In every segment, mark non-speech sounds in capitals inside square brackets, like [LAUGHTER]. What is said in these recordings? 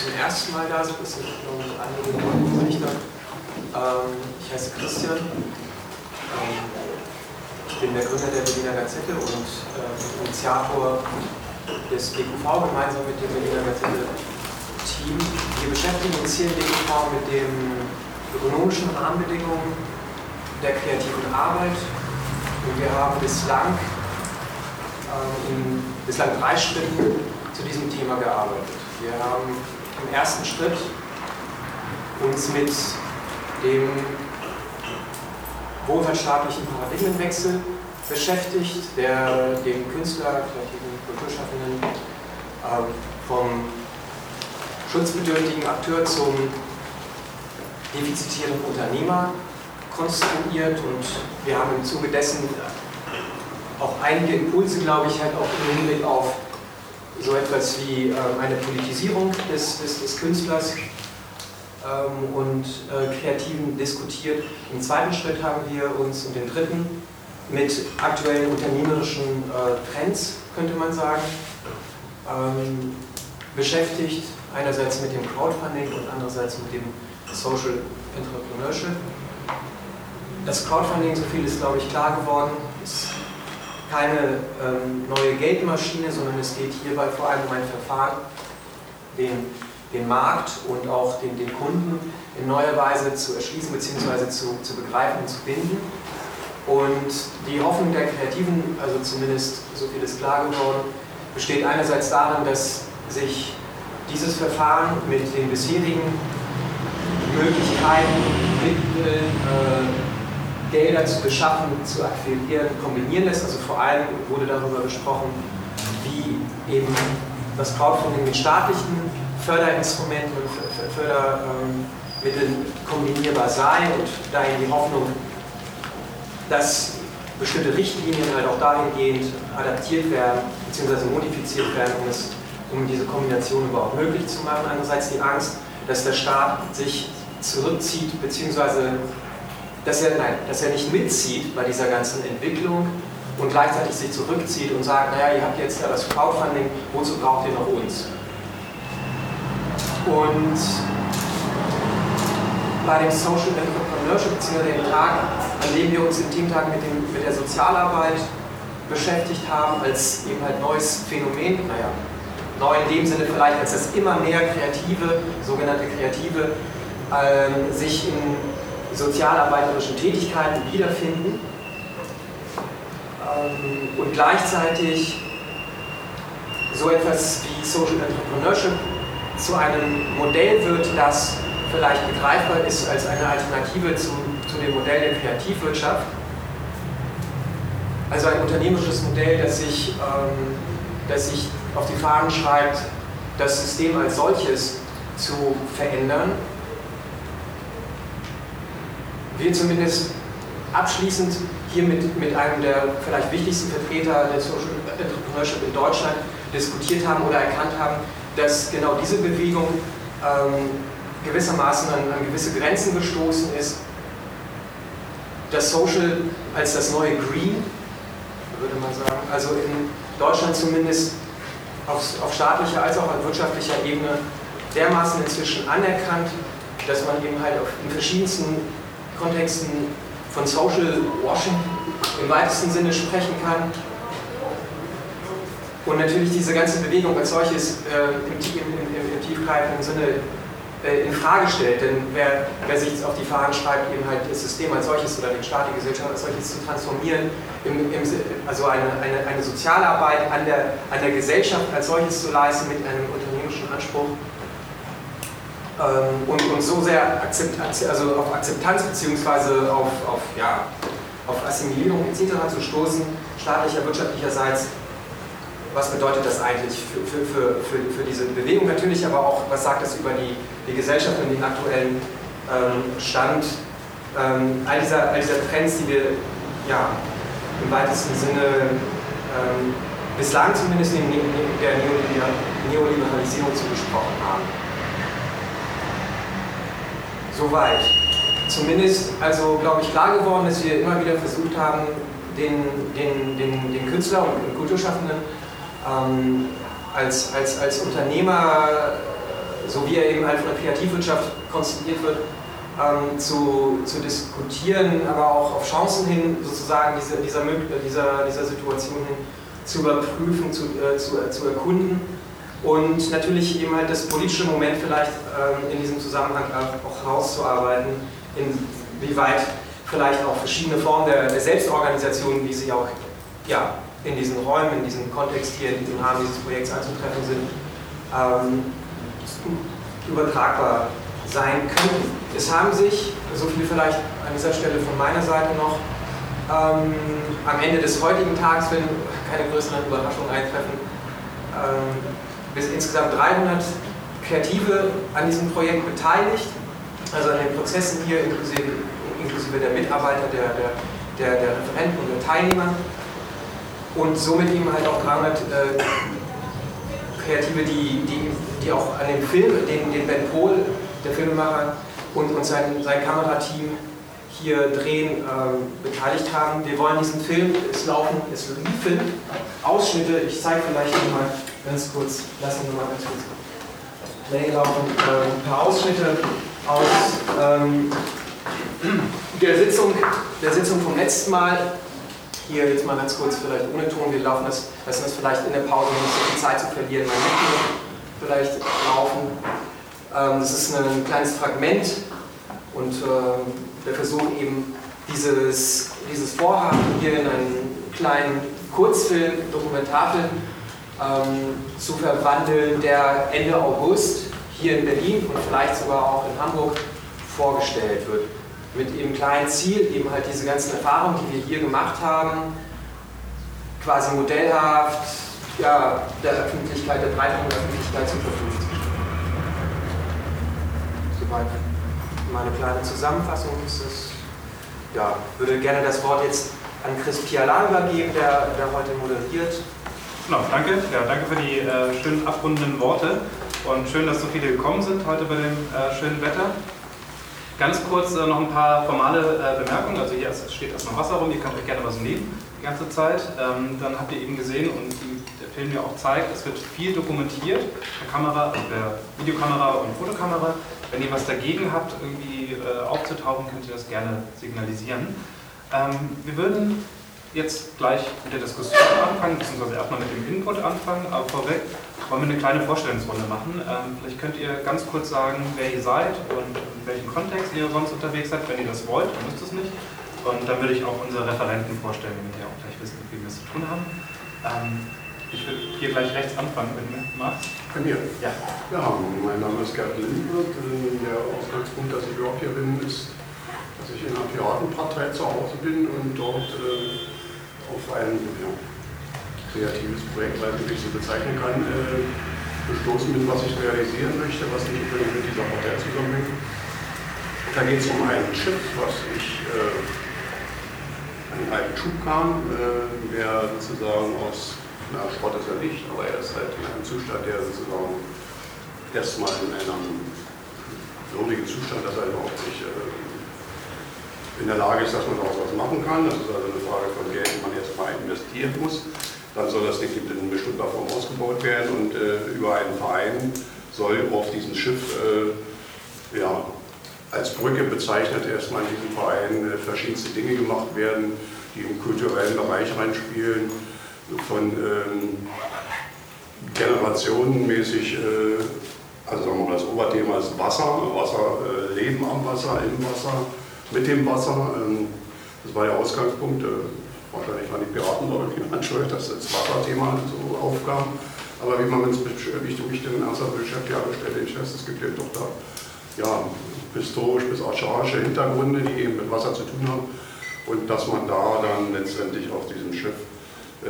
zum ersten Mal da sind, das sind schon einige Gesichter. Ähm, ich heiße Christian. Ähm, ich bin der Gründer der Berliner Gazette und äh, Initiator des BQV gemeinsam mit dem Berliner Gazette-Team. Wir beschäftigen uns hier im BQV mit den ökonomischen Rahmenbedingungen der kreativen Arbeit. Und wir haben bislang äh, in bislang drei Schritten zu diesem Thema gearbeitet. Wir haben im ersten Schritt uns mit dem wohlfahrtsstaatlichen Paradigmenwechsel beschäftigt, der den Künstler, kreativen Kulturschaffenden äh, vom schutzbedürftigen Akteur zum defizitären Unternehmer konstruiert und wir haben im Zuge dessen auch einige Impulse, glaube ich, halt auch im Hinblick auf so etwas wie äh, eine Politisierung des, des, des Künstlers ähm, und äh, Kreativen diskutiert. Im zweiten Schritt haben wir uns und den dritten mit aktuellen unternehmerischen äh, Trends, könnte man sagen, ähm, beschäftigt. Einerseits mit dem Crowdfunding und andererseits mit dem Social Entrepreneurship. Das Crowdfunding, so viel ist, glaube ich, klar geworden, ist keine ähm, neue Geldmaschine, sondern es geht hierbei vor allem um ein Verfahren, den, den Markt und auch den, den Kunden in neuer Weise zu erschließen bzw. Zu, zu begreifen und zu binden. Und die Hoffnung der Kreativen, also zumindest so viel ist klar geworden, besteht einerseits darin, dass sich dieses Verfahren mit den bisherigen Möglichkeiten, Mitteln, äh, Gelder zu beschaffen, zu akquirieren, kombinieren lässt. Also vor allem wurde darüber gesprochen, wie eben das Crowdfunding mit staatlichen Förderinstrumenten und Fördermitteln kombinierbar sei und dahin die Hoffnung, dass bestimmte Richtlinien halt auch dahingehend adaptiert werden bzw. modifiziert werden, um, es, um diese Kombination überhaupt möglich zu machen. Andererseits die Angst, dass der Staat sich zurückzieht, beziehungsweise dass er, nein, dass er nicht mitzieht bei dieser ganzen Entwicklung und gleichzeitig sich zurückzieht und sagt, naja, ihr habt jetzt ja das Crowdfunding, wozu braucht ihr noch uns? Und bei dem Social Entrepreneurship, beziehungsweise dem Tag, an dem wir uns im Teamtag mit, dem, mit der Sozialarbeit beschäftigt haben, als eben halt neues Phänomen, naja, neu in dem Sinne vielleicht, als das immer mehr Kreative, sogenannte Kreative, ähm, sich in sozialarbeiterischen Tätigkeiten wiederfinden ähm, und gleichzeitig so etwas wie Social Entrepreneurship zu einem Modell wird, das vielleicht begreifbar ist als eine Alternative zu, zu dem Modell der Kreativwirtschaft. Also ein unternehmerisches Modell, das sich, ähm, das sich auf die Fahnen schreibt, das System als solches zu verändern wir zumindest abschließend hier mit, mit einem der vielleicht wichtigsten Vertreter der Social Entrepreneurship in Deutschland diskutiert haben oder erkannt haben, dass genau diese Bewegung ähm, gewissermaßen an, an, gewisse Grenzen gestoßen ist. Das Social als das neue Green, würde man sagen, also in Deutschland zumindest auf, auf staatlicher als auch auf wirtschaftlicher Ebene dermaßen inzwischen anerkannt, dass man eben halt auf, in verschiedensten Kontexten von Social Washing im weitesten Sinne sprechen kann. Und natürlich diese ganze Bewegung als solches äh, im, im, im, im, tiefgreifenden Sinne äh, in Frage stellt. Denn wer, wer sich auf die Fahnen schreibt, eben halt das System als solches oder den Staat, die Gesellschaft als solches zu transformieren, im, also eine, eine, eine Sozialarbeit an der, an der Gesellschaft als solches zu leisten mit einem unternehmerischen Anspruch, und, und so sehr Akzeptanz, also auf Akzeptanz bzw. Auf, auf, ja, auf Assimilierung etc. zu stoßen, staatlicher, wirtschaftlicherseits. Was bedeutet das eigentlich für, für, für, für, diese Bewegung? Natürlich aber auch, was sagt das über die, die Gesellschaft und den aktuellen ähm, Stand? Ähm, all, dieser, all dieser Trends, die wir ja, im weitesten Sinne ähm, bislang zumindest in der Neoliberalisierung zugesprochen haben. Soweit. zumindest, also glaube ich, klar geworden, dass wir immer wieder versucht haben, den, den, den, den Künstler und Kulturschaffenden ähm, als, als, als Unternehmer, so wie er eben halt von der Kreativwirtschaft konstituiert wird, ähm, zu, zu diskutieren, aber auch auf Chancen hin, sozusagen diese, dieser, dieser, dieser Situation hin zu überprüfen, zu, äh, zu, äh, zu erkunden und natürlich eben halt das politische Moment vielleicht ähm, in diesem Zusammenhang auch herauszuarbeiten, inwieweit vielleicht auch verschiedene Formen der, der Selbstorganisation, wie sie auch ja, in diesen Räumen, in diesem Kontext hier, in diesem Rahmen dieses Projekts anzutreffen sind, ähm, übertragbar sein könnten. Es haben sich, so viel vielleicht an dieser Stelle von meiner Seite noch, ähm, am Ende des heutigen Tages, wenn keine größeren Überraschungen eintreffen, ähm, bis insgesamt 300 Kreative an diesem Projekt beteiligt, also an den Prozessen hier inklusive, inklusive der Mitarbeiter, der, der, der, der Referenten und der Teilnehmer. Und somit eben halt auch 300 äh, Kreative, die, die, die auch an dem Film, den, den Ben Pohl, der Filmemacher, und, und sein, sein Kamerateam hier drehen, äh, beteiligt haben. Wir wollen diesen Film, es laufen, es liefen Ausschnitte, ich zeige vielleicht nochmal ganz kurz, lassen wir mal ganz kurz Play laufen, äh, ein paar Ausschnitte aus ähm, der, Sitzung, der Sitzung vom letzten Mal. Hier jetzt mal ganz kurz, vielleicht ohne Ton, wir laufen das, lassen das vielleicht in der Pause nicht so viel Zeit zu verlieren, mal mit vielleicht laufen. Ähm, das ist ein kleines Fragment und äh, der Versuch eben dieses, dieses Vorhaben hier in einen kleinen Kurzfilm, Dokumentarfilm ähm, zu verwandeln, der Ende August hier in Berlin und vielleicht sogar auch in Hamburg vorgestellt wird. Mit dem kleinen Ziel, eben halt diese ganzen Erfahrungen, die wir hier gemacht haben, quasi modellhaft ja, der Öffentlichkeit, der breiteren Öffentlichkeit zur Verfügung zu stellen. Soweit meine kleine Zusammenfassung ist es. Ja, würde gerne das Wort jetzt an Chris Piala übergeben, der, der heute moderiert. Genau, danke. Ja, danke für die äh, schönen abrundenden Worte und schön, dass so viele gekommen sind heute bei dem äh, schönen Wetter. Ganz kurz äh, noch ein paar formale äh, Bemerkungen. Also hier steht erstmal Wasser rum, ihr könnt euch gerne was nehmen die ganze Zeit. Ähm, dann habt ihr eben gesehen und die, der Film ja auch zeigt, es wird viel dokumentiert per Kamera, per Videokamera und Fotokamera. Wenn ihr was dagegen habt, irgendwie äh, aufzutauchen, könnt ihr das gerne signalisieren. Ähm, wir würden jetzt gleich mit der Diskussion anfangen, beziehungsweise erstmal mit dem Input anfangen, aber vorweg wollen wir eine kleine Vorstellungsrunde machen. Ähm, vielleicht könnt ihr ganz kurz sagen, wer ihr seid und in welchem Kontext ihr sonst unterwegs seid. Wenn ihr das wollt, dann müsst ihr es nicht. Und dann würde ich auch unsere Referenten vorstellen, damit ihr auch gleich wissen, wie wir es zu tun haben. Ähm, ich würde hier gleich rechts anfangen, wenn du magst. Bei mir? Ja. Ja, mein Name ist Gerd Lindwirth. Der Ausgangspunkt, dass ich überhaupt hier bin, ist, dass ich in einer Piratenpartei zu Hause bin und dort äh, auf ein ja, kreatives Projekt, weil ich so bezeichnen kann, äh, gestoßen bin, was ich realisieren möchte, was nicht unbedingt mit dieser Partei zusammenhängt. Da geht es um ein Schiff, was ich äh, einen alten Schubkahn, äh, der sozusagen aus, na, Schrott ist er nicht, aber er ist halt in einem Zustand, der sozusagen erstmal in einem würdigen Zustand, dass er überhaupt nicht äh, in der Lage ist, dass man daraus was machen kann. Das ist also eine Frage von Geld, die man erstmal investieren muss. Dann soll das nicht in bestimmter Form ausgebaut werden und äh, über einen Verein soll auf diesem Schiff äh, ja, als Brücke bezeichnet erstmal in diesem Verein äh, verschiedenste Dinge gemacht werden, die im kulturellen Bereich reinspielen, von ähm, generationenmäßig, äh, also sagen wir mal, das Oberthema ist Wasser, Wasser, äh, Leben am Wasser, im Wasser, mit dem Wasser. Ähm, das war der Ausgangspunkt. Äh, wahrscheinlich waren die Piraten irgendwie schuld, dass das Wasserthema so aufkam. Aber wie man es mich denn ernsthaft beschäftigt habe, stelle ich fest, es gibt eben doch da ja, historisch bis archaische Hintergründe, die eben mit Wasser zu tun haben. Und dass man da dann letztendlich auf diesem Schiff, äh,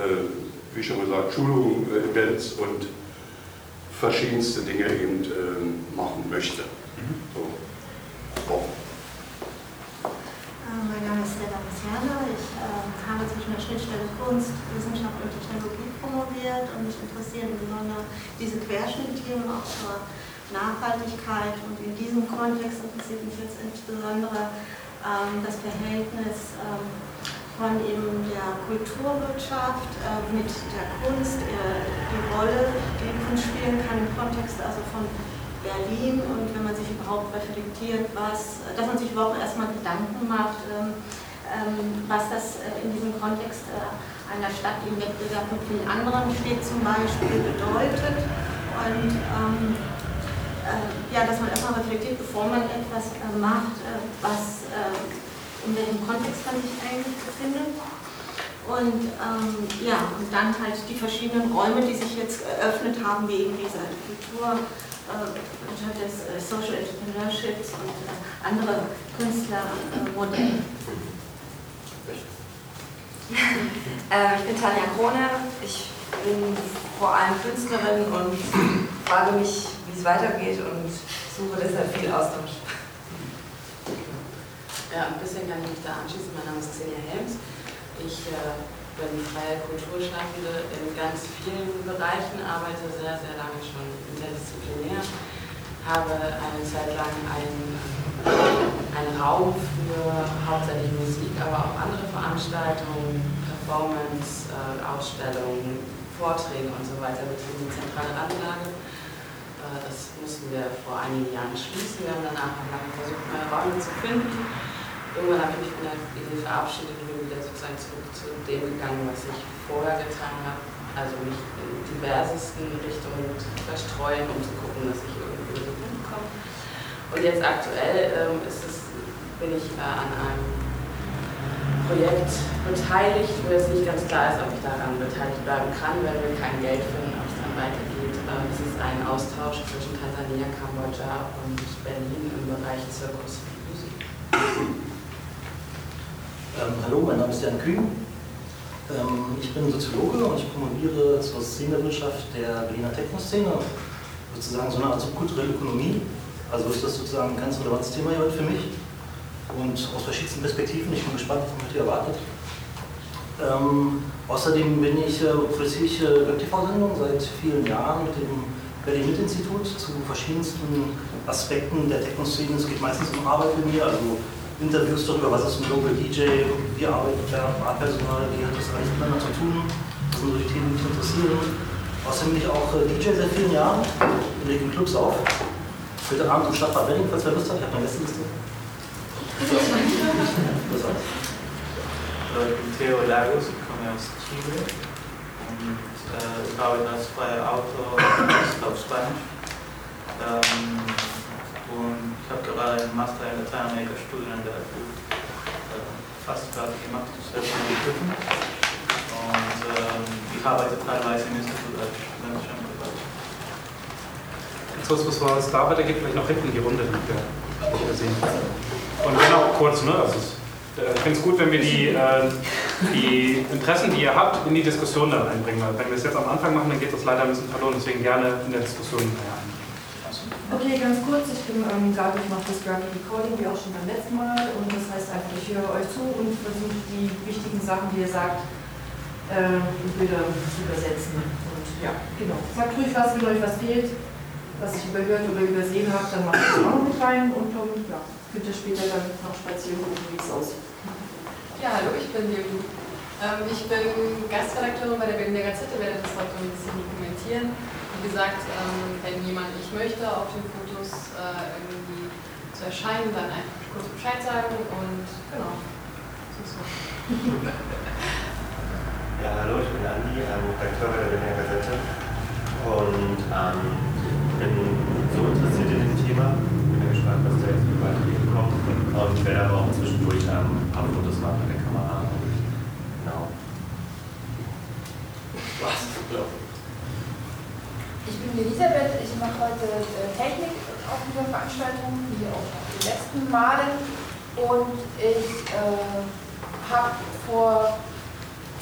wie schon gesagt, Schulungen, äh, Events und verschiedenste Dinge eben äh, machen möchte. Mhm. So. Oh. Mein Name ist Stella Messiano. Ich äh, habe zwischen der Schnittstelle Kunst, Wissenschaft und Technologie promoviert und mich interessieren insbesondere diese Querschnittthemen auch zur Nachhaltigkeit. Und in diesem Kontext interessiert mich jetzt insbesondere ähm, das Verhältnis ähm, von eben der Kulturwirtschaft äh, mit der Kunst, äh, die Rolle, die Kunst spielen kann im Kontext also von Berlin und wenn man sich überhaupt reflektiert, was, dass man sich überhaupt erstmal Gedanken macht, ähm, ähm, was das äh, in diesem Kontext äh, einer Stadt im Wettbewerb mit vielen anderen Städten zum Beispiel bedeutet. Und ähm, äh, ja, dass man erstmal reflektiert, bevor man etwas äh, macht, äh, was in welchem Kontext man sich eigentlich befindet. Und ähm, ja, und dann halt die verschiedenen Räume, die sich jetzt eröffnet haben, wie eben dieser Kultur, äh, des Social Entrepreneurships und äh, andere Künstlermodelle. äh, [LAUGHS] ich bin Tanja Krone, ich bin vor allem Künstlerin und frage mich, wie es weitergeht und suche deshalb viel Austausch. Ja, ein bisschen kann ich mich da anschließen. Mein Name ist Xenia Helms. Ich äh, bin freie Kulturschaffende in ganz vielen Bereichen, arbeite sehr, sehr lange schon interdisziplinär, habe eine Zeit lang einen, einen Raum für hauptsächlich Musik, aber auch andere Veranstaltungen, Performance, äh, Ausstellungen, Vorträge und so weiter betrieben, zentrale Anlage. Äh, das mussten wir vor einigen Jahren schließen. Wir haben danach lange versucht, neue Räume zu finden irgendwann habe ich mich von der Idee verabschiedet sozusagen zurück zu dem gegangen, was ich vorher getan habe. Also mich in diversesten Richtungen zu verstreuen, um zu gucken, dass ich irgendwie so hinkomme. Und jetzt aktuell ähm, ist es, bin ich äh, an einem Projekt beteiligt, wo jetzt nicht ganz klar ist, ob ich daran beteiligt bleiben kann, wenn wir kein Geld finden, ob es dann weitergeht. Ähm, es ist ein Austausch zwischen Tansania, Kambodscha und Berlin im Bereich Zirkus Musik. Ähm, hallo, mein Name ist Jan Kühn. Ähm, ich bin Soziologe und ich promoviere zur Szenewirtschaft der Berliner Techno-Szene. Sozusagen so eine Art subkulturelle Ökonomie. Also ist das sozusagen ein ganz relevantes Thema heute für mich. Und aus verschiedensten Perspektiven. Ich bin gespannt, was mich hier erwartet. Ähm, außerdem bin ich, äh, produziere ich äh, Web-TV-Sendungen seit vielen Jahren mit dem Berlin-Mit-Institut zu verschiedensten Aspekten der Techno-Szene. Es geht meistens um Arbeit mit mir, also Interviews darüber, was ist ein Local DJ, wie arbeitet der Barpersonal, wie hat das alles miteinander zu tun, das sind so die Themen, die mich interessieren. Außerdem bin ich auch äh, DJ seit vielen Jahren lege in Clubs auf. Heute Abend im Stadtbad Wedding, falls wer Lust hat, ich habe meine Gästeliste. Das war's. Ich bin Theo Lagos, ich komme aus Chile und äh, ich arbeite als freier Autor auf Spanisch. Und ich habe gerade einen Master in Lateinamerika-Studien der äh, fast fertig gemacht, wird schon begriffen. Und ähm, ich arbeite teilweise im Institut als studentischer Mitarbeiter. Jetzt bevor es da weitergeht, vielleicht noch hinten die Runde, die wir hier sehen. Und genau, kurz, ne? Also, äh, ich finde es gut, wenn wir die, äh, die Interessen, die ihr habt, in die Diskussion dann einbringen. Weil wenn wir es jetzt am Anfang machen, dann geht das leider ein bisschen verloren. Deswegen gerne in der Diskussion ein. Okay, ganz kurz, ich bin ähm, gerade, ich mache das Graphic Recording wie auch schon beim letzten Mal und das heißt einfach, ich höre euch zu und versuche die wichtigen Sachen, die ihr sagt, äh, in zu übersetzen. Und ja, genau. Sagt ruhig was, wenn euch was fehlt, was ich überhört oder übersehen habe, dann mache ich das auch mit rein und um, ja, könnt ihr später dann noch spazieren gucken, wie es aussieht. Ja, hallo, ich bin Leonie. Ähm, ich bin Gastredakteurin bei der Berliner Gazette, werde das heute ein bisschen dokumentieren wie gesagt, ähm, wenn jemand nicht möchte, auf den Fotos äh, irgendwie zu erscheinen, dann einfach kurz Bescheid sagen und genau. So. [LAUGHS] Ja, hallo, ich bin Andi, ähm, Redakteur bei der Berliner Gazette und ähm, bin so interessiert in dem Thema. Bin gespannt, was da jetzt für Beiträge kommt und ich werde aber auch zwischendurch ähm, ein paar Fotos machen mit der Kamera. Genau. Was? Ich bin Elisabeth, ich mache heute äh, Technik auf dieser Veranstaltung, wie auch die letzten Male. Und ich äh, habe vor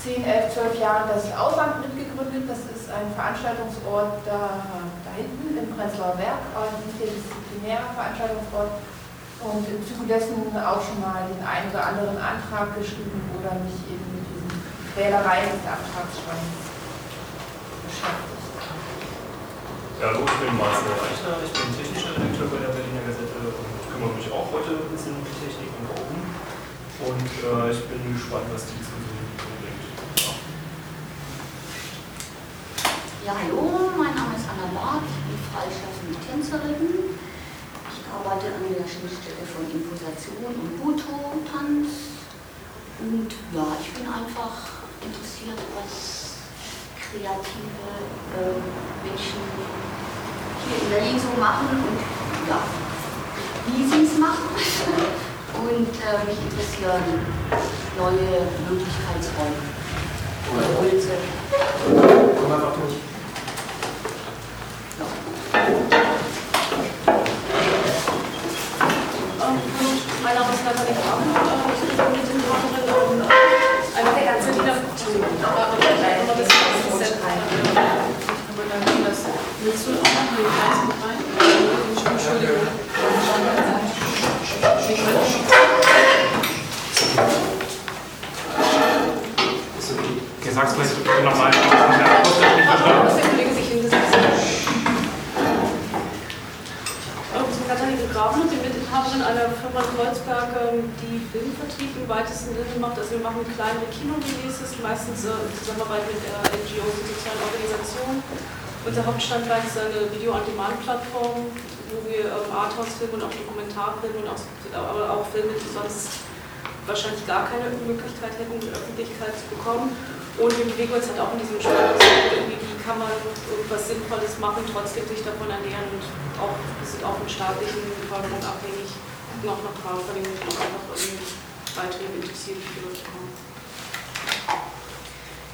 10, 11, 12 Jahren das Ausland mitgegründet. Das ist ein Veranstaltungsort da, da hinten im Prenzlauer Berg, ein interdisziplinärer Veranstaltungsort. Und im Zuge dessen auch schon mal den einen oder anderen Antrag geschrieben oder mich eben mit diesen Wählereien des Antragsschreibens beschäftigt. Ja, hallo, ich bin Marcel Reichner, ich bin technischer Redakteur bei der Berliner Gazette und kümmere mich auch heute ein bisschen um die Technik und Augen. Und äh, ich bin gespannt, was die Diskussion bringt. Ja. Ja, hallo, mein Name ist Anna Barth, ich bin freischaffende Tänzerin. Ich arbeite an der Schnittstelle von Imposation und Buto-Tanz. Und ja, ich bin einfach interessiert, was kreative äh, Menschen hier in Berlin so machen und ja, wie sie es machen. [LAUGHS] Und äh, mich interessieren neue Möglichkeitsräume. Impulse. Komm einfach durch. Mein Name ist Nathalie ich bin und eine der ganzen Willst du auch noch Kreis mit rein? Entschuldigung. Okay, sag's nochmal. Der Kollege sich hingesetzt. Ich bin Katharina Graben, die Mitinhaberin einer Firma in Kreuzberg, ähm, die Filmvertrieb im weitesten Sinne macht. Also wir machen kleinere Kinoreleases, meistens äh, in Zusammenarbeit mit der NGOs und sozialen Organisationen. Unser Hauptstandbein ist eine Video-on-Demand-Plattform, wo wir ähm, Arthouse-Filme und auch Dokumentarfilme und auch, aber auch Filme, die sonst wahrscheinlich gar keine Möglichkeit hätten, die Öffentlichkeit zu bekommen. Und wir bewegen uns halt auch in diesem Spannung, irgendwie, wie kann man irgendwas Sinnvolles machen, trotzdem sich davon ernähren und auch, sind auch mit staatlichen Förderungen abhängig, noch nach Crowdfunding und auch einfach irgendwie Beiträge interessiert, wie die Leute kommen.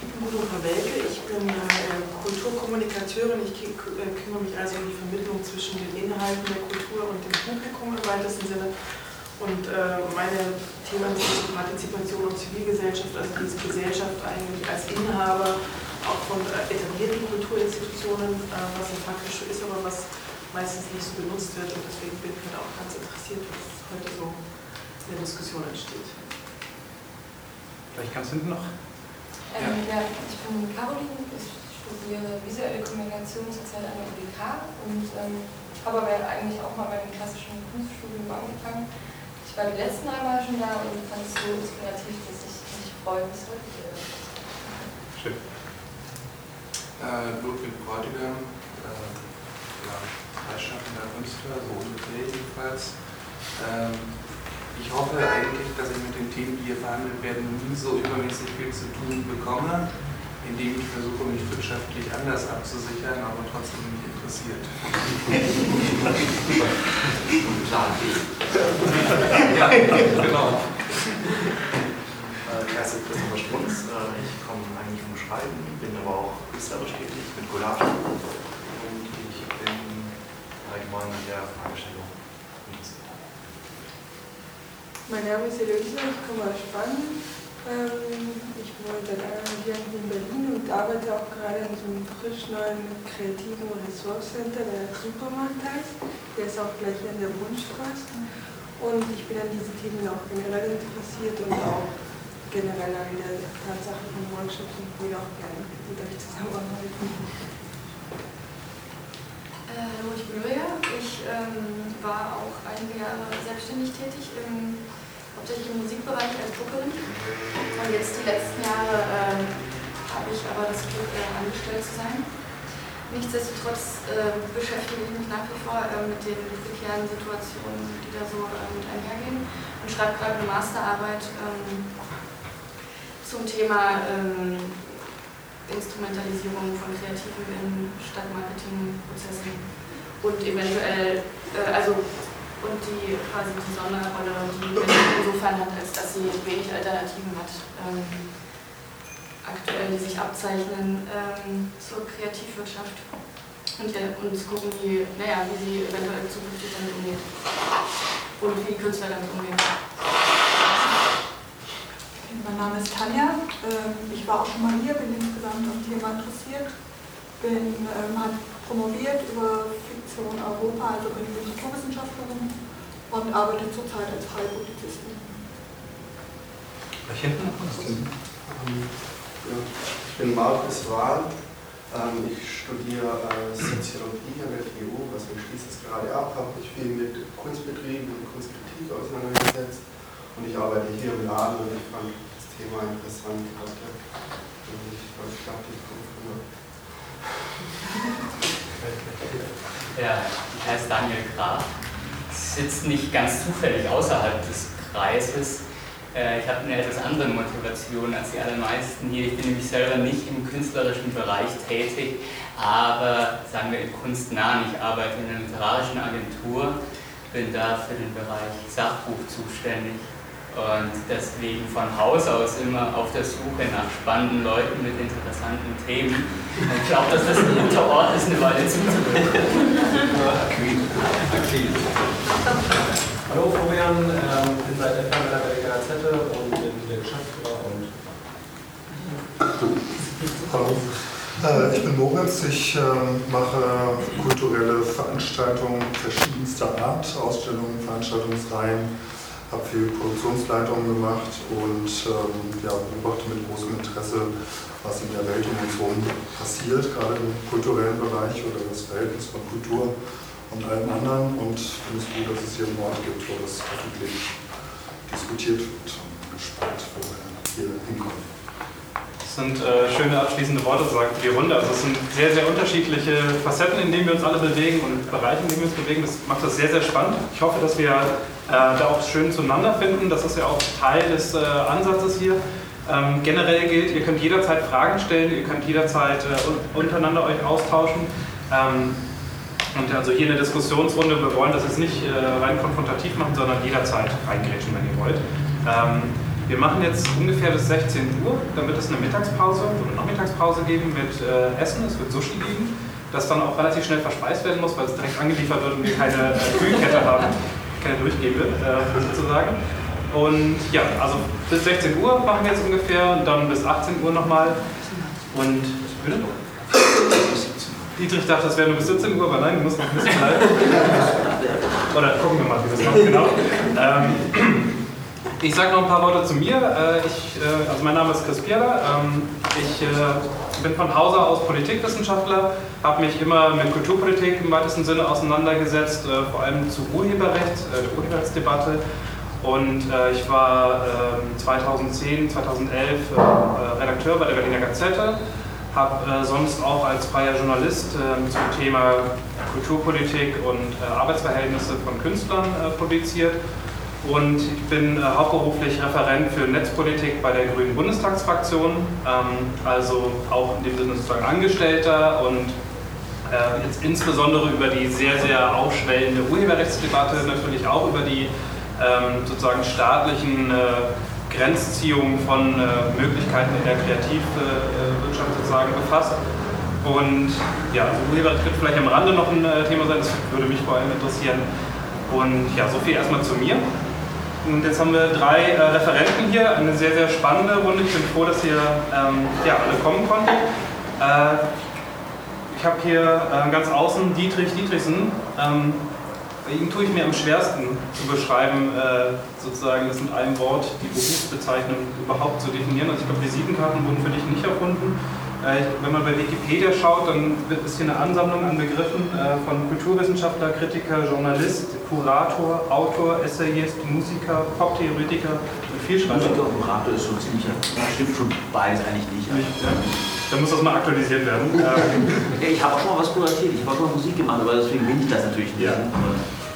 Ich bin äh, Kulturkommunikateurin. Ich äh, kümmere mich also um die Vermittlung zwischen den Inhalten der Kultur und dem Publikum im weitesten Sinne. Und äh, meine Themen sind Partizipation und Zivilgesellschaft, also diese Gesellschaft eigentlich als Inhaber auch von etablierten Kulturinstitutionen, was ja faktisch ist, aber was meistens nicht so benutzt wird. Und deswegen bin ich halt auch ganz interessiert, was heute so in der Diskussion entsteht. Vielleicht ganz hinten noch. Ähm, ja, ich bin Caroline, ich studiere visuelle Kommunikation zurzeit an der UDK und ähm, habe aber eigentlich auch mal beim klassischen Kunststudium angefangen. Ich war die letzten drei Mal schon da und fand es so inspirativ, dass ich mich freue, bis heute hier ist. Schön. Äh, Ludwig Bräutigam, äh, ja, freischaffender Künstler, so ungefähr jedenfalls. Ähm, ich hoffe eigentlich, dass ich mit den Themen, die hier verhandelt werden, nie so übermäßig viel zu tun bekomme, indem ich versuche, mich wirtschaftlich anders abzusichern, aber trotzdem mich interessiert. Plan B. ja, genau. Äh, Ich heiße Christopher Strunz, äh, ich komme eigentlich vom Schreiben, bin aber auch künstlerisch tätig mit Collage und ich bin allgemein an der Fragestellung interessiert. Mein Name ist Eloise, ich komme aus Spanien. Ähm, Ich wohne seit einem Jahr in Berlin und arbeite auch gerade an so einem frisch neuen kreativen Resource Center, der Supermarkt heißt. Der ist auch gleich an der Bundstraße. Und ich bin an diesen Themen auch generell interessiert und auch generell an der Tatsache von Workshops und würde auch gerne mit euch zusammenarbeiten. Äh, bin Julia. Ich ähm, war auch einige Jahre selbstständig tätig, im, hauptsächlich im Musikbereich als Bookerin. Und jetzt die letzten Jahre ähm, habe ich aber das Glück, äh, angestellt zu sein. Nichtsdestotrotz äh, beschäftige ich mich nach wie vor äh, mit den prekären Situationen, die da so äh, mit einhergehen und schreibe gerade eine Masterarbeit ähm, zum Thema ähm, Instrumentalisierung von Kreativen in Stadtmarketingprozessen. Und eventuell, äh, also und die quasi die Sonderrolle, die Berlin insofern hat, als dass sie wenig Alternativen hat, ähm, aktuell, die sich abzeichnen ähm, zur Kreativwirtschaft. Und, ja, zu gucken, wie, naja, wie sie eventuell zukünftig damit umgeht. Und wie Künstler damit umgehen. Mein Name ist Tanja. Ähm, Ich war auch schon mal hier, bin insgesamt am Thema interessiert. Bin, ähm, habe promoviert über Fiktion Europa, also bin Literaturwissenschaftlerin und arbeite zurzeit als freie Publizistin. Hinten. Ich bin Markus Wahl, Ähm, ich studiere äh, Soziologie an der TU, was ich schließe es gerade ab, habe mich viel mit Kunstbetrieben und Kunstkritik auseinandergesetzt und ich arbeite hier im Laden und ich fand das Thema interessant heute. Und ich glaube, ich dachte, ich komme von [LAUGHS] Ja, ich heiße Daniel Graf. Ich sitze nicht ganz zufällig außerhalb des Kreises. Äh, ich habe eine etwas andere Motivation als die allermeisten hier. Ich bin nämlich selber nicht im künstlerischen Bereich tätig, aber sagen wir in Kunstnahen. Ich arbeite in einer literarischen Agentur, bin da für den Bereich Sachbuch zuständig und deswegen von Haus aus immer auf der Suche nach spannenden Leuten mit interessanten Themen. Und ich glaube, dass das ein guter Ort ist, eine Weile zuzuhören. Hallo Florian, ähm, bin seit Anfang bei der Gazette und bin der Geschäftsführer und. Hallo. Äh, ich bin Moritz, ich ähm, mache kulturelle Veranstaltungen verschiedenster Art, Ausstellungen, Veranstaltungsreihen habe viel Produktionsleitung gemacht und ähm, ja, beobachte mit großem Interesse, was in der Welt um uns herum passiert, gerade im kulturellen Bereich oder das Verhältnis von Kultur und allem anderen. Und finde es gut, dass es hier einen Ort gibt, wo das öffentlich diskutiert wird. Und bin gespannt, wo wir hier hinkommen. Sind äh, schöne abschließende Worte, sagt die Runde. Also es sind sehr, sehr unterschiedliche Facetten, in denen wir uns alle bewegen und Bereiche, in denen wir uns bewegen. Das macht das sehr, sehr spannend. Ich hoffe, dass wir äh, da auch schön zueinander finden. Das ist ja auch Teil des äh, Ansatzes hier. Ähm, generell gilt, ihr könnt jederzeit Fragen stellen, ihr könnt jederzeit äh, untereinander euch austauschen. Ähm, und also hier eine Diskussionsrunde, wir wollen das jetzt nicht äh, rein konfrontativ machen, sondern jederzeit reingrätschen, wenn ihr wollt. Ähm, wir machen jetzt ungefähr bis 16 Uhr, wird es eine Mittagspause oder Nachmittagspause geben mit äh, Essen, es wird Sushi geben, das dann auch relativ schnell verspeist werden muss, weil es direkt angeliefert wird und wir keine äh, Kühlkette haben, keine durchgehen wird, äh, sozusagen. Und ja, also bis 16 Uhr machen wir jetzt ungefähr und dann bis 18 Uhr nochmal. Und bitte? Dietrich dachte, das wäre nur bis 17 Uhr, aber nein, du musst noch ein bisschen bleiben. Oder gucken wir mal, wie das macht, genau. Ähm, ich sage noch ein paar Worte zu mir. Äh, ich, äh, also mein Name ist Chris Pierler. Ähm, ich äh, bin von Hause aus Politikwissenschaftler, habe mich immer mit Kulturpolitik im weitesten Sinne auseinandergesetzt, vor allem zu Urheberrecht, der Urheberrechtsdebatte. Und ich war 2010, 2011 Redakteur bei der Berliner Gazette, habe sonst auch als freier Journalist zum Thema Kulturpolitik und Arbeitsverhältnisse von Künstlern publiziert und ich bin äh, hauptberuflich Referent für Netzpolitik bei der Grünen Bundestagsfraktion, ähm, also auch in dem Sinne sozusagen Angestellter und äh, jetzt insbesondere über die sehr, sehr aufschwellende Urheberrechtsdebatte, natürlich auch über die ähm, sozusagen staatlichen äh, Grenzziehungen von äh, Möglichkeiten in der Kreativwirtschaft sozusagen befasst. Und ja, also Urheberrecht wird vielleicht am Rande noch ein äh, Thema sein, das würde mich vor allem interessieren. Und ja, so viel erstmal zu mir. Und jetzt haben wir drei äh, Referenten hier, eine sehr, sehr spannende Runde. Ich bin froh, dass ihr ähm, ja, alle kommen konntet. Äh, ich habe hier äh, ganz außen Dietrich Dietrichsen. Ähm, ihn tue ich mir am schwersten zu beschreiben, äh, sozusagen das mit einem Wort die Berufsbezeichnung überhaupt zu definieren. Also ich glaube, Visitenkarten wurden für dich nicht erfunden. Äh, wenn man bei Wikipedia schaut, dann ist hier eine Ansammlung an Begriffen äh, von Kulturwissenschaftler, Kritiker, Journalist, Kurator, Autor, Essayist, Musiker, Poptheoretiker und Vielschreiber. Musiker und Kurator ist schon ziemlich, stimmt schon beides eigentlich nicht. nicht ja. Dann muss das mal aktualisiert werden. [LAUGHS] ja, ich habe auch schon mal was kuratiert, ich habe auch mal Musik gemacht, aber deswegen bin ich das natürlich nicht. Ja.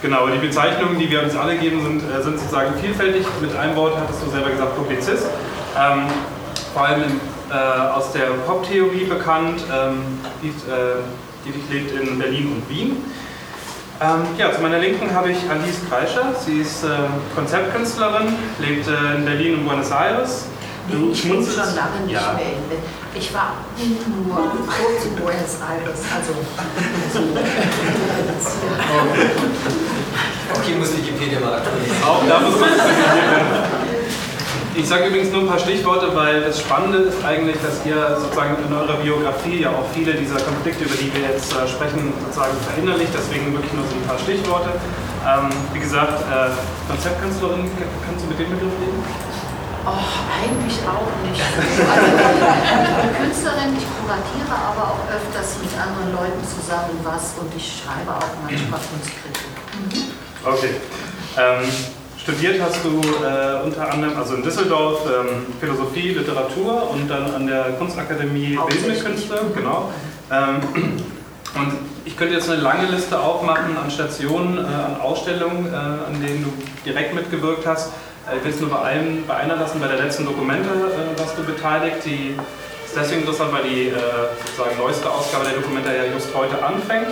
Genau, die Bezeichnungen, die wir uns alle geben, sind, äh, sind sozusagen vielfältig. Mit einem Wort hattest du selber gesagt, Publizist. Ähm, vor allem im äh, aus der Pop-Theorie bekannt. Ähm, die, äh, die lebt in Berlin und Wien. Ähm, ja, zu meiner Linken habe ich Alice Kreischer. Sie ist äh, Konzeptkünstlerin, lebt äh, in Berlin und Buenos Aires. Du ich bin schon lange nicht ja. mehr in Ich war nur kurz in Buenos Aires. Also, so. okay, muss Wikipedia mal aktualisieren. Auch da muss man. Ich sage übrigens nur ein paar Stichworte, weil das Spannende ist eigentlich, dass ihr sozusagen in eurer Biografie ja auch viele dieser Konflikte, über die wir jetzt äh, sprechen, sozusagen verinnerlicht. Deswegen wirklich nur so ein paar Stichworte. Ähm, wie gesagt, äh, Konzeptkünstlerin, kannst du mit dem Begriff leben? Oh, eigentlich auch nicht. [LAUGHS] Also, ich bin Künstlerin, ich kuratiere aber auch öfters mit anderen Leuten zusammen was und ich schreibe auch manchmal Kunstkritik. Mhm. Okay. Ähm, studiert hast du äh, unter anderem, also in Düsseldorf, ähm, Philosophie, Literatur und dann an der Kunstakademie Bildende Künste, genau. Ähm, und ich könnte jetzt eine lange Liste aufmachen an Stationen, äh, an Ausstellungen, äh, an denen du direkt mitgewirkt hast. Äh, ich will es nur bei, einem, bei einer lassen, bei der letzten Dokumente äh, warst du beteiligt. Die ist deswegen interessant, weil die äh, sozusagen neueste Ausgabe der Dokumente ja just heute anfängt.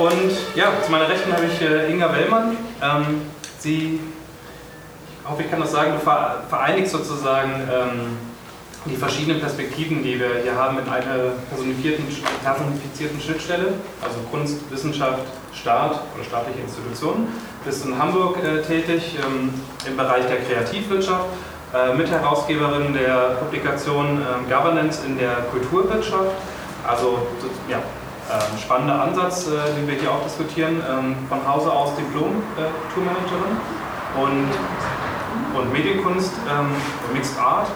Und ja, zu meiner Rechten habe ich Inga Wellmann. Ähm, sie, hoffe, ich kann das sagen, du vereinigst sozusagen ähm, die verschiedenen Perspektiven, die wir hier haben, in einer personifizierten Schnittstelle, also Kunst, Wissenschaft, Staat oder staatliche Institutionen. Du bist in Hamburg äh, tätig ähm, im Bereich der Kreativwirtschaft, äh, Mitherausgeberin der Publikation äh, Governance in der Kulturwirtschaft. Also ja, ähm, spannender Ansatz, äh, den wir hier auch diskutieren. Ähm, von Hause aus Diplom-Tourmanagerin äh, und, und Medienkunst, ähm, Mixed Art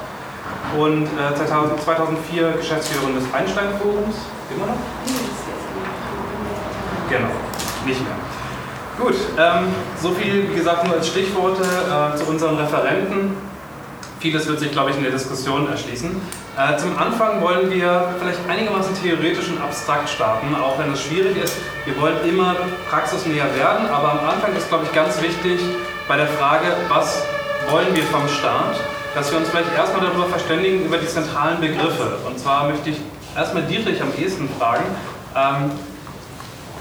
und äh, 2004 Geschäftsführerin des Einstein-Forums. Immer noch? Genau, nicht mehr. Gut, ähm, so viel wie gesagt nur als Stichworte äh, zu unseren Referenten. Vieles wird sich, glaube ich, in der Diskussion erschließen. Äh, zum Anfang wollen wir vielleicht einigermaßen theoretisch und abstrakt starten, auch wenn es schwierig ist. Wir wollen immer praxisnäher werden, aber am Anfang ist, glaube ich, ganz wichtig bei der Frage, was wollen wir vom Staat? dass wir uns vielleicht erstmal darüber verständigen, über die zentralen Begriffe. Und zwar möchte ich erstmal Dietrich am ehesten fragen, ähm,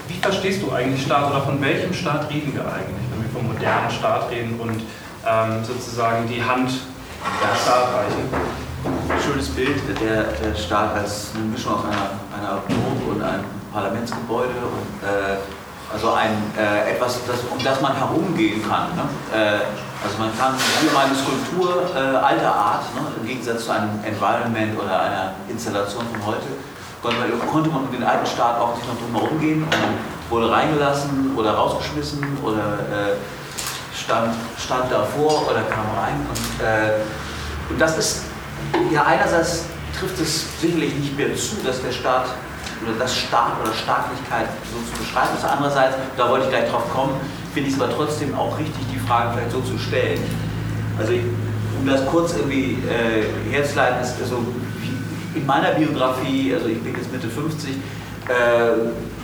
wie verstehst du eigentlich Staat oder von welchem Staat reden wir eigentlich, wenn wir vom modernen Staat reden und ähm, sozusagen die Hand der Staat reichen? Schönes Bild, der, der Staat als eine Mischung aus einer, einer Burg und einem Parlamentsgebäude und äh, also ein, äh, etwas, das, um das man herumgehen kann. Ne? Äh, also man kann allgemeine Skulptur äh, alter Art, ne, im Gegensatz zu einem Environment oder einer Installation von heute, konnte man mit dem alten Staat auch nicht noch drum herum gehen. Man wurde reingelassen oder rausgeschmissen oder äh, stand, stand davor oder kam rein. Und, äh, und das ist, ja einerseits trifft es sicherlich nicht mehr zu, dass der Staat oder das Staat oder Staatlichkeit so zu beschreiben ist. Andererseits, da wollte ich gleich drauf kommen, finde ich es aber trotzdem auch richtig, die Frage vielleicht so zu stellen. Also ich, um das kurz irgendwie äh, herzuleiten, ist also in meiner Biografie, also ich bin jetzt Mitte 50, äh,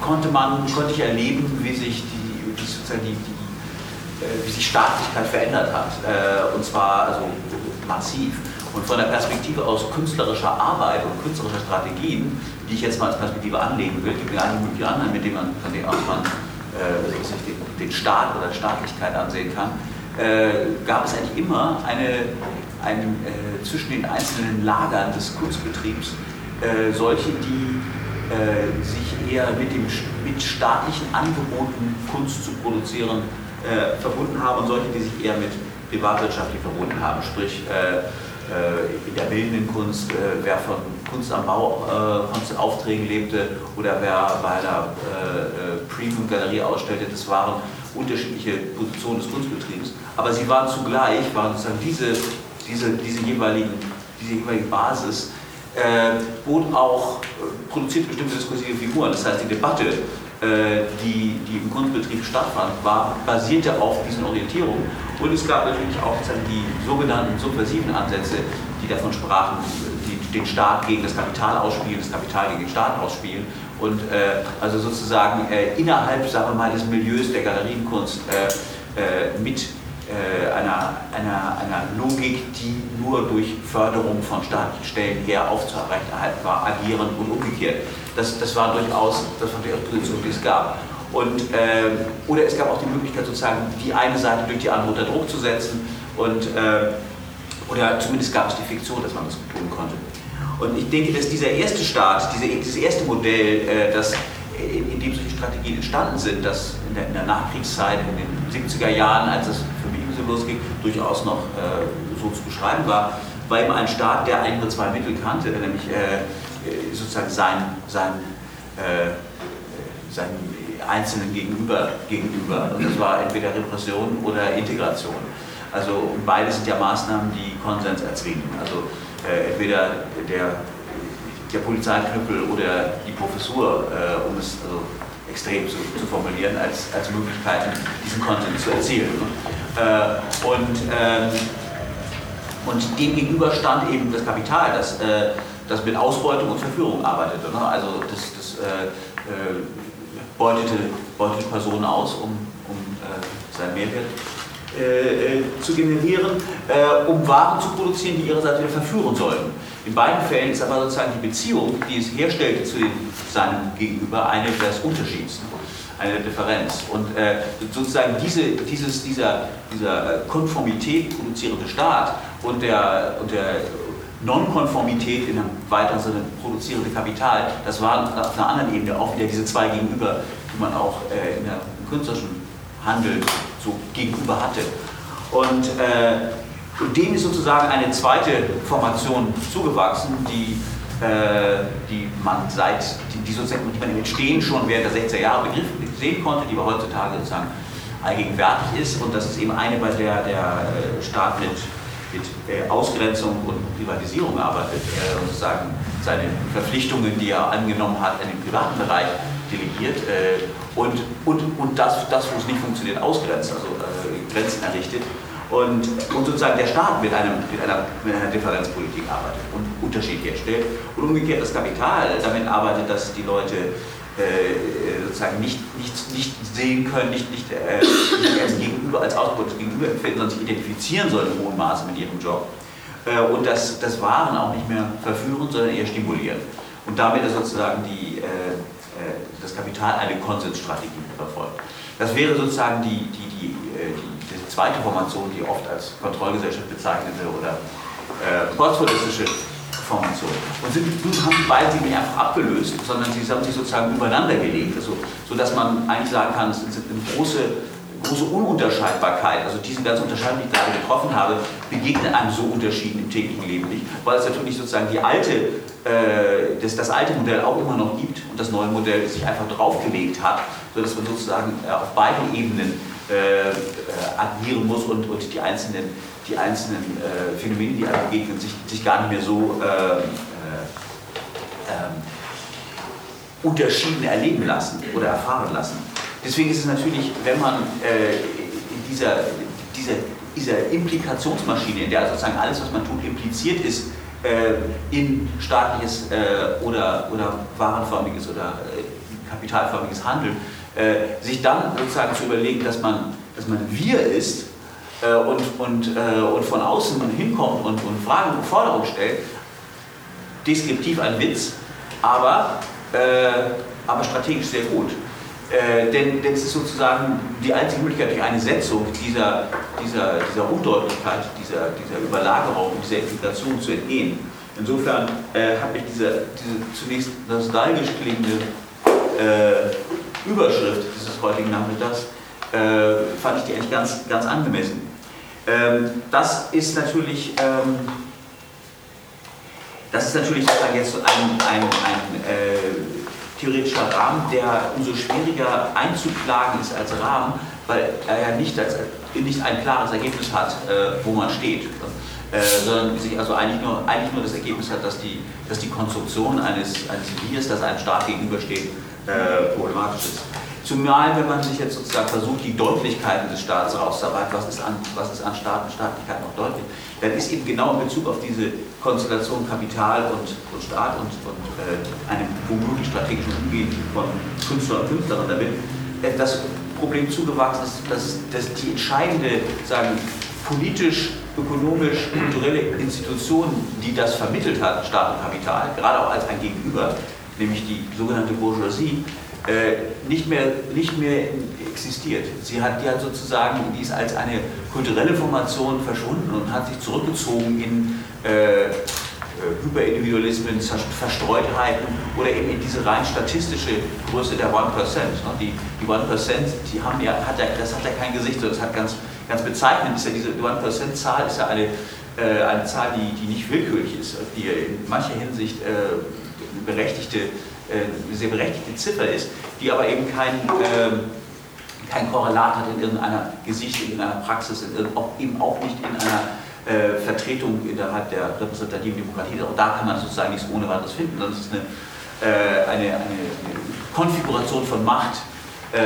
konnte man, konnte ich erleben, wie sich die, die, sozusagen die, die äh, wie sich Staatlichkeit verändert hat. Äh, und zwar also massiv. Und von der Perspektive aus künstlerischer Arbeit und künstlerischer Strategien, die ich jetzt mal als Perspektive anlegen will, gibt es einige mögliche anderen, mit denen man, von denen aus äh, den, den Staat oder Staatlichkeit ansehen kann, äh, gab es eigentlich immer eine, ein, äh, zwischen den einzelnen Lagern des Kunstbetriebs äh, solche, die äh, sich eher mit, dem, mit staatlichen Angeboten Kunst zu produzieren äh, verbunden haben und solche, die sich eher mit privatwirtschaftlich verbunden haben, sprich in der bildenden Kunst, äh, wer von Kunst am Bau äh, Aufträgen lebte oder wer bei einer Premium-Galerie ausstellte, das waren unterschiedliche Positionen des Kunstbetriebs. Aber sie waren zugleich, waren sozusagen diese, diese, diese, jeweiligen, diese jeweilige Basis, äh, bot auch, produziert bestimmte diskursive Figuren. Das heißt, die Debatte, äh, die, die im Kunstbetrieb stattfand, war, basierte auf diesen Orientierungen. Und es gab natürlich auch die sogenannten subversiven Ansätze, die davon sprachen, die den Staat gegen das Kapital ausspielen, das Kapital gegen den Staat ausspielen. Und äh, also sozusagen äh, innerhalb, sagen wir mal, des Milieus der Galerienkunst äh, äh mit äh, einer, einer, einer Logik, die nur durch Förderung von staatlichen Stellen her aufzuerhalten war, agieren und umgekehrt. Das, das war durchaus, das war durchaus Position, die es gab. Und, äh, oder es gab auch die Möglichkeit, sozusagen die eine Seite durch die andere unter Druck zu setzen. Und, äh, oder zumindest gab es die Fiktion, dass man das tun konnte. Und ich denke, dass dieser erste Staat, diese, dieses erste Modell, äh, das, in, in, dem solche Strategien entstanden sind, das in der, in der, Nachkriegszeit, in den 70er Jahren, als es so losging, durchaus noch äh, so zu beschreiben war, war eben ein Staat, der ein oder zwei Mittel kannte, nämlich äh, sozusagen sein, sein, äh, sein Einzelnen gegenüber, gegenüber. Und das war entweder Repression oder Integration. Also beide sind ja Maßnahmen, die Konsens erzwingen. Also äh, entweder der, der Polizeiknüppel oder die Professur, äh, um es also extrem zu, zu, formulieren, als, als Möglichkeiten, diesen Konsens zu erzielen. Äh, und, ähm, und dem gegenüber stand eben das Kapital, das, äh, das mit Ausbeutung und Verführung arbeitete. Ne? Also das, das äh, äh, beutete, beutete Personen aus, um, um seinen Mehrwert äh, zu generieren, äh, um Waren zu produzieren, die ihrerseits wieder verführen sollten. In beiden Fällen ist aber sozusagen die Beziehung, die es herstellte zu den, seinem Gegenüber, eine des Unterschieds, eine Differenz. Und äh, sozusagen diese, dieses, dieser, dieser Konformität produzierende Staat und der, und der Nonkonformität in einem weiteren Sinne produzierende Kapital, das waren auf einer anderen Ebene auch wieder diese zwei Gegenüber, die man auch äh, in der künstlerischen Handel so gegenüber hatte. Und, äh, und dem ist sozusagen eine zweite Formation zugewachsen, die, äh, die man seit, die, die, sozusagen, die man im Entstehen schon während der 60er Jahre begriffen sehen konnte, die aber heutzutage sozusagen allgegenwärtig ist und das ist eben eine, bei der der äh, Staat mit, mit äh, Ausgrenzung und Privatisierung arbeitet äh, sozusagen seine Verpflichtungen, die er angenommen hat, in den privaten Bereich delegiert äh, und, und, und das, das, wo es nicht funktioniert, ausgrenzt, also äh, Grenzen errichtet. Und, und sozusagen der Staat mit, einem, mit, einer, mit einer Differenzpolitik arbeitet und Unterschied herstellt. Und umgekehrt das Kapital damit arbeitet, dass die Leute äh, sozusagen nicht, nicht, nicht sehen können, nicht, nicht, äh, nicht als Gegenüber, als Ausbeutung gegenüber empfinden, sondern sich identifizieren sollen im hohen Maße mit ihrem Job. Äh, und das, das Waren auch nicht mehr verführen, sondern eher stimulieren. Und damit ist sozusagen die, äh, äh, das Kapital eine Konsensstrategie verfolgt. Das wäre sozusagen die, die, die, äh, die, zweite Formation, die oft als Kontrollgesellschaft bezeichnete oder äh, postholistische Formation. Und sind, nun haben die beiden sich nicht einfach abgelöst, sondern sie haben sich sozusagen übereinander gelegt, also, sodass man eigentlich sagen kann, es sind große, große Ununterscheidbarkeit, also diese ganze Unterscheidung, die ich gerade getroffen habe, begegnet einem so Unterschieden im täglichen Leben nicht, weil es natürlich sozusagen die alte äh, das, das alte Modell auch immer noch gibt und das neue Modell sich einfach draufgelegt hat, sodass man sozusagen äh, auf beiden Ebenen äh, äh, agieren muss und, und die einzelnen, die einzelnen äh, Phänomene, die einem begegnen, sich, sich gar nicht mehr so ähm, ähm, unterschieden erleben lassen oder erfahren lassen. Deswegen ist es natürlich, wenn man in dieser, dieser, dieser Implikationsmaschine, in der sozusagen alles, was man tut, impliziert ist, äh, in staatliches äh, oder, oder warenförmiges oder äh, kapitalförmiges Handeln, äh, sich dann sozusagen zu überlegen, dass man, dass man wir ist äh, und, und, äh, und von außen hinkommt und, und Fragen und Forderungen stellt, deskriptiv ein Witz, aber, aber strategisch sehr gut. Äh, denn, denn, es ist sozusagen die einzige Möglichkeit, durch eine Setzung dieser, dieser, dieser Undeutlichkeit, dieser, dieser Überlagerung, dieser Integration zu entgehen. Insofern äh, habe ich diese, diese zunächst nostalgisch klingende äh, Überschrift dieses heutigen Nachmittags, äh, fand ich die eigentlich ganz, ganz angemessen. Ähm, das ist natürlich, ähm, das ist natürlich jetzt ein, ein, ein äh, theoretischer Rahmen, der umso schwieriger einzuklagen ist als Rahmen, weil er ja nicht, als, nicht ein klares Ergebnis hat, äh, wo man steht. Äh, sondern sich also eigentlich nur, eigentlich nur das Ergebnis hat, dass die, dass die Konstruktion eines, eines das einem Staat gegenübersteht, äh, problematisch ist. Zumal, wenn man sich jetzt sozusagen versucht, die Deutlichkeiten des Staates rauszuarbeiten, was ist an, was ist an Staat und Staatlichkeit noch deutlich, dann ist eben genau in Bezug auf diese Konstellation Kapital und, und Staat und, und äh, einem womöglich strategischen Umgehen von Künstlern und Künstlerinnen damit, äh, das Problem zugewachsen ist, dass, dass die entscheidende, sagen, politisch, ökonomisch, kulturelle Institution, die das vermittelt hat, Staat und Kapital, gerade auch als ein Gegenüber, nämlich die sogenannte Bourgeoisie, äh, nicht, mehr, nicht mehr existiert. Sie hat, die hat sozusagen, die ist als eine kulturelle Formation verschwunden und hat sich zurückgezogen in äh, äh Hyperindividualismen, Verstreutheiten oder eben in diese rein statistische Größe der 1%. Ne? Die, die 1%, die haben ja, hat ja, das hat ja kein Gesicht, das hat ganz, ganz bezeichnend, ist ja diese 1%-Zahl ist ja eine, äh, eine Zahl, die, die nicht willkürlich ist, die in mancher Hinsicht äh, berechtigte äh, eine sehr berechtigte Ziffer ist, die aber eben kein, ähm, kein Korrelat hat in irgendeiner Gesicht, in irgendeiner Praxis, in, eben auch nicht in einer äh, Vertretung innerhalb der repräsentativen Demokratie. Auch da kann man sozusagen nichts ohne weiteres finden. Das ist eine, äh, eine, eine, Konfiguration von Macht, äh,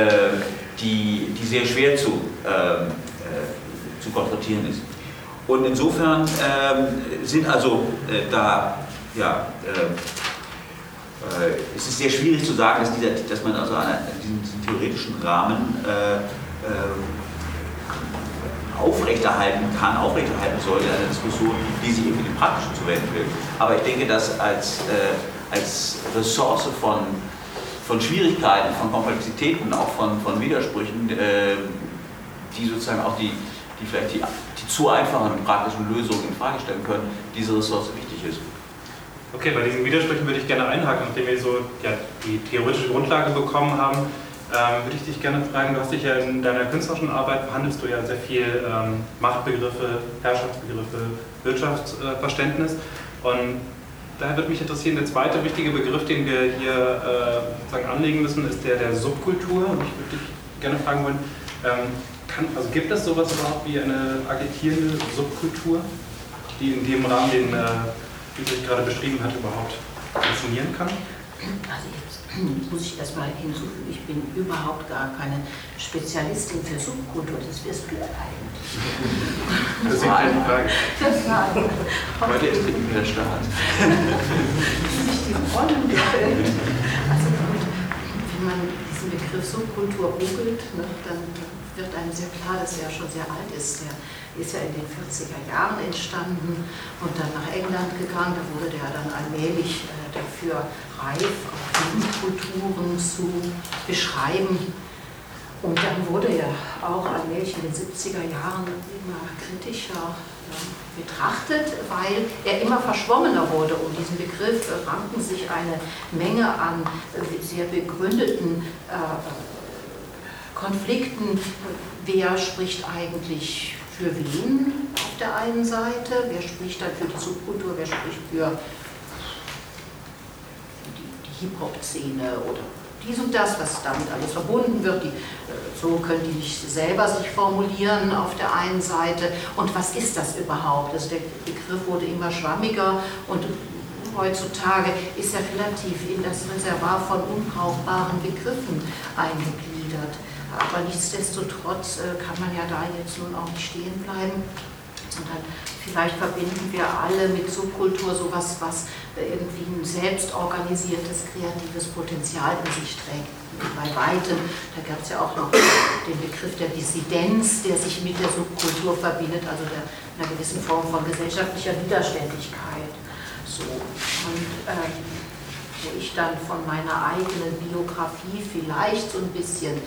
die, die sehr schwer zu, ähm, äh, zu konfrontieren ist. Und insofern ähm, sind also äh, da, ja, äh, es ist sehr schwierig zu sagen, dass, dieser, dass man also diesen, diesen, theoretischen Rahmen aufrechterhalten kann, aufrechterhalten soll in einer Diskussion, die sich irgendwie dem Praktischen zuwenden will. Aber ich denke, dass als, äh, als Ressource von, von Schwierigkeiten, von Komplexitäten, auch von, von Widersprüchen, äh, die sozusagen auch die, die vielleicht die, die zu einfachen praktischen Lösungen in Frage stellen können, diese Ressource wichtig ist. Okay, bei diesen Widersprüchen würde ich gerne einhaken, nachdem wir so ja, die theoretische Grundlage bekommen haben. Ähm, würde ich dich gerne fragen, du hast dich ja in deiner künstlerischen Arbeit, behandelst du ja sehr viel ähm, Machtbegriffe, Herrschaftsbegriffe, Wirtschaftsverständnis. Und daher würde mich interessieren, der zweite wichtige Begriff, den wir hier äh, anlegen müssen, ist der der Subkultur. Und ich würde dich gerne fragen wollen, ähm, kann, also gibt es sowas überhaupt wie eine agitierende Subkultur, die in dem Rahmen, den äh, Friedrich gerade beschrieben hat, überhaupt funktionieren kann? Also muss ich erstmal hinzufügen, ich bin überhaupt gar keine Spezialistin für Subkultur, das wirst du eigentlich. Das ist eine Frage. Das war Heute ist in der Staat. Sich die Rollen gefällt. Also wenn man diesen Begriff Subkultur googelt, ne, dann wird einem sehr klar, dass er ja schon sehr alt ist. Der ist ja in den 40er Jahren entstanden und dann nach England gegangen. Da wurde der dann allmählich äh, dafür reif, auch Kulturen zu beschreiben. Und dann wurde er auch allmählich in den 70er Jahren immer kritischer betrachtet, weil er immer verschwommener wurde. Um diesen Begriff ranken sich eine Menge an sehr begründeten äh, Konflikten. Wer spricht eigentlich für wen auf der einen Seite? Wer spricht dann für die Subkultur? Wer spricht für Hip-Hop-Szene oder dies und das, was damit alles verbunden wird. Die, äh, so können die nicht selber sich formulieren auf der einen Seite. Und was ist das überhaupt? Also der Begriff wurde immer schwammiger und heutzutage ist er relativ in das Reservoir von unbrauchbaren Begriffen eingegliedert. Aber nichtsdestotrotz äh, kann man ja da jetzt nun auch nicht stehen bleiben, sondern vielleicht verbinden wir alle mit Subkultur sowas, was irgendwie ein selbstorganisiertes, kreatives Potenzial in sich trägt. Bei weitem, da gab es ja auch noch den Begriff der Dissidenz, der sich mit der Subkultur verbindet, also der, einer gewissen Form von gesellschaftlicher Widerständigkeit. So. Und ähm, wo ich dann von meiner eigenen Biografie vielleicht so ein bisschen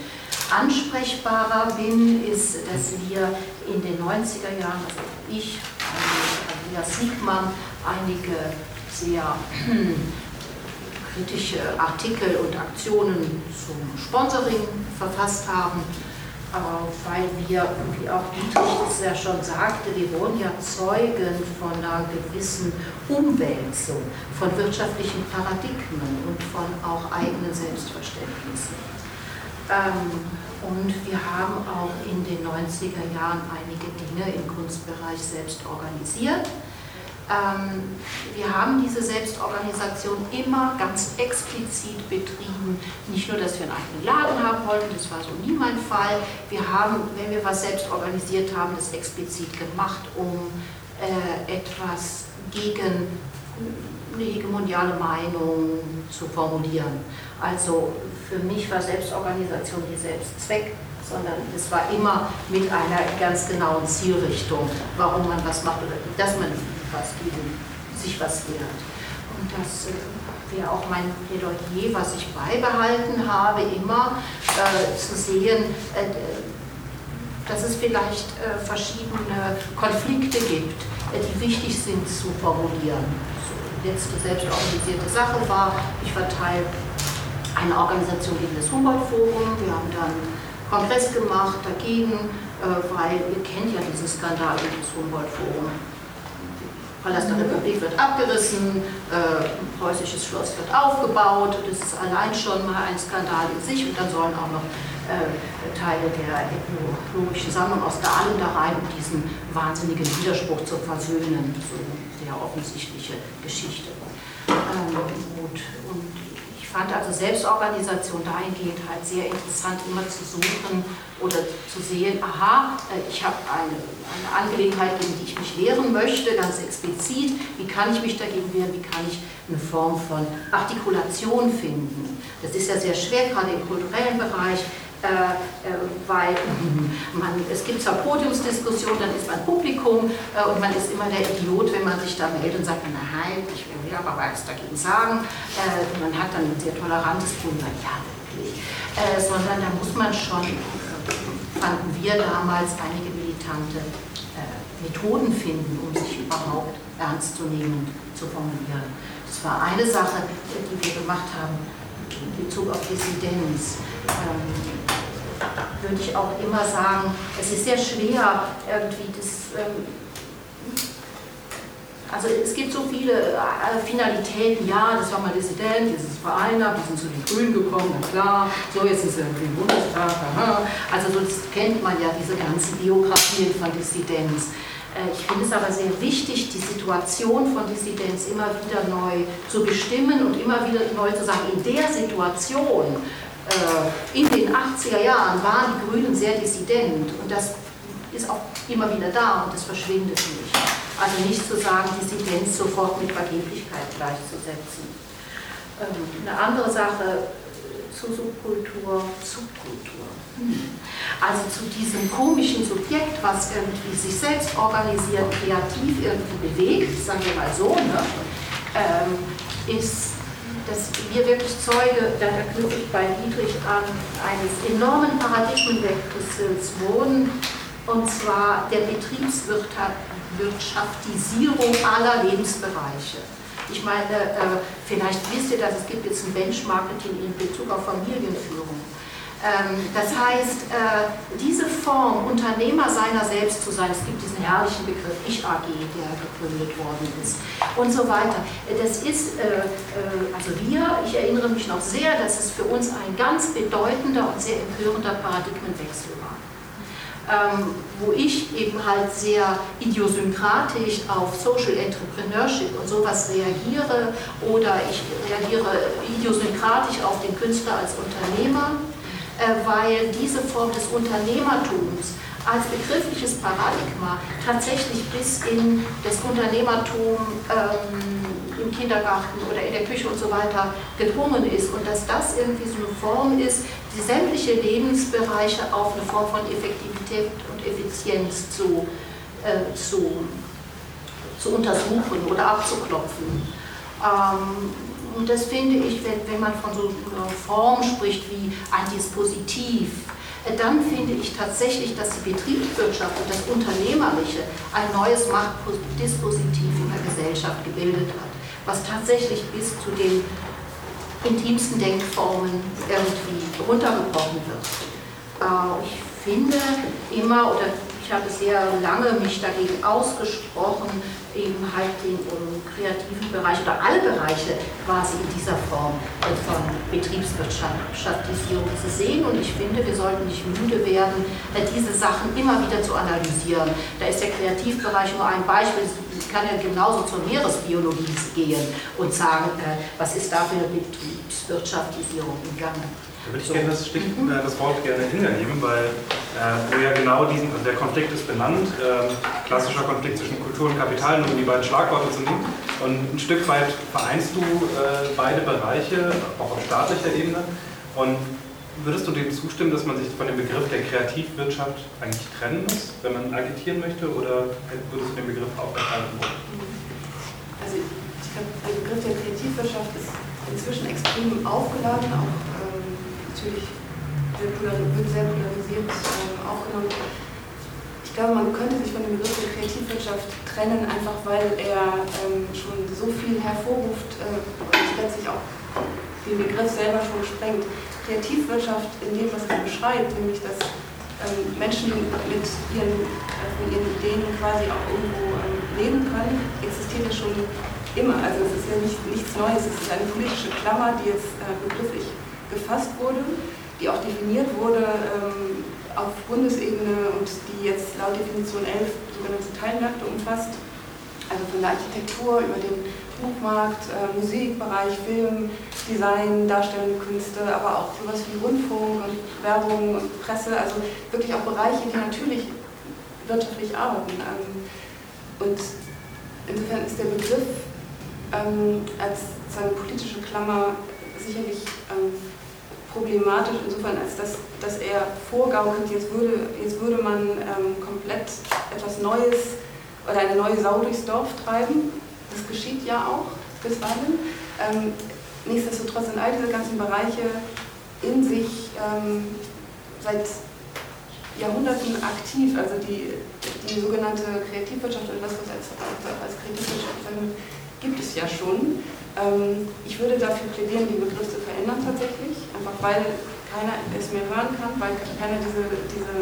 ansprechbarer bin, ist, dass wir in den 90er Jahren, also ich, Andreas Siegmann, einige sehr [CLEARS THROAT] kritische Artikel und Aktionen zum Sponsoring verfasst haben, äh, weil wir, wie auch Dietrich es ja schon sagte, wir wurden ja Zeugen von einer gewissen Umwälzung von wirtschaftlichen Paradigmen und von auch eigenen Selbstverständnissen. Ähm, und wir haben auch in den 90er Jahren einige Dinge im Kunstbereich selbst organisiert. Ähm, wir haben diese Selbstorganisation immer ganz explizit betrieben. Nicht nur, dass wir einen eigenen Laden haben wollten, das war so nie mein Fall. Wir haben, wenn wir was selbst organisiert haben, das explizit gemacht, um äh, etwas gegen eine hegemoniale Meinung zu formulieren. Also für mich war Selbstorganisation nie Selbstzweck, sondern es war immer mit einer ganz genauen Zielrichtung, warum man was macht oder dass man was gegen sich was wehrt. Und das äh, wäre auch mein Plädoyer, was ich beibehalten habe, immer äh, zu sehen, äh, dass es vielleicht äh, verschiedene Konflikte gibt, äh, die wichtig sind zu formulieren. So, letzte selbstorganisierte Sache war, ich verteile eine Organisation gegen das Humboldt-Forum. Wir haben dann Kongress gemacht dagegen, äh, weil ihr kennt ja diesen Skandal gegen das Humboldt-Forum. Palast der Republik wird abgerissen, äh, preußisches Schloss wird aufgebaut, das ist allein schon mal ein Skandal in sich und dann sollen auch noch äh, Teile der ethnologischen Sammlung aus Dahlem da rein, um diesen wahnsinnigen Widerspruch zu versöhnen. So sehr offensichtliche Geschichte. Ähm, gut. Und fand also Selbstorganisation dahingehend halt sehr interessant, immer zu suchen oder zu sehen, aha, äh, ich habe eine, eine Angelegenheit, gegen die ich mich wehren möchte, ganz explizit. Wie kann ich mich dagegen wehren? Wie kann ich eine Form von Artikulation finden? Das ist ja sehr schwer, gerade im kulturellen Bereich. Äh, äh, weil man, es gibt zwar Podiumsdiskussionen, dann ist man Publikum äh, und man ist immer der Idiot, wenn man sich da meldet und sagt, halt, ich will ja aber was dagegen sagen. Man hat dann ein sehr tolerantes Klima, ja wirklich. Sondern da muss man schon, fanden wir damals, einige militante Methoden finden, um sich überhaupt ernst zu nehmen, zu formulieren. Das war eine Sache, die wir gemacht haben in Bezug auf Dissidenz. Würde ich auch immer sagen, es ist sehr schwer, irgendwie das. Ähm, also es gibt so viele äh, Finalitäten, ja, das war mal Dissident, jetzt ist es vereinert, die sind zu den Grünen gekommen, na klar, so jetzt ist er im Bundestag, aha. also so das kennt man ja, diese ganzen Biografien von Dissidenz. Äh, ich finde es aber sehr wichtig, die Situation von Dissidenz immer wieder neu zu bestimmen und immer wieder neu zu sagen, in der Situation in den 80er Jahren waren die Grünen sehr dissident und das ist auch immer wieder da und das verschwindet nicht. Also nicht zu sagen, Dissidenz sofort mit Vergeblichkeit gleichzusetzen. Ähm, eine andere Sache zu Subkultur, Subkultur. Hm. Also zu diesem komischen Subjekt, was irgendwie sich selbst organisiert, kreativ irgendwie bewegt, sagen wir mal so, ne, ähm, ist dass wir wirklich Zeuge, da knüpfe ich bei Dietrich an, eines enormen Paradigmenwechsels wurden, und zwar der Betriebswirtschaftisierung aller Lebensbereiche. Ich meine, äh, vielleicht wisst ihr, dass es gibt jetzt ein Benchmarking in Bezug auf Familienführung. Ähm, das heißt, äh, diese Form, Unternehmer seiner selbst zu sein, es gibt diesen herrlichen Begriff Ich AG, der gegründet worden ist und so weiter. Das ist, äh, äh, also wir, ich erinnere mich noch sehr, dass es für uns ein ganz bedeutender und sehr empörender Paradigmenwechsel war. Ähm, wo ich eben halt sehr idiosynkratisch auf Social Entrepreneurship und sowas reagiere oder ich reagiere idiosynkratisch auf den Künstler als Unternehmer weil diese Form des Unternehmertums als begriffliches Paradigma tatsächlich bis in das Unternehmertum ähm, im Kindergarten oder in der Küche und so weiter gedrungen ist und dass das irgendwie so eine Form ist, die sämtliche Lebensbereiche auf eine Form von Effektivität und Effizienz zu, äh, zu, zu untersuchen oder abzuklopfen. Ähm, und das finde ich, wenn, wenn man von so einer Form spricht wie ein Dispositiv, äh, dann finde ich tatsächlich, dass die Betriebswirtschaft und das Unternehmerliche ein neues Machtdispositiv in der Gesellschaft gebildet hat, was tatsächlich bis zu den intimsten Denkformen irgendwie runtergebrochen wird. Äh, ich finde immer, oder ich habe sehr lange mich dagegen ausgesprochen, eben halt den um, kreativen Bereich oder alle Bereiche quasi in dieser Form äh, von Betriebswirtschaftisierung zu sehen. Und ich finde, wir sollten nicht müde werden, äh, diese Sachen immer wieder zu analysieren. Da ist der Kreativbereich nur ein Beispiel. Ich kann ja genauso zur Meeresbiologie gehen und sagen, äh, was ist da für eine Betriebswirtschaftisierung im Gange. Da würde ich gerne das, Stich, äh, das Wort gerne hinnehmen, weil äh, ja genau diesen, also der Konflikt ist benannt, äh, klassischer Konflikt zwischen Kultur und Kapital, nur um die beiden Schlagworte zu nehmen. Und ein Stück weit vereinst du äh, beide Bereiche, auch auf staatlicher Ebene. Und würdest du dem zustimmen, dass man sich von dem Begriff der Kreativwirtschaft eigentlich trennen muss, wenn man agitieren möchte, oder würdest du den Begriff auch erhalten wollen? Also ich glaube, der Begriff der Kreativwirtschaft ist inzwischen extrem aufgeladen, auch natürlich wird sehr polarisiert ähm, aufgenommen. Ich glaube, man könnte sich von dem Begriff der Kreativwirtschaft trennen, einfach weil er ähm, schon so viel hervorruft äh, und letztlich auch den Begriff selber schon sprengt. Kreativwirtschaft in dem, was er beschreibt, nämlich dass ähm, Menschen mit ihren, von ihren Ideen quasi auch irgendwo leben können, existiert ja schon immer. Also es ist ja nicht, nichts Neues, es ist eine politische Klammer, die jetzt äh, begrifflich gefasst wurde, die auch definiert wurde ähm, auf Bundesebene und die jetzt laut Definition 11 sogenannte Teilmärkte umfasst. Also von der Architektur über den Buchmarkt, äh, Musikbereich, Film, Design, darstellende Künste, aber auch sowas wie Rundfunk und Werbung und Presse, also wirklich auch Bereiche, die natürlich wirtschaftlich arbeiten. Ähm, und insofern ist der Begriff ähm, als seine politische Klammer sicherlich problematisch, insofern als dass, dass er vorgaukelt, jetzt würde, jetzt würde man ähm, komplett etwas Neues oder eine neue Sau durchs Dorf treiben. Das geschieht ja auch bisweilen. Ähm, nichtsdestotrotz sind all diese ganzen Bereiche in sich ähm, seit Jahrhunderten aktiv. Also die, die sogenannte Kreativwirtschaft oder das, was als, als Kreativwirtschaft gibt es ja schon. Ähm, ich würde dafür plädieren, den Begriff zu verändern tatsächlich, einfach weil keiner es mehr hören kann, weil keiner diese, diese,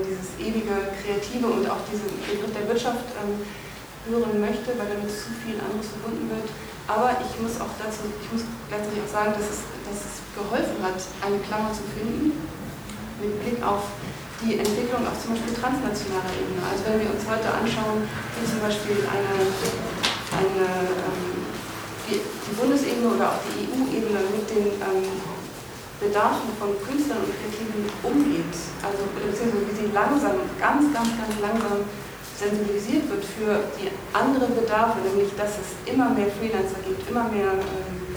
dieses ewige Kreative und auch diesen Begriff der Wirtschaft ähm, hören möchte, weil damit zu viel anderes verbunden wird. Aber ich muss auch dazu, ich muss gleichzeitig auch sagen, dass es, dass es geholfen hat, eine Klammer zu finden, mit Blick auf die Entwicklung auf zum Beispiel transnationaler Ebene. Also wenn wir uns heute anschauen, wie zum Beispiel eine, eine ähm, die, Bundesebene oder auch die EU-Ebene mit den ähm, Bedarfen von Künstlern und Kreativen umgeht, also beziehungsweise wie sie langsam, ganz, ganz, ganz langsam sensibilisiert wird für die anderen Bedarfe, nämlich dass es immer mehr Freelancer gibt, immer mehr ähm,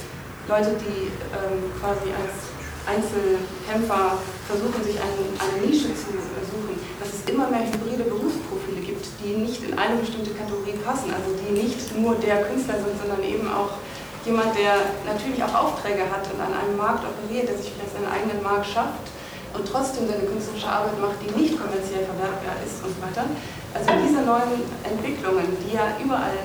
Leute, die ähm, quasi als Einzelkämpfer versuchen, sich eine, eine Nische zu suchen, dass es immer mehr hybride Berufsprofile gibt, die nicht in eine bestimmte Kategorie passen, also die nicht nur der Künstler sind, sondern eben auch jemand, der natürlich auch Aufträge hat und an einem Markt operiert, der sich vielleicht seinen eigenen Markt schafft und trotzdem seine künstlerische Arbeit macht, die nicht kommerziell verwertbar ist und so weiter. Also diese neuen Entwicklungen, die ja überall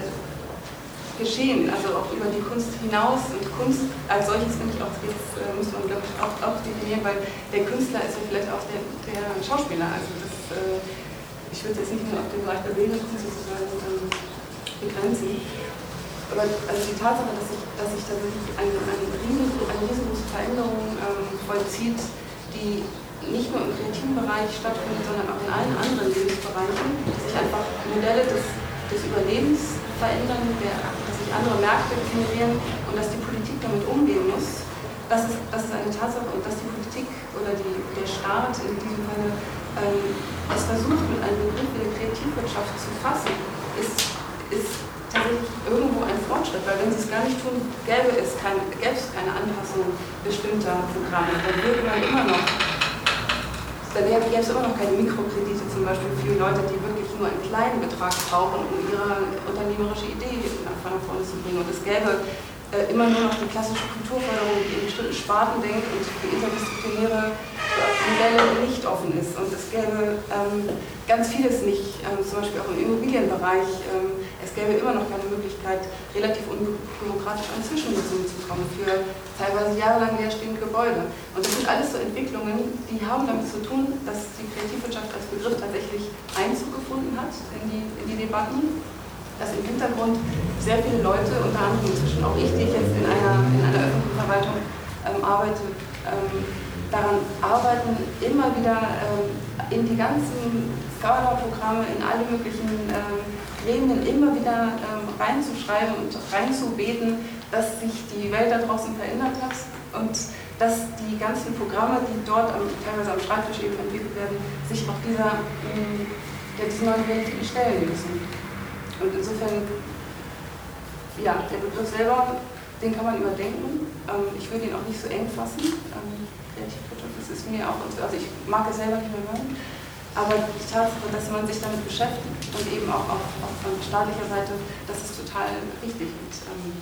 geschehen, also auch über die Kunst hinaus und Kunst als solches finde ich auch, jetzt äh, muss man glaube ich auch, auch definieren, weil der Künstler ist ja vielleicht auch der, der Schauspieler. Also das, äh, ich würde jetzt nicht nur auf den Bereich der Bildung sozusagen ähm, begrenzen. Aber also die Tatsache, dass sich, dass sich da wirklich eine, eine, riesen, eine riesengroße Veränderung ähm, vollzieht, die nicht nur im kreativen Bereich stattfindet, sondern auch in allen anderen Lebensbereichen, dass sich einfach Modelle des, des Überlebens verändern, der, dass sich andere Märkte generieren und dass die Politik damit umgehen muss. Das ist, das ist eine Tatsache und dass die Politik oder die, der Staat in diesem Falle ähm, es versucht, mit einem Begriff wie der Kreativwirtschaft zu fassen, ist, ist tatsächlich irgendwo ein Fortschritt, weil wenn sie es gar nicht tun, gäbe es, kein, gäbe es keine Anpassung bestimmter Programme. Dann würde man immer noch dann gäbe es immer noch keine Mikrokredite zum Beispiel für Leute, die wirklich nur einen kleinen Betrag brauchen, um ihre unternehmerische Idee nach vorne zu bringen. Und es gäbe äh, immer nur noch die klassische Kulturförderung, die in bestimmten Sparten denkt und für interdisziplinäre Modelle nicht offen ist. Und es gäbe ähm, ganz vieles nicht, ähm, zum Beispiel auch im Immobilienbereich. Ähm, es gäbe immer noch keine Möglichkeit, relativ unbürokratisch an Zwischennutzungen zu kommen für teilweise jahrelang leerstehende Gebäude. Und das sind alles so Entwicklungen, die haben damit zu tun, dass die Kreativwirtschaft als Begriff tatsächlich Einzug gefunden hat in die, in die Debatten. Dass im Hintergrund sehr viele Leute, unter anderem inzwischen auch ich, die ich jetzt in einer, in einer öffentlichen Verwaltung ähm, arbeite, ähm, daran arbeiten, immer wieder ähm, in die ganzen Förderprogramme, in alle möglichen ähm, Gremien immer wieder ähm, reinzuschreiben und reinzubeten, dass sich die Welt da draußen verändert hat und dass die ganzen Programme, die dort am, teilweise am Schreibtisch eben entwickelt werden, sich auch dieser, der, diesen neuen Realitäten stellen müssen. Und insofern, ja, der Begriff selber, den kann man überdenken. Ähm, ich würde ihn auch nicht so eng fassen. Ähm, Kreativwirtschaft, das ist mir auch, also ich mag es selber nicht mehr hören. Aber die Tatsache, dass man sich damit beschäftigt und eben auch, auch, auch von staatlicher Seite, das ist total wichtig. Und, ähm,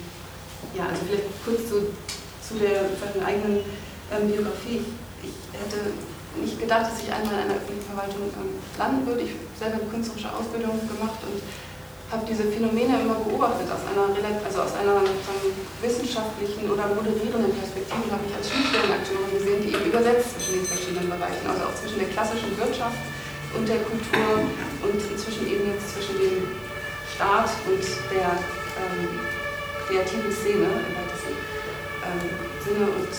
ja, also vielleicht kurz zu, zu der, der eigenen ähm, Biografie. Ich, ich, hätte nicht gedacht, dass ich einmal in einer öffentlichen Verwaltung ähm, landen würde. Ich habe selber eine künstlerische Ausbildung gemacht und habe diese Phänomene immer beobachtet aus einer, also aus einer wissenschaftlichen oder moderierenden Perspektive, habe ich als Schnittstellenakteurin gesehen, die eben übersetzt zwischen den verschiedenen Bereichen, also auch zwischen der klassischen Wirtschaft und der Kultur und inzwischen eben jetzt zwischen dem Staat und der ähm, kreativen Szene im weitesten ähm, Sinne. Und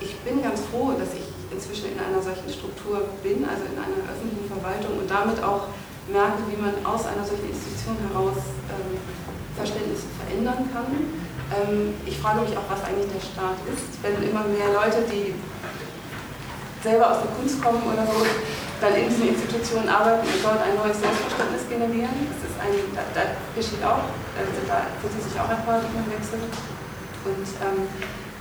ich bin ganz froh, dass ich inzwischen in einer solchen Struktur bin, also in einer öffentlichen Verwaltung und damit auch merke, wie man aus einer solchen Institution heraus ähm, Verständnisse verändern kann. Ähm, ich frage mich auch, was eigentlich der Staat ist, wenn immer mehr Leute, die selber aus der Kunst kommen oder so, dann in diesen Institutionen arbeiten und dort ein neues Selbstverständnis generieren. Das ist ein, da, da geschieht auch, also da vollzieht sich auch ein Paradigmenwechsel. Und ähm,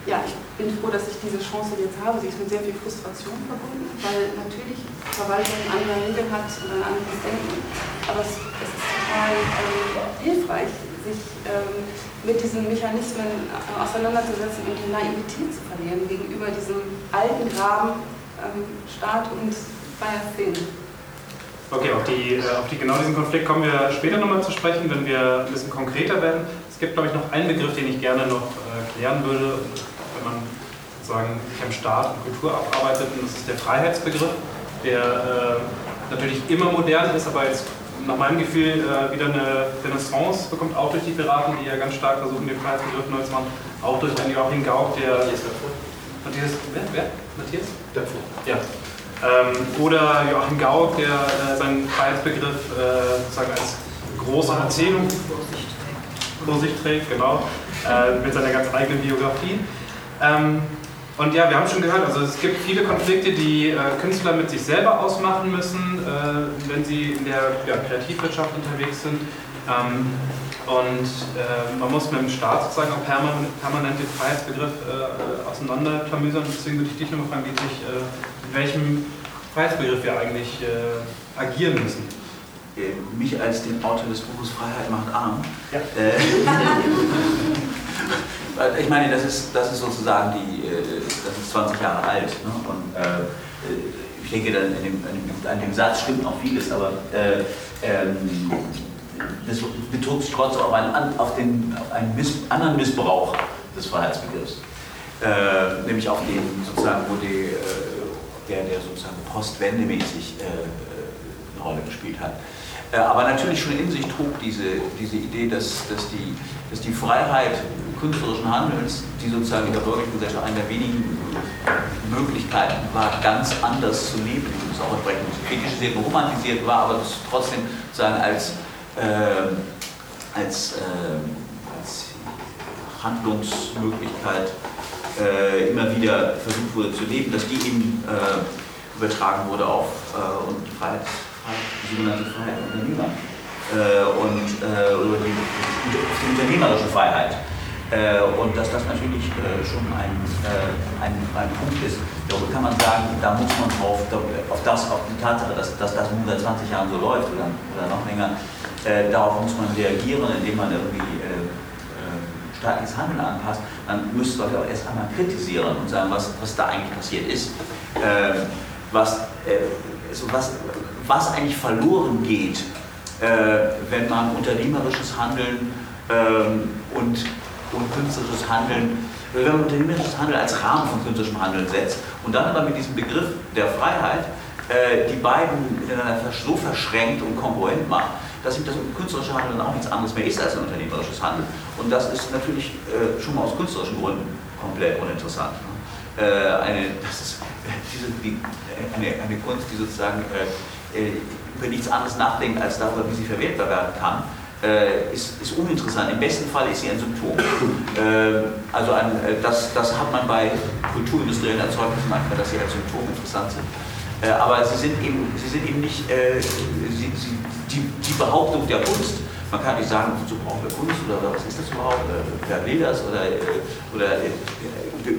ja, ich bin froh, dass ich diese Chance jetzt habe. Sie ist mit sehr viel Frustration verbunden, weil natürlich Verwaltung andere Regeln hat und ein anderes Denken. Aber es, es ist total ähm, hilfreich, sich ähm, mit diesen Mechanismen auseinanderzusetzen und die Naivität zu verlieren gegenüber diesem alten Graben ähm, Staat und freier Szene. Okay, auf, die, äh, auf die, genau diesen Konflikt kommen wir später nochmal zu sprechen, wenn wir ein bisschen konkreter werden. Es gibt, glaube ich, noch einen Begriff, den ich gerne noch äh, klären würde, wenn man sozusagen sich am Staat und Kultur abarbeitet, und das ist der Freiheitsbegriff, der äh, natürlich immer modern ist, aber jetzt nach meinem Gefühl äh, wieder eine Renaissance bekommt, auch durch die Piraten, die ja ganz stark versuchen, den Freiheitsbegriff neu zu machen, auch durch einen Joachim Gauck, der... Matthias, wer? wer? Matthias? Davor. Ja. Ähm, oder Joachim Gauck, der äh, seinen Freiheitsbegriff äh, sozusagen als große Erzählung vor sich trägt, genau, äh, mit seiner ganz eigenen Biografie. Ähm, und ja, wir haben schon gehört, also es gibt viele Konflikte, die äh, Künstler mit sich selber ausmachen müssen, äh, wenn sie in der ja, Kreativwirtschaft unterwegs sind. Ähm, und äh, man muss mit dem Staat sozusagen auch permanent, permanent den Freiheitsbegriff äh, auseinanderklamüsern. Deswegen würde ich dich nochmal fragen, Dietrich, äh, mit welchem Freiheitsbegriff wir eigentlich äh, agieren müssen. Mich als den Autor des Buches Freiheit macht arm. Ja. [LAUGHS] ich meine, das ist, das ist sozusagen die, äh, das ist 20 Jahre alt. Ne? Und äh, ich denke, an dem, an dem, Satz stimmt noch vieles, aber äh, ähm, das betont sich trotzdem auf einen, auf den, auf einen Miss, anderen Missbrauch des Freiheitsbegriffs. Äh, nämlich auf den, sozusagen, wo die, äh, der, der sozusagen postwendemäßig äh, eine Rolle gespielt hat. Aber natürlich schon in sich trug diese, diese Idee, dass, dass, die, dass die Freiheit künstlerischen Handelns, die sozusagen in der bürgerlichen Gesellschaft eine der wenigen Möglichkeiten war, ganz anders zu leben. Das auch entsprechend kritisiert und romantisiert war, aber trotzdem sozusagen als, äh, als, äh, als Handlungsmöglichkeit äh, immer wieder versucht wurde zu leben, dass die eben äh, übertragen wurde auf äh, und Freiheit, Freiheit, die sogenannte Freiheit der Unternehmer äh, und über die, die unternehmerische Freiheit. Äh, und dass das natürlich äh, schon ein, äh, ein, ein, Punkt ist, darüber kann man sagen, da muss man auf, auf das, auf die Tatsache, dass, dass das nun seit 20 Jahren so läuft oder, oder noch länger, äh, darauf muss man reagieren, indem man irgendwie äh, äh, staatliches Handeln anpasst, dann müsste Leute auch erst einmal kritisieren und sagen, was, was da eigentlich passiert ist. Was, so was, was eigentlich verloren geht, wenn man unternehmerisches Handeln ähm, und und künstlerisches Handeln, wenn man unternehmerisches Handeln als Rahmen von künstlerischem Handeln setzt und dann aber mit diesem Begriff der Freiheit äh, die beiden miteinander so verschränkt und kongruent macht, dass ihm das künstlerische Handeln auch nichts anderes mehr ist als ein unternehmerisches Handeln. Und das ist natürlich äh, schon mal aus künstlerischen Gründen komplett uninteressant. Ne? Äh, eine, [LAUGHS] das ist diese, die, eine, eine Kunst, die sozusagen äh, äh, über nichts anderes nachdenkt als darüber, wie sie verwertbar werden kann äh, ist, ist, uninteressant. Im besten Fall ist sie ein Symptom. [LAUGHS] Äh, also ein, äh, das, das hat man bei kulturindustriellen Erzeugnissen manchmal, dass sie als Symptom interessant sind. Äh, aber sie sind eben, sie sind eben nicht äh, sie, sie, die, die, Behauptung der Kunst. Man kann nicht sagen, wozu brauchen wir Kunst oder was ist das überhaupt, wer will das oder, oder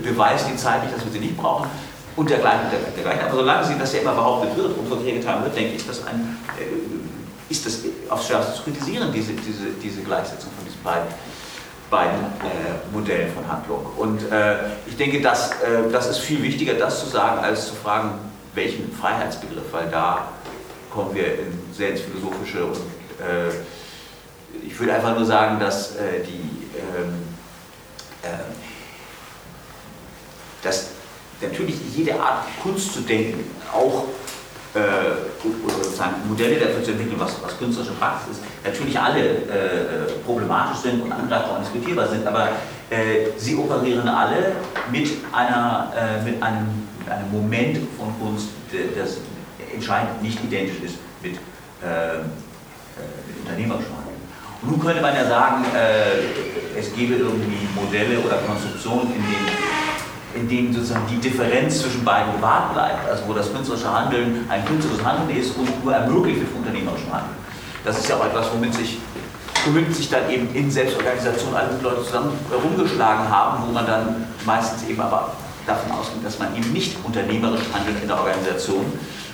beweist die Zeit nicht, dass wir sie nicht brauchen und dergleichen, dergleichen. Aber solange sie das ja immer behauptet wird und von getan wird, denke ich, dass ein ist das aufs Schärfste zu kritisieren, diese, diese, diese Gleichsetzung von diesen beiden, beiden äh, Modellen von Handlung. Und äh, ich denke, dass, äh, das ist viel wichtiger, das zu sagen, als zu fragen, welchen Freiheitsbegriff, weil da kommen wir in sehr ins Philosophische und äh, ich würde einfach nur sagen, dass äh, die ähm, äh, dass natürlich jede Art Kunst zu denken auch äh, oder sozusagen Modelle dafür zu entwickeln, was, was künstlerische Praxis ist, natürlich alle äh, problematisch sind und angreifbar und diskutierbar sind, aber äh, sie operieren alle mit, einer, äh, mit einem einem Moment von Kunst, das entscheidend nicht identisch ist mit, äh, mit unternehmerischem Handeln. Und nun könnte man ja sagen, äh, es gäbe irgendwie Modelle oder Konstruktionen, in denen in denen sozusagen die Differenz zwischen beiden gewahrt bleibt, also wo das künstlerische Handeln ein künstlerisches Handeln ist und nur ermöglicht wird unternehmerischen Handeln. Das ist ja auch etwas, womit sich, womit sich dann eben in Selbstorganisationen alle Leute zusammen herumgeschlagen haben, wo man dann meistens eben aber davon ausgeht, dass man eben nicht unternehmerisch handelt in der Organisation,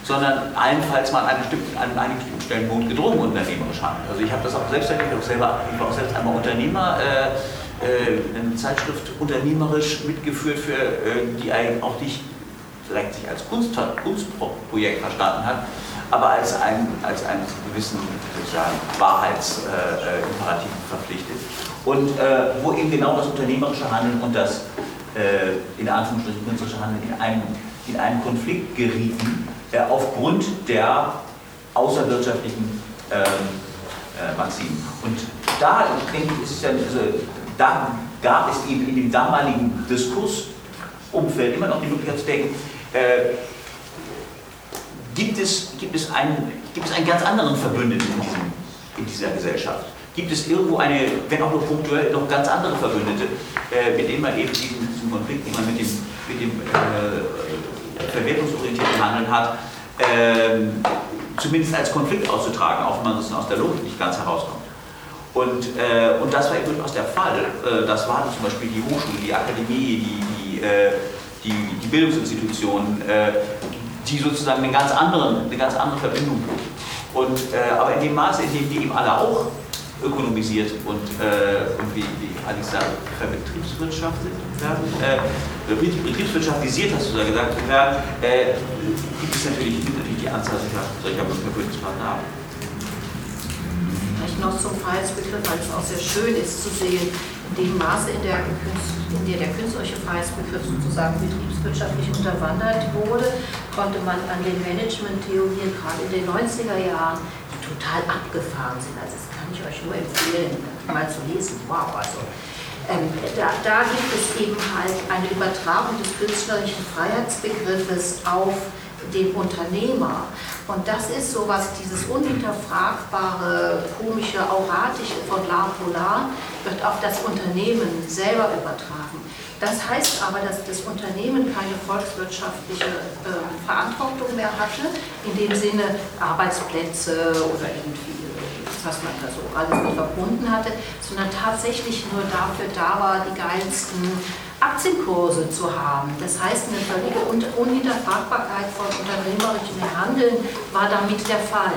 sondern allenfalls mal an, bestimmten, an einigen bestimmten Stellen notgedrungen unternehmerisch handelt. Also ich habe das auch selbst erlebt, ich, war auch selbst einmal Unternehmer, äh, eine Zeitschrift unternehmerisch mitgeführt, für, äh, die auch nicht direkt sich als Kunst, Kunstprojekt verstanden hat, aber als ein, als einen gewissen Wahrheitsimperativ äh, verpflichtet. Und äh, wo eben genau das unternehmerische Handeln und das äh, in Anführungsstrichen künstlerische Handeln in einen, in einen Konflikt gerieten, äh, aufgrund der außerwirtschaftlichen ähm, äh, Maximen. Und da, denke ich, ist es ja, also, da gab es eben in dem damaligen Diskursumfeld immer noch die Möglichkeit zu denken, äh, gibt, es, gibt, es einen, gibt es einen ganz anderen Verbündeten in, diesem, in dieser Gesellschaft? Gibt es irgendwo eine, wenn auch nur punktuell, noch ganz andere Verbündete, äh, mit denen man eben diesen, diesen Konflikt, den man mit dem, mit dem äh, verwertungsorientierten Handeln hat, äh, zumindest als Konflikt auszutragen, auch wenn man das aus der Logik nicht ganz herauskommt. Und, äh, und das war eben durchaus der Fall. Äh, das waren zum Beispiel die Hochschule, die Akademie, die, die, äh, die, die Bildungsinstitutionen, äh, die sozusagen eine ganz, andere, eine ganz andere Verbindung und, äh, aber in dem Maße, in dem die eben alle auch ökonomisiert und, äh, und wie, wie Alex sagt, Betriebswirtschaft werden, äh, betriebswirtschaftisiert, hast du da gesagt, werden, gibt es natürlich, natürlich die Anzahl solcher, solcher. Vielleicht noch zum Freiheitsbegriff, weil es auch sehr schön ist zu sehen, in dem Maße, in der, in der der künstlerische Freiheitsbegriff sozusagen betriebswirtschaftlich unterwandert wurde, konnte man an den Management-Theorien gerade in den 90er Jahren, die total abgefahren sind, also kann ich euch nur empfehlen, mal zu lesen. Wow, also ähm, da, da, gibt es eben halt eine Übertragung des künstlerischen Freiheitsbegriffes auf den Unternehmer. Und das ist so was, dieses unhinterfragbare, komische, auratische von La Polar wird auf das Unternehmen selber übertragen. Das heißt aber, dass das Unternehmen keine volkswirtschaftliche äh, Verantwortung mehr hatte, in dem Sinne Arbeitsplätze oder irgendwie was man da so alles mit verbunden hatte, sondern tatsächlich nur dafür da war, die geilsten Aktienkurse zu haben. Das heißt, eine völlige Unhinterfragbarkeit von unternehmerischem Handeln war damit der Fall.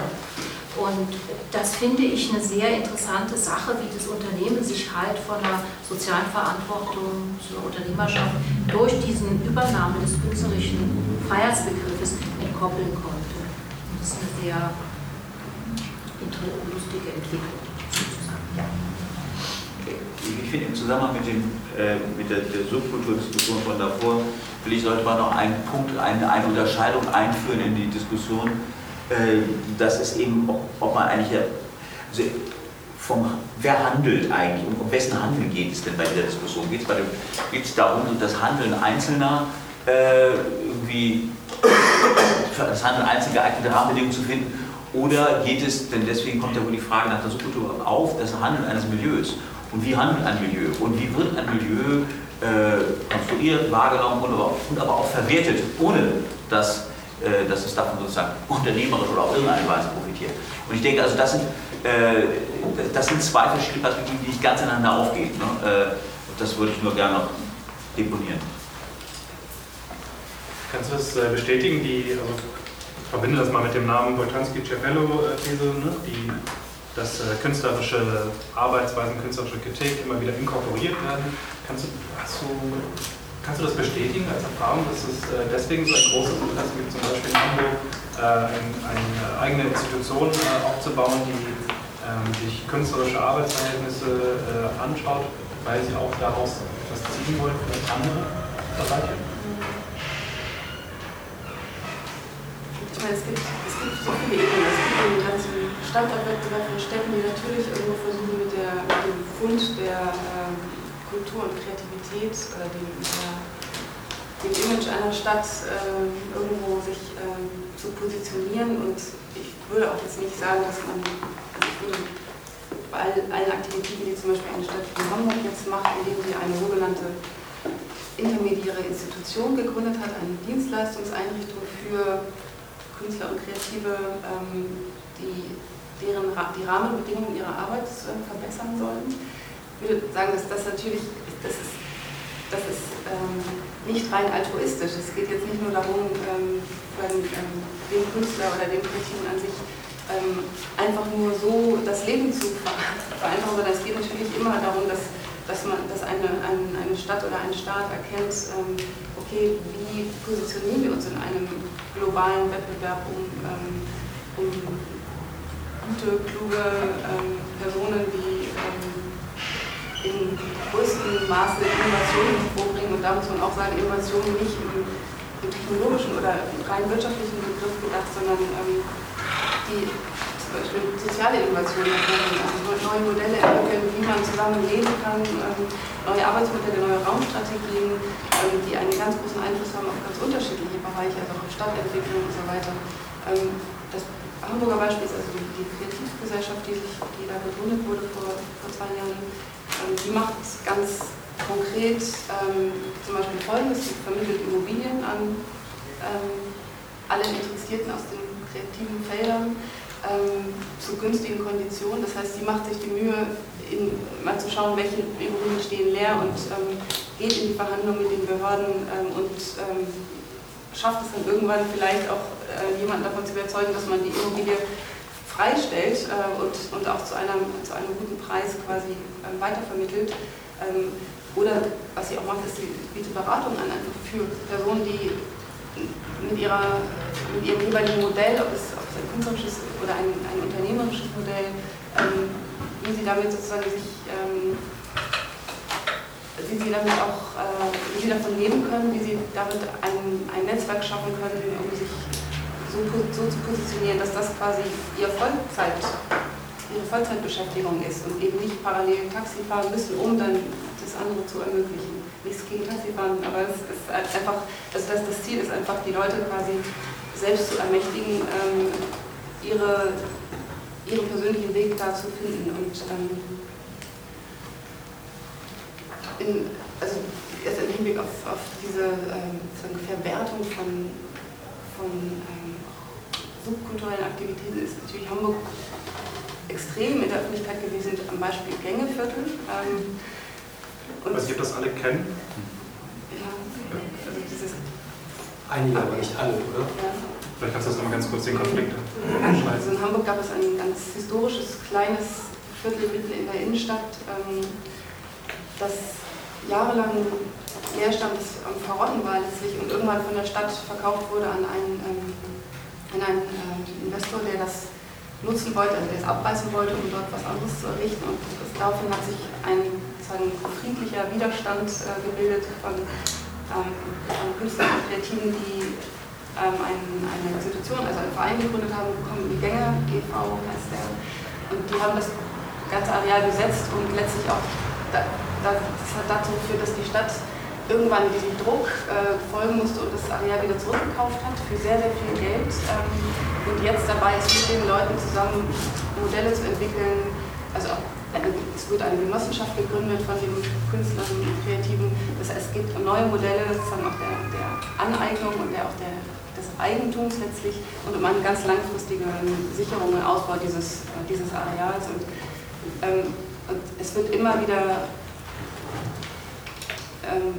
Und das finde ich eine sehr interessante Sache, wie das Unternehmen sich halt von der sozialen Verantwortung zur Unternehmerschaft durch diesen Übernahme des künstlerischen Freiheitsbegriffes entkoppeln konnte. Und das ist eine sehr lustige Entwicklung sozusagen. Ja. Ich finde im Zusammenhang mit, dem, äh, mit der, der Subkulturdiskussion von davor, will ich sollte man noch einen Punkt, eine, eine Unterscheidung einführen in die Diskussion, äh, dass es eben, ob, ob man eigentlich, also vom, wer handelt eigentlich, um, um wessen Handeln geht es denn bei dieser Diskussion? Geht es darum, das Handeln Einzelner äh, irgendwie das Handeln einzelner geeignete Rahmenbedingungen zu finden oder geht es, denn deswegen kommt ja wohl die Frage nach der Subkultur auf, das Handeln eines Milieus. Und wie handelt ein Milieu? Und wie wird ein Milieu äh, konstruiert, wahrgenommen und aber, auch, und aber auch verwertet, ohne dass, äh, dass es davon sozusagen unternehmerisch oder auf irgendeine Weise profitiert? Und ich denke, also das sind, äh, das sind zwei verschiedene Perspektiven, die nicht ganz ineinander aufgehen. Ne? Äh, das würde ich nur gerne noch deponieren. Kannst du das äh, bestätigen? Die, also verbinde das mal mit dem Namen Boltanski-Cervello-These, ne? die, dass äh, künstlerische Arbeitsweisen, künstlerische Kritik immer wieder inkorporiert werden. Kannst du, hast du, kannst du das bestätigen als Erfahrung, dass es äh, deswegen so ein großes Interesse gibt, zum Beispiel in Hamburg äh, ein, eine eigene Institution aufzubauen, die ähm, sich künstlerische Arbeitsverhältnisse anschaut, weil sie auch daraus etwas ziehen wollen für andere Bereiche? Ich meine, es gibt, es gibt so viele Ebenen. Es gibt den ganzen Standortwettbewerb von Städten, die natürlich irgendwo versuchen, mit, der, mit dem Fund der ähm, Kultur und Kreativität, äh, den, der dem Image einer Stadt äh, irgendwo sich äh, zu positionieren. Und ich würde auch jetzt nicht sagen, dass man, also ich bei allen Aktivitäten, die zum Beispiel eine Stadt wie Hamburg jetzt macht, indem sie eine sogenannte intermediäre Institution gegründet hat, eine Dienstleistungseinrichtung für Künstler und Kreative, ähm, die deren, die Rahmenbedingungen ihrer Arbeit äh, verbessern sollen. Ich würde sagen, dass das natürlich, das ist, das ist ähm, nicht rein altruistisch. Es geht jetzt nicht nur darum, ähm, ähm, dem Künstler oder dem Kreativen an sich ähm, einfach nur so das Leben zu vereinfachen, sondern es geht natürlich immer darum, dass dass, man, dass eine, ein, eine Stadt oder ein Staat erkennt, ähm, okay, wie positionieren wir uns in einem globalen Wettbewerb um, ähm, um gute, kluge ähm, Personen, die ähm, in größtem Maße Innovationen vorbringen. Und da muss man auch sagen, Innovationen nicht im, im technologischen oder rein wirtschaftlichen Begriff gedacht, sondern ähm, die soziale Innovationen also neue Modelle entwickeln, wie man zusammen leben kann, ähm, neue Arbeitsmodelle, neue Raumstrategien, ähm, die einen ganz großen Einfluss haben auf ganz unterschiedliche Bereiche, also auf Stadtentwicklung und so weiter. Ähm, das Hamburger Beispiel ist also die, Kreativgesellschaft, die, sich, die da gegründet wurde vor, vor zwei Jahren. die macht ganz konkret zum Beispiel Folgendes, sie vermittelt Immobilien an alle Interessierten aus den kreativen Feldern ähm, zu günstigen Konditionen. Das heißt, sie macht sich die Mühe, in, mal zu schauen, welche Immobilien stehen leer und ähm, geht in die Verhandlungen mit den Behörden ähm, und ähm, schafft es dann irgendwann vielleicht auch äh, jemanden davon zu überzeugen, dass man die Immobilie freistellt äh, und, und auch zu, einer, zu einem guten Preis quasi äh, weitervermittelt. Ähm, oder was sie auch macht, ist, sie bietet Beratung an für Personen, die mit, ihrer, mit ihrem jeweiligen Modell, ob es, künstlerisches oder ein, ein unternehmerisches Modell, ähm, wie sie damit sozusagen sich, ähm, wie sie damit auch, äh, wie sie davon leben können, wie sie damit ein, ein Netzwerk schaffen können, um sich so, so zu positionieren, dass das quasi ihr Vollzeit, ihre Vollzeitbeschäftigung ist und eben nicht parallel Taxi fahren müssen, um dann das andere zu ermöglichen. Nichts gegen Taxifahren, aber es ist einfach, das, das Ziel ist einfach, die Leute quasi selbst zu ermächtigen, ähm, ihre, ihren persönlichen Weg da zu finden. Und ähm, in, also jetzt im Hinblick auf, auf diese ähm, Verwertung von, von ähm, subkulturellen Aktivitäten ist natürlich Hamburg extrem in der Öffentlichkeit gewesen, am Beispiel Gängeviertel. Ähm, und Weiß ich, ob das alle kennen? Ja, also dieses Einige, aber nicht alle, oder? Ja. Vielleicht kannst du das nochmal ganz kurz den Konflikt Also in Hamburg gab es ein ganz historisches, kleines Viertel mitten in der Innenstadt, ähm, das jahrelang leer stand, das am Verrotten war letztlich und irgendwann von der Stadt verkauft wurde an einen, ähm, an einen Investor, der das nutzen wollte, also der es abreißen wollte, um dort was anderes zu errichten. Und daraufhin hat sich ein sozusagen friedlicher Widerstand äh, gebildet von, ähm, Künstlern und Kreativen, die ähm, ein, eine Institution, also einen Verein gegründet haben, bekommen die Gänge, GV heißt der. Und die haben das ganze Areal besetzt und letztlich auch, da, das hat dazu geführt, dass die Stadt irgendwann diesem Druck äh, folgen musste und das Areal wieder zurückgekauft hat für sehr, sehr viel Geld. Ähm, und jetzt dabei ist, mit den Leuten zusammen Modelle zu entwickeln, also auch es wird eine Genossenschaft gegründet von den Künstlern und Kreativen. Das heißt, es gibt neue Modelle sozusagen auch der, der Aneignung und der, auch der, des Eigentums letztlich und um eine ganz langfristige Sicherung und Ausbau dieses, dieses Areals. Und, ähm, und es wird immer wieder ähm,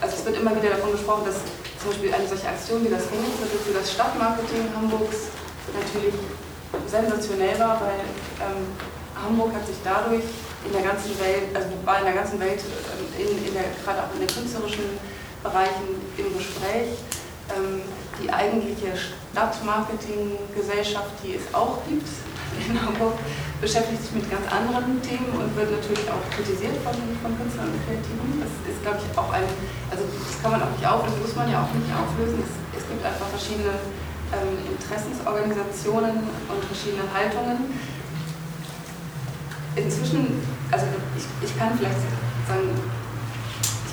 also es wird immer wieder davon gesprochen, dass zum Beispiel eine solche Aktion wie das Ringviertel für das Stadtmarketing Hamburgs natürlich sensationell war, weil ähm, Hamburg hat sich dadurch in der ganzen Welt, also war in der ganzen Welt, ähm, in, in der, gerade auch in den künstlerischen Bereichen im Gespräch. Ähm, die eigentliche Stadtmarketinggesellschaft, die es auch gibt in Hamburg, beschäftigt sich mit ganz anderen Themen und wird natürlich auch kritisiert von, von Künstlern und Kreativen. Das ist, glaube ich, auch ein, also das kann man auch nicht auflösen, muss man ja auch nicht auflösen. Es, es gibt einfach verschiedene ähm, Interessensorganisationen und verschiedene Haltungen inzwischen, also ich, ich kann vielleicht sagen,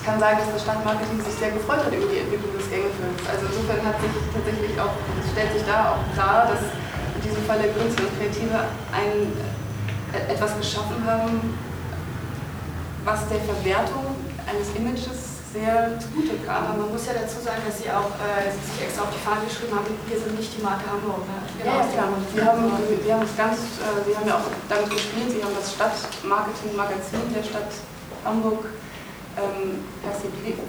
ich kann sein, dass das Stadtmarketing sich sehr gefreut hat über die Entwicklung des Gängefilms. Also insofern hat sich tatsächlich auch, stellt sich da auch klar, dass in diesem Fall der Künstler und Kreative ein, äh, etwas geschaffen haben, was der Verwertung eines Images sehr kam. Aber man muss ja dazu sagen, dass Sie auch äh, sich extra auf die Fahne geschrieben haben, wir sind nicht die Marke Hamburg. Ne? Ja, ja, klar. Wir haben, wir haben es ganz, äh, wir haben ja auch damit gespielt, Sie haben das Stadtmarketing-Magazin der Stadt Hamburg ähm, persifliert.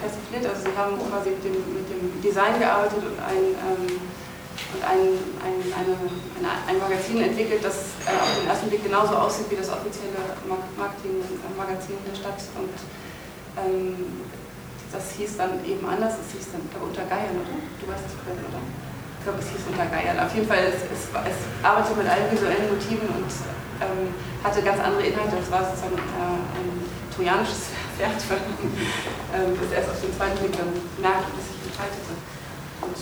Also Sie haben quasi mit dem, mit dem Design gearbeitet und ein, ähm, und ein, ein, eine, ein Magazin entwickelt, das äh, auf den ersten Blick genauso aussieht wie das offizielle Marketing-Magazin der Stadt. Und ähm, das hieß dann eben anders, es hieß dann unter Geiern, oder? Du weißt es vielleicht, oder? Ich glaube, es hieß unter Geiern. Auf jeden Fall, es, es, es arbeitete mit allen visuellen Motiven und ähm, hatte ganz andere Inhalte. Es war sozusagen äh, ein trojanisches [LAUGHS] Pferd, weil [LAUGHS] man ähm, erst auf den zweiten Blick dann merkte, dass sich entfaltete. Und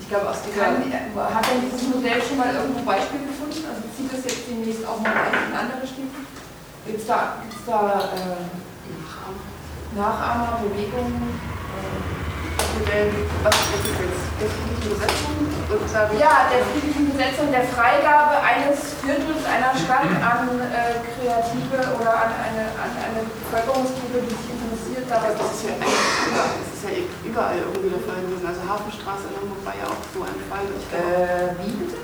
ich glaube, aus dieser... Kann, hat denn dieses Modell schon mal irgendwo Beispiel gefunden? Also zieht das jetzt demnächst auch mal in andere Städte? Gibt es da, gibt's da äh, Nachahmer, Bewegungen. Modell, was ist jetzt? Der friedlichen Besetzung? Ja, der friedlichen Besetzung, der Freigabe eines Viertels einer Stadt an äh, Kreative oder an eine, an eine Bevölkerungsgruppe, die sich interessiert. Aber das ist, ja überall, das ist ja überall irgendwie der Fall gewesen. Also Hafenstraße in Hamburg war ja auch so ein Fall. Äh, wie bitte?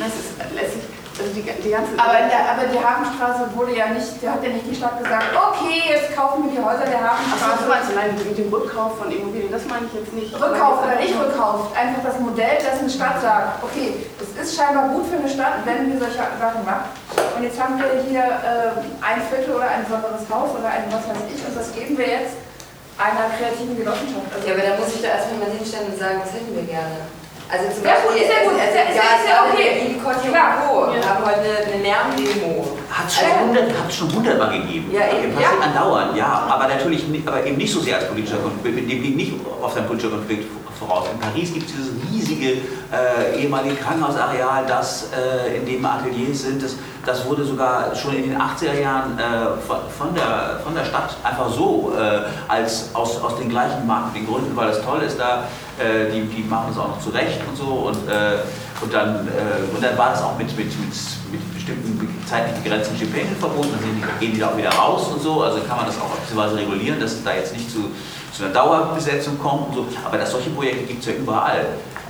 Das ist lässig. Also die, die ganze aber, der, aber die Hafenstraße wurde ja nicht, da hat ja nicht die Stadt gesagt, okay, jetzt kaufen wir die Häuser der Hafenstraße. Ach so, nein, mit dem Rückkauf von Immobilien, das meine ich jetzt nicht. Rückkauf oder nicht Rückkauf, einfach das Modell, dass eine Stadt sagt, okay, es ist scheinbar gut für eine Stadt, wenn wir solche Sachen machen. Und jetzt haben wir hier äh, ein Viertel oder ein besonderes Haus oder ein was weiß ich und das geben wir jetzt einer kreativen Genossenschaft. Also ja, aber da muss ich da erstmal mal hinstellen und sagen, das hätten wir gerne. Also zum ja, gut, ist ja gut, ist ja, ist ja, ist ja okay. Cotti Co. Wir haben heute eine Lärmdemo. Hat es schon, hundert, schon hundertmal gegeben. Ja, eben. Passiert ja. andauernd, ja. Aber natürlich aber eben nicht so sehr als politischer Konflikt, nicht auf ein politischer Konflikt voraus. In Paris gibt es dieses riesige äh, ehemalige Krankenhausareal, das äh, in dem Ateliers sind. Das, das wurde sogar schon in den 80er Jahren äh, von, der, von der Stadt einfach so äh, als aus, aus den gleichen Marketinggründen, weil es toll ist, da äh, die, die machen es auch noch zurecht und so. Und, äh, und, dann, und dann war das auch mit, mit, mit, mit bestimmten zeitlich begrenzten Stipendien verbunden. Dann gehen die da auch wieder raus und so. Also kann man das auch beziehungsweise regulieren, dass es da jetzt nicht zu, zu einer Dauerbesetzung kommt und so. Aber dass solche Projekte gibt es ja überall.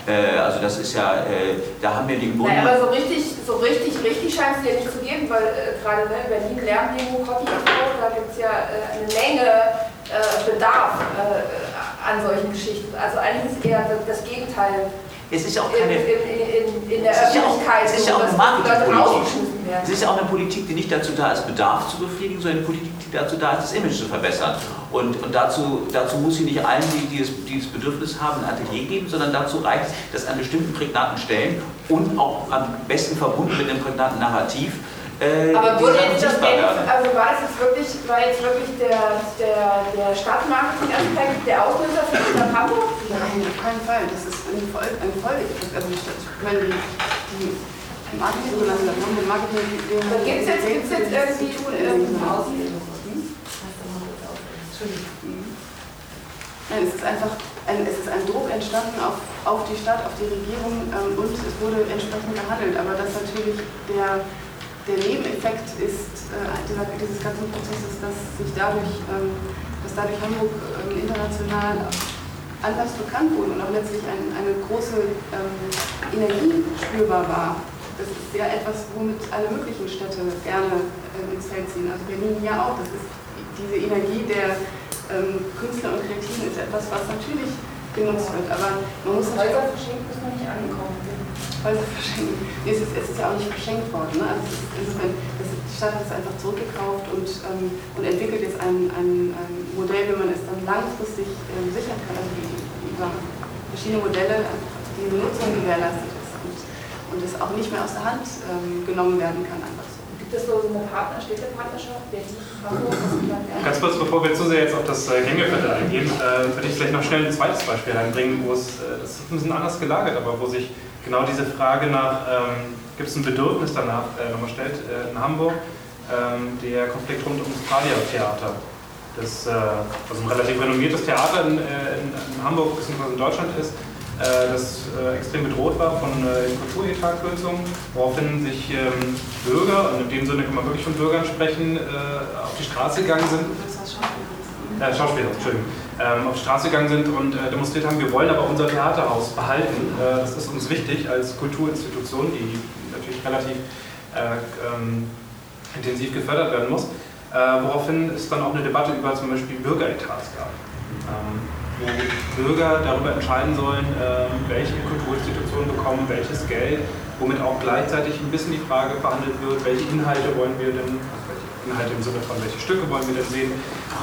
Äh, also das ist ja, äh, da haben wir die Grunde... Naja, aber so richtig, so richtig, richtig scheint es dir nicht zu geben, weil äh, gerade ne, Berlin, Lärmdemo, Copy da gibt es ja äh, eine Menge äh, Bedarf äh, an solchen Geschichten. Also eigentlich ist eher das Gegenteil es ist ja auch keine. In, in, in der Öffentlichkeit. Es ist ja auch eine Marketingpolitik. Es ist ja auch eine Politik, die nicht dazu da ist, Bedarf zu befriedigen, sondern eine Politik, die dazu da ist, das Image zu verbessern. Und, und dazu, dazu muss sie nicht allen, die dieses, dieses Bedürfnis haben, ein Atelier geben, sondern dazu reicht es, dass an bestimmten prägnanten Stellen und auch am besten verbunden mit dem prägnanten Narrativ äh, Aber wurde jetzt das Geld, also war das jetzt wirklich, war jetzt wirklich der, der, der Stadtmarketing-Aspekt der Auslöser für die Stadt Hamburg? Nein, auf keinen Fall. Das ist eine Folge. Folge. Also ich meine, die, die Marketing, also das wir Marketing. Gibt es jetzt, gibt's jetzt irgendwie irgendwie Nein, es ist einfach ein, es ist ein Druck entstanden auf, auf die Stadt, auf die Regierung ähm, und es wurde entsprechend gehandelt. Aber dass natürlich der der Nebeneffekt ist äh, dieser, dieses ganzen Prozesses, dass sich dadurch, ähm, dass dadurch Hamburg ähm, international anders bekannt wurde und auch letztlich ein, eine große ähm, Energie spürbar war. Das ist ja etwas, womit alle möglichen Städte gerne äh, ins Feld ziehen. Also Berlin ja auch. Das ist diese Energie der ähm, Künstler und Kreativen ist etwas, was natürlich genutzt wird. Aber man muss Häuser verschenkt ist noch nicht angekommen. Häuser verschenken. Nee, es, ist, es ist ja auch nicht verschenkt worden. Ne? Also insofern, das, die Stadt hat es einfach zurückgekauft und, ähm, und entwickelt jetzt ein, ein, ein, Modell, wie man es dann langfristig ähm, sichern kann, also über verschiedene Modelle die Nutzung gewährleistet ist und, und es auch nicht mehr aus der Hand ähm, genommen werden kann. Einfach so. Gibt es so eine Partner, Städtepartnerschaft, Berlin, Hamburg? Ganz kurz, bevor wir zu sehr jetzt auf das äh, Gängeviertel eingehen, äh, würde ich vielleicht noch schnell ein zweites Beispiel reinbringen, wo es, äh, das ist ein bisschen anders gelagert, aber wo sich genau diese Frage nach, ähm, gibt es ein Bedürfnis danach, äh, nochmal stellt, äh, in Hamburg, ähm, der Konflikt rund ums Pralia-Theater. das also ein relativ renommiertes Theater in, in, in Hamburg bzw. in Deutschland ist, das extrem bedroht war von Kulturetatkürzungen, woraufhin sich ähm, Bürger, und in dem Sinne kann man wirklich von Bürgern sprechen, auf die Straße gegangen sind. Äh, Schauspieler, Entschuldigung ähm, auf die Straße gegangen sind und äh, demonstriert haben, wir wollen aber unser Theaterhaus behalten. Äh, das ist uns wichtig als Kulturinstitution, die natürlich relativ äh, ähm, intensiv gefördert werden muss. Äh, woraufhin es dann auch eine Debatte über zum Beispiel Bürgeretats gab. Ähm, wo Bürger darüber entscheiden sollen, ähm, welche Kulturinstitutionen bekommen welches Geld, womit auch gleichzeitig ein bisschen die Frage verhandelt wird, welche Inhalte wollen wir denn, also welche Inhalte im Sinne von welche Stücke wollen wir denn sehen.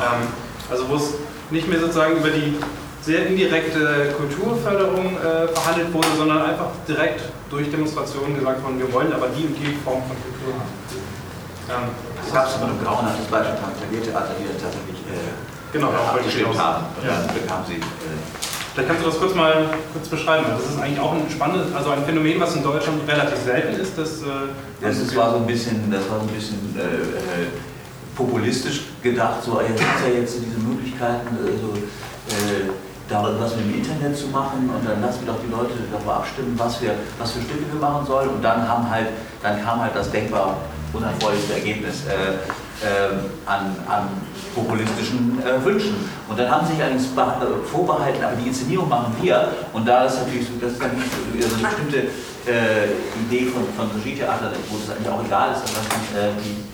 Ähm, also wo es nicht mehr sozusagen über die sehr indirekte Kulturförderung äh, verhandelt wurde, sondern einfach direkt durch Demonstrationen gesagt worden, wir wollen aber die und die Form von Kultur haben. Ähm, es gab aber ein grauenhaftes Beispiel von Klaviertheater, die das tatsächlich äh, genau, äh, abgestimmt haben. Ja. Dann bekam sie. Äh, Vielleicht kannst du das kurz mal kurz beschreiben. Das ist eigentlich auch ein spannendes, also ein Phänomen, was in Deutschland relativ selten ist. Dass, äh, das, ist, war so ein bisschen, das war so ein bisschen äh, äh populistisch gedacht, so, jetzt gibt ja jetzt diese Möglichkeiten, also, äh, da was mit dem Internet zu machen und dann lassen wir doch die Leute darüber abstimmen, was, wir, was für Stücke wir machen sollen und dann, haben halt, dann kam halt das denkbar unerfreulichste Ergebnis äh, äh, an, an populistischen äh, Wünschen. Und dann haben sie sich allerdings äh, vorbehalten, aber die Inszenierung machen wir. Und da ist natürlich so, das ist dann so eine bestimmte äh, Idee von, von Regietheater, wo es eigentlich auch egal ist, dass man äh, die äh,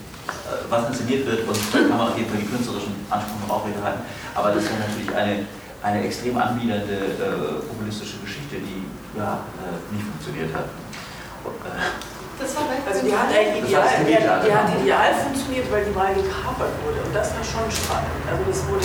was inszeniert wird und da kann man auf jeden Fall die künstlerischen Ansprüche noch aufrechterhalten. Aber das ist ja natürlich eine, eine extrem anbiedernde äh, populistische Geschichte, die ja, äh, nicht funktioniert hat. Äh, das war also die hat eigentlich ideal, die, die hat ideal funktioniert, weil die Wahl gekapert wurde. Und das war schon spannend. Also das wurde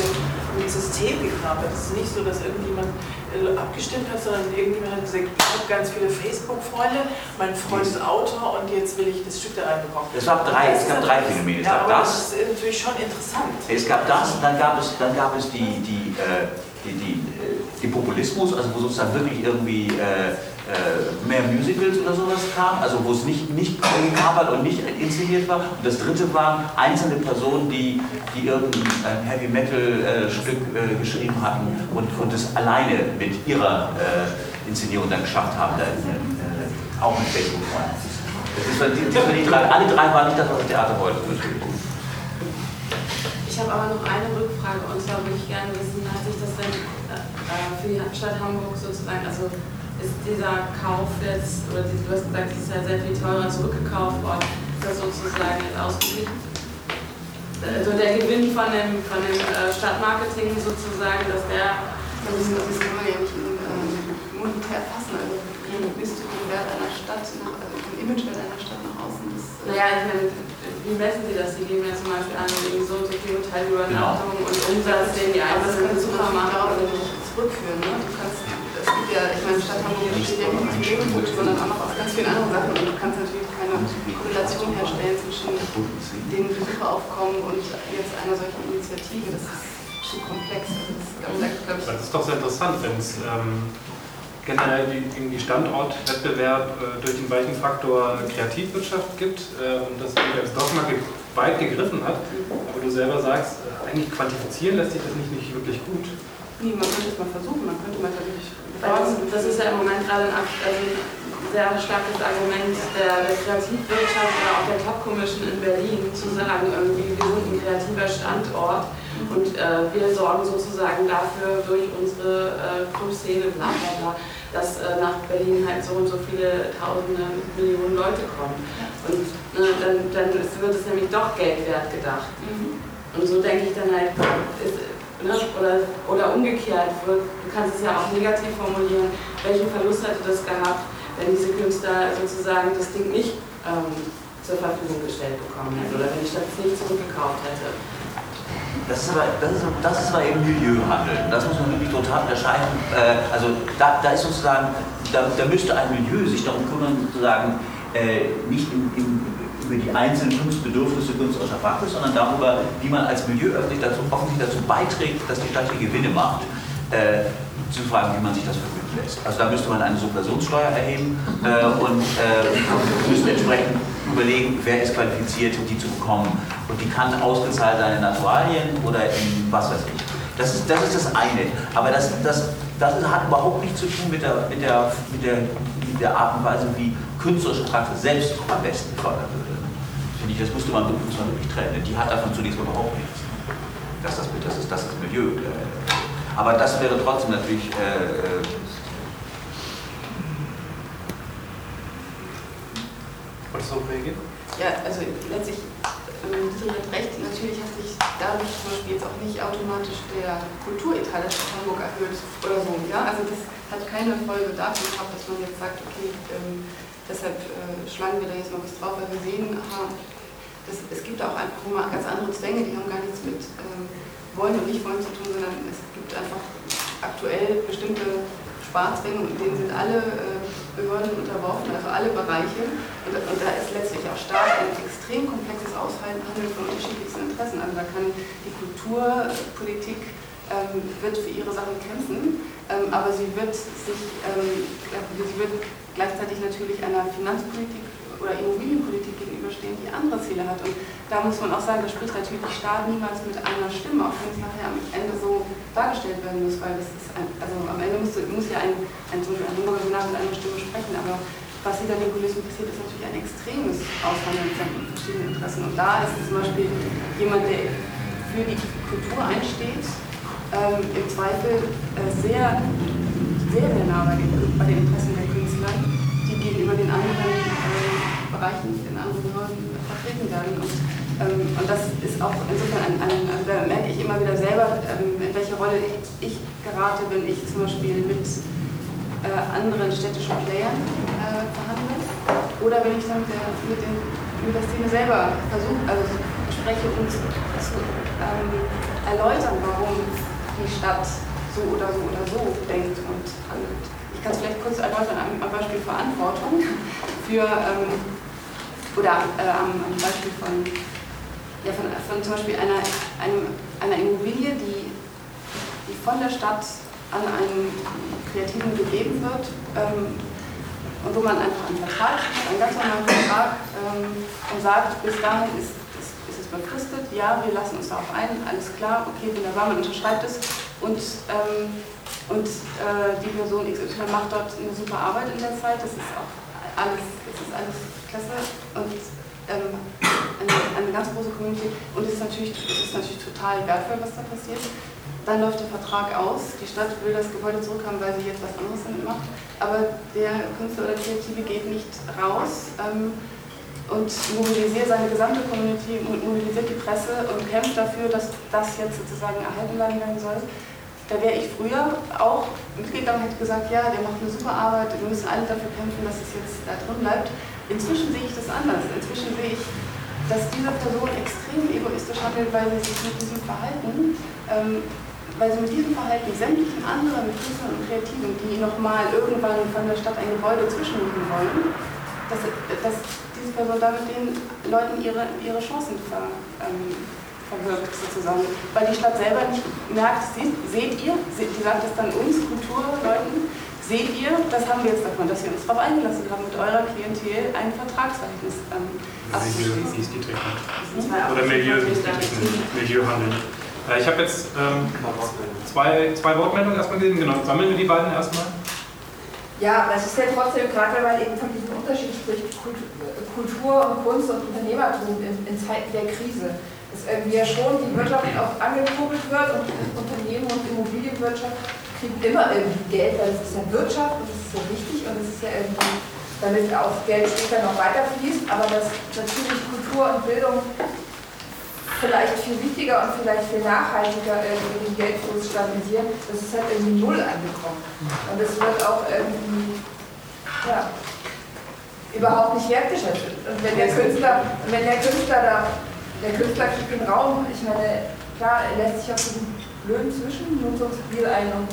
im System gekapert. Es ist nicht so, dass irgendjemand äh, abgestimmt hat, sondern irgendjemand hat gesagt, ich habe ganz viele Facebook-Freunde, mein Freund ist Autor und jetzt will ich das Stück da reinbekommen. Es gab drei, es gab drei Phänomene. Ja, aber das, das ist natürlich schon interessant. Es gab das, dann gab es, dann gab es die, die, äh, die, die, äh, die Populismus, also wo sozusagen wirklich irgendwie äh, äh, mehr Musicals oder sowas kam, also wo es nicht, nicht gekapert und nicht inszeniert war. Und das dritte waren einzelne Personen, die, die irgendein Heavy Metal Stück äh, geschrieben hatten und, und es alleine mit ihrer äh, Inszenierung dann geschafft haben, da, äh, auch mit Facebook. Das ist, die, die, die drei, alle drei waren nicht das, was das Theater wollte. Ich habe aber noch eine Rückfrage und zwar würde ich gerne wissen, hat sich das denn äh, für die Stadt Hamburg sozusagen, also ist dieser Kauf jetzt, oder du hast gesagt, es ist ja sehr viel teurer zurückgekauft worden, ist das sozusagen jetzt ausgeglichen? Also der Gewinn von dem, von dem äh, Stadtmarketing sozusagen, dass der... Das, das kann man ja nicht in, äh, monetär fassen. Also wie misst du den Wert einer Stadt, nach, also den Imagewert einer Stadt nach außen? Das, äh naja, ich meine, wie messen Sie das? Sie geben ja zum Beispiel an, wegen so und so viel Hotelübernachtung genau. und Umsatz, den die einzelnen Supermarkt zurückführen. Ne? Du kannst ja, ich meine, Stadt besteht ja nicht nur zum Regenbogen, sondern auch noch aus ganz vielen anderen Sachen. Und du kannst natürlich keine Korrelation herstellen zwischen den Besucheraufkommen und jetzt einer solchen Initiative. Das ist zu komplex. Das, ist, ich, das ist doch sehr interessant, wenn es ähm, generell die Standortwettbewerb äh, durch den weichen Faktor Kreativwirtschaft gibt äh, und das als Dogma ge weit gegriffen hat. Aber du selber sagst, äh, eigentlich quantifizieren lässt sich das nicht, nicht wirklich gut. Nee, man könnte es mal versuchen, wirklich das ist ja im Moment gerade ein, also ein sehr starkes Argument der, der Kreativwirtschaft oder auch der Top Commission in Berlin, zu sagen, irgendwie, wir sind ein kreativer Standort und äh, wir sorgen sozusagen dafür durch unsere äh, Clubszene, bla bla bla, dass äh, nach Berlin halt so und so viele Tausende, Millionen Leute kommen. Und äh, dann, dann wird es nämlich doch Geld wert gedacht. Mhm. Und so denke ich dann halt, ist, ne, oder, oder umgekehrt, du kannst es ja auch negativ formulieren, welchen Verlust hätte das gehabt, wenn diese Künstler sozusagen das Ding nicht ähm, zur Verfügung gestellt bekommen hätten oder wenn die Stadt es nicht zurückgekauft hätte. Das ist, aber, das, ist, das ist aber eben Milieuhandel. Das muss man wirklich total unterscheiden. Äh, also da, da ist sozusagen, da, da müsste ein Milieu sich darum kümmern, sozusagen äh, nicht im, im über die einzelnen Kunstbedürfnisse künstlerischer Praxis, sondern darüber, wie man als Milieu öffentlich dazu, offensichtlich dazu beiträgt, dass die Stadt hier Gewinne macht. Äh, zu fragen, wie man sich das vergüten lässt. Also da müsste man eine Subversionssteuer erheben äh, und äh, müsste entsprechend überlegen, wer ist qualifiziert, die zu bekommen. Und die kann ausgezahlt sein in Naturalien oder in was weiß ich. Das ist das, ist das eine. Aber das, das, das hat überhaupt nichts zu tun mit der, mit, der, mit, der, mit der Art und Weise, wie künstlerische Praxis selbst am besten fördern würde. Finde ich, das müsste man, man wirklich trennen. Die hat davon zunächst überhaupt nichts. Das, das, das, ist, das ist Milieu. Aber das wäre trotzdem natürlich äh, Wolltest du reagieren? Ja, also letztlich, ähm, Sie hat recht, natürlich hat sich dadurch zum Beispiel jetzt auch nicht automatisch der Kulturetat Stadt Hamburg erhöht oder so. Ja? Also das hat keine Folge dafür gehabt, dass man jetzt sagt, okay, ähm, deshalb äh, schlagen wir da jetzt mal was drauf, weil wir sehen, aha, das, es gibt auch einfach ganz andere Zwänge, die haben gar nichts mit ähm, wollen und nicht wollen zu tun, sondern es gibt einfach aktuell bestimmte Sparzwänge und denen sind alle äh, Behörden unterworfen, also alle Bereiche. Und, und, da ist letztlich auch stark ein extrem komplexes Aushandeln von unterschiedlichsten Interessen. Also da kann die Kulturpolitik ähm, wird für ihre Sachen kämpfen, ähm, aber sie wird sich, ähm, sie wird gleichzeitig natürlich einer Finanzpolitik oder Immobilienpolitik gegenüberstehen, die andere Ziele hat. Und da muss man auch sagen, da spricht natürlich Staat niemals mit einer Stimme, auch wenn es nachher am Ende so dargestellt werden muss, weil das ist ein, also am Ende muss, muss ja ein, ein, zum ein Hamburger Senat mit einer Stimme sprechen, aber was hinter den Kulissen passiert, ist natürlich ein extremes Aushandeln von verschiedenen Interessen. Und da ist zum Beispiel jemand, der für die Kultur einsteht, ähm, im Zweifel äh, sehr, sehr, sehr nah bei den, bei den Interessen der Künstler, die gegenüber den anderen äh, Bereichen, vertreten werden. Und, ähm, und das ist auch insofern, ein, ein, also da merke ich immer wieder selber, ähm, in welche Rolle ich gerate, wenn ich zum Beispiel mit äh, anderen städtischen Playern äh, verhandle oder wenn ich dann mit der, mit, den, mit der Szene selber versuche, also spreche und zu, zu ähm, erläutern, warum die Stadt so oder so oder so denkt und handelt. Ich kann es vielleicht kurz erläutern am Beispiel Verantwortung für ähm, oder am, am, Beispiel von, ja, von, von zum Beispiel einer, einem, einer Immobilie, die, die von der Stadt an einen Kreativen gegeben wird ähm, und wo man einfach einen Vertrag, einen ganz normalen Vertrag ähm, und sagt, bis dahin ist, ist, ist, es befristet, ja, wir lassen uns darauf ein, alles klar, okay, wunderbar, man unterschreibt es und, ähm, und äh, die Person XY macht dort eine super Arbeit in der Zeit, das ist auch alles, das ist alles klasse und ähm, eine, eine, ganz große Community und es ist, natürlich, es ist natürlich total wertvoll, was da passiert. Dann läuft der Vertrag aus, die Stadt will das Gebäude zurückhaben, weil sie jetzt was anderes damit macht, aber der Künstler oder Kreative geht nicht raus ähm, und mobilisiert seine gesamte Community, mobilisiert die Presse und kämpft dafür, dass das jetzt sozusagen erhalten werden soll. Da wäre ich früher auch mitgegangen und hätte gesagt, ja, der macht eine super Arbeit, wir müssen alle dafür kämpfen, dass es jetzt da drin bleibt. Inzwischen sehe ich das anders. Inzwischen sehe ich, dass diese Person extrem egoistisch handelt, weil sie sich mit diesem Verhalten, ähm, weil sie mit diesem Verhalten sämtlichen anderen Künstlern und Kreativen, die nochmal irgendwann von der Stadt ein Gebäude zwischenlegen wollen, dass, dass diese Person damit den Leuten ihre, ihre Chancen ver, ähm, verwirkt sozusagen. Weil die Stadt selber nicht merkt, sie, seht ihr, die sagt es dann uns, Kulturleuten, seht ihr, das haben wir jetzt davon, dass wir uns darauf eingelassen haben, mit eurer Klientel ein Vertragsverhältnis ähm, abzuschließen. Oder Milieu, Milieuhandel. Äh, ich habe jetzt ähm, zwei, zwei Wortmeldungen erstmal gesehen. Genau, sammeln wir die beiden erstmal. Ja, aber es ist ja trotzdem, gerade weil eben von diesem Unterschied spricht, Kultur und Kunst und Unternehmertum in, in Zeiten der Krise dass irgendwie ja schon die Wirtschaft auch angekurbelt wird und Unternehmen und Immobilienwirtschaft kriegen immer irgendwie Geld, weil es ist ja Wirtschaft und es ist ja wichtig und es ist ja irgendwie, damit auch Geld später noch weiter fließt, aber dass natürlich Kultur und Bildung vielleicht viel wichtiger und vielleicht viel nachhaltiger irgendwie den Geldfluss stabilisieren, das ist halt irgendwie null angekommen. Und es wird auch irgendwie, ja, überhaupt nicht wertgeschätzt. Und wenn der Künstler, wenn der Künstler da der Künstler kriegt den Raum, ich meine, klar, er lässt sich auf diesen blöden Zwischennutzungsspiel ein und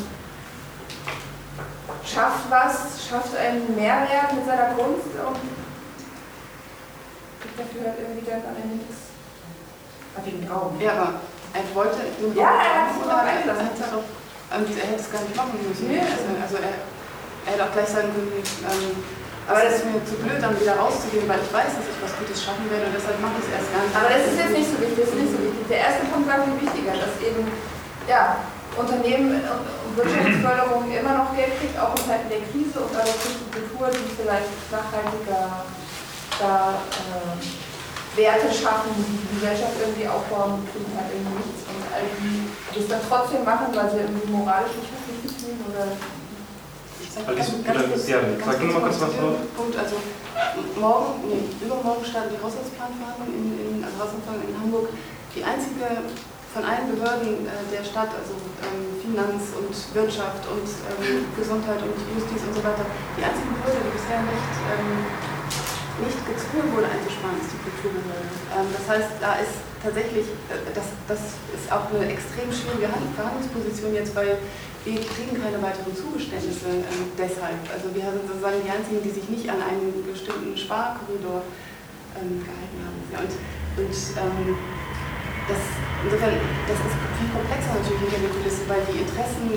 schafft was, schafft einen Mehrwert mit seiner Kunst und kriegt dafür halt irgendwie dann am Ende nichts. Hat den Raum. Ja, aber er wollte den Ja, er hat es oder er hat es auch, er hätte es gar nicht machen müssen. Nee. Also, also er, er hätte auch gleich sagen können, ähm, Aber das ist mir zu blöd, dann wieder rauszugehen, weil ich weiß, dass ich was Gutes schaffen werde und deshalb mache ich es erst gar nicht. Aber das ist jetzt nicht so wichtig, das ist nicht so wichtig. Der erste Punkt war viel wichtiger, dass eben ja, Unternehmen und Wirtschaftsförderung immer noch Geld kriegt, auch in Zeiten der Krise und aber die Kultur, die vielleicht nachhaltiger da äh, Werte schaffen, die die Gesellschaft irgendwie aufbauen, kriegen halt irgendwie nichts. Und all die das dann trotzdem machen, weil sie irgendwie moralisch nicht verpflichtet sind oder Alice, oder, ja, sag nur mal kurz was drauf. Punkt, also morgen, nee, übermorgen starten die Haushaltsplanverhandlungen in, in, also Haushaltsplanung in Hamburg. Die einzige von allen Behörden äh, der Stadt, also ähm, Finanz und Wirtschaft und ähm, Gesundheit und Justiz und so weiter, die einzige Behörde, die bisher nicht, ähm, nicht gezwungen wurde einzusparen, ist die Kulturbehörde. Das heißt, da ist tatsächlich, äh, das, das ist auch eine extrem schwierige Verhandlungsposition jetzt, weil wir kriegen keine weiteren Zugeständnisse äh, deshalb. Also wir sind sozusagen die Einzigen, die sich nicht an einen bestimmten Sparkorridor ähm, gehalten haben. Ja, und und ähm, das, insofern, das ist viel komplexer natürlich hinter den Kulissen, weil die Interessen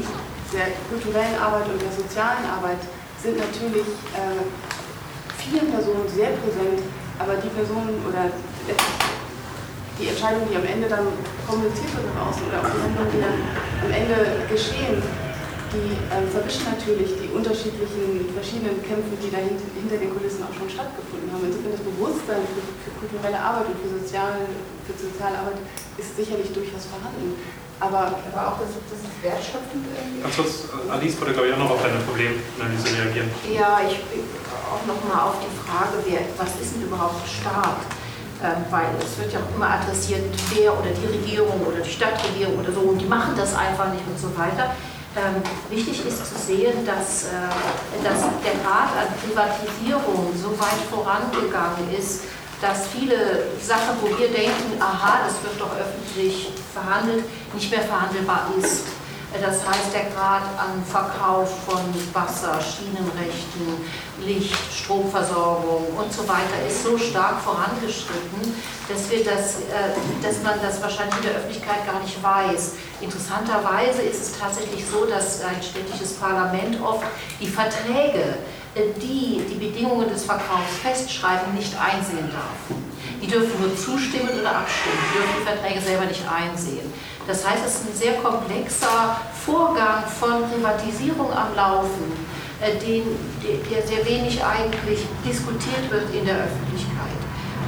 der kulturellen Arbeit und der sozialen Arbeit sind natürlich äh, vielen Personen sehr präsent, aber die Personen oder die Entscheidungen, die am Ende dann kommuniziert wird nach außen oder auch die Handlungen, die dann am Ende geschehen, die ähm, verwischen natürlich die unterschiedlichen, verschiedenen Kämpfe, die da hinter den Kulissen auch schon stattgefunden haben. Insofern das Bewusstsein für, für kulturelle Arbeit und für, sozial, für soziale Arbeit ist sicherlich durchaus vorhanden. Aber, aber auch, dass, dass es wertschöpfend irgendwie Ganz kurz, Alice wollte, glaube ich, auch noch auf deine Problemanalyse reagieren. Ja, ich auch noch mal auf die Frage, wer, was ist denn überhaupt Staat? Ähm, weil es wird ja auch immer adressiert, wer oder die Regierung oder die Stadtregierung oder so, und die machen das einfach nicht und so weiter. Ähm, wichtig ist zu sehen, dass, äh, dass der Grad an Privatisierung so weit vorangegangen ist, dass viele Sachen, wo wir denken, aha, das wird doch öffentlich verhandelt, nicht mehr verhandelbar ist. Das heißt, der Grad an Verkauf von Wasser, Schienenrechten, Licht, Stromversorgung und so weiter ist so stark vorangeschritten, dass, wir das, äh, dass man das wahrscheinlich in der Öffentlichkeit gar nicht weiß. Interessanterweise ist es tatsächlich so, dass ein städtisches Parlament oft die Verträge, äh, die die Bedingungen des Verkaufs festschreiben, nicht einsehen darf. Die dürfen nur zustimmen oder abstimmen, die dürfen die Verträge selber nicht einsehen. Das heißt, es ist ein sehr komplexer Vorgang von Privatisierung am Laufen, äh, den, der sehr wenig eigentlich diskutiert wird in der Öffentlichkeit.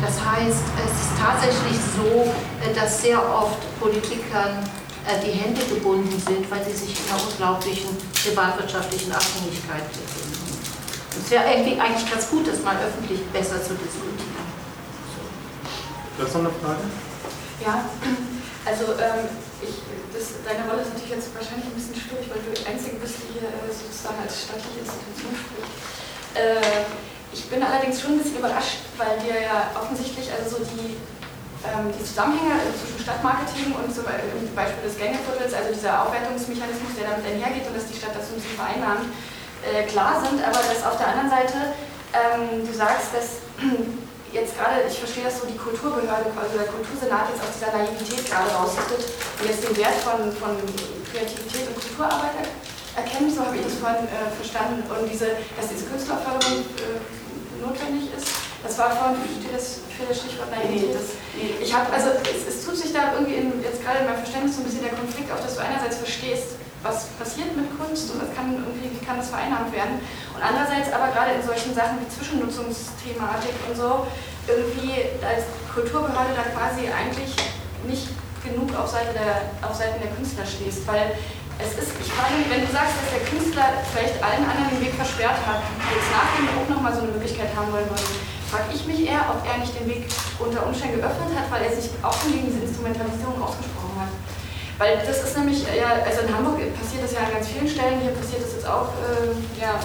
Das heißt, es ist tatsächlich so, äh, dass sehr oft Politikern äh, die Hände gebunden sind, weil sie sich in einer unglaublichen privatwirtschaftlichen Abhängigkeit befinden. Es wäre eigentlich ganz gut, das mal öffentlich besser zu diskutieren. Du hast noch eine Frage? Ja, also ähm, ich, das, deine Rolle ist natürlich jetzt wahrscheinlich ein bisschen schwierig, weil du die Einzige bist, die hier äh, sozusagen als staatliche Institution spricht. Äh, ich bin allerdings schon ein bisschen überrascht, weil dir ja offensichtlich also so die, ähm, die Zusammenhänge zwischen Stadtmarketing und zum Beispiel des Gängeviertels, also dieser Aufwertungsmechanismus, der damit einhergeht und dass die Stadt so ein bisschen vereinnahmt, äh, klar sind, aber dass auf der anderen Seite ähm, du sagst, dass jetzt gerade, ich verstehe, dass so die Kulturbehörde, also der Kultursenat jetzt aus dieser Naivität gerade rausrüstet und jetzt den Wert von, von Kreativität und Kulturarbeit erkennen, so habe ich das vorhin äh, verstanden. Und diese, dass diese Künstlerförderung äh, notwendig ist, das war vorhin, steht das für das Stichwort Naivität. Das, ich habe, also es, es, tut sich da irgendwie in, jetzt gerade in meinem Verständnis so ein bisschen der Konflikt auf, dass du einerseits verstehst, was passiert mit Kunst und das kann irgendwie, wie kann das vereinnahmt werden. Und andererseits aber gerade in solchen Sachen wie Zwischennutzungsthematik und so, irgendwie als Kulturbehörde da quasi eigentlich nicht genug auf, Seite der, auf Seiten der Künstler stehst. Weil es ist, ich mich, wenn du sagst, dass der Künstler vielleicht allen anderen den Weg versperrt hat, die jetzt nach dem Druck nochmal so eine Möglichkeit haben wollen würden, frage ich mich eher, ob er nicht den Weg unter Umständen geöffnet hat, weil er sich auch gegen diese Instrumentalisierung ausgesprochen hat. Weil das ist nämlich, ja, also in Hamburg passiert das ja an ganz vielen Stellen, hier passiert das jetzt auch, äh, ja,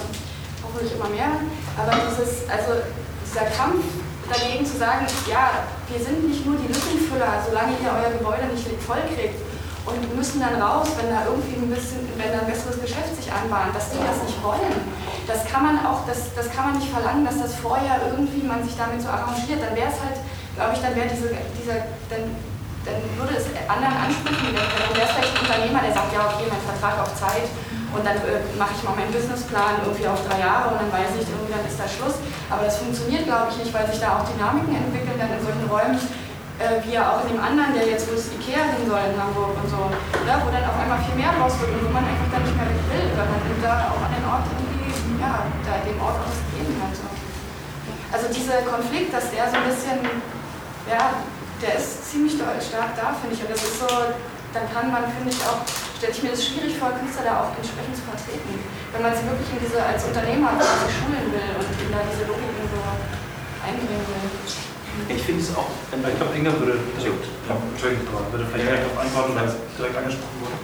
hoffentlich immer mehr. Aber dieses, also dieser Kampf dagegen zu sagen, ja, wir sind nicht nur die Lückenfüller, solange ihr euer Gebäude nicht voll kriegt und müssen dann raus, wenn da irgendwie ein bisschen, wenn da ein besseres Geschäft sich anbahnt, dass die das nicht wollen. Das kann man auch, das, das kann man nicht verlangen, dass das vorher irgendwie man sich damit so arrangiert. Dann wäre es halt, glaube ich, dann wäre diese, dieser, dann dann würde es anderen ansprechen. Dann wäre es vielleicht ein Unternehmer, der sagt, ja, okay, mein Vertrag auf Zeit Und dann äh, mache ich mal meinen Businessplan irgendwie auf drei Jahre und dann weiß ich, irgendwie dann ist da Schluss. Aber das funktioniert, glaube ich, nicht, weil sich da auch Dynamiken entwickeln, dann in solchen Räumen, äh, wie ja auch in dem anderen, der jetzt, wo Ikea hin soll in Hamburg und so, ne, wo dann auf einmal viel mehr raus wird und wo man einfach dann nicht mehr weg will, weil man da auch an den Ort irgendwie, ja, da dem Ort auch hat. So. Also dieser Konflikt, dass der so ein bisschen, ja, der ist ziemlich stark da, finde ich. Und das ist so, dann kann man, finde ich, auch stelle ich mir das schwierig vor, Künstler da auch entsprechend zu vertreten. Wenn man sie wirklich in diese, als Unternehmer quasi schulen will und ihnen da diese Logiken so einbringen will. Ich finde es auch. Ich glaube, Inga würde, also, ja, Entschuldigung, würde vielleicht direkt darauf antworten, weil es direkt angesprochen wurde.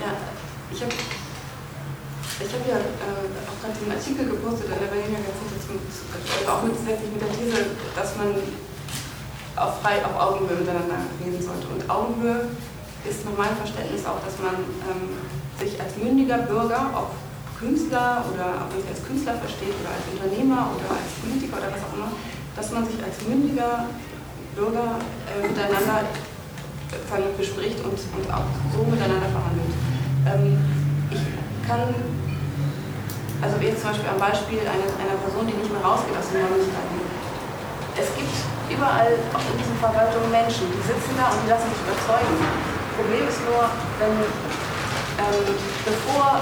Ja, ich habe ich hab ja äh, auch gerade diesen Artikel gepostet in der Berliner Gazette, auch mit, letztlich mit der These, dass man auf frei auf Augenhöhe miteinander reden sollte. Und Augenhöhe ist nach meinem Verständnis auch, dass man ähm, sich als mündiger Bürger, ob Künstler oder ob man sich als Künstler versteht oder als Unternehmer oder als Politiker oder was auch immer, dass man sich als mündiger Bürger äh, miteinander äh, bespricht und, und auch so miteinander verhandelt. Ähm, ich kann, also jetzt zum Beispiel am Beispiel einer, einer Person, die nicht mehr rausgeht aus den Räumlichkeiten. Es gibt überall, auch in diesen Verwaltungen, Menschen, die sitzen da und die lassen sich überzeugen. Problem ist nur, wenn, ähm, bevor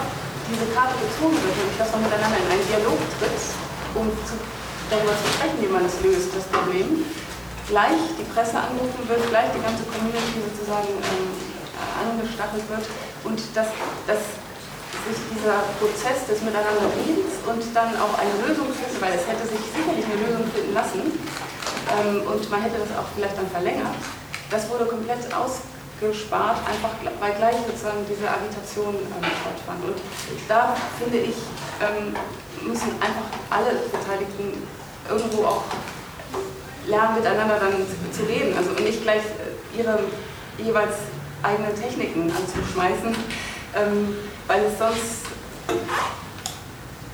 diese Karte gezogen wird, nämlich dass man miteinander in einen Dialog tritt, um zu, darüber zu sprechen, wie man es löst, das Problem, gleich die Presse angerufen wird, gleich die ganze Community sozusagen ähm, angestachelt wird und dass, dass sich dieser Prozess des Miteinanderredens und dann auch eine Lösung finden, weil es hätte sich sicherlich eine Lösung finden lassen und man hätte das auch vielleicht dann verlängert, das wurde komplett aus gespart, einfach weil gleich sozusagen diese Agitation ähm, stattfand. Und da finde ich, ähm, müssen einfach alle Beteiligten irgendwo auch lernen, miteinander dann zu reden. Also nicht gleich äh, ihre jeweils eigenen Techniken anzuschmeißen, ähm, weil es sonst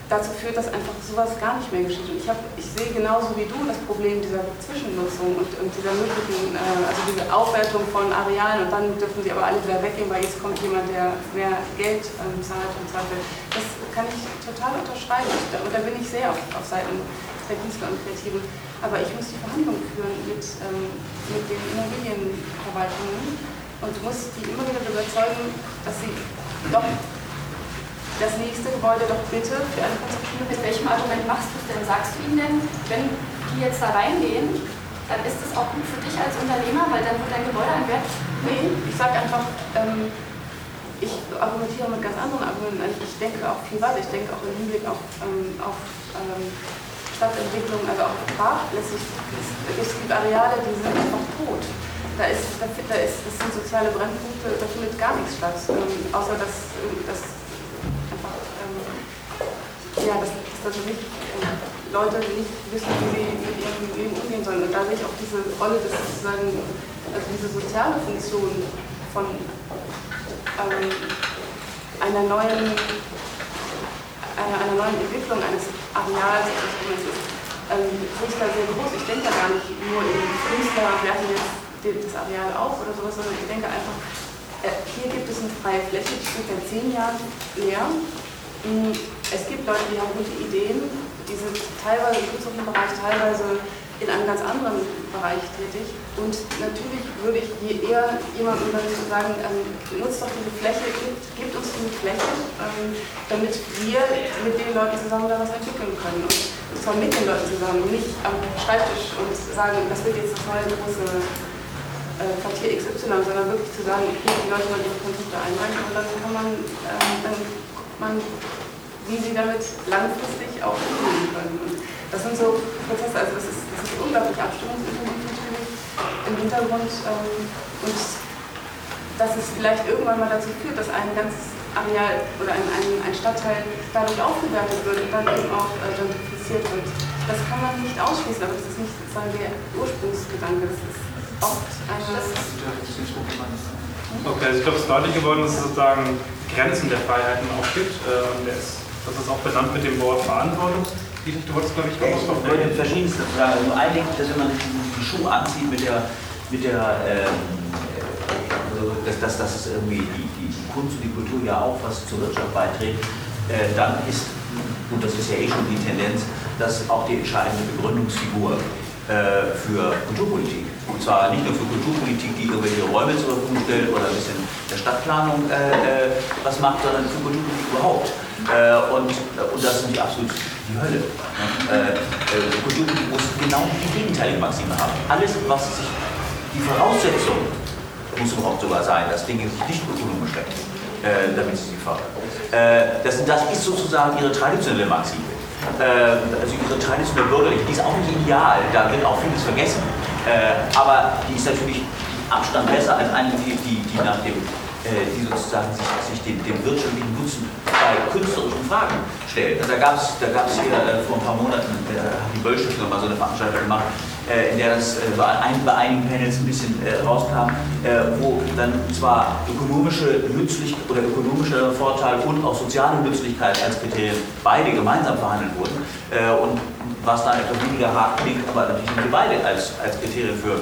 dazu führt, dass einfach sowas gar nicht mehr geschieht. Und ich, hab, ich sehe genauso wie du das Problem dieser Zwischennutzung und, und dieser möglichen, äh, also diese Aufwertung von Arealen und dann dürfen sie aber alle wieder weggehen, weil jetzt kommt jemand, der mehr Geld ähm, zahlt und Zweifel. Das kann ich total unterschreiben. Und da bin ich sehr auf, auf Seiten der Künstler und Kreativen. Aber ich muss die Verhandlungen führen mit, ähm, mit den Immobilienverwaltungen und muss die immer wieder überzeugen, dass sie doch das nächste Gebäude doch bitte für eine Konstruktion. Mit welchem Argument machst du es denn? Sagst du ihnen denn, wenn die jetzt da reingehen, dann ist das auch gut für dich als Unternehmer, weil dann wird dein Gebäude ein Wert? Nee, ich sage einfach, ähm, ich argumentiere mit ganz anderen Argumenten. Also ich denke auch viel weiter. Ich denke auch im Hinblick auf, ähm, auf ähm, Stadtentwicklung, also auch sprachlässig. Es, es gibt Areale, die sind einfach tot. Da ist, da, da ist, das sind soziale Brennpunkte, da findet gar nichts statt, ähm, außer dass, dass ja, dass, dass also nicht, äh, Leute nicht wissen, wie sie mit ihrem Leben umgehen sollen. Und da sehe ich auch diese Rolle des sozusagen, also diese soziale Funktion von ähm, einer neuen einer, einer neuen Entwicklung eines Areals, also ist, ähm, da sehr groß. Ich denke da gar nicht nur in Künstler werfen jetzt das Areal auf oder sowas, sondern ich denke einfach, äh, hier gibt es eine freie Fläche, die steht seit zehn Jahren leer. Mm, es gibt Leute, die haben gute Ideen, die sind teilweise im künstlerischen Bereich, teilweise in einem ganz anderen Bereich tätig. Und natürlich würde ich eher jemandem dann sagen, ähm, nutzt doch diese Fläche, gibt, uns diese Fläche, ähm, damit wir mit den Leuten zusammen da was entwickeln können. Und, zwar mit den Leuten zusammen, nicht am Schreibtisch und sagen, das wird jetzt das neue große äh, Quartier XY, sondern wirklich zu sagen, okay, die Leute wollen ihre Konzepte einreichen und dann kann man, ähm, dann man, wie sie damit langfristig auch umgehen können. Und das sind so Prozesse, also das ist, das ist unglaublich abstimmungsintensiv natürlich im Hintergrund ähm, und dass es vielleicht irgendwann mal dazu führt, dass ein ganzes Areal oder ein, ein, ein Stadtteil dadurch aufgewertet wird und dann eben auch äh, gentrifiziert wird. Das kann man nicht ausschließen, aber das ist nicht sozusagen der Ursprungsgedanke. Das ist oft eine. Okay, also ich glaube, es ist deutlich geworden, dass es sozusagen Grenzen der Freiheiten auch gibt. Äh, und ist das ist auch benannt mit dem Wort Verantwortung. Dietrich, du wolltest, glaube ich, noch was verfolgen. Verschiedenste Fragen. Also eigentlich, dass wenn man diesen Schuh anzieht mit der, mit der ähm, also dass, dass, dass irgendwie die, die Kunst und die Kultur ja auch was zur Wirtschaft beiträgt, äh, dann ist, und das ist ja eh schon die Tendenz, dass auch die entscheidende Begründungsfigur für Kulturpolitik. Und zwar nicht nur für Kulturpolitik, die irgendwelche Räume zur Verfügung stellt oder ein bisschen der Stadtplanung äh, äh was macht, sondern für Kulturpolitik überhaupt. Äh, und, und das ist natürlich absolut die Hölle. Äh, Kulturpolitik muss genau die gegenteilige Maxime haben. Alles, was sich die Voraussetzung muss überhaupt sogar sein, dass Dinge sich nicht ökonomisch äh, damit sie sie fördern. Äh, das ist sozusagen ihre traditionelle Maxime. Äh, also ihre traditionelle bürgerliche, die ist auch nicht ideal, da wird auch vieles vergessen. Äh, aber die ist natürlich Abstand besser als eine, die, die, nach dem die sozusagen sich, sich den, den, wirtschaftlichen Nutzen bei künstlerischen Fragen stellt. Also da gab es da gab's hier äh, vor ein paar Monaten, äh, hat die Böll-Stiftung mal so eine Veranstaltung gemacht, äh, in der das bei, ein, bei, einigen Panels ein bisschen rauskam, wo dann zwar ökonomische Nützlichkeit oder ökonomische Vorteil und auch soziale Nützlichkeit als Kriterien beide gemeinsam verhandelt wurden und was dann etwas weniger hart klingt, aber natürlich sind wir beide als, als Kriterien für,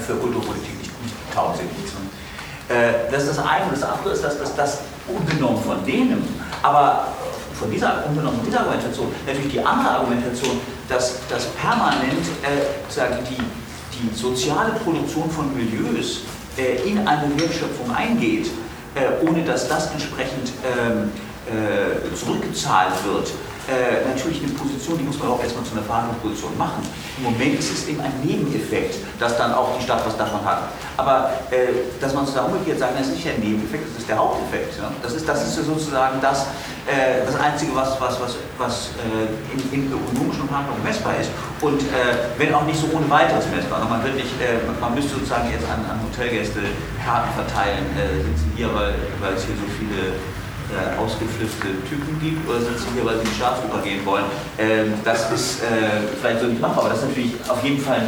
für Kulturpolitik nicht, nicht tauglich. Äh, das ist das eine. Und das andere ist, dass das, das ungenommen von denen, aber von dieser, ungenommen von dieser Argumentation, natürlich die andere Argumentation, dass, dass permanent äh, die, die soziale Produktion von Milieus äh, in eine Wertschöpfung eingeht, äh, ohne dass das entsprechend ähm, äh, zurückgezahlt wird, äh, natürlich eine Position, die muss man auch erstmal zu einer Verhandlungsposition machen. Im Moment ist es eben ein Nebeneffekt, dass dann auch die Stadt was davon hat. Aber äh, dass man es da umgekehrt sagt, das ist nicht der Nebeneffekt, das ist der Haupteffekt. Ja? Das, ist, das ist sozusagen das, äh, das Einzige, was, was, was, was äh, in, in ökonomischen Verhandlungen messbar ist. Und äh, wenn auch nicht so ohne weiteres messbar. Man, wirklich, äh, man müsste sozusagen jetzt an, an Hotelgäste Karten verteilen, sitzen hier, weil, weil es hier so viele äh, ausgeflippte Typen gibt oder sind sie hier, weil sie in die Staatsoper gehen wollen. Ähm, das ist äh, vielleicht so nicht machbar, aber das ist natürlich auf jeden Fall,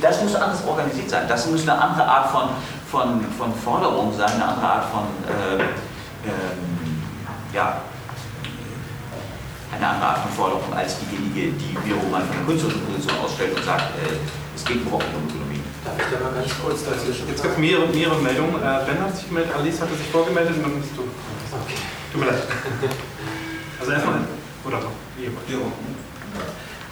das muss anders organisiert sein. Das muss eine andere Art von, von, von Forderung sein, eine andere Art von, äh, ja, eine andere Art von Forderung als diejenige, die wiederum von der künstlerischen Position ausstellt und sagt, äh, es geht überhaupt nicht um Ökonomie. Darf ich da mal ganz kurz dazwischen? Jetzt gibt es mehrere, mehrere Meldungen. Äh, ben hat sich gemeldet, Alice hatte sich vorgemeldet und dann bist du. Okay. Tut mir leid. Also erstmal, oder noch?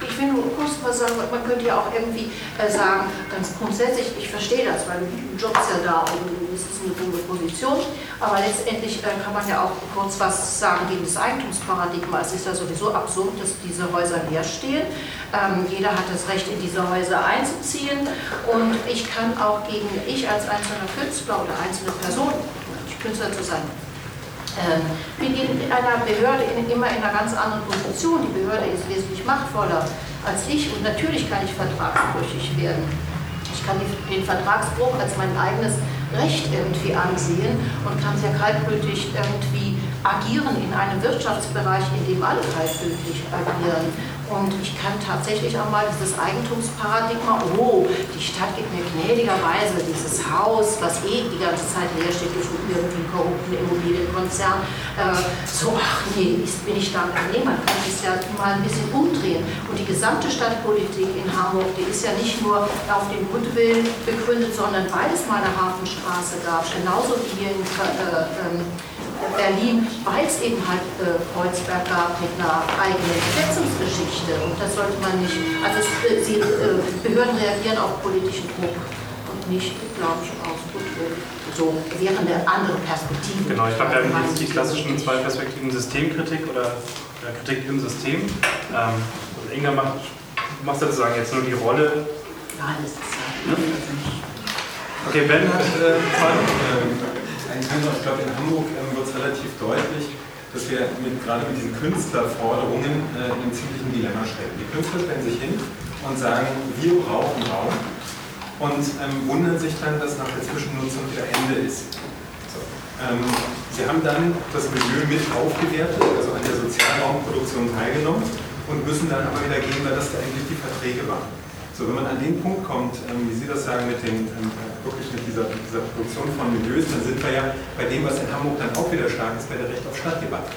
Ich will nur kurz was sagen, man könnte ja auch irgendwie äh, sagen, ganz grundsätzlich, ich verstehe das, weil du Jobs ja da und es ist eine gute Position, aber letztendlich äh, kann man ja auch kurz was sagen gegen das Eigentumsparadigma. Es ist ja sowieso absurd, dass diese Häuser leer stehen. Ähm, jeder hat das Recht, in diese Häuser einzuziehen und ich kann auch gegen, ich als einzelner Künstler oder einzelne Person, Künstler zu sein, wir gehen in einer Behörde immer in einer ganz anderen Position. Die Behörde ist wesentlich machtvoller als ich und natürlich kann ich vertragsbrüchig werden. Ich kann den Vertragsbruch als mein eigenes Recht irgendwie ansehen und kann sehr kaltblütig irgendwie agieren in einem Wirtschaftsbereich, in dem alle kaltblütig agieren. Und ich kann tatsächlich auch mal dieses Eigentumsparadigma, oh, die Stadt gibt mir gnädigerweise dieses Haus, was eh die ganze Zeit leer steht durch irgendwie korrupten Immobilienkonzern, äh, so, ach nee, bin ich da nee, man kann es ja mal ein bisschen umdrehen. Und die gesamte Stadtpolitik in Hamburg, die ist ja nicht nur auf dem Goodwill begründet, sondern weil es mal eine Hafenstraße gab, genauso wie hier in äh, ähm, Berlin, weil es eben halt äh, Kreuzberg gab mit einer eigenen Besetzungsgeschichte. Und das sollte man nicht, also es, äh, sie, äh, Behörden reagieren auf politischen Druck und nicht, glaube ich, auf Kultur. So wäre eine andere Perspektive. Genau, ich glaube, wir haben die, die klassischen zwei Perspektiven Systemkritik oder Kritik im System. Ähm, also Inga macht, macht sozusagen jetzt nur die Rolle. Ja, das ist ja. Okay, Ben hat äh, ein Thema, ich glaube in Hamburg ähm, wird es relativ deutlich, dass wir mit, gerade mit diesen Künstlerforderungen äh, in einem ziemlichen Dilemma stecken. Die Künstler stellen sich hin und sagen, wir brauchen Raum und ähm, wundern sich dann, dass nach der Zwischennutzung wieder Ende ist. So. Ähm, sie haben dann das Milieu mit aufgewertet, also an der Sozialraumproduktion teilgenommen und müssen dann aber wieder gehen, weil das da eigentlich die Verträge waren. So, wenn man an den Punkt kommt, ähm, wie Sie das sagen, mit, dem, ähm, wirklich mit dieser, dieser, Produktion von Milieus, dann sind wir ja bei dem, was in Hamburg dann auch wieder stark ist, bei der Recht auf Stadtdebatte.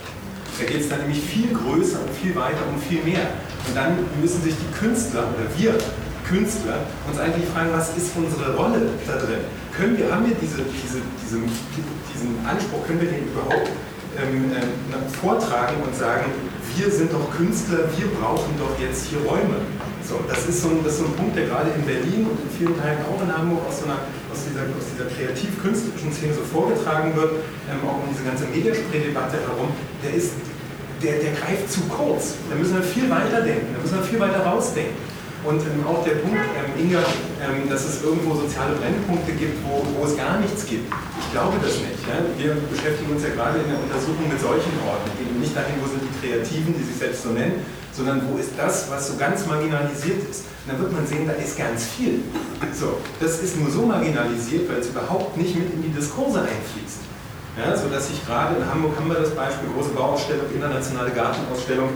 Da geht es dann nämlich viel größer und viel weiter und viel mehr. Und dann müssen sich die Künstler oder wir Künstler uns eigentlich fragen, was ist unsere Rolle da drin? können wir, haben wir diese, diese, diese, diesen Anspruch, können wir den überhaupt ähm, äh, vortragen und sagen, wir sind doch Künstler, wir brauchen doch jetzt hier Räume. So, das, ist so ein, das ist so ein Punkt, der gerade in Berlin und in vielen Teilen auch in Hamburg aus, so einer, aus dieser, aus dieser kreativ-künstlerischen Szene so vorgetragen wird, ähm, auch um diese ganze Mediaspray-Debatte herum, der ist der, der greift zu kurz. Da müssen wir viel weiter denken, da müssen wir viel weiter rausdenken. Und ähm, auch der Punkt, ähm, Inga, ähm, dass es irgendwo soziale Brennpunkte gibt, wo, wo es gar nichts gibt. Ich glaube das nicht. Ja? Wir beschäftigen uns ja gerade in der Untersuchung mit solchen Orten, eben nicht dahin, wo sind die Kreativen, die sich selbst so nennen, sondern wo ist das, was so ganz marginalisiert ist. Und dann wird man sehen, da ist ganz viel. So, das ist nur so marginalisiert, weil es überhaupt nicht mit in die Diskurse einfließt. Ja, so dass sich gerade in Hamburg haben wir das Beispiel, große Bauausstellung, internationale Gartenausstellung,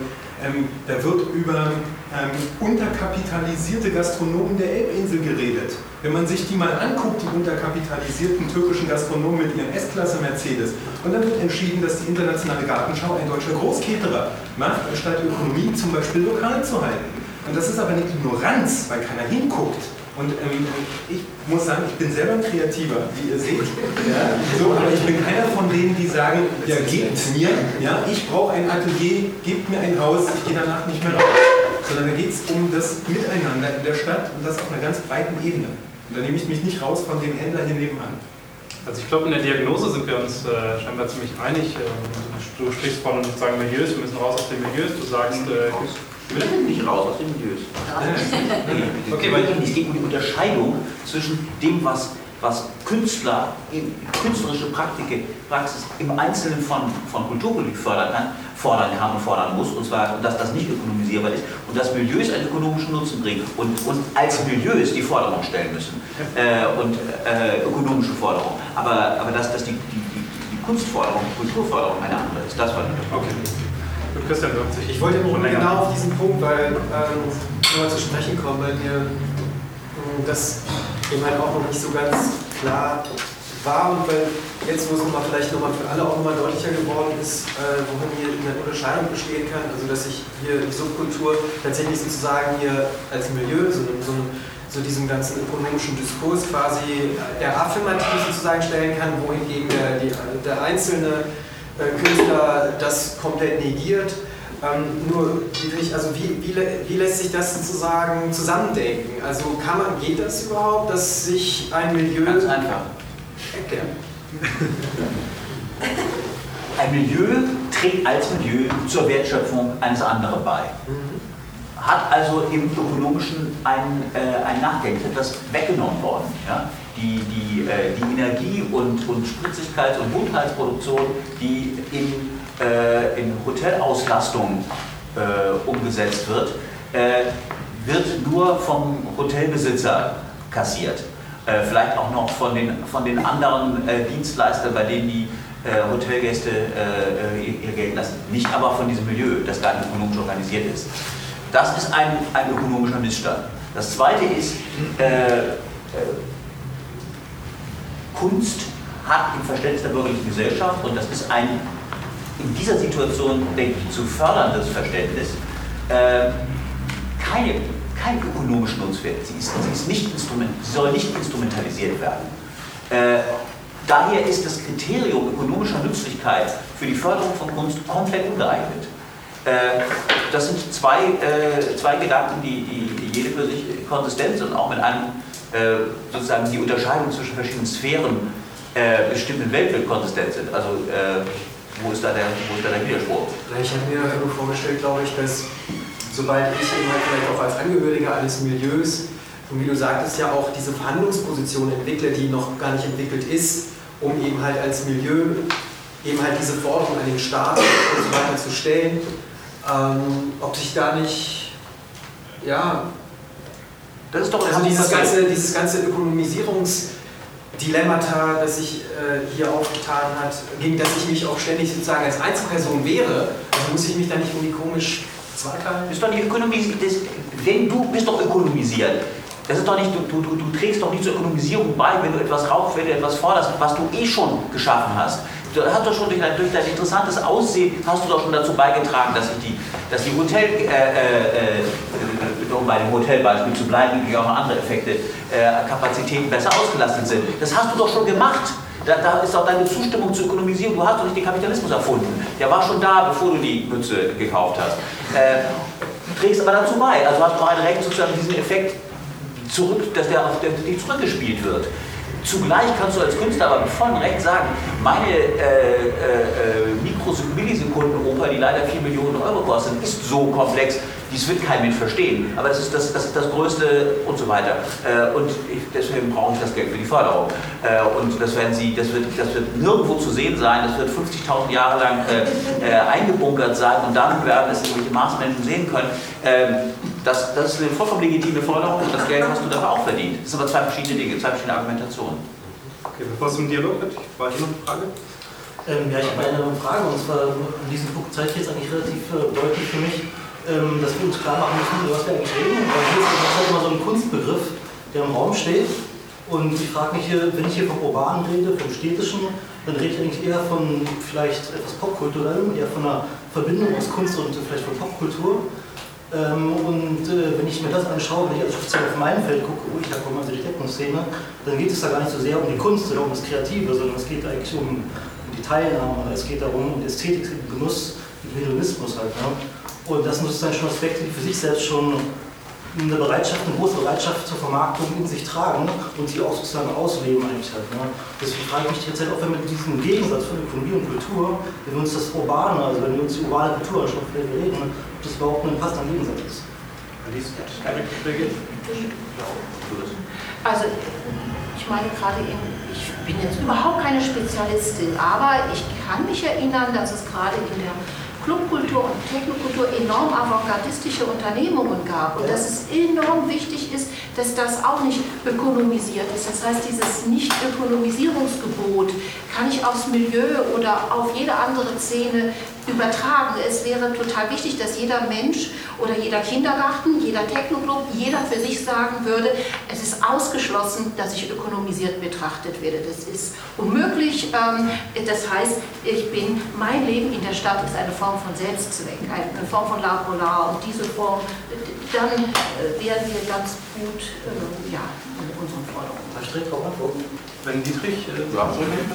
ähm, da wird über ähm, unterkapitalisierte Gastronomen der Elbinsel geredet. Wenn man sich die mal anguckt, die unterkapitalisierten türkischen Gastronomen mit ihren S-Klasse Mercedes, und dann wird entschieden, dass die internationale Gartenschau ein deutscher Großketerer macht, anstatt Ökonomie zum Beispiel lokal zu halten. Und das ist aber eine Ignoranz, weil keiner hinguckt. Und ähm, ich muss sagen, ich bin selber ein Kreativer, wie ihr seht. Ja, so, aber ich bin keiner von denen, die sagen, ja, gebt mir, ja, ich brauche ein Atelier, gebt mir ein Haus, ich gehe danach nicht mehr raus. Sondern da geht es um das Miteinander in der Stadt und das auf einer ganz breiten Ebene. Und da nehme ich mich nicht raus von dem Händler hier nebenan. Also ich glaube, in der Diagnose sind wir uns äh, scheinbar ziemlich einig. Ähm, du sprichst von sozusagen Milieus, wir müssen raus aus den Milieus. Du sagst, äh, wir sind nicht raus aus den Milieus. [LAUGHS] okay, weil es geht um die Unterscheidung zwischen dem, was, was Künstler, künstlerische Praktike, Praxis im Einzelnen von, von Kulturpolitik fördern kann, fordern kann und fordern muss, und zwar, dass das nicht ökonomisierbar ist und dass Milieus einen ökonomischen Nutzen bringen und, und als Milieus die Forderung stellen müssen äh, und äh, ökonomische Forderung. Aber, aber dass, dass die, die, die Kunstforderung, die Kulturforderung eine andere ist, das war okay. Christian Ich wollte genau auf diesen Punkt, weil ähm, nochmal zu sprechen kommen, weil mir ähm, das eben halt auch noch nicht so ganz klar war und weil jetzt, wo es nochmal vielleicht nochmal für alle auch nochmal deutlicher geworden ist, äh, worin hier eine Unterscheidung bestehen kann, also dass ich hier die Subkultur tatsächlich sozusagen hier als Milieu, so, so, so diesem ganzen ökonomischen Diskurs quasi der affirmativ sozusagen stellen kann, wohingegen der, die, der einzelne äh, Künstler das komplett negiert. Ähm, nur, also wie, wie, wie, lässt sich das sozusagen zusammendenken? Also kann man, geht das überhaupt, dass sich ein Milieu... Ganz einfach. Erklären. Ein Milieu trägt als Milieu zur Wertschöpfung eines anderen bei. Mhm. Hat also im Ökonomischen ein, äh, ein Nachdenken, das weggenommen worden. Ja? die, die, äh, die Energie- und, und Spritzigkeits- und Buntheitsproduktion, die in, äh, in Hotelauslastung äh, umgesetzt wird, äh, wird nur vom Hotelbesitzer kassiert. Äh, vielleicht auch noch von den, von den anderen Dienstleistern, bei denen die Hotelgäste ihr Geld lassen. Nicht aber von diesem Milieu, das gar nicht ökonomisch organisiert ist. Das ist ein, ein ökonomischer Missstand. Das zweite ist, Kunst hat im Verständnis der bürgerlichen Gesellschaft, und das ist ein in dieser Situation, denke ich, zu förderndes Verständnis, äh, keine, keinen ökonomischen Nutzwert. Sie, ist, sie, ist nicht instrument, sie soll nicht instrumentalisiert werden. Äh, daher ist das Kriterium ökonomischer Nützlichkeit für die Förderung von Kunst komplett ungeeignet. Äh, das sind zwei, äh, zwei Gedanken, die, die, die jede für sich konsistent sind, auch mit einem äh, sozusagen die Unterscheidung zwischen verschiedenen Sphären bestimmten Weltbild konsistent sind. Also wo, ist da der, wo ist da der Widerspruch? Ich habe mir vorgestellt, glaube ich, dass sobald ich eben halt vielleicht auch als Angehöriger eines Milieus und wie du sagtest ja auch diese Verhandlungsposition entwickle, die noch gar nicht entwickelt ist, um eben halt als Milieu eben halt diese Forderung an den Staat und so weiter zu stellen, ähm, ob sich da nicht ja, das ist doch also dieses ganze, dieses ganze Ökonomisierungsdilemmata, das sich äh, hier aufgetan hat, gegen das ich mich auch ständig sozusagen als Einzelperson wäre, also muss ich mich da nicht irgendwie komisch zweiteilen? Ist doch nicht ökonomisiert. Wenn du bist doch ökonomisiert. Das ist doch nicht, du, du, du trägst doch nicht zur Ökonomisierung bei, wenn du etwas wenn du etwas forderst, was du eh schon geschaffen hast. Du hast doch schon durch dein, durch dein interessantes Aussehen hast du doch schon dazu beigetragen, dass sich die, dass die Hotel, äh, äh, äh um bei dem Hotelbeispiel zu bleiben, gibt auch noch andere Effekte, äh, Kapazitäten besser ausgelastet sind. Das hast du doch schon gemacht. Da, da, ist auch deine Zustimmung zur Ökonomisierung. Du hast doch nicht den Kapitalismus erfunden. Der war schon da, bevor du die Mütze gekauft hast. Äh, trägst aber dazu bei. Also hast du ein Recht, sozusagen diesen Effekt zurück, dass der auf dich zurückgespielt wird. Zugleich kannst du als Künstler aber mit vollem Recht sagen, meine äh, äh, äh Millisekunden-Oper, die leider 4 Millionen Euro kostet, ist so komplex, dies wird kein Mensch verstehen. Aber das ist das, das, das Größte und so weiter. Äh, und ich, deswegen brauche ich das Geld für die Förderung. Äh, und das, werden Sie, das, wird, das wird nirgendwo zu sehen sein, das wird 50.000 Jahre lang äh, eingebunkert sein und dann werden es irgendwelche Marsmenschen sehen können. Das, das ist eine vollkommen legitime Forderung und das Geld hast du dafür auch verdient. Das sind aber zwei verschiedene Dinge, zwei verschiedene Argumentationen. Okay, bevor es im Dialog wird, war hier noch eine Frage? Ähm, ja, ich habe eine Frage und zwar an diesem Punkt zeigt jetzt eigentlich relativ äh, deutlich für mich, ähm, dass wir uns klar machen müssen, über was wir eigentlich reden. Weil hier ist halt immer so ein Kunstbegriff, der im Raum steht. Und ich frage mich hier, wenn ich hier vom Urbanen rede, vom Städtischen, dann rede ich eigentlich eher von vielleicht etwas Popkulturellem, eher von einer Verbindung aus Kunst und vielleicht von Popkultur. Ähm, und äh, wenn ich mir das anschaue, wenn ich also speziell auf mein Feld gucke, wo ich da komme, also die Techno-Szene, dann geht es da gar nicht so sehr um die Kunst oder um das Kreative, sondern es geht eigentlich um, die Teilnahme, es geht darum, um Ästhetik, den Genuss, den Hedonismus halt. Ne? Und das sind sozusagen schon Aspekte, die für sich selbst schon eine Bereitschaft, eine große Bereitschaft zur Vermarktung in sich tragen und sie auch sozusagen ausleben eigentlich halt. Ne? Deswegen frage ich mich jetzt halt, ob wir mit diesem Gegensatz von Ökonomie und Kultur, wenn wir uns das Urbane, also wenn wir uns die urbane Kultur anschauen, von der wir reden, ob das überhaupt ein passender Gegensatz ist. Also ich meine gerade eben, ich bin jetzt überhaupt keine Spezialistin, aber ich kann mich erinnern, dass es gerade in der Clubkultur und Technokultur enorm avantgardistische Unternehmungen gab und dass es enorm wichtig ist, dass das auch nicht ökonomisiert ist. Das heißt, dieses Nicht-Ökonomisierungsgebot kann ich aufs Milieu oder auf jede andere Szene übertragen. Es wäre total wichtig, dass jeder Mensch oder jeder Kindergarten, jeder Technoclub, jeder für sich sagen würde, es ist ausgeschlossen, dass ich ökonomisiert betrachtet werde. Das ist unmöglich. Ähm, das heißt, ich bin, mein Leben in der Stadt ist eine Form von Selbstzweck, eine Form von La Polar und diese Form, dann äh, werden wir ganz gut äh, ja, in unseren Forderungen. Direkt darauf antworten? Wenn Dietrich, äh, ja,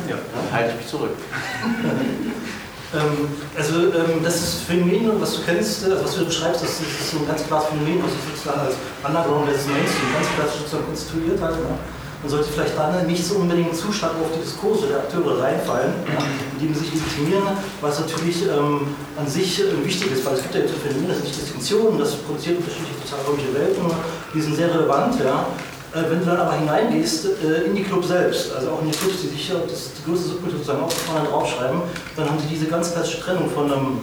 ja. halte ich mich zurück. [LAUGHS] Ähm, also ähm, das ist Phänomen, was du kennst, also was du beschreibst, das ist, so ein ganz klares Phänomen, was sich sozusagen als Underground versus Mainstream ganz klassisch konstituiert hat. Ne? Man sollte vielleicht dann nicht so unbedingt zu stark auf die Diskurse der Akteure reinfallen, ja, indem sie sich legitimieren, was natürlich ähm, an sich äh, wichtig ist, weil es gibt ja Phänomene, das sind Distinktionen, das produziert unterschiedliche sozialräumliche Welten, die sind sehr relevant, ja, wenn du dann aber hineingehst äh, in die Club selbst, also auch in die Clubs, die sich das, die größte Subkultur sozusagen auch vorne draufschreiben, dann haben sie diese ganz klassische Trennung von einem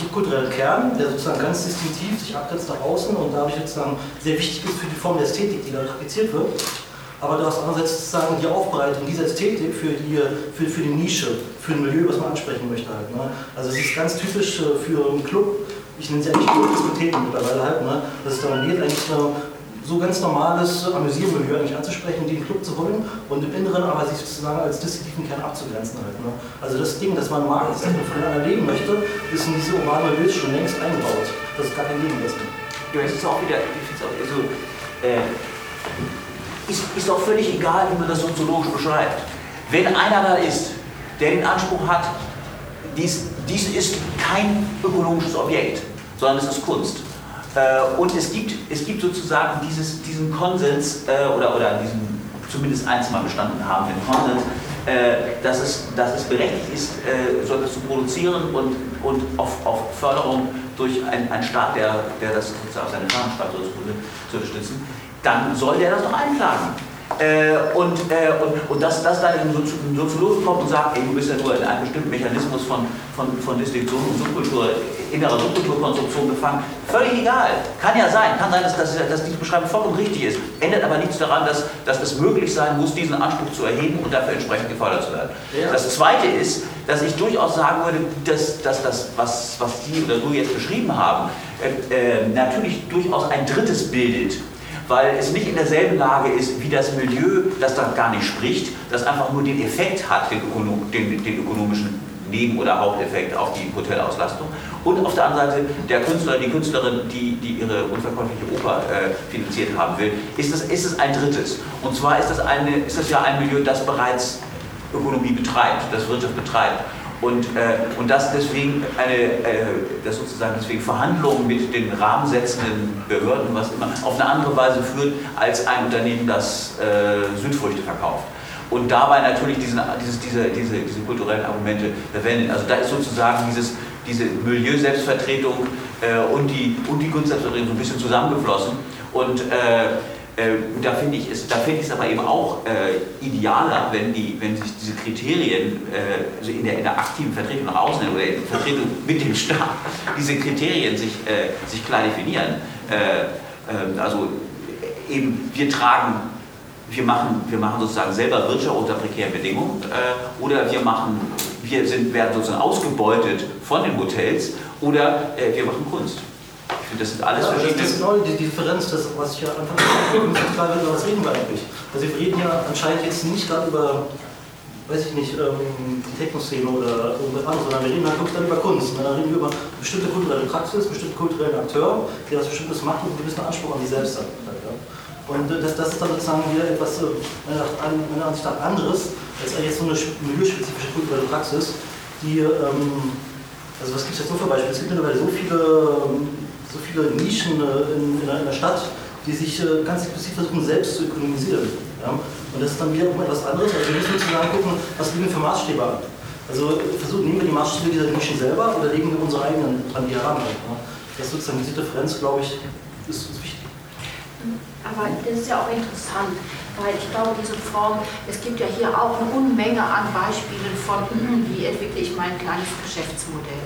subkulturellen Kern, der sozusagen ganz distinktiv sich abgrenzt nach außen und dadurch sozusagen sehr wichtig ist für die Form der Ästhetik, die da praktiziert wird. Aber du hast andererseits sozusagen die Aufbereitung dieser Ästhetik für die, für, für die Nische, für ein Milieu, was man ansprechen möchte halt. Ne? Also es ist ganz typisch äh, für einen Club, ich nenne sie eigentlich Club-Diskotheken mittlerweile halt, ne? es darum geht, eigentlich eine so ganz normales Amüsiermilieu eigentlich anzusprechen, den Club zu holen und im Inneren aber sich sozusagen als distinktiven Kern abzugrenzen halt. Ne? Also das Ding, dass man mag, das Ding voneinander leben möchte, ist in diese urbane Milieu schon längst eingebaut. Das ist gar kein Gegenwissen. Ja, es ist auch wieder, ich finde es auch, also, äh, ist, ist auch völlig egal, wie man das soziologisch beschreibt. Wenn einer da ist, der den Anspruch hat, dies, dies ist kein ökonomisches Objekt, sondern es ist Kunst und es gibt, es gibt sozusagen dieses, diesen Konsens, äh, oder, oder diesen zumindest eins mal bestanden haben, den Konsens, äh, dass, es, dass es berechtigt ist, so etwas zu produzieren und, und auf, auf Förderung durch einen, Staat, der, der das sozusagen auf seine schreibt, zu unterstützen, dann soll der das doch einklagen. Äh, und, äh, und, und dass, dass dann ein Soziologe kommt und sagt, ey, du bist ja nur in einem bestimmten Mechanismus von, von, von Distinktion und Subkultur, innerer Subkulturkonstruktion gefangen, völlig egal. Kann ja sein, kann sein, dass, dass, dass diese Beschreibung vollkommen richtig ist. Ändert aber nichts daran, dass, dass es möglich sein muss, diesen Anspruch zu erheben und dafür entsprechend gefördert zu werden. Ja. Das Zweite ist, dass ich durchaus sagen würde, dass, dass das, was, was Sie oder du jetzt beschrieben haben, äh, äh, natürlich durchaus ein drittes bildet weil es nicht in derselben Lage ist wie das Milieu, das dann gar nicht spricht, das einfach nur den Effekt hat, den, Ökonom den, den ökonomischen Neben- oder Haupteffekt auf die Hotelauslastung. und auf der anderen Seite der Künstler, die Künstlerin, die, die ihre unverkäufliche Oper äh, finanziert haben will, ist es, ist es ein drittes. Und zwar ist das, eine, ist das ja ein Milieu, das bereits Ökonomie betreibt, das Wirtschaft betreibt. Und, äh, und das deswegen eine, äh, das sozusagen deswegen Verhandlungen mit den rahmensetzenden Behörden, was immer, auf eine andere Weise führt als ein Unternehmen, das äh, Südfrüchte verkauft. Und dabei natürlich diesen, dieses, diese, diese, diese kulturellen Argumente verwendet. Also da ist sozusagen dieses, diese Milieu-Selbstvertretung äh, und die, und die Kunstselbstvertretung so ein bisschen zusammengeflossen. Und äh, äh, da finde ich es, es aber eben auch äh, idealer, wenn, die, wenn sich diese Kriterien äh, also in, der, in der aktiven Vertretung nach außen oder in der Vertretung mit dem Staat, diese Kriterien sich, äh, sich klar definieren. Äh, ähm, also eben wir tragen, wir machen, wir machen sozusagen selber Wirtschaft unter prekären Bedingungen äh, oder wir machen, wir sind, werden sozusagen ausgebeutet von den Hotels oder wir machen Kunst. Das sind alles ja, verschiedene. Das ist genau die Differenz, das, was ich ja anfangs klar wird, über was reden wir eigentlich? Also wir reden ja anscheinend jetzt nicht gerade über, weiß ich nicht, ähm, die Techno-Szene oder irgendwas anderes, sondern wir reden halt dann über Kunst. Ne? Dann reden wir über bestimmte kulturelle Praxis, bestimmte kulturelle Akteur, die was Bestimmtes machen und einen gewissen Anspruch an die selbst hat. Ja? Und äh, das, das ist dann sozusagen wieder etwas, äh, meiner Ansicht nach anderes, als jetzt so eine milieuspezifische kulturelle Praxis, die, ähm, also was gibt es jetzt nur für Beispiele? Es gibt mittlerweile so viele ähm, so viele Nischen äh, in, in, einer Stadt, die sich äh, ganz explizit versuchen, selbst zu ökonomisieren. Ja? Und das ist dann wieder etwas anderes. Also wir müssen sozusagen gucken, was legen wir für Maßstäbe an. Also versuchen, nehmen wir die Maßstäbe dieser Nischen selber oder legen wir unsere eigenen an die heran. Ja? Das ist sozusagen diese Differenz, glaube ich, ist, ist wichtig. Aber das ist ja auch interessant weil ich glaube, diese Form, es gibt ja hier auch eine Unmenge an Beispielen von, hm, wie entwickle ich mein kleines Geschäftsmodell.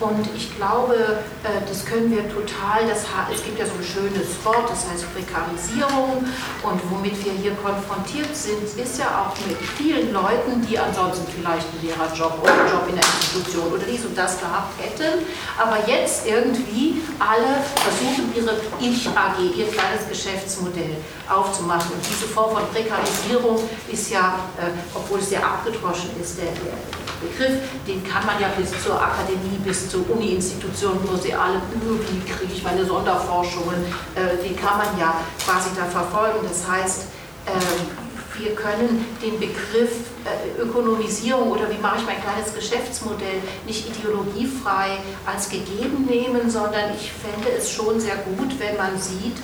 Und ich glaube, äh, das können wir total, das, es gibt ja so ein schönes Wort, das heißt Prekarisierung und womit wir hier konfrontiert sind, ist ja auch mit vielen Leuten, die ansonsten vielleicht einen Lehrerjob oder einen Job in der Institution oder dies und das gehabt hätten, aber jetzt irgendwie alle versuchen, ihre Ich-AG, ihr kleines Geschäftsmodell aufzumachen. Und diese Form von Prekarisierung ist ja, äh, obwohl es sehr abgedroschen ist, der, der, Begriff, den kann man ja bis zur Akademie, bis zur Uni-Institution, museale wie kriege ich meine Sonderforschungen, äh, den kann man ja quasi da verfolgen. Das heißt, äh, wir können den Begriff äh, Ökonomisierung oder wie mache ich mein kleines Geschäftsmodell nicht ideologiefrei als gegeben nehmen, sondern ich fände es schon sehr gut, wenn man sieht,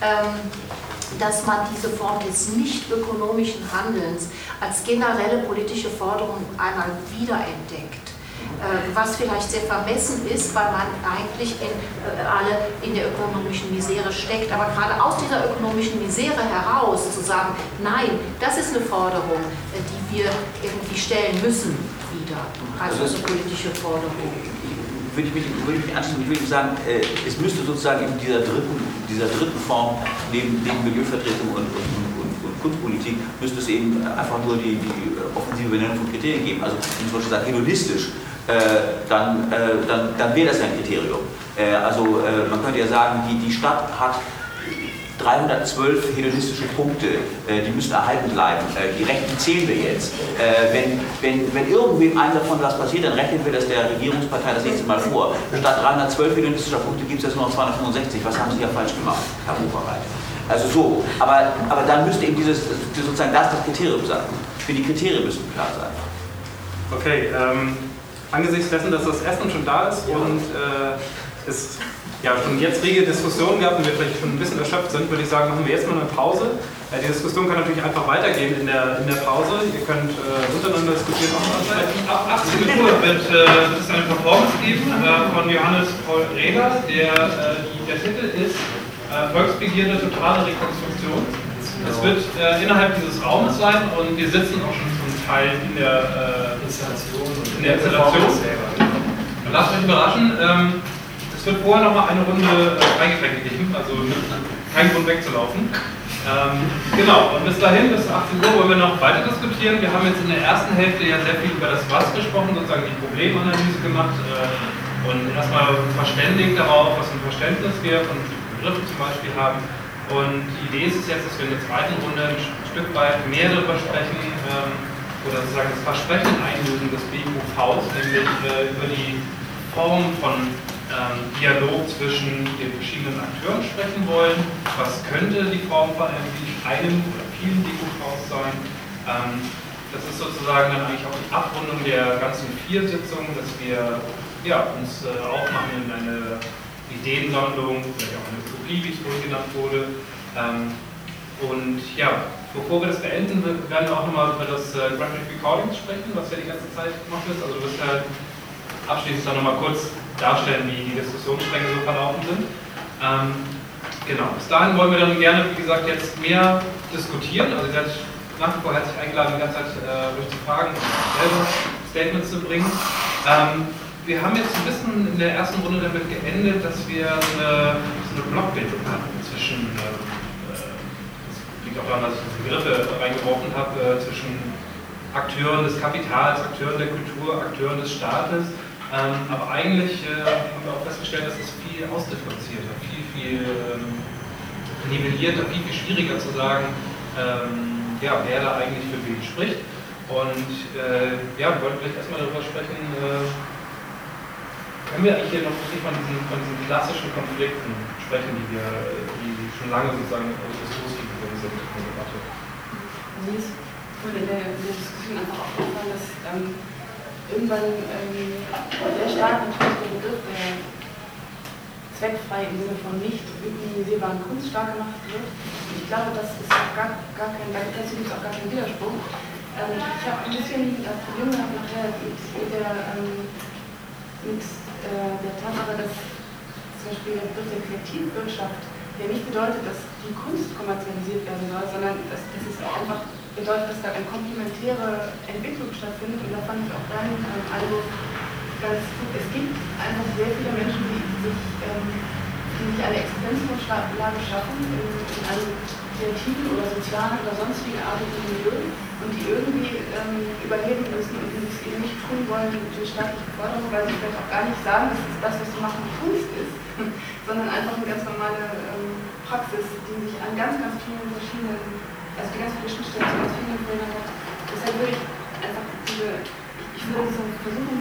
ähm, dass man diese Form des nicht ökonomischen Handelns als generelle politische Forderung einmal wiederentdeckt. Äh, was vielleicht sehr vermessen ist, weil man eigentlich in, äh, alle in der ökonomischen Misere steckt. Aber gerade aus dieser ökonomischen Misere heraus zu sagen, nein, das ist eine Forderung, äh, die wir irgendwie stellen müssen wieder, also, also eine politische Forderung würde ich mich, würde ich mich anschließen, ich würde sagen, äh, es müsste sozusagen in dieser dritten, dieser dritten Form, neben, neben Milieuvertretung und, und, und, und, Kunstpolitik, müsste es eben einfach nur die, die offensive Benennung von Kriterien geben. Also, wenn ich zum Beispiel sage, hedonistisch, äh, dann, äh, dann, dann wäre das ein Kriterium. Äh, also, äh, man könnte ja sagen, die, die Stadt hat 312 hedonistische Punkte, äh, die müssen erhalten bleiben. Äh, die Rechten zählen wir jetzt. Äh, wenn, wenn, wenn irgendwem einem davon was passiert, dann rechnen wir das der Regierungspartei das nächste Mal vor. Statt 312 hedonistischer Punkte gibt es jetzt nur noch 265. Was haben Sie ja falsch gemacht, Herr Oberreit? Also so, aber, aber dann müsste eben dieses, sozusagen das das Kriterium sein. Für die Kriterien müssen klar sein. Okay, ähm, angesichts dessen, dass das Essen schon da ist ja. und äh, es ja, schon jetzt rege Diskussionen gehabt und wir vielleicht schon ein bisschen erschöpft sind, würde ich sagen, machen wir jetzt mal eine Pause. Äh, die Diskussion kann natürlich einfach weitergehen in der, in der Pause. Ihr könnt äh, untereinander diskutieren. Ab 18 Uhr wird, äh, es eine Performance geben äh, von Johannes Paul Rehler. Der, äh, der Titel ist äh, Volksbegierde totale Rekonstruktion. Es wird innerhalb dieses Raumes sein und wir sitzen auch schon zum Teil in der Installation. In der Installation. Lasst euch überraschen. Ähm, es wird vorher nochmal eine Runde äh, Freigetränke geben, also kein Grund wegzulaufen. Ähm, genau, und bis dahin, bis 18 Uhr, wollen wir noch weiter diskutieren. Wir haben jetzt in der ersten Hälfte ja sehr viel über das Was gesprochen, sozusagen die Problemanalyse gemacht äh, und erstmal verständigt darauf, was ein Verständnis wir von Begriffen zum Beispiel haben. Und die Idee ist jetzt, dass wir in der zweiten Runde ein Stück weit mehr darüber sprechen ähm, oder sozusagen das Versprechen einlösen des BUVs, nämlich äh, über die Form von ähm, Dialog zwischen den verschiedenen Akteuren sprechen wollen. Was könnte die Form von einem oder vielen Deko-Chaos sein? Ähm, das ist sozusagen dann eigentlich auch die Abrundung der ganzen vier Sitzungen, dass wir ja, uns äh, aufmachen in eine Ideensammlung, vielleicht auch eine Utopie, wie es wohl genannt wurde. Ähm, und ja, bevor wir das beenden, werden wir auch nochmal über das äh, Graphic Recording sprechen, was ja die ganze Zeit gemacht ist. Also du wirst ja abschließend dann nochmal kurz darstellen, wie die Diskussionsstränge so verlaufen sind. Ähm, genau, bis dahin wollen wir dann gerne, wie gesagt, jetzt mehr diskutieren. Also ihr seid nach wie vor herzlich eingeladen, die ganze Zeit äh, durch die Fragen selber Statements zu bringen. Ähm, wir haben jetzt ein bisschen in der ersten Runde damit geendet, dass wir so eine, so eine Blockbildung hatten zwischen, äh, das liegt auch daran, dass ich Begriffe reingeworfen habe, äh, zwischen Akteuren des Kapitals, Akteuren der Kultur, Akteuren des Staates. Ähm, aber eigentlich äh, haben wir auch festgestellt, dass es viel ausdifferenzierter, viel, viel ähm, nivellierter, viel, viel schwieriger zu sagen, ähm, ja, wer da eigentlich für wen spricht. Und äh, ja, wir wollten vielleicht erstmal darüber sprechen, äh, können wir eigentlich hier noch wirklich von diesen, von diesen klassischen Konflikten sprechen, die wir, die schon lange sozusagen diskussiv geworden sind in der Debatte? Mir ist der, in der Diskussion einfach aufgefallen, dass ähm, irgendwann ähm, sehr stark natürlich der Begriff der zweckfrei im Sinne von nicht utilisierbaren Kunst stark gemacht wird. Ich glaube, das ist auch gar, gar kein, dazu gibt es auch gar keinen Widerspruch. Ähm, ich habe ein bisschen äh, Probleme gehabt mit, mit der, ähm, mit, äh, der Tatsache, dass zum Beispiel der Begriff der Kreativwirtschaft, der nicht bedeutet, dass die Kunst kommerzialisiert werden soll, sondern dass, dass es auch einfach bedeutet, dass da eine komplementäre Entwicklung stattfindet. Und da fand ich auch dann ähm, also ganz gut, es gibt einfach sehr viele Menschen, die sich, ähm, die sich eine Existenzgrundlage schaffen in, in einem kreativen oder sozialen oder sonstigen artigen Milieu und die irgendwie ähm, überleben müssen und die es eben nicht tun wollen durch staatliche Förderung, weil sie vielleicht auch gar nicht sagen, dass es das, was sie machen, Kunst ist, [LAUGHS] sondern einfach eine ganz normale ähm, Praxis, die sich an ganz, ganz vielen verschiedenen, also die ganz viele Schnittstellen zu ganz vielen hat. Deshalb würde ich einfach diese, ich würde diese versuchen,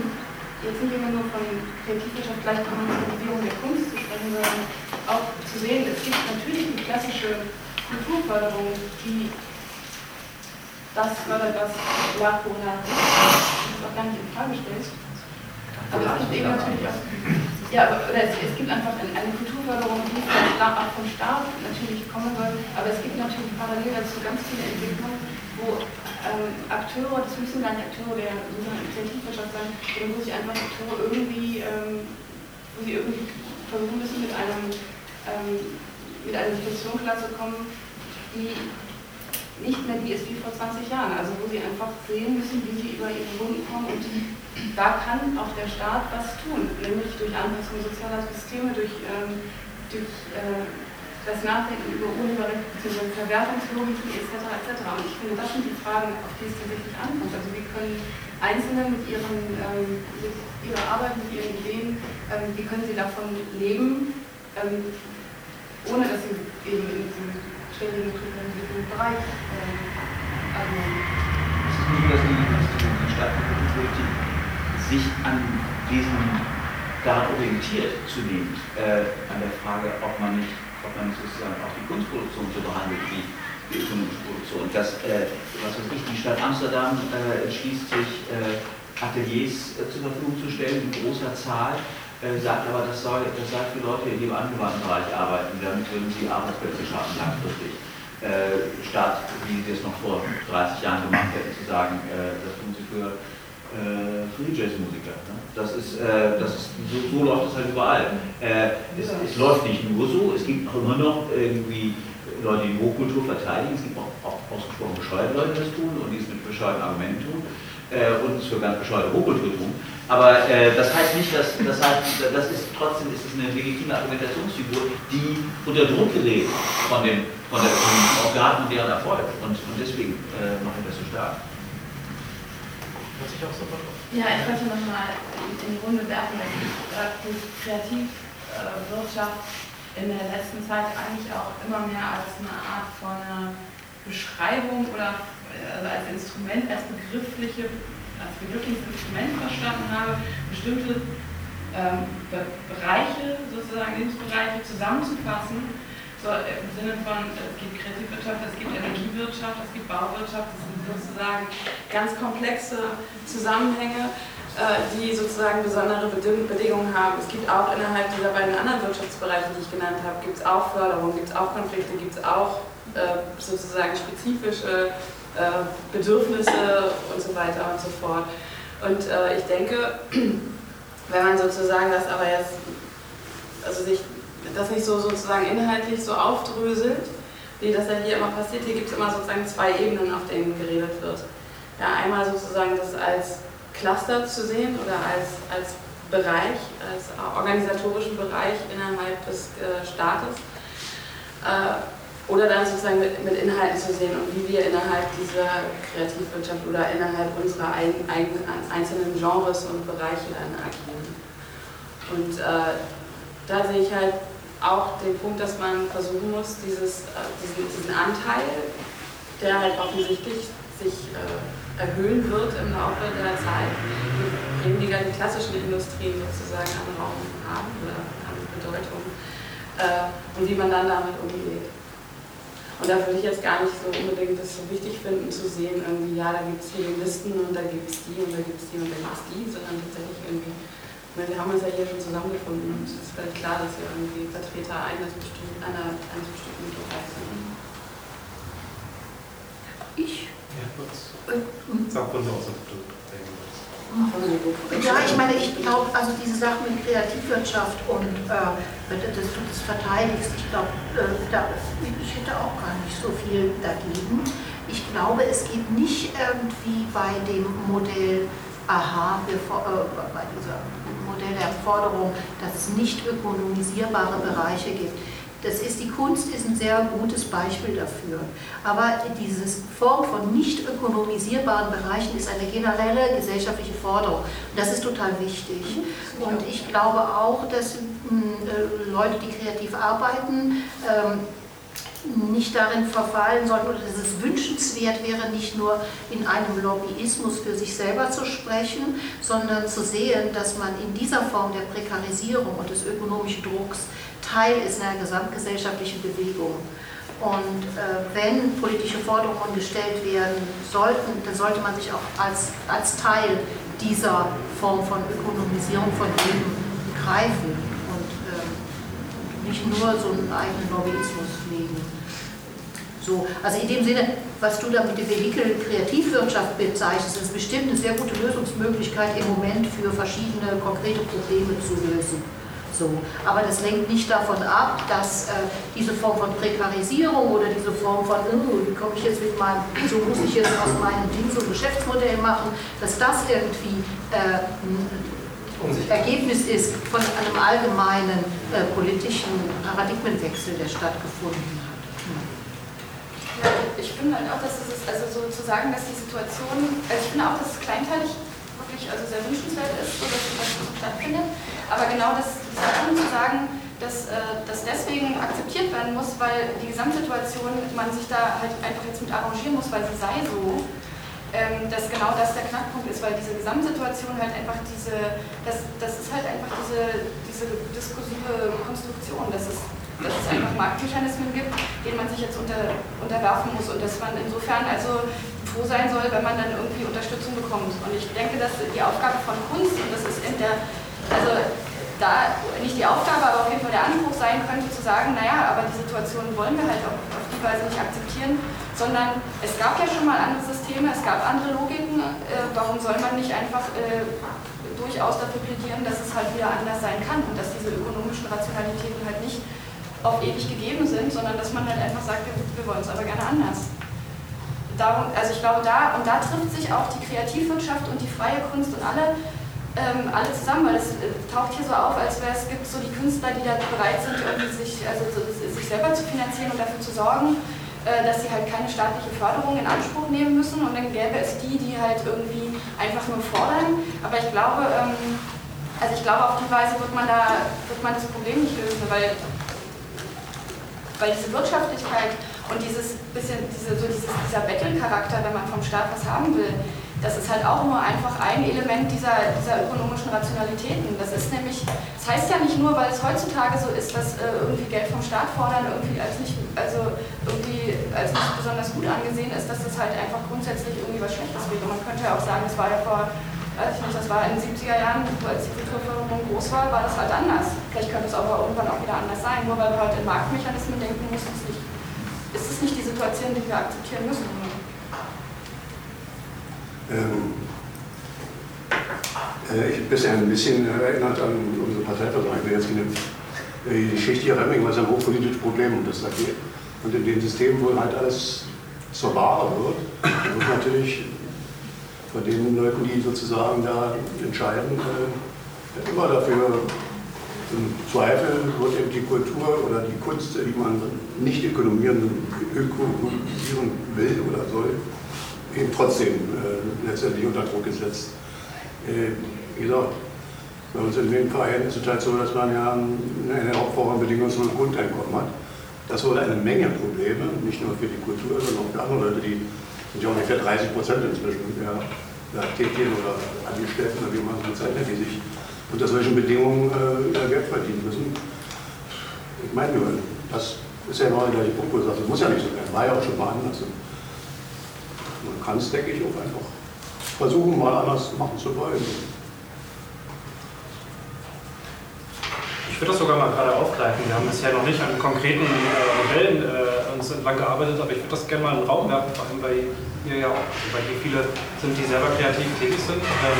jetzt nicht immer nur von Kreativwirtschaft, Gleichkommunisierung der Kunst zu sprechen, sondern auch zu sehen, es gibt natürlich die klassische Kulturförderung, die das fördert, was La Corona ist auch gar nicht in Frage stellt. Aber es gibt eben natürlich auch, ja, aber, oder es, es gibt einfach eine, Kulturförderung, die auch vom Staat natürlich kommen soll, aber es gibt natürlich parallel dazu ganz viele Entwicklungen, wo ähm, Akteure, das müssen gar nicht Akteure der Initiativwirtschaft sein, sondern wo sich einfach Akteure irgendwie, ähm, wo sie irgendwie versuchen müssen, mit einem ähm, mit einer Situation klarzukommen, die nicht mehr die ist wie vor 20 Jahren, also wo sie einfach sehen müssen, wie sie über ihre Wunden kommen und da kann auch der Staat was tun, nämlich durch Anpassung sozialer Systeme, durch, ähm, durch äh, das Nachdenken über Urheberrecht bzw. Verwertungslogiken etc. etc. Und ich finde, das sind die Fragen, auf die es tatsächlich ankommt. Also wie können Einzelne mit, ihren, ähm, mit ihrer Arbeit, mit ihren Ideen, ähm, wie können sie davon leben, ähm, ohne dass sie eben in diesem kriminalisierten Bereich ähm, agieren. Es ist nicht dass die, die Stadtpolitik sich an diesen daran orientiert zunehmend äh, an der Frage, ob man nicht, ob man sozusagen auch die Kunstproduktion so behandelt wie die ökonomische Produktion. Das, äh, was weiß ich, die Stadt Amsterdam äh, entschließt sich, äh, Ateliers äh, zur Verfügung zu stellen in großer Zahl äh, sagt aber, das sei, das für Leute, die im angewandten Bereich arbeiten, damit würden sie Arbeitsplätze schaffen langfristig. Statt, wie sie es noch vor 30 Jahren gemacht hätten, zu sagen, das tun sie für äh, Free Jazz Musiker. Ne? Das ist, äh, das ist so, so, läuft es halt überall. Äh, es, es, läuft nicht nur so, es gibt auch immer noch irgendwie Leute, die Hochkultur verteidigen, es gibt auch, auch ausgesprochen bescheuerte Leute, die das tun und die es mit bescheuerten Argumenten tun äh, und es für ganz bescheuerte Hochkultur tun. Aber äh, das heißt nicht, dass das heißt, das ist trotzdem ist es eine legitime Argumentationsfigur, die unter Druck gerät von dem von der von Organen und deren Erfolg. Und, und deswegen äh, machen wir das so stark. Ja, ich wollte nochmal in die Runde werfen, dass ich äh, die Kreativwirtschaft in der letzten Zeit eigentlich auch immer mehr als eine Art von einer Beschreibung oder also als Instrument, als begriffliche als begriffliches Instrument verstanden habe, bestimmte ähm, Bereiche, sozusagen Lebensbereiche zusammenzufassen, so im Sinne von, es gibt Kreativwirtschaft, es gibt Energiewirtschaft, es gibt Bauwirtschaft, das sind sozusagen ganz komplexe Zusammenhänge, äh, die sozusagen besondere Bedingungen haben. Es gibt auch innerhalb dieser beiden anderen Wirtschaftsbereiche, die ich genannt habe, gibt es auch Förderung, gibt es auch Konflikte, gibt es auch äh, sozusagen spezifische äh, Bedürfnisse und so weiter und so fort. Und ich denke, [CLEARS THROAT] wenn man sozusagen das aber jetzt, also sich das nicht so sozusagen inhaltlich so aufdröselt, wie das ja hier immer passiert, hier gibt es immer sozusagen zwei Ebenen, auf denen geredet wird. Ja, einmal sozusagen das als Cluster zu sehen oder als, als Bereich, als organisatorischen Bereich innerhalb des äh, Staates. Äh, oder dann sozusagen mit, mit, Inhalten zu sehen und wie wir innerhalb dieser Kreativwirtschaft oder innerhalb unserer ein, ein, einzelnen Genres und Bereiche dann agieren. Und äh, da sehe ich halt auch den Punkt, dass man versuchen muss, dieses, äh, diesen, diesen, Anteil, der halt offensichtlich sich äh, erhöhen wird im Laufe der Zeit, weniger die klassischen Industrien sozusagen an Raum haben oder an Bedeutung äh, und wie man dann damit umgeht. Und da würde ich jetzt gar nicht so unbedingt das so wichtig finden zu sehen, irgendwie, ja, da gibt es hier Listen und da gibt es die und da gibt es die und da gibt es die, sondern tatsächlich irgendwie, meine, wir haben uns ja hier schon zusammengefunden und es ist völlig klar, dass wir irgendwie Vertreter eines bestimmten, einer, eines bestimmten Bereichs sind. Ich? Ja, kurz. Sag von aus, du ja, ich meine, ich glaube, also diese Sache mit Kreativwirtschaft und äh, dass du das verteidigst, ich glaube, äh, ich hätte auch gar nicht so viel dagegen. Ich glaube, es geht nicht irgendwie bei dem Modell AHA, äh, bei diesem Modell der Forderung, dass es nicht ökonomisierbare Bereiche gibt das ist, die Kunst ist ein sehr gutes Beispiel dafür. Aber diese Form von nicht ökonomisierbaren Bereichen ist eine generelle gesellschaftliche Forderung. Und das ist total wichtig. Und ich glaube auch, dass hm, äh, Leute, die kreativ arbeiten, ähm, nicht darin verfallen sollten oder dass es wünschenswert wäre, nicht nur in einem Lobbyismus für sich selber zu sprechen, sondern zu sehen, dass man in dieser Form der Prekarisierung und des ökonomischen Drucks Teil ist einer gesamtgesellschaftlichen Bewegung. Und äh, wenn politische Forderungen gestellt werden sollten, dann sollte man sich auch als, als Teil dieser Form von Ökonomisierung von Leben begreifen und äh, nicht nur so einen eigenen Lobbyismus. So, also in dem Sinne, was du da mit dem Vehikel Kreativwirtschaft bezeichnest, ist bestimmt eine sehr gute Lösungsmöglichkeit im Moment für verschiedene konkrete Probleme zu lösen. So. Aber das lenkt nicht davon ab, dass äh, diese Form von Prekarisierung oder diese Form von, oh, wie komme ich jetzt mit meinem, so muss ich jetzt aus meinem Ding so ein Geschäftsmodell machen, dass das irgendwie äh, ein Ergebnis ist von einem allgemeinen äh, politischen Paradigmenwechsel, der stattgefunden hat. Ich finde halt auch, dass es ist, also so zu sagen, dass die Situation, also ich finde auch, dass es kleinteilig wirklich also sehr wünschenswert ist, so dass das so stattfindet. Aber genau das, das zu sagen, dass äh, das deswegen akzeptiert werden muss, weil die Gesamtsituation, man sich da halt einfach jetzt mit arrangieren muss, weil sie sei so, ähm, dass genau das der Knackpunkt ist, weil diese Gesamtsituation halt einfach diese, das, das ist halt einfach diese, diese diskursive Konstruktion, dass es, dass es einfach Marktmechanismen gibt, denen man sich jetzt unter, unterwerfen muss und dass man insofern also froh sein soll, wenn man dann irgendwie Unterstützung bekommt. Und ich denke, dass die Aufgabe von Kunst, und das ist in der also da nicht die Aufgabe, aber auf jeden Fall der Anspruch sein könnte, zu sagen, naja, aber die Situation wollen wir halt auf, auf die Weise nicht akzeptieren, sondern es gab ja schon mal andere Systeme, es gab andere Logiken, äh, warum soll man nicht einfach äh, durchaus dafür plädieren, dass es halt wieder anders sein kann und dass diese ökonomischen Rationalitäten halt nicht auf ewig gegeben sind, sondern dass man halt einfach sagt, wir, wir wollen es aber gerne anders. Darum, also ich glaube, da und da trifft sich auch die Kreativwirtschaft und die freie Kunst und alle ähm, alle zusammen, weil es äh, taucht hier so auf, als wäre es gibt so die Künstler, die da bereit sind, irgendwie sich, also, so, sich selber zu finanzieren und dafür zu sorgen, äh, dass sie halt keine staatliche Förderung in Anspruch nehmen müssen und dann gäbe es die, die halt irgendwie einfach nur fordern. Aber ich glaube, ähm, also ich glaube, auf die Weise wird man da wird man das Problem nicht lösen, weil, weil diese Wirtschaftlichkeit Und dieses bisschen, diese, so dieses, dieser Bettelcharakter, wenn man vom Staat was haben will, das ist halt auch nur einfach ein Element dieser, dieser ökonomischen Rationalitäten. Das ist nämlich, das heißt ja nicht nur, weil es heutzutage so ist, dass äh, irgendwie Geld vom Staat fordern irgendwie als nicht, also irgendwie als nicht besonders gut angesehen ist, dass das halt einfach grundsätzlich irgendwie was Schlechtes wäre. Man könnte ja auch sagen, das war ja vor, weiß ich nicht, das war in den 70er Jahren, als die Kulturförderung groß war, war das halt anders. Vielleicht könnte es aber irgendwann auch wieder anders sein. Nur weil wir heute in Marktmechanismen denken, muss es nicht, ist es nicht die Situation, die wir akzeptieren müssen. Ähm, äh, ich bin bisher ein bisschen erinnert an unsere Parteiversammlung. Ich bin jetzt in die Geschichte hier Remming war ein hochpolitisches Problem und das da geht. Und in dem System, wo halt alles zur Ware wird, wird natürlich von den Leuten, die sozusagen da entscheiden, äh, immer dafür im Zweifel wird eben die Kultur oder die Kunst, die man nicht ökonomieren, ökonomisieren will oder soll, eben trotzdem äh, letztendlich unter Druck gesetzt. Äh, wie gesagt, bei uns in den Vereinen ist es halt so, dass man ja eine Hauptform bedingungsloses Grundeinkommen hat. Das wurde eine Menge Probleme, nicht nur für die Kultur, sondern auch für andere Leute, die sind ja ungefähr 30 Prozent inzwischen ja, ja, tätigen oder Angestellten oder wie man es bezeichnet, die sich unter solchen Bedingungen äh, Geld verdienen müssen. Ich meine das ist ja genau der gleiche Punkt, wo du sagst, das muss ja nicht so werden, war ja auch schon mal anders. Man kann es, denke ich, auch einfach versuchen, mal anders machen zu wollen. Würde das sogar mal gerade aufgreifen. Wir haben bisher noch nicht an konkreten äh, Modellen äh, uns entlang gearbeitet, aber ich würde das gerne mal in den Raum werfen, vor allem bei ihr ja auch, also bei hier viele sind, die selber kreativ tätig sind. Ähm,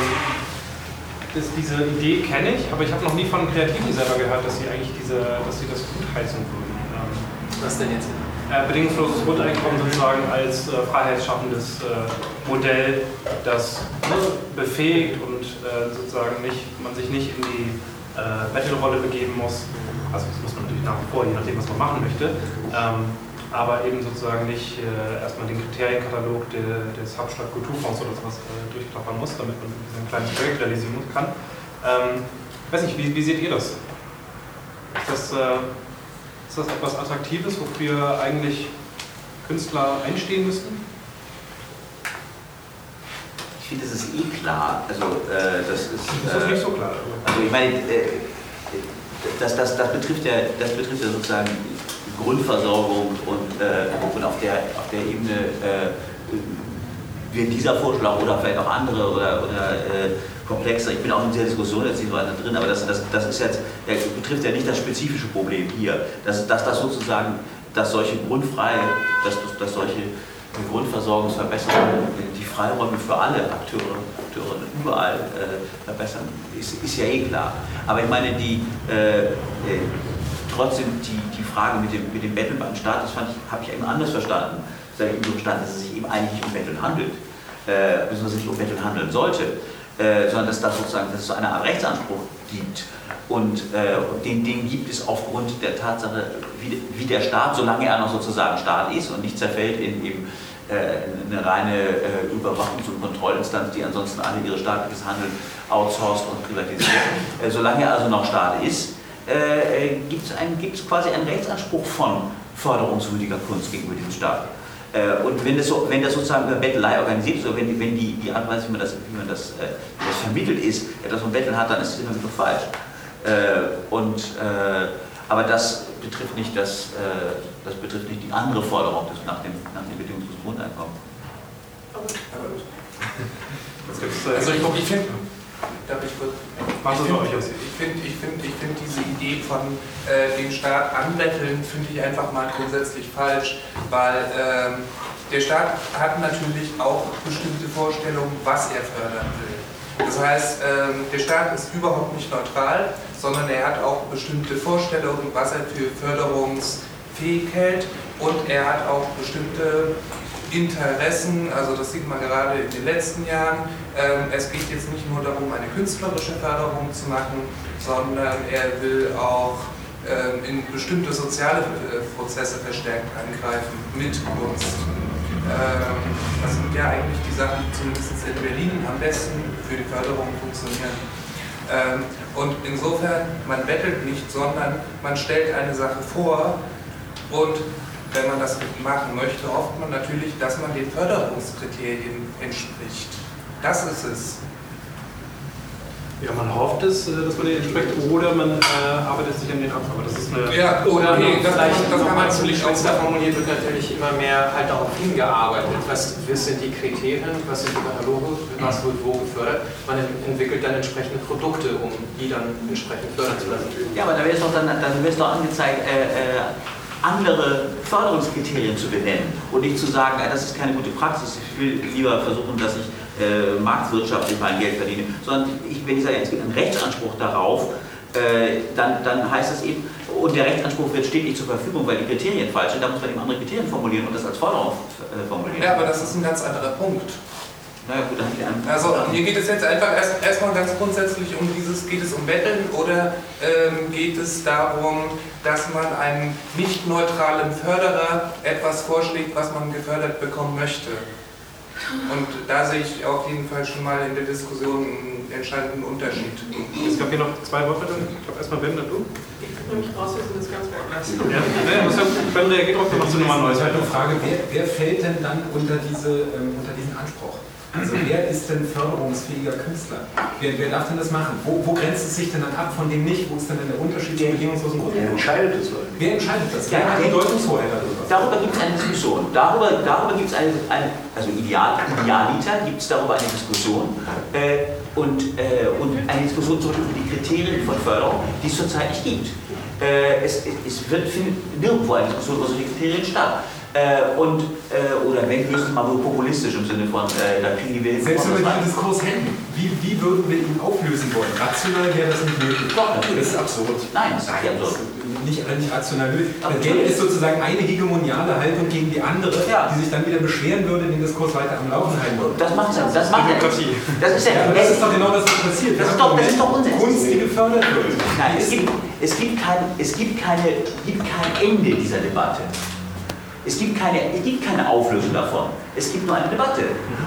das, diese Idee kenne ich, aber ich habe noch nie von Kreativen selber gehört, dass sie eigentlich diese, dass sie das gutheißen würden. Ähm, Was denn jetzt? Äh, bedingungsloses Grundeinkommen sozusagen als äh, freiheitsschaffendes äh, Modell, das ne, befähigt und äh, sozusagen nicht, man sich nicht in die äh, Battle-Rolle begeben muss. Also das muss man natürlich nach wie vor, je nachdem, was man machen möchte. Ähm, aber eben sozusagen nicht äh, erstmal den Kriterienkatalog de, des Hauptstadt-Kulturfonds oder sowas äh, durchklappern muss, damit man ein kleines Projekt realisieren kann. Ähm, weiß nicht, wie, wie, seht ihr das? Ist das, äh, ist das etwas Attraktives, wofür eigentlich Künstler einstehen müssten? Ich finde, das ist eh klar. Also, äh, das ist. das ist nicht so klar. Also, ich meine, äh, das, das, das, betrifft ja, das betrifft ja sozusagen Grundversorgung und, äh, und auf, der, auf der Ebene äh, wird dieser Vorschlag oder vielleicht auch andere oder, oder äh, komplexer, ich bin auch in dieser Diskussion jetzt nicht weiter drin, aber das, das, das ist jetzt, ja, betrifft ja nicht das spezifische Problem hier, dass, dass das sozusagen, dass solche grundfreie, dass, dass solche Grundversorgungsverbesserungen die Freiräume für alle Akteure, Akteure überall äh, verbessern, ist, ist ja eh klar. Aber ich meine, die, äh, äh trotzdem die, die Frage mit dem, mit dem Betteln beim Staat, das habe ich eben anders verstanden. Das habe ich so verstanden, dass es sich eben eigentlich nicht um Betteln handelt, äh, beziehungsweise nicht um Betteln handeln sollte, äh, sondern dass, das sozusagen, dass es so eine Art Rechtsanspruch gibt. Und äh, den, den gibt es aufgrund der Tatsache, wie, wie, der Staat, solange er noch sozusagen Staat ist und nicht zerfällt in eben äh, eine reine äh, Überwachungs- und Kontrollinstanz, die ansonsten alle ihre staatliches Handeln outsourced und privatisiert. Äh, solange er also noch Staat ist, äh, äh gibt es quasi einen Rechtsanspruch von förderungswürdiger Kunst gegenüber diesem Staat. Und wenn das, so, wenn das sozusagen über Bettelei organisiert ist, oder wenn, wenn die, die Art und Weise, wie man das, wie man das, das vermittelt ist, etwas von Betteln hat, dann ist es immer wieder falsch. Äh, und, äh, aber das betrifft nicht, das, das betrifft nicht die andere Forderung des, nach, dem, nach dem bedingungslosen Grundeinkommen. Also ich, ich finde, Darf ich kurz? Ich finde ich find, ich find, ich find diese Idee von äh, den Staat anbetteln, finde ich einfach mal grundsätzlich falsch, weil ähm, der Staat hat natürlich auch bestimmte Vorstellungen, was er fördern will. Das heißt, ähm, der Staat ist überhaupt nicht neutral, sondern er hat auch bestimmte Vorstellungen, was er für förderungsfähig hält und er hat auch bestimmte Interessen, also das sieht man gerade in den letzten Jahren. Ähm, es geht jetzt nicht nur darum, eine künstlerische Förderung zu machen, sondern er will auch ähm, in bestimmte soziale äh, Prozesse verstärkt angreifen mit Kunst. Ähm, das sind ja eigentlich die Sachen, die zumindest in Berlin am besten für die Förderung funktionieren. Und insofern, man bettelt nicht, sondern man stellt eine Sache vor und wenn man das machen möchte, hofft man natürlich, dass man den Förderungskriterien entspricht. Das ist es. Ja, man hofft es, äh, dass man den entspricht, oder man äh, arbeitet sich an den ab. Aber das ist eine. Ja, oder nee, das, Vielleicht das kann man natürlich natürlich spitzer formuliert wird natürlich immer mehr halt darauf hingearbeitet. Was, was sind die Kriterien, was sind die Kataloge, was wird wo gefördert. Man entwickelt dann entsprechende Produkte, um die dann entsprechend fördern zu lassen. Ja, aber da wäre es doch dann, dann wäre es doch angezeigt, äh, äh, andere Förderungskriterien zu benennen und nicht zu sagen, äh, das ist keine gute Praxis, ich will lieber versuchen, dass ich äh, marktwirtschaftlich mein Geld verdiene, sondern ich, wenn ich sage, es gibt einen Rechtsanspruch darauf, äh, dann, dann heißt es eben, und der Rechtsanspruch wird steht nicht zur Verfügung, weil die Kriterien falsch sind, da muss man eben andere Kriterien formulieren und das als Forderung äh, formulieren. Ja, aber das ist ein ganz anderer Punkt. Naja, gut, dann Also hier geht es jetzt einfach erst erstmal ganz grundsätzlich um dieses, geht es um Betteln oder ähm, geht es darum, dass man einem nicht neutralen Förderer etwas vorschlägt, was man gefördert bekommen möchte? Und da sehe ich auf jeden Fall schon mal in der Diskussion einen entscheidenden Unterschied. Es gab hier noch zwei Wortmeldungen. Ich glaube erstmal Ben, dann du. Ich kann mich rauslösen, das ganz woanders. Ja, ne, muss ja, Ben reagiert drauf, dann machst du nochmal ein neues. halt eine Frage, wer, wer fällt denn dann unter, diese, ähm, unter diesen Anspruch? Also wer ist denn förderungsfähiger Künstler? Wer, wer darf denn das machen? Wo, wo grenzt es sich denn dann ab von dem nicht? Wo ist denn der Unterschied zum bedingungslosen Grund? Wer entscheidet das? Wer entscheidet das? Ja, Wer hat der- Bedeutungshoheit darüber? Darüber gibt es eine Diskussion. Darüber, darüber gibt es eine, eine, also ideal, idealiter gibt es darüber eine Diskussion äh, und, äh, und eine Diskussion zum Beispiel über die Kriterien von Förderung, die es zurzeit nicht gibt. Äh, es, es wird findet nirgendwo eine Diskussion über solche Kriterien statt. Äh, und, äh, oder wenn höchstens mal so populistisch im Sinne von, äh, da kriegen die Wilden Selbst wenn wir diesen Diskurs hätten, wie, wie würden wir ihn auflösen wollen? Rational wäre das nicht möglich. Doch, natürlich. Das ist absurd. Nein, das ist nicht absurd. Nicht, nicht rational Absolut. gäbe es sozusagen eine hegemoniale Haltung gegen die andere, die sich dann wieder beschweren würde, den Diskurs weiter am Laufen halten würde. Das macht er, das macht er. Demokratie. Das ist ja, Ja, das ist doch genau das, was passiert. Das ist doch, das ist doch Unsinn. Kunst, die gefördert wird. Nein, es gibt, es gibt, kein, es gibt, keine, gibt kein Ende dieser Debatte. Es gibt, keine, es gibt keine Auflösung davon. Es gibt nur eine Debatte.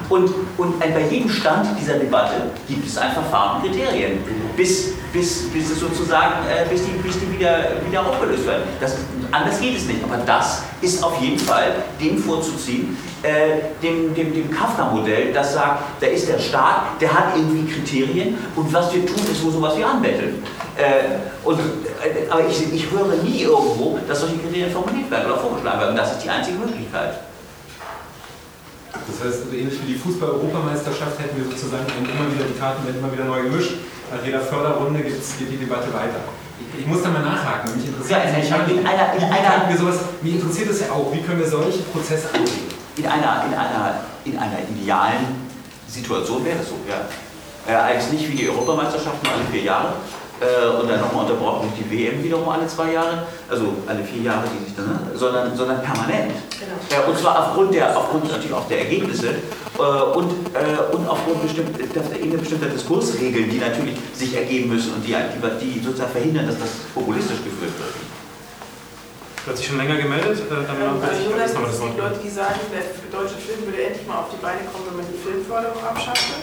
Und, und bei jedem Stand dieser Debatte gibt es ein Verfahren und Kriterien, bis, bis, bis es sozusagen, äh, bis die, bis die wieder, wieder aufgelöst werden. Das, anders geht es nicht. Aber das ist auf jeden Fall dem vorzuziehen, äh, dem, dem, dem Kafka-Modell, das sagt, da ist der Staat, der hat irgendwie Kriterien und was wir tun, ist so sowas wie anbetteln. Äh, und, äh, aber ich, ich höre nie irgendwo, dass solche Kriterien formuliert werden oder vorgeschlagen werden. Das ist die einzige Möglichkeit. Das heißt, ähnlich wie die Fußball-Europameisterschaft hätten wir sozusagen immer wieder die Karten werden immer wieder neu gemischt. Nach jeder Förderrunde geht die Debatte weiter. Ich, ich muss da mal nachhaken. Mich interessiert, Ja, in- ich habe- in einer- in einer- wir sowas, mich interessiert es ja auch, wie können wir solche Prozesse angehen? In einer, in einer, in einer idealen Situation wäre das so, ja. Äh, eigentlich nicht wie die Europameisterschaften alle vier Jahre äh, und dann nochmal unterbrochen durch die WM wiederum alle zwei Jahre, also alle vier Jahre, die sich dann, ne? sondern, sondern permanent. Äh, und zwar aufgrund, der, aufgrund natürlich auch der Ergebnisse äh, und, äh, und aufgrund bestimmt, der bestimmter Diskursregeln, die natürlich sich ergeben müssen und die, die, die sozusagen verhindern, dass das populistisch geführt wird. Du hast dich schon länger gemeldet, äh, dann Ähm, würde Also ich Jonas, das sind die. Leute, die sagen, der deutsche Film würde endlich mal auf die Beine kommen, wenn man die Filmförderung abschaffte.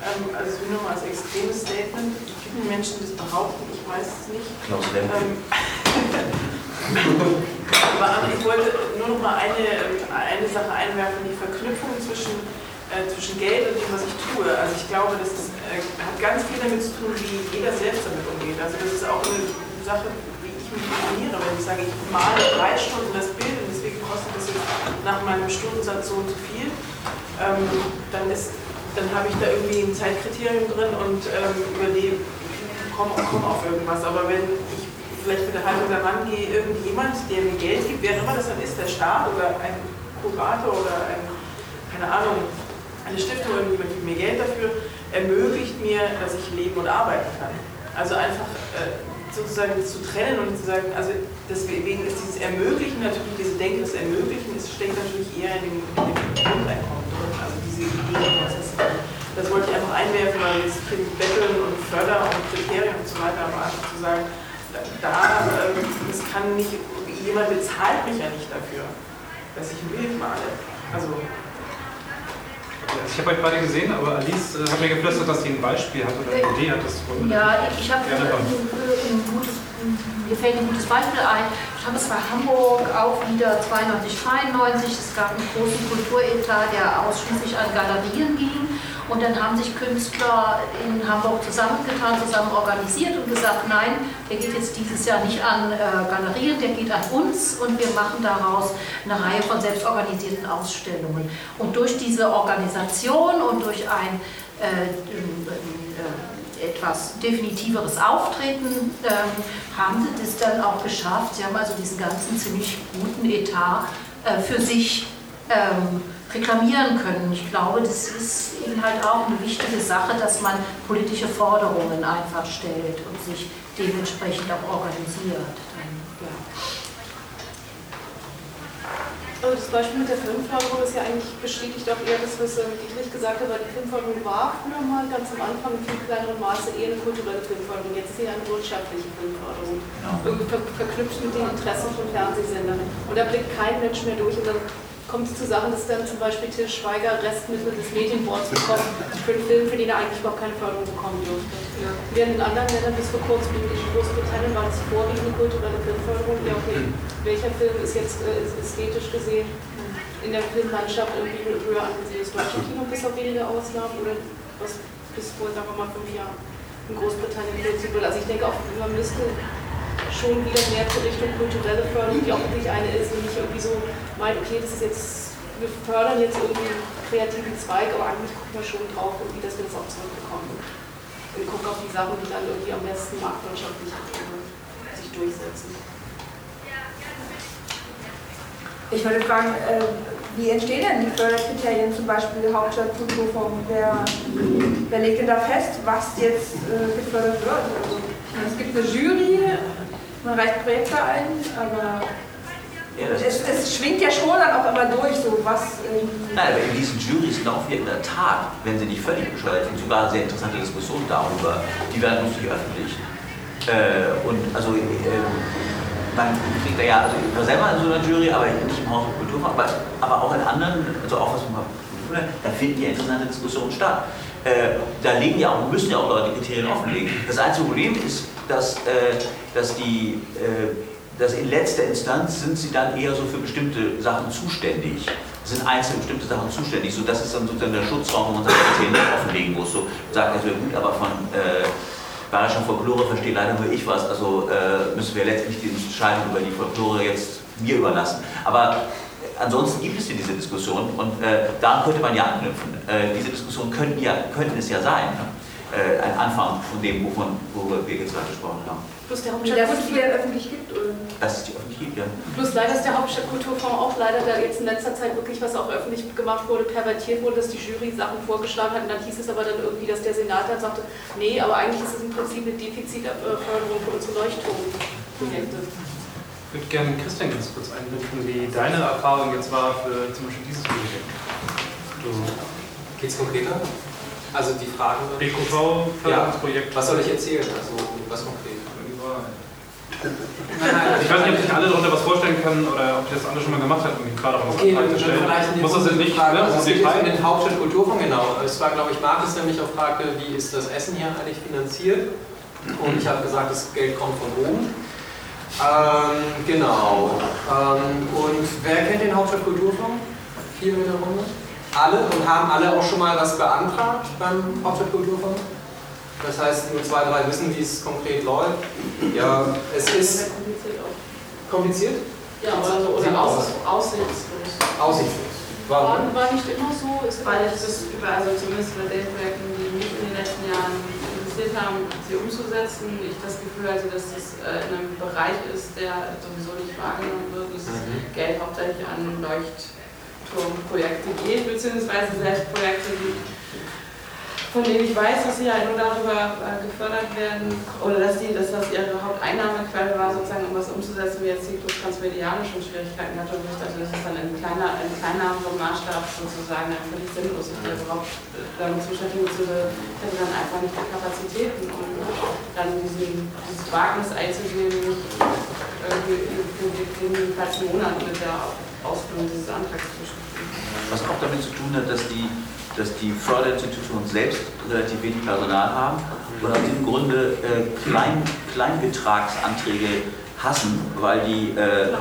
Ähm, Also es will nur mal als extremes Statement. Gibt Menschen, die das behaupten, ich weiß es nicht. Klaus. Ähm, [LAUGHS] Aber ich wollte nur noch mal eine, eine Sache einwerfen, die Verknüpfung zwischen, äh, zwischen Geld und dem, was ich tue. Also ich glaube, das ist, äh, hat ganz viel damit zu tun, wie jeder selbst damit umgeht. Also das ist auch eine Sache, wie ich mich definiere. Wenn ich sage, ich male drei Stunden das Bild und deswegen kostet das jetzt nach meinem Stundensatz so und so viel, ähm, dann ist dann habe ich da irgendwie ein Zeitkriterium drin und ähm, überlebe, komme komm auf irgendwas. Aber wenn ich vielleicht mit der Haltung daran gehe, irgendjemand, der mir Geld gibt, wer immer das dann ist, der Staat oder ein Kurator oder ein, keine Ahnung, eine Stiftung, irgendjemand gibt mir Geld dafür, ermöglicht mir, dass ich leben und arbeiten kann. Also einfach äh, sozusagen zu trennen und zu sagen, also deswegen ist dieses Ermöglichen natürlich, diese Denke des Ermöglichen, es steckt natürlich eher in dem, in dem Grundeinkommen drin, diese Idee, das, ist, das wollte ich einfach einwerfen, weil jetzt viel mit Betteln und Förder und Kriterien und so weiter, aber einfach zu sagen, da, ähm, das kann nicht, jemand bezahlt mich ja nicht dafür, dass ich ein Bild male. Also Ich habe euch beide gesehen, aber Alice äh, hat mir geflüstert, dass sie ein Beispiel hat oder eine Idee hat. Das Ja, ich habe ein, hören. ein gutes mir fällt ein gutes Beispiel ein. Ich glaube, es war Hamburg auch wieder 92, 93. Es gab einen großen Kulturetat, der ausschließlich an Galerien ging. Und dann haben sich Künstler in Hamburg zusammengetan, zusammen organisiert und gesagt, nein, der geht jetzt dieses Jahr nicht an äh, Galerien, der geht an uns und wir machen daraus eine Reihe von selbstorganisierten Ausstellungen. Und durch diese Organisation und durch ein äh, äh, etwas definitiveres Auftreten ähm, haben sie das dann auch geschafft. Sie haben also diesen ganzen ziemlich guten Etat äh, für sich ähm, reklamieren können. Ich glaube, das ist eben halt auch eine wichtige Sache, dass man politische Forderungen einfach stellt und sich dementsprechend auch organisiert. Ja. Also das Beispiel mit der Filmförderung ist ja eigentlich bestätigt auch eher das, was ähm, Dietrich gesagt hat, weil die Filmförderung war früher mal ganz am Anfang in viel kleinerem Maße eher eine kulturelle Filmförderung. Jetzt ist sie eine wirtschaftliche Filmförderung. Irgendwie ver verknüpft mit den Interessen von Fernsehsendern. Und da blickt kein Mensch mehr durch und dann kommt es zu Sachen, dass dann zum Beispiel Till Schweiger Restmittel des Medienboards bekommt für einen Film, für den er eigentlich überhaupt keine Förderung bekommen dürfte. Ja. Während in anderen Ländern bis vor kurzem in Großbritannien war das vorwiegend eine kulturelle Filmförderung. Ja, okay, welcher Film ist jetzt äh, ästhetisch gesehen in der Filmlandschaft irgendwie höher angesehen? Das deutsche Kino bis auf wenige Ausnahmen oder was bis vor, sagen wir mal, fünf Jahren in Großbritannien wurde. Also ich denke auch, man müsste schon wieder mehr zur Richtung kulturelle Förderung, die auch wirklich eine ist und nicht irgendwie so meint, okay, das ist jetzt, wir fördern jetzt irgendwie einen kreativen Zweig, aber eigentlich gucken wir schon drauf, wie das wir das auch zurückbekommen. Und gucken auf die Sachen, die dann irgendwie am besten marktwirtschaftlich sich durchsetzen. Ich würde fragen, äh, wie entstehen denn die Förderkriterien, zum Beispiel Hauptstadt Kulturfonds? Wer, wer legt denn da fest, was jetzt äh, gefördert wird? Also, es gibt eine Jury, man reicht Projekte ein, aber ja, es, es, schwingt ja schon dann auch immer durch, so was. Nein, aber in diesen Jurys laufen ja in der Tat, wenn sie nicht völlig bescheuert sind, sogar sehr interessante Diskussionen darüber. Die werden lustig öffentlich. Äh, und also äh, man kriegt da ja, also ich war selber in so einer Jury, aber nicht im Haus der Kultur, aber, aber auch in anderen, also auch was man da finden ja interessante Diskussionen statt. Äh, da legen ja auch, müssen ja auch Leute Kriterien offenlegen. Das einzige Problem ist, dass, äh, dass die äh, dass in letzter Instanz sind sie dann eher so für bestimmte Sachen zuständig. Sind einzelne bestimmte Sachen zuständig. So, das ist dann sozusagen der Schutzraum, wo man seine Kriterien offenlegen muss. So sagt, das wäre gut, aber von äh, bayerischer Folklore verstehe leider nur ich was. Also äh, müssen wir letztlich die Entscheidung über die Folklore jetzt mir überlassen. Aber ansonsten gibt es hier diese Diskussion und äh, daran könnte man ja anknüpfen. Äh, diese Diskussion könnten, ja, könnten es ja sein. Ne? Äh, ein Anfang von dem, wovon, worüber wir jetzt gerade gesprochen haben. Plus der Hauptstadtkultur, die öffentlich gibt, oder? Das ist die öffentlich gibt, ja. Plus leider ist der Hauptstadtkulturfonds auch leider, da jetzt in letzter Zeit wirklich was auch öffentlich gemacht wurde, pervertiert wurde, dass die Jury Sachen vorgeschlagen hat und dann hieß es aber dann irgendwie, dass der Senat dann sagte, nee, aber eigentlich ist es im Prinzip eine Defizitförderung für unsere Leuchtturmprojekte. Ich würde gerne Christian ganz kurz einbinden, wie deine Erfahrung jetzt war für zum Beispiel dieses Projekt. Geht es konkreter? Also die Frage. BQV-Förderungsprojekt. Ja, was soll ich erzählen? Also was konkret? Ich weiß nicht, ob sich alle darunter was vorstellen können oder ob die das alle schon mal gemacht haben, um die gerade auch okay, Frage zu stellen. Muss das nicht, Frage, ne? Was geht in den Hauptstadt-Kulturfonds genau? Es war, glaube ich, Markus, der mich auch fragte, wie ist das Essen hier eigentlich finanziert? Und ich habe gesagt, das Geld kommt von oben. Ähm, genau. Ähm, und wer kennt den Hauptstadt-Kulturfonds? Viele in der Runde? Alle und haben alle auch schon mal was beantragt beim Hauptstadt-Kulturfonds? Das heißt, nur zwei, drei wissen, wie es konkret läuft. Ja, es ist kompliziert. Ja, oder, so, oder aus, aussichtslos. Aussichtslos. Warum? War, war nicht immer so, ich das über, also zumindest bei den Projekten, die mich in den letzten Jahren interessiert haben, sie umzusetzen, ich das Gefühl hatte, dass das äh, in einem Bereich ist, der sowieso nicht wahrgenommen wird, dass mhm. Geld hauptsächlich an Leuchtturmprojekte geht, beziehungsweise selbst Projekte, die von denen ich weiß, dass sie halt nur darüber äh, gefördert werden oder dass, die, dass das ihre Haupteinnahmequelle war, sozusagen, um was umzusetzen, wie jetzt die Club Transmediale schon Schwierigkeiten hatte. Und ich dachte, das ist dann in, kleiner, in kleinerem Maßstab sozusagen dann völlig sinnlos. Ich wäre überhaupt damit zuständig, hätte dann einfach nicht die Kapazitäten, um dann diesen, dieses Wagnis einzugehen, irgendwie jedenfalls einen Monat mit der Ausführung dieses Antrags zu beschäftigen. Was auch damit zu tun hat, dass die dass die Förderinstitutionen selbst relativ wenig Personal haben und aus diesem Grunde äh, Klein, Kleinbetragsanträge hassen, weil die äh, äh,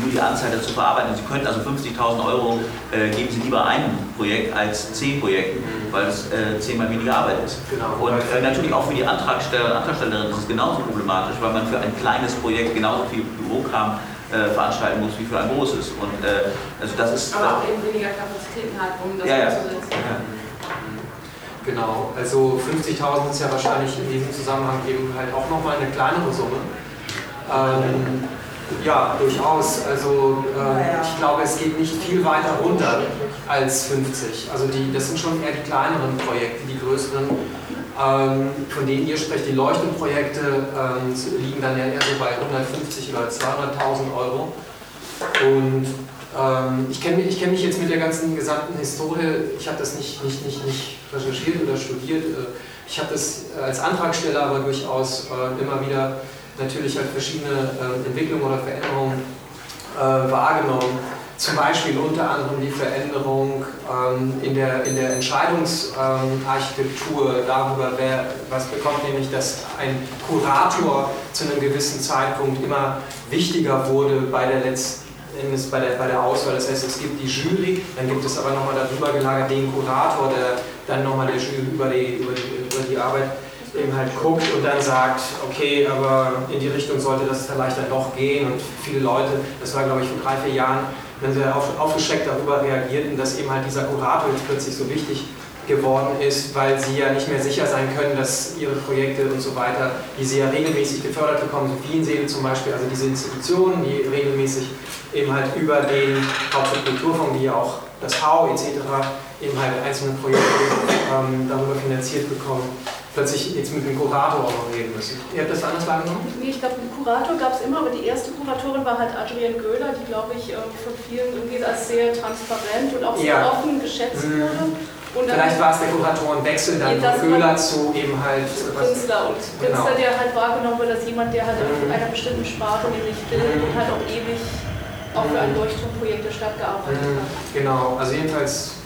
nur die Anzahl dazu verarbeiten. Sie könnten also 50.000 Euro äh, geben Sie lieber einem Projekt als zehn Projekten, weil es äh, zehnmal weniger Arbeit ist. Genau. Und äh, natürlich auch für die Antragsteller und Antragstellerinnen ist es genauso problematisch, weil man für ein kleines Projekt genauso viel Bürokram äh, veranstalten muss wie für ein großes. Und also das ist. Aber auch eben weniger Kapazitäten hat, um das ja, ja. umzusetzen. Ja. Genau, also 50.000 ist ja wahrscheinlich in diesem Zusammenhang eben halt auch nochmal eine kleinere Summe. Ähm, ja, durchaus. Also äh, ich glaube, es geht nicht viel weiter runter als 50. Also die, das sind schon eher die kleineren Projekte, die größeren, von denen ihr sprecht. Die Leuchtturmprojekte ähm, liegen dann ja eher so bei 150 oder 200.000 Euro. Und ähm, ich kenne mich, kenn mich jetzt mit der ganzen gesamten Historie, ich habe das nicht, nicht, nicht, nicht recherchiert oder studiert. Äh, ich habe das als Antragsteller aber durchaus äh, immer wieder natürlich halt verschiedene äh, Entwicklungen oder Veränderungen äh, wahrgenommen. Zum Beispiel unter anderem die Veränderung ähm, in, der, in der Entscheidungsarchitektur ähm, darüber, wer was bekommt, nämlich dass ein Kurator zu einem gewissen Zeitpunkt immer wichtiger wurde bei der letzten bei der, bei der Auswahl. Das heißt, es gibt die Jury, dann gibt es aber nochmal darüber gelagert den Kurator, der dann nochmal der Jury über die, über die, über die Arbeit eben halt guckt und dann sagt, okay, aber in die Richtung sollte das vielleicht dann doch gehen und viele Leute, das war glaube ich vor drei, vier Jahren, wenn sie auf, aufgeschreckt darüber reagierten, dass eben halt dieser Kurator jetzt plötzlich so wichtig geworden ist, weil sie ja nicht mehr sicher sein können, dass ihre Projekte und so weiter, die sie ja regelmäßig gefördert bekommen, so Wiensee zum Beispiel, also diese Institutionen, die regelmäßig eben halt über den Hauptstadt Kulturfonds, die ja auch das HAU etc. eben halt einzelne Projekte ähm, darüber finanziert bekommen, plötzlich jetzt mit dem Kurator auch noch reden müssen. Ihr habt das anders wahrgenommen? Nee, ich glaube, einen Kurator gab es immer, aber die erste Kuratorin war halt Adrienne Göhler, die, glaube ich, äh, von vielen irgendwie als sehr transparent und auch sehr Ja. offen geschätzt Mhm. wurde. Und Vielleicht war es der Kuratorenwechsel dann von Köhler zu eben halt Künstler und Genau. Künstler, der halt wahrgenommen wird als jemand, der halt Mhm. in einer bestimmten Sprache, nämlich Film, und halt auch ewig auch für ein Leuchtturmprojekt der Stadt gearbeitet Mhm, hat. Genau, also jedenfalls,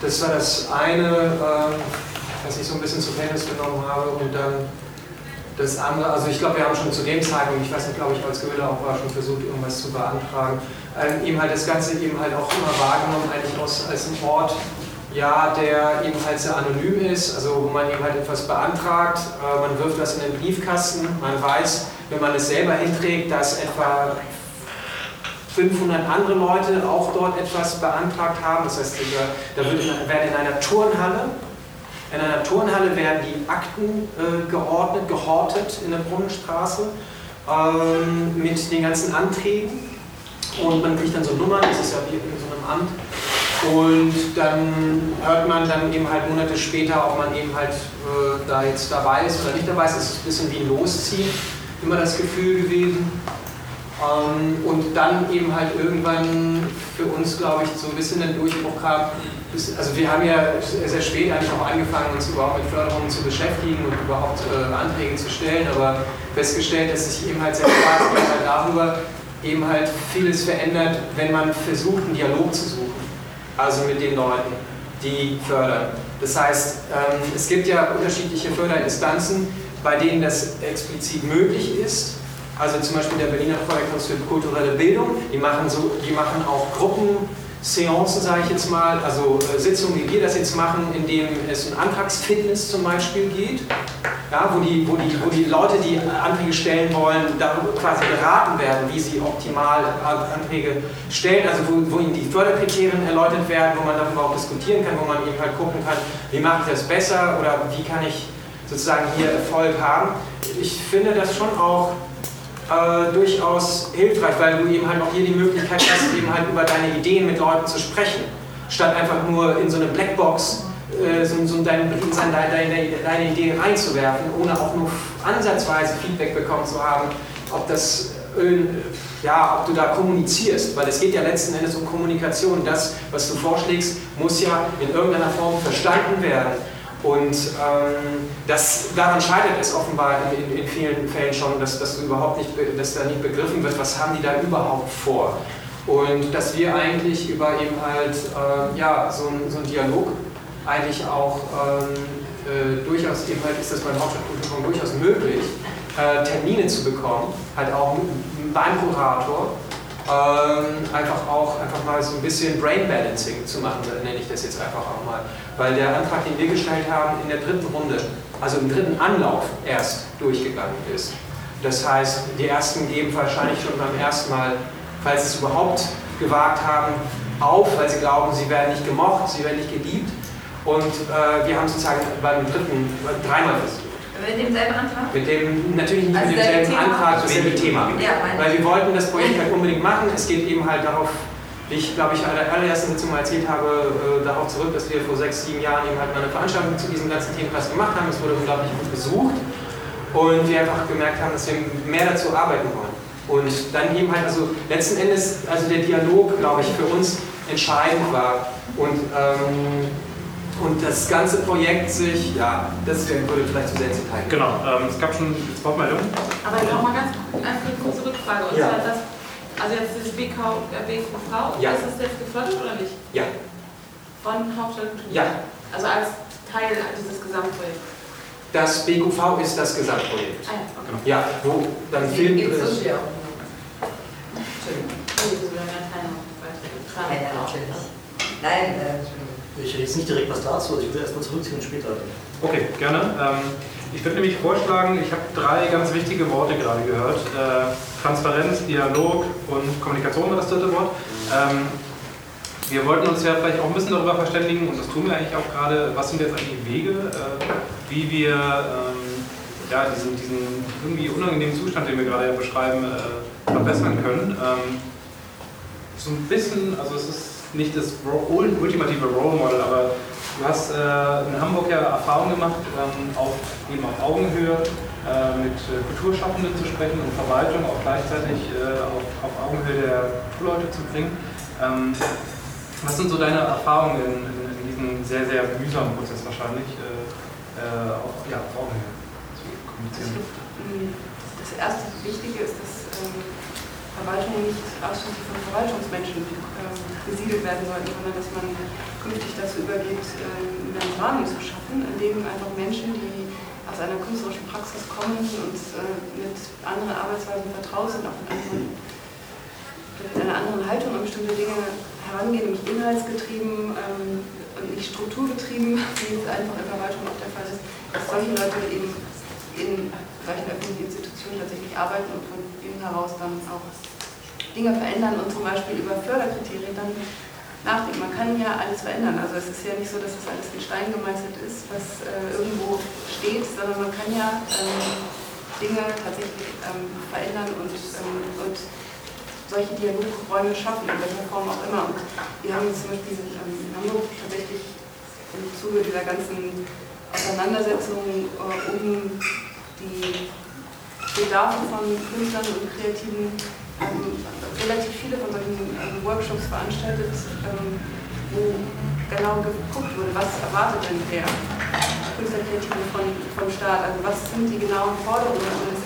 das war das eine, ähm, was ich so ein bisschen zur Kenntnis genommen habe und dann das andere, also ich glaube, wir haben schon zu dem Zeitpunkt, ich weiß nicht, glaube ich, als Göhler auch war, schon versucht, irgendwas zu beantragen, ähm, eben halt das Ganze eben halt auch immer wahrgenommen, eigentlich aus, als ein Ort, ja, der eben halt sehr anonym ist, also wo man eben halt etwas beantragt, äh, man wirft das in den Briefkasten, man weiß, wenn man es selber hinträgt, dass etwa 500 andere Leute auch dort etwas beantragt haben. Das heißt, da wird in, werden in einer Turnhalle, in einer Turnhalle werden die Akten äh, geordnet, gehortet in der Brunnenstraße ähm, mit den ganzen Anträgen. Und man kriegt dann so Nummern, das ist ja wie in so einem Amt. Und dann hört man dann eben halt Monate später, ob man eben halt äh, da jetzt dabei ist oder nicht dabei ist. Es ist ein bisschen wie ein Losziehen, immer das Gefühl gewesen. Ähm, und dann eben halt irgendwann für uns, glaube ich, so ein bisschen den Durchbruch kam. Also wir haben ja sehr spät eigentlich auch angefangen, uns überhaupt mit Förderungen zu beschäftigen und überhaupt äh, Anträge zu stellen, aber festgestellt, dass sich eben halt sehr stark halt darüber eben halt vieles verändert, wenn man versucht, einen Dialog zu suchen. Also mit den Leuten, die fördern. Das heißt, ähm, es gibt ja unterschiedliche Förderinstanzen, bei denen das explizit möglich ist. Also zum Beispiel der Berliner Förderkreis für kulturelle Bildung, die machen, so, die machen auch Gruppenseancen, sage ich jetzt mal, also äh, Sitzungen, wie wir das jetzt machen, in denen es um Antragsfitness zum Beispiel geht, ja, wo, die, wo, die, wo die Leute, die Anträge stellen wollen, darüber quasi beraten werden, wie sie optimal Anträge stellen, also wo, wo ihnen die Förderkriterien erläutert werden, wo man darüber auch diskutieren kann, wo man eben halt gucken kann, wie mache ich das besser oder wie kann ich sozusagen hier Erfolg haben. Ich finde das schon auch äh, durchaus hilfreich, weil du eben halt auch hier die Möglichkeit hast, eben halt über deine Ideen mit Leuten zu sprechen, statt einfach nur in so eine Blackbox äh, so, so dein, deine, deine, deine Idee reinzuwerfen, ohne auch nur ansatzweise Feedback bekommen zu haben, ob das äh, ja, ob du da kommunizierst, weil es geht ja letzten Endes um Kommunikation. Das, was du vorschlägst, muss ja in irgendeiner Form verstanden werden. Und ähm, das, daran scheitert es offenbar in, in, vielen Fällen schon, dass, dass, überhaupt nicht, dass da nicht begriffen wird, was haben die da überhaupt vor. Und dass wir eigentlich über eben halt äh, ja, so, so einen Dialog eigentlich auch ähm, äh, durchaus eben halt ist das beim Hauptstadtkulturfonds durchaus möglich, äh, Termine zu bekommen, halt auch beim Kurator, einfach auch einfach mal so ein bisschen Brain Balancing zu machen, nenne ich das jetzt einfach auch mal. Weil der Antrag, den wir gestellt haben, in der dritten Runde, also im dritten Anlauf erst durchgegangen ist. Das heißt, die ersten geben wahrscheinlich schon beim ersten Mal falls sie es überhaupt gewagt haben, auf, weil sie glauben, sie werden nicht gemocht, sie werden nicht geliebt. Und äh, wir haben sozusagen beim dritten dreimal versucht. Mit demselben Antrag? Mit dem, natürlich nicht also mit demselben Thema? Antrag, dasselbe Thema. Ja, weil wir wollten das Projekt halt unbedingt machen. Es geht eben halt darauf, wie ich glaube ich in der allerersten Sitzung mal erzählt habe, äh, darauf zurück, dass wir vor sechs, sieben Jahren eben halt mal eine Veranstaltung zu diesem ganzen Themenkreis gemacht haben. Es wurde unglaublich gut besucht und wir einfach gemerkt haben, dass wir mehr dazu arbeiten wollen. Und dann eben halt, also letzten Endes, also der Dialog, glaube ich, für uns entscheidend war. Und, ähm, und das ganze Projekt sich, ja, das würde vielleicht zu sehr ins Detail Genau, ähm, es gab schon Wortmeldungen. Aber nochmal ganz eine kurze Rückfrage. Und ja. zwar das, also jetzt dieses BK, äh, BQV, ja. ist das jetzt gefördert oder nicht? Ja. Von Hauptstadt Kultur? Ja. Also als Teil dieses Gesamtprojekts? Das BQV ist das Gesamtprojekt. Ah, ja, okay. Ja, wo dann Film drin ist. Nein, äh, Ich rede jetzt nicht direkt was dazu, also ich will erstmal zurückziehen und später. Okay, gerne. Ähm, ich würde nämlich vorschlagen, ich habe drei ganz wichtige Worte gerade gehört. Äh, Transparenz, Dialog und Kommunikation war das dritte Wort. Ähm, wir wollten uns ja vielleicht auch ein bisschen darüber verständigen, und das tun wir eigentlich auch gerade, was sind jetzt eigentlich Wege, äh, wie wir ähm, ja, diesen, diesen irgendwie unangenehmen Zustand, den wir gerade beschreiben, äh, verbessern können. So ein bisschen, also es ist nicht das ultimative Role Model, aber du hast äh, in Hamburg ja Erfahrung gemacht, ähm, auf, eben auf Augenhöhe äh, mit Kulturschaffenden zu sprechen und Verwaltung auch gleichzeitig äh, auf, auf Augenhöhe der Kulturleute zu bringen. Ähm, was sind so deine Erfahrungen in, in, diesem sehr, sehr mühsamen Prozess wahrscheinlich, äh, auf, ja, auf Augenhöhe zu kommunizieren? Das erste Wichtige ist, dass Verwaltungen nicht ausschließlich von Verwaltungsmenschen ähm, besiedelt werden sollten, sondern dass man künftig dazu übergeht, ähm, einen Rahmen zu schaffen, in dem einfach Menschen, die aus einer künstlerischen Praxis kommen und äh, mit anderen Arbeitsweisen vertraut sind, auch mit, anderen, mit einer anderen Haltung an bestimmte Dinge herangehen, nämlich inhaltsgetrieben ähm, und nicht strukturgetrieben, [LAUGHS] wie es einfach in Verwaltung auch der Fall ist, dass solche Leute eben in solchen öffentlichen Institutionen tatsächlich arbeiten und von heraus dann auch Dinge verändern und zum Beispiel über Förderkriterien dann nachdenken. Man kann ja alles verändern. Also es ist ja nicht so, dass das alles in Stein gemeißelt ist, was äh, irgendwo steht, sondern man kann ja ähm, Dinge tatsächlich ähm, verändern und, ähm, und solche Dialogräume schaffen, in welcher Form auch immer. Und wir haben zum Beispiel in Hamburg tatsächlich im Zuge dieser ganzen Auseinandersetzung äh, um die Bedarfe von Künstlern und Kreativen ähm, relativ viele von solchen ähm, Workshops veranstaltet, ähm, wo genau geguckt wurde, was erwartet denn der Künstlerkreative von, vom Staat, also was sind die genauen Forderungen, dass man es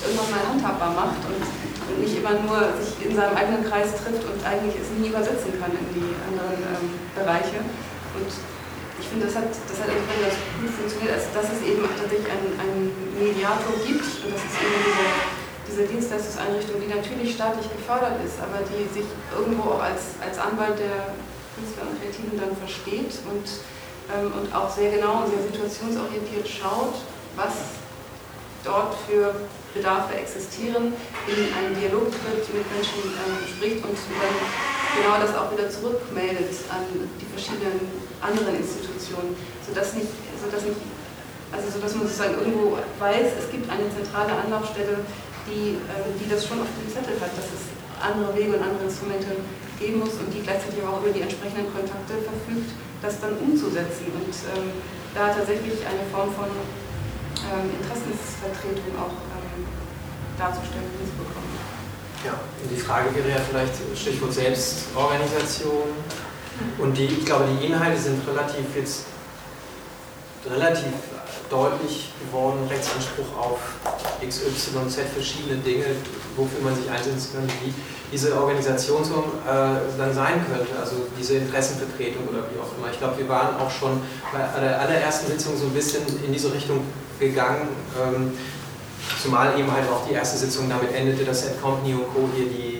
irgendwann mal handhabbar macht und, und, nicht immer nur sich in seinem eigenen Kreis trifft und eigentlich es nie übersetzen kann in die anderen ähm, Bereiche. Und finde, das hat, das hat insofern ganz gut funktioniert, als dass es eben tatsächlich einen, einen Mediator gibt und das ist eben diese, diese Dienstleistungseinrichtung, die natürlich staatlich gefördert ist, aber die sich irgendwo auch als, als Anwalt der Künstler und Kreativen dann versteht und, ähm, und auch sehr genau und sehr situationsorientiert schaut, was dort für Bedarfe existieren, in einen Dialog tritt, mit Menschen ähm, spricht und dann genau das auch wieder zurückmeldet an die verschiedenen anderen Institutionen, sodass nicht, sodass nicht also sodass man sozusagen irgendwo weiß, es gibt eine zentrale Anlaufstelle, die, äh, die das schon auf dem Zettel hat, dass es andere Wege und andere Instrumente geben muss und die gleichzeitig aber auch über die entsprechenden Kontakte verfügt, das dann umzusetzen und ähm, da tatsächlich eine Form von ähm, Interessensvertretung auch ähm, darzustellen und hinzubekommen. Ja, und die Frage wäre ja vielleicht Stichwort Selbstorganisation. Und die, ich glaube, die Inhalte sind relativ jetzt relativ deutlich geworden, Rechtsanspruch auf XYZ verschiedene Dinge, wofür man sich einsetzen könnte, wie diese Organisation so, äh, dann sein könnte, also diese Interessenvertretung oder wie auch immer. Ich glaube, wir waren auch schon bei der allerersten Sitzung so ein bisschen in diese Richtung gegangen, ähm, zumal eben halt auch die erste Sitzung damit endete, dass Ed Company und Co. hier die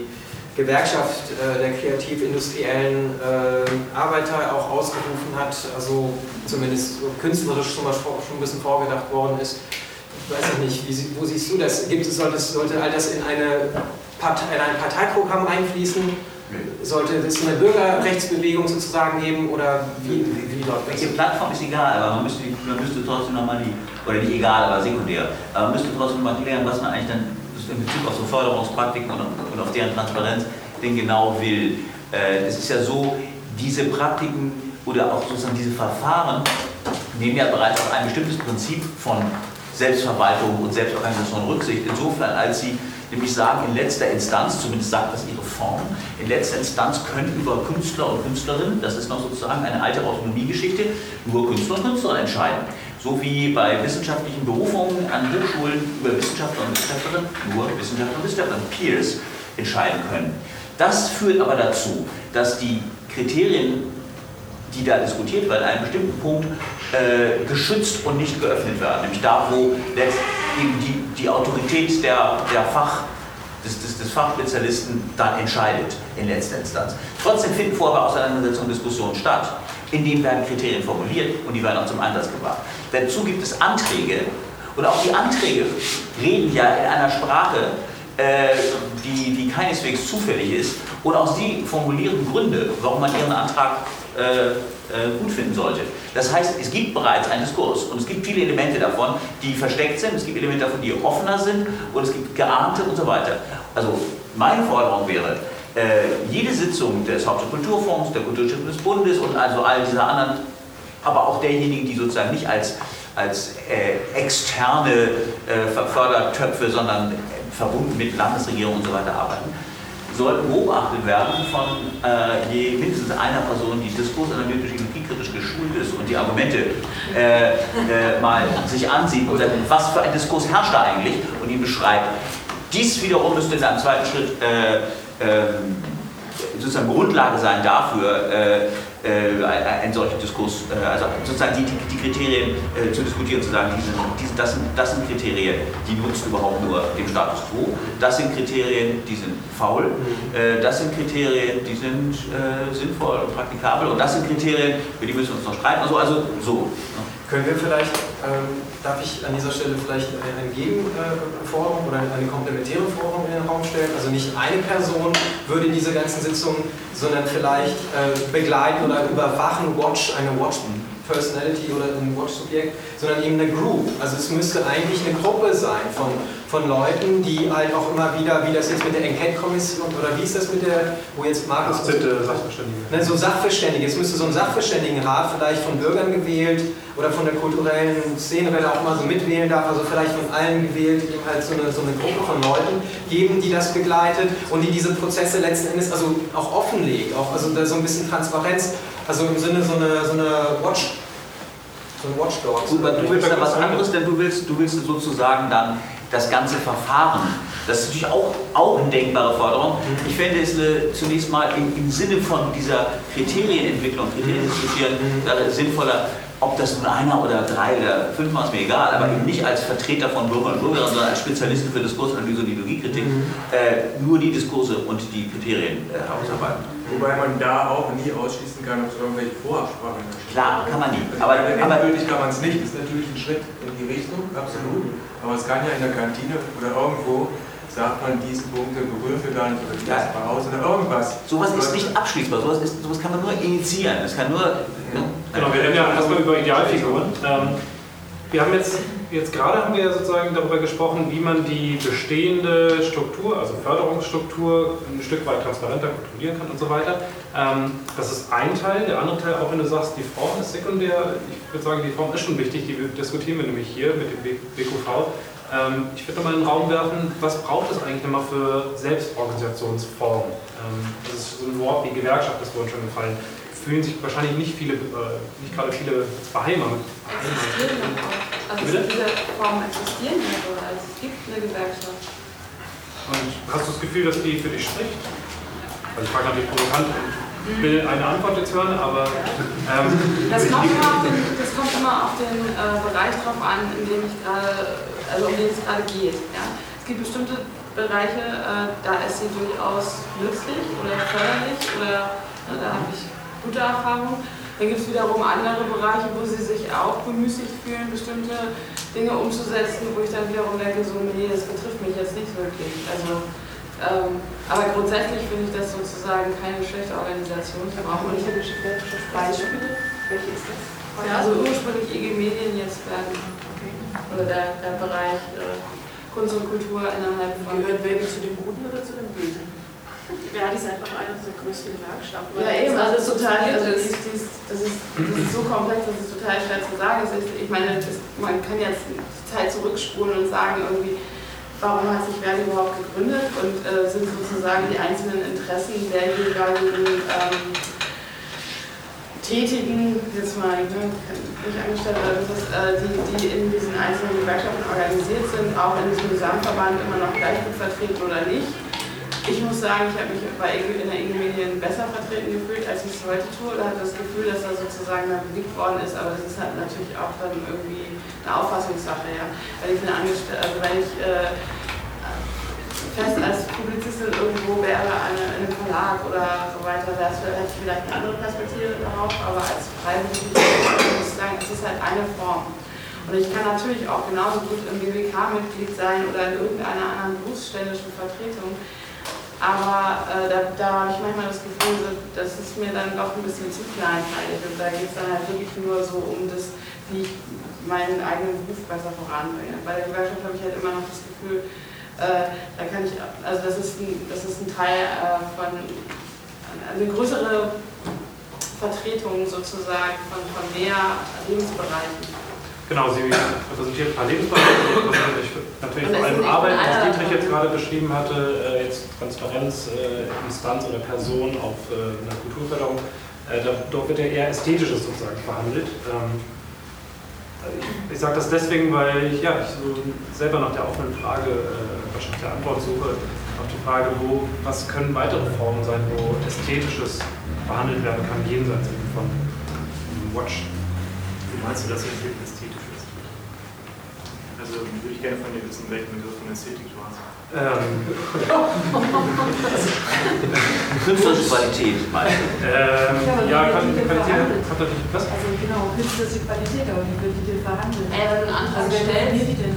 Gewerkschaft äh, der kreativ-industriellen äh, Arbeiter auch ausgerufen hat, also zumindest künstlerisch schon, mal, schon ein bisschen vorgedacht worden ist. Ich weiß nicht, wie, wo siehst du das? Gibt es, sollte, sollte all das in, eine Partei, in ein Parteiprogramm einfließen? Sollte es eine Bürgerrechtsbewegung sozusagen geben oder wie, wie, läuft das? Welche Plattform ist egal, aber man müsste, man müsste trotzdem nochmal die, oder nicht egal, aber sekundär, aber man müsste trotzdem mal klären, was man eigentlich dann in Bezug auf so Förderungspraktiken und, und auf deren Transparenz denn genau will. Äh, es ist ja so, diese Praktiken oder auch sozusagen diese Verfahren nehmen ja bereits auf ein bestimmtes Prinzip von Selbstverwaltung und Selbstorganisation Rücksicht, insofern als sie nämlich sagen, in letzter Instanz, zumindest sagt das ihre Form, in letzter Instanz können über Künstler und Künstlerinnen, das ist noch sozusagen eine alte Autonomiegeschichte, nur Künstler und Künstlerinnen entscheiden. So wie bei wissenschaftlichen Berufungen an Hochschulen über Wissenschaftler und Wissenschaftlerinnen nur Wissenschaftler und Wissenschaftlerinnen, Peers, entscheiden können. Das führt aber dazu, dass die Kriterien, die da diskutiert werden, an einem bestimmten Punkt äh, geschützt und nicht geöffnet werden. Nämlich da, wo eben die, die Autorität der, der Fach, des, des, des Fachspezialisten dann entscheidet in letzter Instanz. Trotzdem finden vorher Auseinandersetzungen und Diskussionen statt. In denen werden Kriterien formuliert und die werden auch zum Einsatz gebracht. Dazu gibt es Anträge und auch die Anträge reden ja in einer Sprache, äh, die, die keineswegs zufällig ist und auch sie formulieren Gründe, warum man ihren Antrag äh, äh, gut finden sollte. Das heißt, es gibt bereits einen Diskurs und es gibt viele Elemente davon, die versteckt sind, es gibt Elemente davon, die offener sind und es gibt geahnte und so weiter. Also meine Forderung wäre, äh, jede Sitzung des Hauptstadt Kulturfonds, der Kulturstiftung des Bundes und also all dieser anderen, aber auch derjenigen, die sozusagen nicht als, als äh, externe äh, Fördertöpfe, sondern verbunden mit Landesregierung und so weiter arbeiten, sollten beobachtet werden von äh, je mindestens einer Person, die diskursanalytisch energiekritisch geschult ist und die Argumente äh, äh, mal sich ansieht und sagt, was für ein Diskurs herrscht da eigentlich und ihn beschreibt. Dies wiederum müsste in einem zweiten Schritt äh, ähm, sozusagen Grundlage sein dafür, äh, äh, einen solchen Diskurs, äh, also sozusagen die, die, die Kriterien äh, zu diskutieren, zu sagen, diese, diese, das, sind, das sind Kriterien, die nutzen überhaupt nur dem Status quo, das sind Kriterien, die sind faul, mhm. äh, das sind Kriterien, die sind äh, sinnvoll und praktikabel und das sind Kriterien, für die müssen wir uns noch streiten, also, also so. Können wir vielleicht, ähm, darf ich an dieser Stelle vielleicht eine Gegenforderung oder eine komplementäre Forderung in den Raum stellen? Also nicht eine Person würde diese ganzen Sitzungen, sondern vielleicht äh, begleiten oder überwachen, Watch, eine Watch Personality oder ein Watch-Subjekt, sondern eben eine Group. Also es müsste eigentlich eine Gruppe sein von von Leuten, die halt auch immer wieder, wie das jetzt mit der Enquete-Kommission, oder wie ist das mit der, wo jetzt Markus... Ach, bitte, Sachverständige. Ne, so Sachverständige. Es müsste so ein Sachverständigenrat vielleicht von Bürgern gewählt oder von der kulturellen Szene, wer da auch mal so mitwählen darf, also vielleicht von allen gewählt, eben halt so eine, so eine Gruppe von Leuten geben, die das begleitet und die diese Prozesse letzten Endes also auch offenlegt, auch also da so ein bisschen Transparenz, also im Sinne so eine, so eine Watch so ein Watchdog. Gut, aber du willst ja was anderes, denn du willst, du willst sozusagen dann das ganze Verfahren. Das ist natürlich auch, auch eine denkbare Forderung. Ich fände es eine, zunächst mal im, im, Sinne von dieser Kriterienentwicklung, Kriterien diskutieren, mhm. sinnvoller, ob das nun einer oder drei oder fünf ist mir egal, aber eben nicht als Vertreter von Bürgern und Bürgerinnen, sondern als Spezialisten für Diskursanalyse und Ideologiekritik, mhm. äh, nur die Diskurse und die Kriterien äh, herausarbeiten. Wobei man da auch nie ausschließen kann, ob es irgendwelche Vorabsprachen gibt. Klar, kann man nie. Also aber, endgültig kann man es nicht. Das ist natürlich ein Schritt in die Richtung, absolut. Aber es kann ja in der Kantine oder irgendwo sagt man, diese Punkte berühren wir gar nicht oder die ja. mal aus oder irgendwas. Sowas ist nicht abschließbar, sowas, ist, sowas kann man nur initiieren. Es kann nur. Ja. Genau, wir reden ja erstmal über Idealfiguren. Ähm, wir haben jetzt, jetzt gerade haben wir sozusagen darüber gesprochen, wie man die bestehende Struktur, also Förderungsstruktur, ein Stück weit transparenter kontrollieren kann und so weiter. Ähm, das ist ein Teil. Der andere Teil, auch wenn du sagst, die Form ist sekundär, ich würde sagen, die Form ist schon wichtig, die diskutieren wir nämlich hier mit dem BQV. Ähm, ich würde nochmal in den Raum werfen, was braucht es eigentlich nochmal für Selbstorganisationsformen? Ähm, das ist so ein Wort wie Gewerkschaft, das wurde schon gefallen. fühlen sich wahrscheinlich nicht viele, äh, nicht gerade viele beheimatet. Also Bitte? diese Formen existieren ja bereits. Es gibt eine Gewerkschaft. Und hast du das Gefühl, dass die für dich spricht? Also ich frage natürlich provokant und will eine Antwort jetzt hören, aber ähm, Das kommt immer auf den, das kommt immer auf den äh, Bereich drauf an, in dem ich gerade, also um den es gerade geht. Ja? Es gibt bestimmte Bereiche, äh, da ist sie durchaus nützlich oder förderlich oder ne, da habe ich gute Erfahrungen. Dann gibt es wiederum andere Bereiche, wo sie sich auch bemüßigt fühlen, bestimmte Dinge umzusetzen, wo ich dann wiederum denke, so, nee, das betrifft mich jetzt nicht wirklich. Also, ähm, aber grundsätzlich finde ich das sozusagen keine schlechte Organisation. Ich habe auch manche Beispiele. Welche ist das? Ja, also ursprünglich IG Medien, jetzt werden oder der, der Bereich äh, Kunst und Kultur innerhalb von. Gehört wer zu den Guten oder zu den Bösen? Ja, die ist einfach eine der größten Gewerkschaften. Ja, eben, also es ist total, also das ist, das, ist, das, ist, das ist so komplex, das ist total schwer zu sagen. Es ist, ich meine, das, man kann jetzt die Zeit zurückspulen und sagen, irgendwie, warum hat sich Verdi überhaupt gegründet und äh, sind sozusagen die einzelnen Interessen der jeweiligen ähm, Tätigen, jetzt mal ne, nicht angestellt irgendwas, äh, die, die in diesen einzelnen Gewerkschaften organisiert sind, auch in diesem Gesamtverband immer noch gleich gut vertreten oder nicht. Ich muss sagen, ich habe mich bei in der IG Medien besser vertreten gefühlt, als ich es heute tue, oder hatte das Gefühl, dass da sozusagen dann bewegt worden ist, aber das ist halt natürlich auch dann irgendwie eine Auffassungssache, ja. Wenn ich eine Angestellte, also wenn ich äh, fest als Publizistin irgendwo wäre, in einem Verlag oder so weiter, es hätte ich vielleicht eine andere Perspektive darauf, aber als Freiberufliche muss ich sagen, es ist halt eine Form. Und ich kann natürlich auch genauso gut im BWK-Mitglied sein oder in irgendeiner anderen berufsständischen Vertretung. Aber äh, da, da habe ich manchmal das Gefühl, das ist mir dann doch ein bisschen zu kleinteilig. Und da geht es dann halt wirklich nur so um das, wie ich meinen eigenen Beruf besser voranbringe. Bei der Gewerkschaft habe ich halt immer noch das Gefühl, da kann ich, also das ist ein, das ist ein Teil äh, von, eine größere Vertretung sozusagen von, von mehr Lebensbereichen. Genau, sie repräsentiert ein paar Lebensbereiche, natürlich vor allem Arbeit, was Dietrich jetzt gerade beschrieben hatte, äh, jetzt Transparenz, äh, Instanz oder Person auf äh, einer Kulturförderung, äh, dort wird ja eher Ästhetisches sozusagen verhandelt. Ich sage das deswegen, weil ich, ja, ich so selber nach der offenen Frage, äh, wahrscheinlich der Antwort suche, auf die Frage, wo, was können weitere Formen sein, wo Ästhetisches behandelt werden kann, jenseits von Watch. Wie meinst du, Ästhetik ästhetisch ist? Also würde ich gerne von dir wissen, welchen Begriff von Ästhetik du Künstlerische Qualität, meinst du? Ähm, ja, kann, die kann hat er nicht was? Also genau, künstlerische Qualität, aber wie wird die denn verhandelt? Ey, wenn du einen Antrag also, wer stellst, definiert die denn?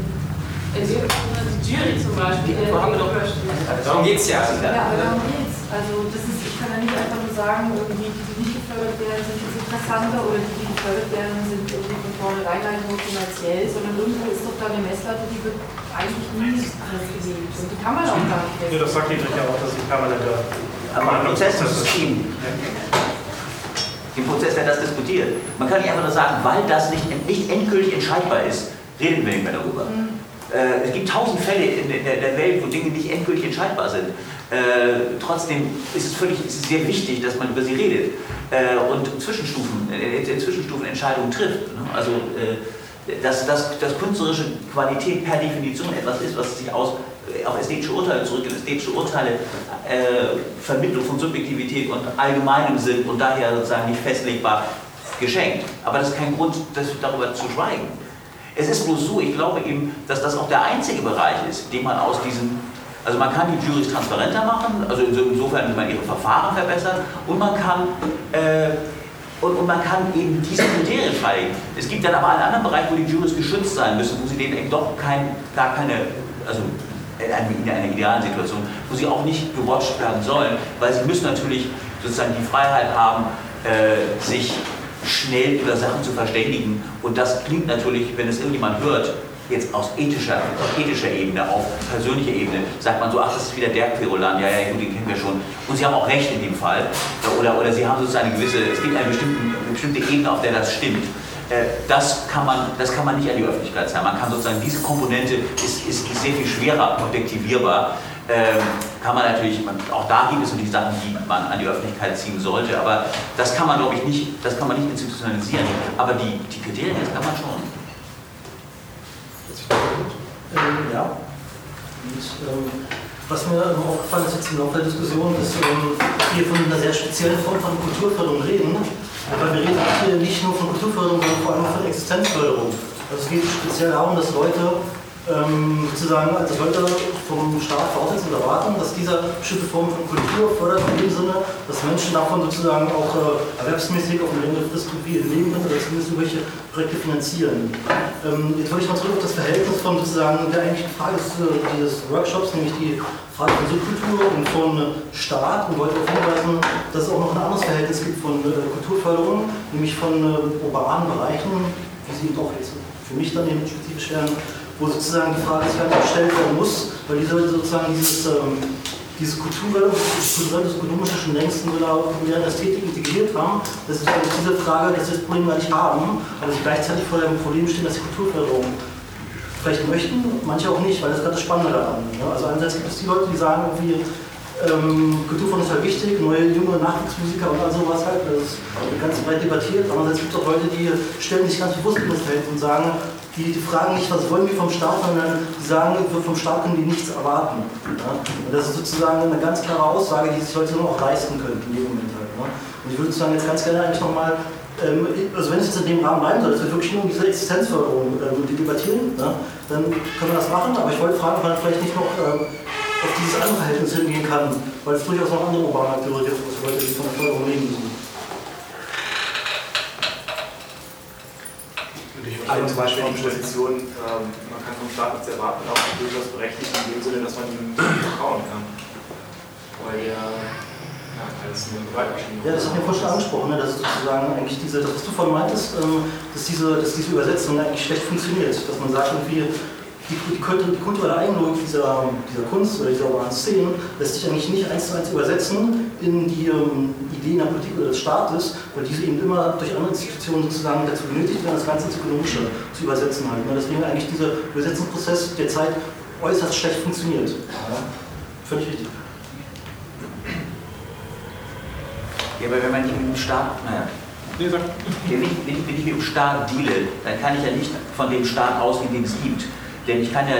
in dem die Jury zum Beispiel, Die haben wir doch. Darum geht's ja. Ja, aber darum geht's. Also das ist, ich kann ja nicht einfach nur sagen, irgendwie die, die nicht gefördert werden, sind jetzt interessanter oder die, die gefördert werden, sind irgendwie von vornherein eigentlich nur kommerziell, sondern irgendwo ist doch da eine Messlatte, die wird eigentlich nie festgelegt. Und die kann man auch gar nicht Ja, das sagt Dietrich ja auch, dass ich permanenter. Aber im Prozess ist es eben. Im Prozess wird das diskutiert. Man kann nicht einfach nur sagen, weil das nicht, nicht endgültig entscheidbar ist, reden wir nicht mehr darüber. Äh, es gibt tausend Fälle in der, Welt, wo Dinge nicht endgültig entscheidbar sind. Äh, trotzdem ist es völlig ist sehr wichtig, dass man über sie redet äh, und Zwischenstufen, äh, äh, Zwischenstufen Entscheidungen trifft. Ne? Also, äh, dass, dass, dass künstlerische Qualität per Definition etwas ist, was sich aus, äh, auf ästhetische Urteile zurückgeht, ästhetische Urteile, äh, Vermittlung von Subjektivität und allgemeinem Sinn und daher sozusagen nicht festlegbar geschenkt. Aber das ist kein Grund, das, darüber zu schweigen. Es ist bloß so, ich glaube eben, dass das auch der einzige Bereich ist, den man aus diesem, also man kann die Juries transparenter machen, also inso- insofern, dass man ihre Verfahren verbessert und man kann, äh, und, und man kann eben diese Kriterien freilegen. Es gibt dann aber einen anderen Bereich, wo die Juries geschützt sein müssen, wo sie denen eben doch kein, gar keine, also in einer, in einer idealen Situation, wo sie auch nicht gewatcht werden sollen, weil sie müssen natürlich sozusagen die Freiheit haben, äh, sich schnell über Sachen zu verständigen. Und das klingt natürlich, wenn es irgendjemand hört, jetzt aus ethischer, auf ethischer Ebene, auf persönlicher Ebene, sagt man so, ach, das ist wieder der Querulant, ja, ja, gut, den kennen wir schon. Und Sie haben auch recht in dem Fall. Oder, oder Sie haben sozusagen eine gewisse, es gibt eine bestimmte, eine bestimmte Ebene, auf der das stimmt. Äh, Das kann, man, das kann man nicht an die Öffentlichkeit sagen. Man kann sozusagen, diese Komponente ist, ist, ist sehr viel schwerer objektivierbar ähm, kann man natürlich, man, auch da gibt es natürlich Sachen, die man an die Öffentlichkeit ziehen sollte, aber das kann man, glaube ich, nicht, das kann man nicht institutionalisieren. Aber die, die Kriterien, das kann man schon. Ähm, ja. Und, ähm, was mir aufgefallen ist jetzt im Laufe der Diskussion, ist, ähm, wir von einer sehr speziellen Form von Kulturförderung reden. Weil wir reden hier nicht nur von Kulturförderung, sondern vor allem von Existenzförderung. Also es geht speziell darum, dass Leute ähm, sozusagen, also Leute vom Staat voraussetzen oder erwarten, dass dieser bestimmte Form von Kultur fördert, in dem Sinne, dass Menschen davon sozusagen auch äh, erwerbsmäßig auf eine längere Frist irgendwie leben können oder zumindest irgendwelche Projekte finanzieren. Ähm, jetzt wollte ich mal zurück auf das Verhältnis von sozusagen der eigentlichen Frage des, äh, dieses Workshops, nämlich die Frage von Subkultur und von Staat und wollte darauf hinweisen, dass es auch noch ein anderes Verhältnis gibt von äh, Kulturförderung, nämlich von äh, urbanen Bereichen, wie sie doch jetzt für mich dann eben spezifisch werden, wo sozusagen die Frage sich halt gestellt werden muss, weil diese Leute sozusagen dieses, ähm, diese kulturelle, kulturelle, ökonomische schon längst in populären Ästhetik integriert haben, dass sie eigentlich diese Frage, dass sie das Problem gar nicht haben, aber sie gleichzeitig vor dem Problem stehen, dass sie Kulturförderung vielleicht möchten, manche auch nicht, weil das ist gerade das Spannende daran. Ne? Also einerseits gibt es die Leute, die sagen irgendwie, ähm, Kulturfond ist halt wichtig, neue junge Nachwuchsmusiker und all sowas halt, das ist ganz breit debattiert. Andererseits gibt es auch Leute, die stellen sich ganz bewusst in das Feld und sagen, die, die fragen nicht, was wollen wir vom Staat, sondern die sagen, vom Staat können die nichts erwarten. Ja? Und das ist sozusagen eine ganz klare Aussage, die sich Leute nur auch leisten können in dem Moment halt. Ne? Und ich würde sozusagen jetzt ganz gerne eigentlich nochmal, ähm, also wenn es jetzt in dem Rahmen bleiben soll, dass wir wirklich nur diese Existenzförderung ähm, debattieren, ne? dann können wir das machen, aber ich wollte fragen, ob man vielleicht nicht noch ähm, auf dieses andere Verhältnis hingehen kann, weil es durchaus noch andere urbane Akteure gibt, was Leute, die von der Förderung leben müssen. Also zum Beispiel die Position, ähm, man kann vom Staat nichts erwarten, auch durchaus berechtigt in dem Sinne, dass man ihm vertrauen kann. Weil ja, Ja, das hat mir vorhin schon angesprochen, ne, dass sozusagen eigentlich diese, das, was du vorhin meintest, ähm, dass, diese, dass diese Übersetzung eigentlich schlecht funktioniert. Dass man sagt, irgendwie, die, die, die kulturelle Eigenlogik dieser, dieser Kunst oder dieser urbanen Szenen lässt sich eigentlich nicht eins zu eins übersetzen in die ähm, Ideen der Politik oder des Staates, weil diese eben immer durch andere Institutionen sozusagen dazu benötigt werden, das Ganze ins Ökonomische zu übersetzen. Halt. Ne? Deswegen eigentlich dieser Übersetzungsprozess derzeit äußerst schlecht funktioniert. Ja? Völlig richtig. Ja, aber wenn man nicht mit dem Staat, naja, wenn, ich, wenn, ich, wenn ich mit dem Staat deale, dann kann ich ja nicht von dem Staat ausgehen, den es gibt. Denn ich kann ja,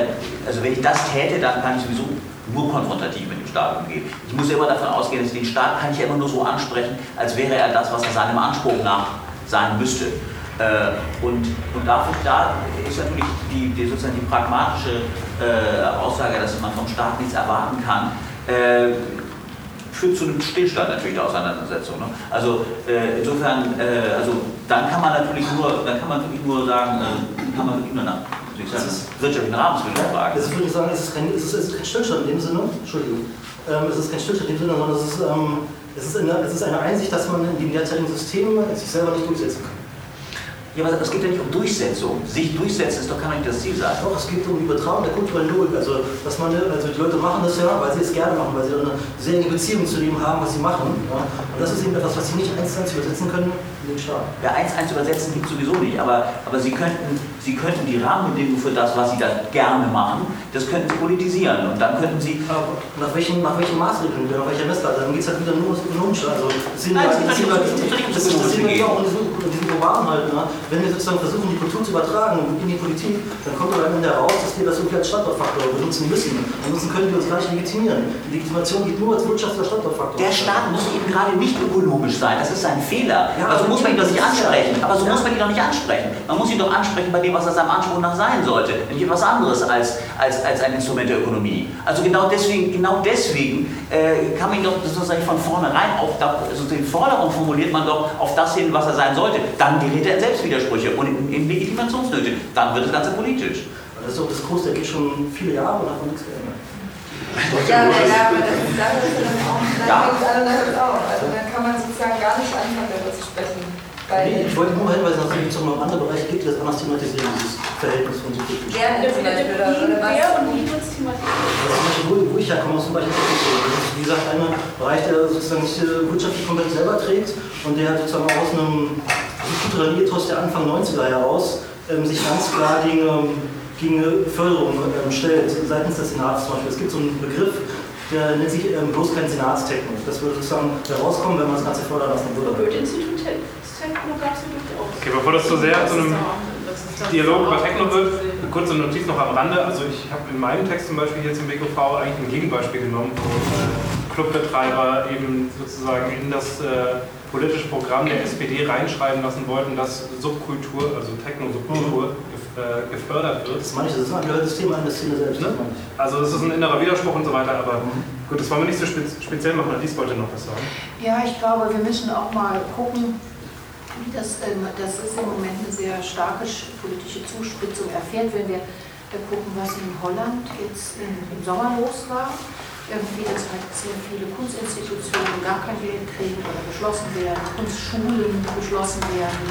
also wenn ich das täte, dann kann ich sowieso nur konfrontativ mit dem Staat umgehen. Ich muss ja immer davon ausgehen, dass den Staat kann ich ja immer nur so ansprechen, als wäre er das, was er seinem Anspruch nach sein müsste. Äh, und, und dafür, da ist natürlich die, die, sozusagen die pragmatische äh, Aussage, dass man vom Staat nichts erwarten kann, äh, führt zu einem Stillstand natürlich der Auseinandersetzung. Ne? Also äh, insofern, äh, also dann kann man natürlich nur, dann kann man wirklich nur sagen, äh, kann man nur nach das ist wirtschaftlichen Rahmenbedingungen fragen. Das würde ich sagen, es ist kein, es ist, es ist kein Stillstand in dem Sinne, Entschuldigung, ähm, es ist kein Stillstand in dem Sinne, sondern es ist, ähm, es, ist eine, es ist eine Einsicht, dass man in dem derzeitigen System sich selber nicht durchsetzen kann. Ja, aber es geht ja nicht um Durchsetzung. Sich durchsetzen ist doch kann nicht das Ziel sein. Doch, es geht um die Übertragung der kulturellen Logik. Also, dass man, also die Leute machen das ja, weil sie es gerne machen, weil sie eine sehr enge Beziehung zu dem haben, was sie machen. Ja? Und das ist eben etwas, was sie nicht eins zu eins übersetzen können in den Staat. Ja, eins eins übersetzen gibt es sowieso nicht, aber, aber sie, könnten, sie könnten die Rahmenbedingungen für das, was sie da gerne machen, das könnten sie politisieren. Und dann könnten sie. Aber nach welchen, nach welchen Maßregeln, nach welcher Messlatte? Dann geht es halt wieder nur ums Ökonomische. Also, das sehen Nein, wir es geht nicht ums Ökonomische auch in diesen, in diesen globalen halt. Ne? Wenn wir sozusagen versuchen, die Kultur zu übertragen in die Politik, dann kommt aber am Ende heraus, dass wir das irgendwie als Standortfaktor benutzen müssen. Ansonsten können wir uns gar nicht legitimieren. Die Legitimation geht nur als Wirtschafts- oder Standortfaktor. Der Staat muss eben gerade nicht ökonomisch sein, das ist ein Fehler. Ja, also muss man ihn doch nicht ansprechen. Aber so ja. muss man ihn doch nicht ansprechen. Man muss ihn doch ansprechen bei dem, was er seinem Anspruch nach sein sollte. Nämlich etwas anderes als, als, als ein Instrument der Ökonomie. Also genau deswegen, genau deswegen äh, kann man ihn doch sozusagen von vornherein auf also den Forderung formuliert man doch auf das hin, was er sein sollte. Dann gerät er in Selbstwidersprüche und in, in Legitimationsnöte. Dann wird das Ganze politisch. Das ist doch das Kurs, der geht schon viele Jahre und hat noch nichts geändert. Ja, aber ja, aber das ist dann auch, dann Ja. fängt es auf. Also dann kann man sozusagen gar nicht anfangen, darüber zu sprechen. Weil Nee, ich wollte nur hinweisen, dass es noch einen anderen Bereich gibt, die das anders thematisieren, dieses Verhältnis von so Kultur. gerne zum Beispiel oder, oder was. Wer und wie wird es thematisiert? Also zum Beispiel, wo, wo ich herkomme, aus dem Bereich der Technik. Das ist, wie gesagt, ein Bereich, der sozusagen nicht äh, wirtschaftlich komplett selber trägt und der sozusagen aus einem kulturellen Ethos der Anfang 90er heraus ähm, sich ganz klar gegen, ähm, gegen eine Förderung ähm, stellt, seitens des Senats zum Beispiel. Es gibt so einen Begriff, der nennt sich ähm, bloß kein Senatstechnik. Das würde sozusagen herauskommen, wenn man das Ganze fördern lassen würde. Goethe-Institut Techno gab es ja durchaus. Okay, bevor das zu sehr zu einem Dialog über Techno wird, eine kurze Notiz noch am Rande. Also ich habe in meinem Text zum Beispiel hier zum BKV eigentlich ein Gegenbeispiel genommen, wo äh, Clubbetreiber eben sozusagen in das äh, politische Programm der SPD reinschreiben lassen wollten, dass Subkultur, also Techno-Subkultur, gef äh, gefördert wird. Das meine ich, das ist ein gehörtes Thema an der Szene selbst. Ne? Also es ist ein innerer Widerspruch und so weiter, aber gut, das wollen wir nicht so spez speziell machen. Alice wollte noch was sagen. Ja, ich glaube, wir müssen auch mal gucken, das, das ist im Moment eine sehr starke politische Zuspitzung erfährt, wenn wir gucken, was in Holland jetzt im, im Sommer los war. Irgendwie, dass halt sehr viele Kunstinstitutionen gar kein Geld kriegen oder geschlossen werden, Kunstschulen geschlossen werden.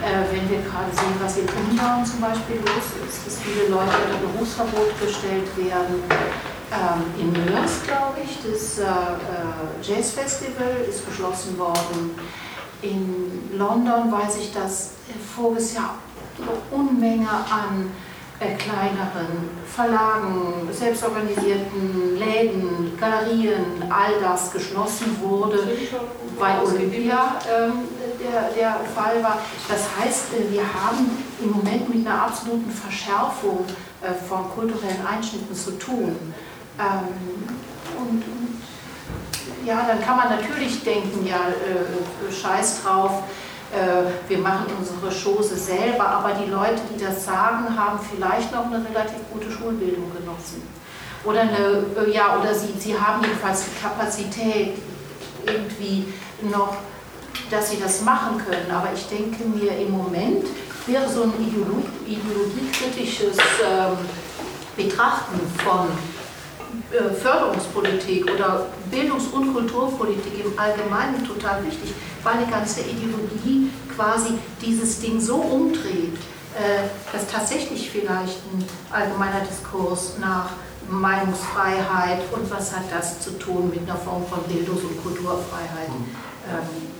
Äh, wenn wir gerade sehen, was in Ungarn zum Beispiel los ist, dass viele Leute unter Berufsverbot gestellt werden. Ähm, in Mörs, glaube ich, das äh, äh Jazzfestival ist geschlossen worden. In London weiß ich, dass voriges Jahr Unmenge an äh, kleineren Verlagen, selbstorganisierten Läden, Galerien, all das geschlossen wurde, weil Olympia äh, der, der Fall war. Das heißt, äh, wir haben im Moment mit einer absoluten Verschärfung äh, von kulturellen Einschnitten zu tun. Ähm, und, ja, dann kann man natürlich denken, ja, äh, scheiß drauf, äh, wir machen unsere Chose selber, aber die Leute, die das sagen, haben vielleicht noch eine relativ gute Schulbildung genossen. Oder, eine, äh, ja, oder sie, sie haben jedenfalls die Kapazität, irgendwie noch, dass sie das machen können. Aber ich denke mir, im Moment wäre so ein ideologiekritisches ähm, Betrachten von Förderungspolitik oder Bildungs- und Kulturpolitik im Allgemeinen total wichtig, weil die ganze Ideologie quasi dieses Ding so umdreht, äh, dass tatsächlich vielleicht ein allgemeiner Diskurs nach Meinungsfreiheit und was hat das zu tun mit einer Form von Bildungs- und Kulturfreiheit ähm, ähm,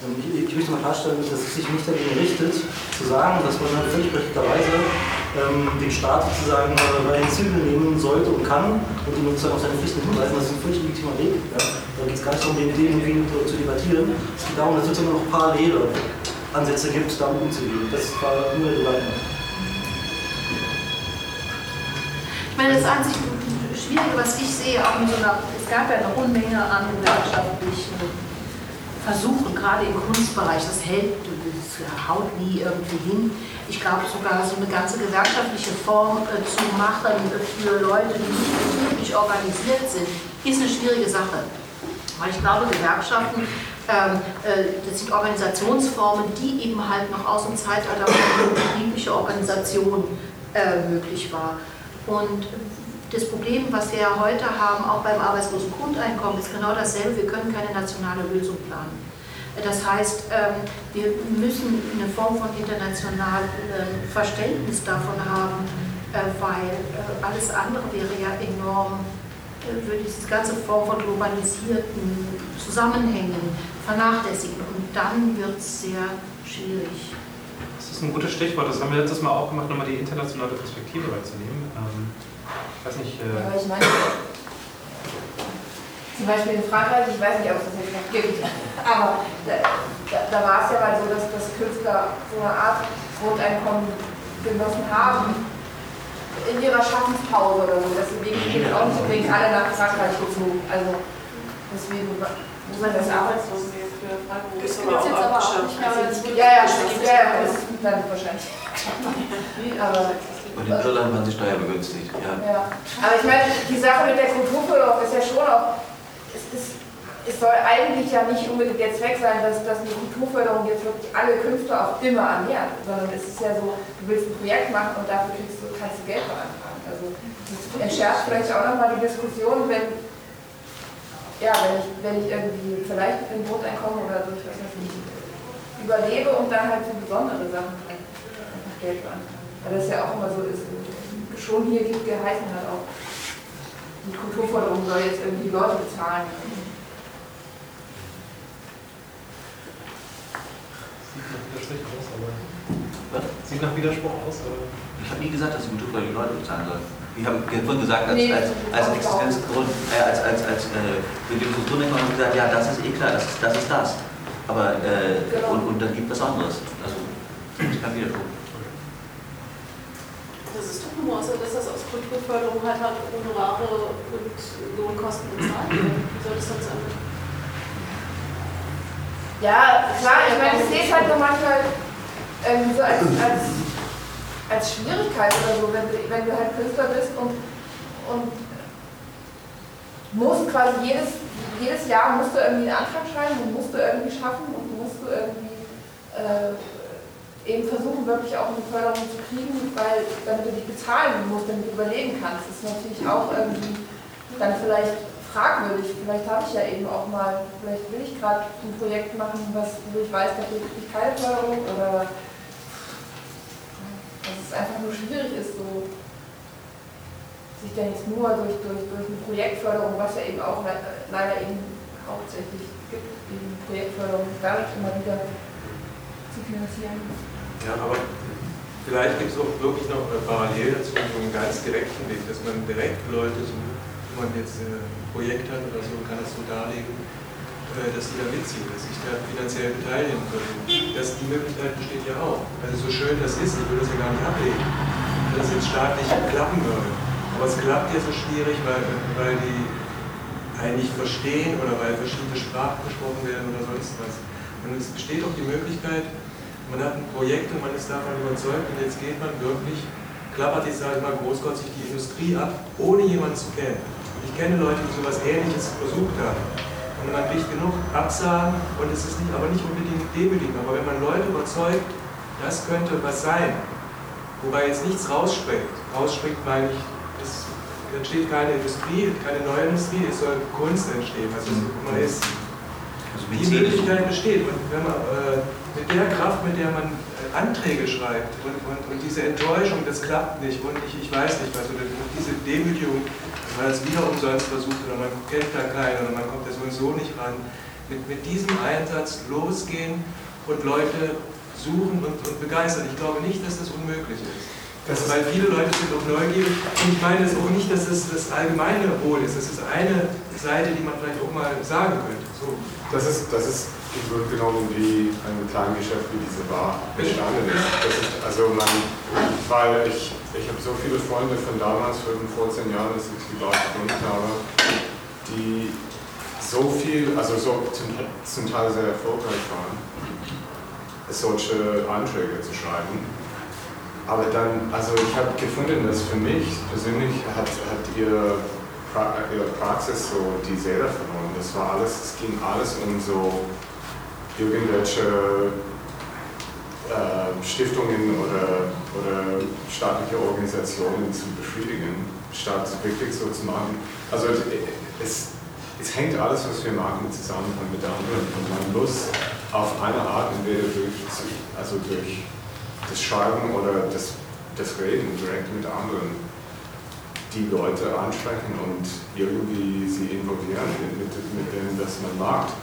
ich, ich möchte mal klarstellen, dass es sich nicht dagegen richtet, zu sagen, dass man dann völlig berechtigterweise ähm, den Staat sozusagen bei den Zügel nehmen sollte und kann und ihn sozusagen auf seine Pflichten hinweisen. Das ist ein völlig legitimer Weg. Ja. Da geht es gar nicht darum, den Ideen irgendwie zu debattieren. Es geht darum, dass es immer noch parallele Ansätze gibt, damit umzugehen. Das war nur der Gedanke. Ich meine, das einzig Schwierige, was ich sehe, auch mit so einer, es gab ja eine Unmenge an gewerkschaftlichen versuchen, gerade im Kunstbereich, das hält, das haut nie irgendwie hin. Ich glaube sogar so eine ganze gewerkschaftliche Form äh, zu machen für Leute, die nicht wirklich organisiert sind, ist eine schwierige Sache. Weil ich glaube, Gewerkschaften, ähm, äh, das sind Organisationsformen, die eben halt noch aus dem Zeitalter von betriebliche Organisation äh, möglich war. Und das Problem, was wir ja heute haben, auch beim Arbeitslosengrundeinkommen, ist genau dasselbe. Wir können keine nationale Lösung planen. Das heißt, ähm, wir müssen eine Form von internationalem Verständnis davon haben, äh, weil äh, alles andere wäre ja enorm, äh, würde diese ganze Form von globalisierten Zusammenhängen vernachlässigen. Und dann wird es sehr schwierig. Das ist ein gutes Stichwort. Das haben wir letztes Mal auch gemacht, nochmal die internationale Perspektive reinzunehmen. Ich weiß nicht. Äh ja, ich meine, zum Beispiel in Frankreich, ich weiß nicht, ob es das jetzt noch gibt, aber da, da, da war es ja mal so, dass, dass Künstler so eine Art Grundeinkommen genossen haben in ihrer Schaffenspause oder so. Deswegen sind auch nicht unbedingt alle nach Frankreich gezogen. Also deswegen muss man das Arbeitslosengeld für Freiberufler. Das gibt es jetzt aber auch nicht mehr. Ja, ja, ja, das dann wahrscheinlich. [LAUGHS] [LAUGHS] aber und in Irland waren sie steuerbegünstigt. Ja. ja. Aber ich meine, die Sache mit der Kulturförderung ist ja schon auch, es, ist, es soll eigentlich ja nicht unbedingt der Zweck sein, dass, dass eine Kulturförderung jetzt wirklich alle Künstler auch immer ernährt, sondern es ist ja so, du willst ein Projekt machen und dafür kriegst du, kannst du Geld beantragen. Also das entschärft vielleicht auch nochmal die Diskussion, wenn, ja, wenn ich, wenn ich irgendwie vielleicht mit dem Grundeinkommen oder durch was weiß ich überlebe und dann halt für besondere Sachen einfach Geld beantragen. Weil das ja auch immer so ist, schon hier geheißen hat auch, die Kulturförderung soll jetzt irgendwie die Leute bezahlen. Sieht noch wieder schlecht aus, aber. Sieht nach Widerspruch aus, oder? Ich habe nie gesagt, dass die Kultur für die Leute bezahlen soll. Ich habe vorhin gesagt, als, Nee, als, als Existenzgrund, äh, als, als, als äh, für die Kulturdenker haben wir gesagt, ja, das ist eh klar, das ist das. Ist das. Aber, äh, Genau. und, und dann gibt es was anderes. Also, das ist kein Das ist doch nur so, dass das aus Kulturförderung halt hat Honorare und Lohnkosten bezahlt werden. Wie soll das sonst sein? Ja, klar, ich meine, ich sehe es halt nur manchmal ähm, so als, als, als Schwierigkeit oder so, wenn du, wenn du halt Künstler bist und, und musst quasi jedes, jedes Jahr musst du irgendwie einen Antrag schreiben und musst du irgendwie schaffen und musst du irgendwie äh, eben versuchen, wirklich auch eine Förderung zu kriegen, weil damit du dich bezahlen musst, damit du überleben kannst, ist natürlich auch irgendwie dann vielleicht fragwürdig. Vielleicht habe ich ja eben auch mal, vielleicht will ich gerade ein Projekt machen, was, wo ich weiß, da kriege ich keine Förderung oder dass es einfach nur schwierig ist, so sich dann jetzt nur durch, durch, durch eine Projektförderung, was ja eben auch le leider eben hauptsächlich gibt, eben Projektförderung gar nicht immer wieder zu finanzieren. Ja, aber vielleicht gibt es auch wirklich noch äh, parallel dazu so einen ganz direkten Weg, dass man direkt Leute sucht, wenn man jetzt äh, ein Projekt hat oder so, kann das so darlegen, äh, dass die da mitziehen, dass sich da finanziell beteiligen können. Das, die Möglichkeit besteht ja auch. Also so schön das ist, ich will das ja gar nicht ablehnen, dass es jetzt staatlich klappen würde. Aber es klappt ja so schwierig, weil, weil die einen nicht verstehen oder weil verschiedene Sprachen gesprochen werden oder sonst was. Und es besteht auch die Möglichkeit, man hat ein Projekt und man ist davon überzeugt und jetzt geht man wirklich, klappert jetzt, sage ich mal, großkotzig die Industrie ab, ohne jemanden zu kennen. Ich kenne Leute, die sowas ähnliches versucht haben. Und man kriegt genug Absagen und es ist nicht, aber nicht unbedingt demütigend. Aber wenn man Leute überzeugt, das könnte was sein, wobei jetzt nichts rausspringt. Rausspringt meine ich, es entsteht keine Industrie, keine neue Industrie, es soll Kunst entstehen, was es immer ist. Die Möglichkeit besteht. Und wenn man äh, mit der Kraft, mit der man äh, Anträge schreibt und, und, und diese Enttäuschung, das klappt nicht und ich, ich weiß nicht was, oder diese Demütigung, weil es wieder umsonst versucht oder man kennt da keinen oder man kommt da sowieso nicht ran, mit, mit diesem Einsatz losgehen und Leute suchen und, und begeistern. Ich glaube nicht, dass das unmöglich ist. Das weil viele Leute sind auch neugierig und ich meine es auch nicht, dass es das allgemeine Wohl ist. Das ist eine Seite, die man vielleicht auch mal sagen könnte. So. Das ist, das ist im Grunde genommen wie ein Kleingeschäft wie diese Bar entstanden ist. Ist also man, weil ich, ich habe so viele Freunde von damals, von 14 Jahren, als ich die Bar gegründet habe, die so viel, also so zum, zum Teil sehr erfolgreich waren, solche Anträge zu schreiben. Aber dann, also ich habe gefunden, dass für mich persönlich hat, hat ihr, pra ihre Praxis so die Seele verloren. Das war alles, es ging alles um so irgendwelche äh, Stiftungen oder, oder staatliche Organisationen zu befriedigen, statt wirklich so zu machen. Also es, es hängt alles, was wir machen, zusammen mit anderen. Und man muss auf eine Art entweder durch, also durch das Schreiben oder das, das Reden direkt mit anderen die Leute ansprechen und irgendwie sie involvieren mit, mit, dem, was man macht.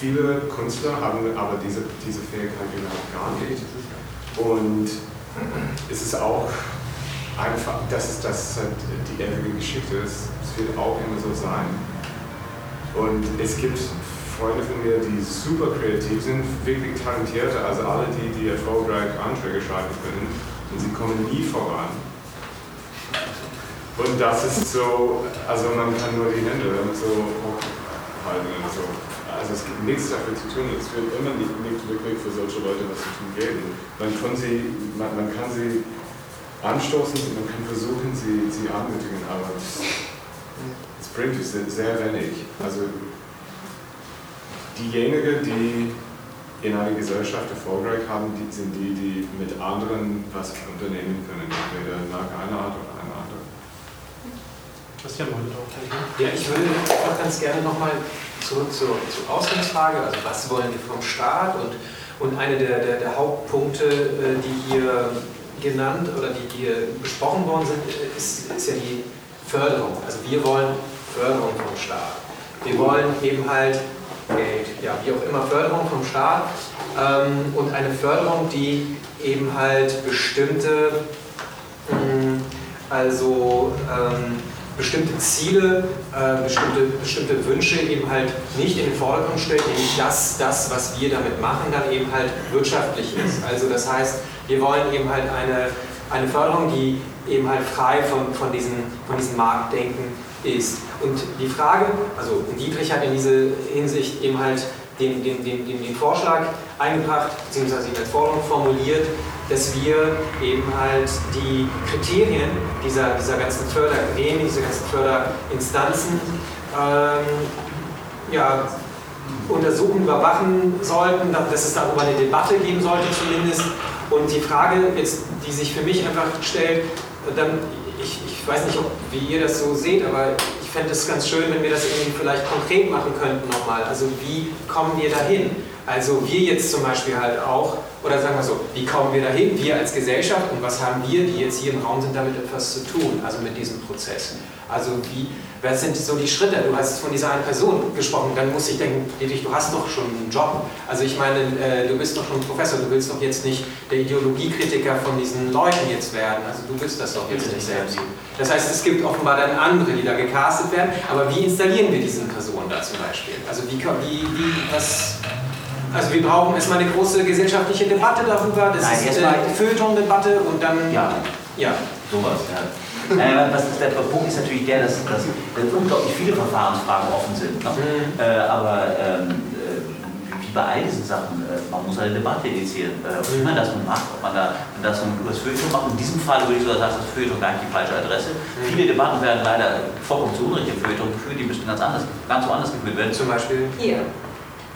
Viele Künstler haben aber diese, diese Fähigkeit überhaupt gar nicht. Und es ist auch einfach, das ist, das ist halt die ewige Geschichte, es, es wird auch immer so sein. Und es gibt Freunde von mir, die super kreativ sind, wirklich talentierte, also alle, die, die erfolgreich Anträge schreiben können, und sie kommen nie voran. Und das ist so, also man kann nur die Hände so hochhalten und so. Also es gibt nichts dafür zu tun, es wird immer nicht, wirklich für solche Leute was zu tun geben. Man kann sie, man, man kann sie anstoßen, man kann versuchen, sie, sie anmutigen, aber es, bringt es sehr wenig. Also diejenigen, die in einer Gesellschaft erfolgreich haben, die sind die, die mit anderen was unternehmen können, entweder nach einer Art oder. Christian wollte auch Ja, ich würde auch ganz gerne nochmal zurück zur, zur Ausgangsfrage, also was wollen wir vom Staat und, und eine der, der, der Hauptpunkte, äh, die hier genannt oder die hier besprochen worden sind, ist, ist ja die Förderung. Also wir wollen Förderung vom Staat. Wir wollen eben halt Geld, ja, wie auch immer, Förderung vom Staat ähm, und eine Förderung, die eben halt bestimmte, mh, also ähm, bestimmte Ziele, äh, bestimmte, bestimmte Wünsche eben halt nicht in den Vordergrund stellt, nämlich dass das, was wir damit machen, dann eben halt wirtschaftlich ist. Also das heißt, wir wollen eben halt eine, eine Förderung, die eben halt frei von, von, diesen, von diesem Marktdenken ist. Und die Frage, also Dietrich hat in diese Hinsicht eben halt den, den, den, den, Vorschlag eingebracht, beziehungsweise ihn als Forderung formuliert, dass wir eben halt die Kriterien dieser, dieser ganzen Fördergremien, dieser ganzen Förderinstanzen ähm, ja, untersuchen, überwachen sollten, dass es darüber eine Debatte geben sollte zumindest. Und die Frage, jetzt, die sich für mich einfach stellt, dann, ich, ich weiß nicht, ob, wie ihr das so seht, aber ich fände es ganz schön, wenn wir das irgendwie vielleicht konkret machen könnten nochmal. Also wie kommen wir dahin? Also wir jetzt zum Beispiel halt auch, oder sagen wir so, wie kommen wir dahin, wir als Gesellschaft und was haben wir, die jetzt hier im Raum sind, damit etwas zu tun, also mit diesem Prozess? Also wie, was sind so die Schritte? Du hast von dieser einen Person gesprochen, dann muss ich denken, du hast doch schon einen Job. Also ich meine, äh, du bist doch schon Professor, du willst doch jetzt nicht der Ideologiekritiker von diesen Leuten jetzt werden. Also du bist das doch jetzt nicht selbst. Das heißt, es gibt offenbar dann andere, die da gecastet werden, aber wie installieren wir diesen Personen da zum Beispiel? Also wie, wie, wie was... Also wir brauchen erstmal eine große gesellschaftliche Debatte darüber, das Nein, ist eine Feuilleton-Debatte und dann... Ja, ja. sowas, ja. Äh, was ist der Punkt ist natürlich der, dass, dass, dass unglaublich viele Verfahrensfragen offen sind. Ne? Mhm. Äh, aber ähm, äh, wie bei all diesen Sachen, äh, man muss eine Debatte initiieren, äh, wie man das nun macht, ob man da das über das Feuilleton macht. In diesem Fall würde ich sogar sagen, das Feuilleton gar nicht die falsche Adresse. Mhm. Viele Debatten werden leider vollkommen zu Unrecht im Feuilleton geführt, die müssten ganz anders, ganz woanders geführt werden. Zum Beispiel? Hier.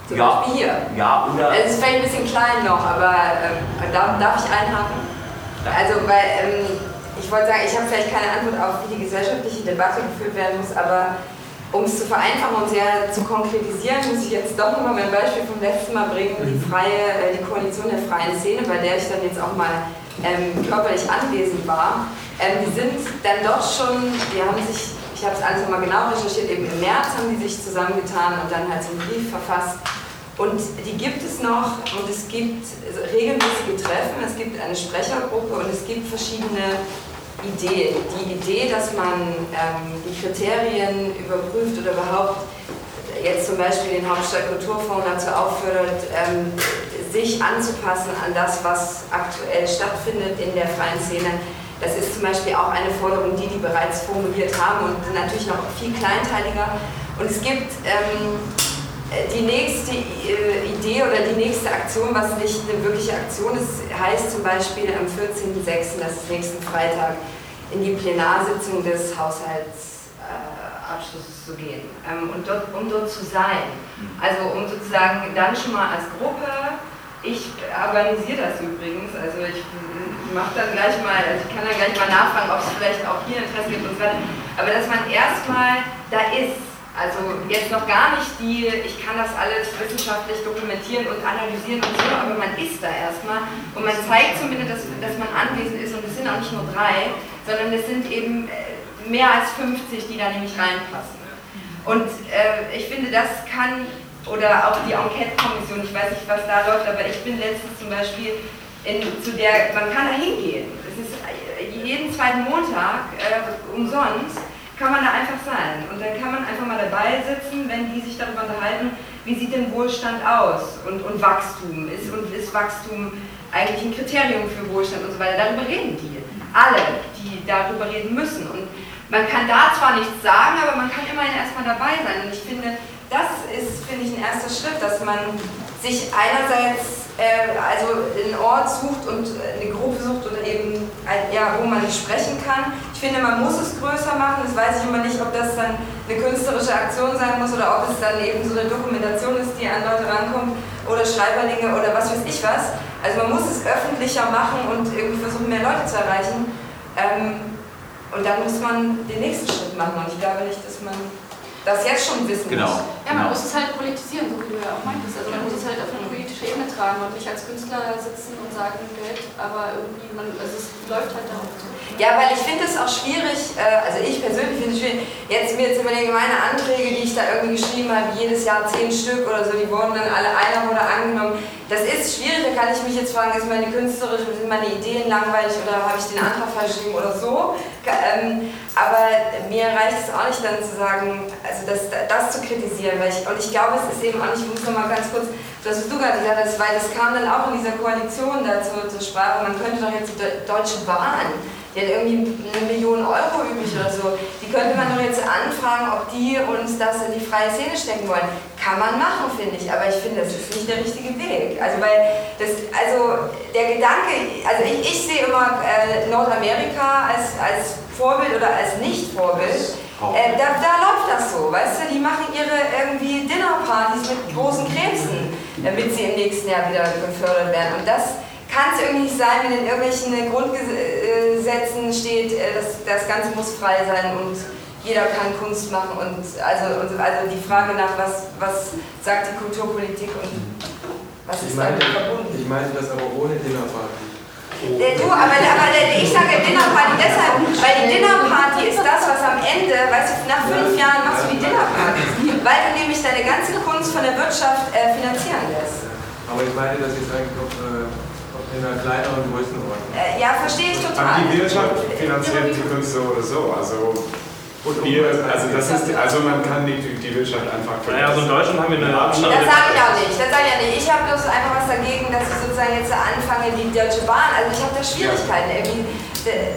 Zum ja, Beispiel hier. Ja, oder. Es ist vielleicht ein bisschen klein noch, aber ähm, darf, darf ich einhaken? Also, weil. Ähm, ich wollte sagen, ich habe vielleicht keine Antwort auf, wie die gesellschaftliche Debatte geführt werden muss, aber um es zu vereinfachen und sehr zu konkretisieren, muss ich jetzt doch nochmal mein Beispiel vom letzten Mal bringen, die, mhm. freie, äh, die Koalition der freien Szene, bei der ich dann jetzt auch mal ähm, körperlich anwesend war. Ähm, die sind dann doch schon, die haben sich, ich habe es alles nochmal genau recherchiert, eben im März haben die sich zusammengetan und dann halt so einen Brief verfasst. Und die gibt es noch und es gibt regelmäßige Treffen, es gibt eine Sprechergruppe und es gibt verschiedene Idee. Die Idee, dass man ähm, die Kriterien überprüft oder überhaupt jetzt zum Beispiel den Hauptstadtkulturfonds dazu auffordert, ähm, sich anzupassen an das, was aktuell stattfindet in der freien Szene. Das ist zum Beispiel auch eine Forderung, die die bereits formuliert haben und natürlich noch viel kleinteiliger. Und es gibt ähm, die nächste äh, Idee oder die nächste Aktion, was nicht eine wirkliche Aktion ist, heißt zum Beispiel am 14.06., das ist nächsten Freitag, in die Plenarsitzung des Haushaltsabschlusses äh, zu gehen ähm, und dort, um dort zu sein. Also um sozusagen dann schon mal als Gruppe, ich organisiere das übrigens, also ich, mache dann gleich mal, also ich kann dann gleich mal nachfragen, ob es vielleicht auch hier Interesse gibt und so weiter, aber dass man erstmal da ist also jetzt noch gar nicht die, ich kann das alles wissenschaftlich dokumentieren und analysieren und so, aber man ist da erstmal und man zeigt zumindest, dass, dass man anwesend ist und es sind auch nicht nur drei, sondern es sind eben äh, mehr als 50, die da nämlich reinpassen. Und äh, ich finde, das kann, oder auch die Enquete-Kommission, ich weiß nicht, was da läuft, aber ich bin letztens zum Beispiel in, zu der, man kann da hingehen. Es ist äh, jeden zweiten Montag äh, umsonst kann man da einfach sein. Und dann kann man einfach mal dabei sitzen, wenn die sich darüber unterhalten, wie sieht denn Wohlstand aus und, und Wachstum ist und ist Wachstum eigentlich ein Kriterium für Wohlstand und so weiter. Darüber reden die. Alle, die darüber reden müssen. Und man kann da zwar nichts sagen, aber man kann immerhin erstmal dabei sein. Und ich finde, das ist, finde ich, ein erster Schritt, dass man sich einerseits äh, also einen Ort sucht und eine Gruppe sucht oder eben ja, wo man nicht sprechen kann. Ich finde, man muss es größer machen. Das weiß ich immer nicht, ob das dann eine künstlerische Aktion sein muss oder ob es dann eben so eine Dokumentation ist, die an Leute rankommt oder Schreiberlinge oder was weiß ich was. Also man muss es öffentlicher machen und irgendwie versuchen, mehr Leute zu erreichen. Ähm, und dann muss man den nächsten Schritt machen. Und ich glaube nicht, dass man das jetzt schon wissen genau. muss. Ja, man genau. muss es halt politisieren, so wie du ja auch meintest. Also man muss es halt auf eine politische Ebene tragen und nicht als Künstler sitzen und sagen Geld, aber irgendwie, man, also es läuft halt darauf zu. Ja, weil ich finde es auch schwierig, äh, also ich persönlich finde es schwierig, jetzt mir jetzt überlegen, meine Anträge, die ich da irgendwie geschrieben habe, jedes Jahr zehn Stück oder so, die wurden dann alle einer wurde angenommen. Das ist schwierig, da kann ich mich jetzt fragen, ist meine künstlerische, sind meine Ideen langweilig oder habe ich den Antrag falsch geschrieben oder so. Ähm, aber mir reicht es auch nicht dann zu sagen, also das, das zu kritisieren, weil ich, und ich glaube, es ist eben auch nicht, ich muss nochmal ganz kurz, das, was du gerade gesagt hast, weil das kam dann auch in dieser Koalition dazu zur Sprache, man könnte doch jetzt die Deutsche Bahn die hat irgendwie eine Million Euro übrig oder so. Die könnte man doch jetzt anfragen, ob die uns das in die freie Szene stecken wollen. Kann man machen, finde ich, aber ich finde, das ist nicht der richtige Weg. Also, weil das, also der Gedanke, also ich, ich sehe immer äh, Nordamerika als, als Vorbild oder als Nicht-Vorbild. Äh, da, da läuft das so, weißt du, die machen ihre irgendwie Dinnerpartys mit großen Krebsen, damit sie im nächsten Jahr wieder gefördert werden. Und das, kann es irgendwie nicht sein, wenn in irgendwelchen Grundgesetzen steht, äh, dass das Ganze muss frei sein und jeder kann Kunst machen und also, also die Frage nach, was, was sagt die Kulturpolitik und was ist damit verbunden? Ich meinte das aber ohne Dinnerparty. Äh, du, aber, aber ich sage Dinnerparty deshalb, weil die Dinnerparty ist das, was am Ende, weißt du, nach fünf Jahren machst du die Dinnerparty, weil du nämlich deine ganze Kunst von der Wirtschaft äh, finanzieren lässt. Aber ich meine, dass jetzt eigentlich noch äh, in einer kleineren Größenordnung. Äh, ja, verstehe ich total. Aber die Wirtschaft finanziert die Kunst so oder so. Also, wir, also, das ist, also man kann die, die Wirtschaft einfach Naja, also in Deutschland haben wir eine andere. Das sage ich auch nicht. Das sage ich auch nicht. Ich habe bloß einfach was dagegen, dass ich sozusagen jetzt anfange, die Deutsche Bahn. Also ich habe da Schwierigkeiten. Irgendwie,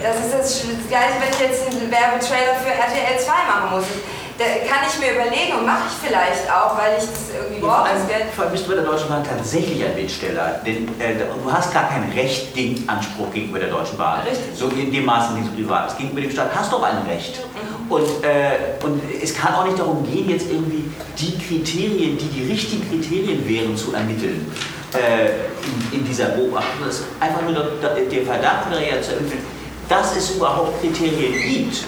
das ist das Gleiche, wenn ich jetzt einen Werbetrailer für RTL 2 machen muss. Da kann ich mir überlegen und mache ich vielleicht auch, weil ich das irgendwie brauche. Vor allem bist du bei der Deutschen Bahn tatsächlich ein Bittsteller. Denn äh, du hast gar kein Recht gegen Anspruch gegenüber der Deutschen Bahn. Richtig. So in dem Maße, wie du privat ist. Gegenüber dem Staat hast du auch ein Recht. Mhm. Und, äh, und es kann auch nicht darum gehen, jetzt irgendwie die Kriterien, die die richtigen Kriterien wären, zu ermitteln. Äh, in, in, dieser Beobachtung. Das ist einfach nur der, der Verdacht wäre zu ermitteln, dass es überhaupt Kriterien gibt,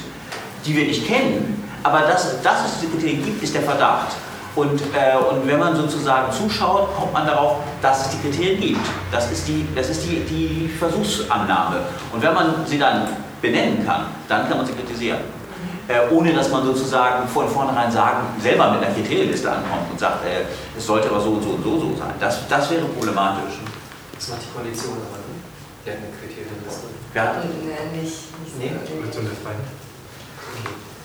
die wir nicht kennen, aber dass, dass es diese Kriterien gibt, ist der Verdacht. Und, äh, und wenn man sozusagen zuschaut, kommt man darauf, dass es die Kriterien gibt. Das ist die, das ist die, die Versuchsannahme. Und wenn man sie dann benennen kann, dann kann man sie kritisieren. Äh, ohne dass man sozusagen von vornherein sagen, selber mit einer Kriterienliste ankommt und sagt, äh, es sollte aber so und so und so, so sein. Das, das wäre problematisch. Das macht die Koalition aber, ne? Die hat eine Kriterienliste. Ja. Nee, nicht. nicht Nee, so. mit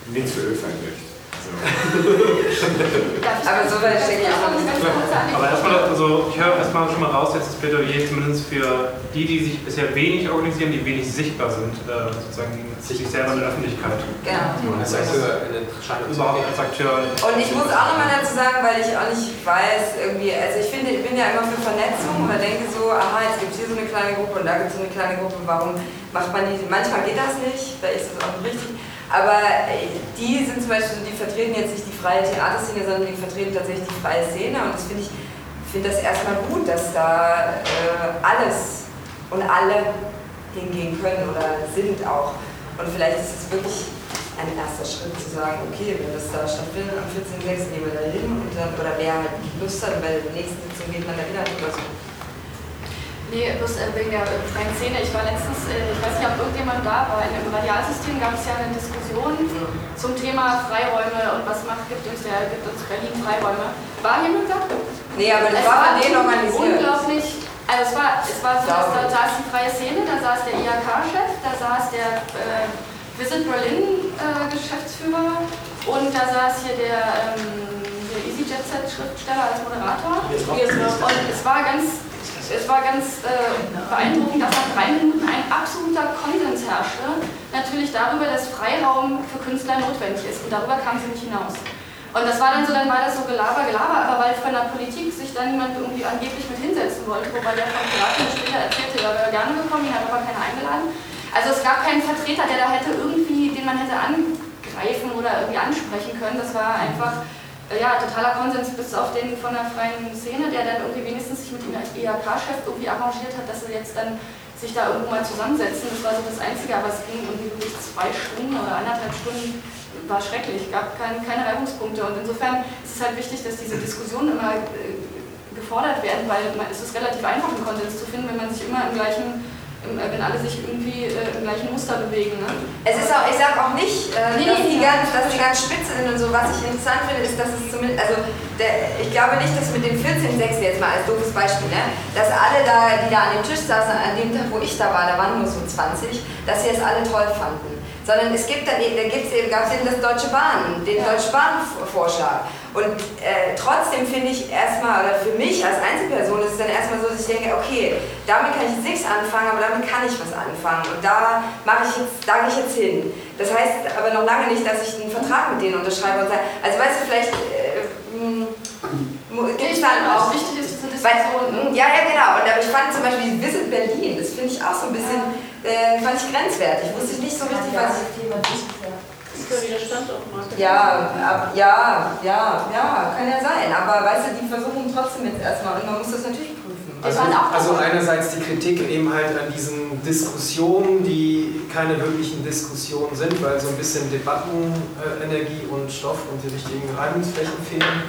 so. Nichts für Öffentlich. Aber so weit stecke ich auch nicht. Aber erstmal, also ich höre erstmal schon mal raus, jetzt das Plädoyer zumindest für die, die sich bisher wenig organisieren, die wenig sichtbar sind, äh, sozusagen sich selber in der Öffentlichkeit. Genau. Als Akteur Überhaupt als Akteur. Und ich muss auch nochmal dazu sagen, weil ich auch nicht weiß, irgendwie, also ich finde, ich bin ja immer für Vernetzung oder denke so, aha, jetzt gibt es hier so eine kleine Gruppe und da gibt es so eine kleine Gruppe, warum macht man die, manchmal geht das nicht, da ist das auch nicht richtig. Aber die sind zum Beispiel, die vertreten jetzt nicht die freie Theaterszene, sondern die vertreten tatsächlich die freie Szene und das finde ich, finde das erstmal gut, dass da äh, alles und alle hingehen können oder sind auch. Und vielleicht ist es wirklich ein erster Schritt zu sagen, okay, wenn das da stattfindet am 14.06. gehen wir da hin und dann, oder wer halt Lust hat, bei der nächsten Sitzung geht man da wieder oder so. Nee, bloß äh, wegen der äh, freien Szene. Ich war letztens, äh, ich weiß nicht, ob irgendjemand da war, in dem Radialsystem gab es ja eine Diskussion zum Thema Freiräume und was macht, gibt uns, der, gibt uns Berlin Freiräume. War jemand da? Nee, aber das es war von denen organisiert. Unglaublich. Also es war, es war so, dass da saß die freie Szene, da saß der IHK-Chef, da saß der äh, Visit Berlin-Geschäftsführer und da saß hier der, ähm, der EasyJet-Schriftsteller als Moderator. Und es war ganz es war ganz äh, beeindruckend, dass nach drei Minuten ein absoluter Konsens herrschte, natürlich darüber, dass Freiraum für Künstler notwendig ist. Und darüber kam sie nicht hinaus. Und das war dann so, dann war das so Gelaber, Gelaber, aber weil von der Politik sich dann niemand irgendwie angeblich mit hinsetzen wollte, wobei der vom Piraten später erzählte, er wäre gerne gekommen, ihn hat aber keiner eingeladen. Also es gab keinen Vertreter, der da hätte irgendwie, den man hätte angreifen oder irgendwie ansprechen können. Das war einfach ja, totaler Konsens bis auf den von der freien Szene, der dann irgendwie wenigstens sich mit dem IHK-Chef irgendwie arrangiert hat, dass sie jetzt dann sich da irgendwo mal zusammensetzen. Das war so das Einzige, aber es ging irgendwie wirklich zwei Stunden oder anderthalb Stunden, war schrecklich, gab kein, keine Reibungspunkte. Und insofern ist es halt wichtig, dass diese Diskussionen immer äh, gefordert werden, weil es ist relativ einfach, einen Konsens zu finden, wenn man sich immer im gleichen, äh, wenn alle sich irgendwie äh, im gleichen Muster bewegen. Ne? Es ist auch, ich sag auch nicht, äh, Nee, dass, nee, die ja. ganz, dass die ganz spitze sind und so. Was ich interessant finde, ist, dass es zumindest, also der, ich glaube nicht, dass mit den 14 Sechsten jetzt mal als doofes Beispiel, ne, dass alle da, die da an dem Tisch saßen, an dem Tag, wo ich da war, da waren nur so 20, dass sie es alle toll fanden. Sondern es gibt dann eben, da gibt's eben, gab es eben das Deutsche Bahn, den Deutsche Bahn-Vorschlag. Und äh, trotzdem finde ich erstmal, oder für mich als Einzelperson ist es dann erstmal so, dass ich denke, okay, damit kann ich jetzt nichts anfangen, aber damit kann ich was anfangen. Und da mache ich jetzt, da gehe ich jetzt hin. Das heißt aber noch lange nicht, dass ich einen Vertrag mit denen unterschreibe und sage, also weißt du, vielleicht äh, gibt es dann auch. Wichtig ist diese Diskussion. mm, ja, ja, genau. Und aber ich fand zum Beispiel Visit Berlin, das finde ich auch so ein bisschen, äh, fand ich grenzwertig. Wusste ich nicht so richtig, was ich. Ist wieder. Ja, ab, ja, ja, ja, kann ja sein. Aber weißt du, die versuchen trotzdem jetzt erstmal und man muss das natürlich prüfen. Also, also einerseits die Kritik eben halt an diesen Diskussionen, die keine wirklichen Diskussionen sind, weil so ein bisschen Debattenenergie und Stoff und die richtigen Reibungsflächen fehlen.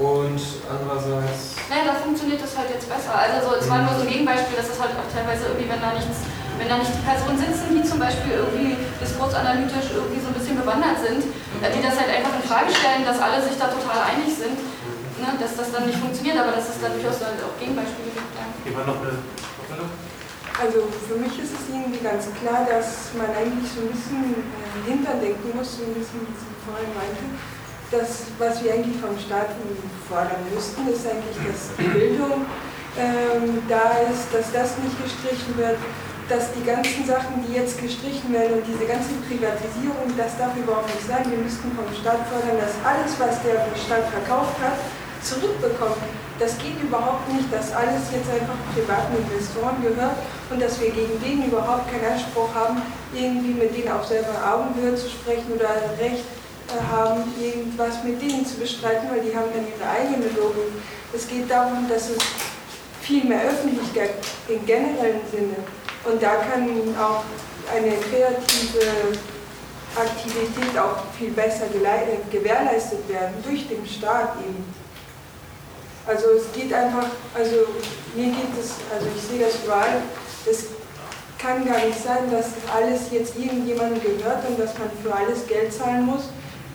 Und andererseits Naja, da funktioniert das halt jetzt besser. Also so, es war nur so ein Gegenbeispiel, dass es halt auch teilweise irgendwie, wenn da nichts, wenn da nicht die Personen sitzen, die zum Beispiel irgendwie diskursanalytisch irgendwie so ein bisschen bewandert sind, äh, die das halt einfach in Frage stellen, dass alle sich da total einig sind, ne, dass das dann nicht funktioniert, aber dass es da durchaus halt auch Gegenbeispiele gibt. Ja. Hier war noch eine. Also für mich ist es irgendwie ganz klar, dass man eigentlich so ein bisschen äh, hinterdenken muss, so ein bisschen, wie Sie vorhin meinte, dass was wir eigentlich vom Staat fordern müssten, ist eigentlich, dass die Bildung ähm, da ist, dass das nicht gestrichen wird, dass die ganzen Sachen, die jetzt gestrichen werden und diese ganze Privatisierung, das darf überhaupt nicht sein. Wir müssten vom Staat fordern, dass alles, was der Staat verkauft hat, zurückbekommt. Das geht überhaupt nicht, dass alles jetzt einfach privaten Investoren gehört und dass wir gegen denen überhaupt keinen Anspruch haben, irgendwie mit denen auf selber Augenhöhe zu sprechen oder Recht haben, irgendwas mit denen zu bestreiten, weil die haben dann ihre eigene Logik. Es geht darum, dass es viel mehr Öffentlichkeit im generellen Sinne und da kann auch eine kreative Aktivität auch viel besser gewährleistet werden durch den Staat eben. Also es geht einfach, also mir geht es, also ich sehe das überall, es kann gar nicht sein, dass alles jetzt irgendjemandem gehört und dass man für alles Geld zahlen muss,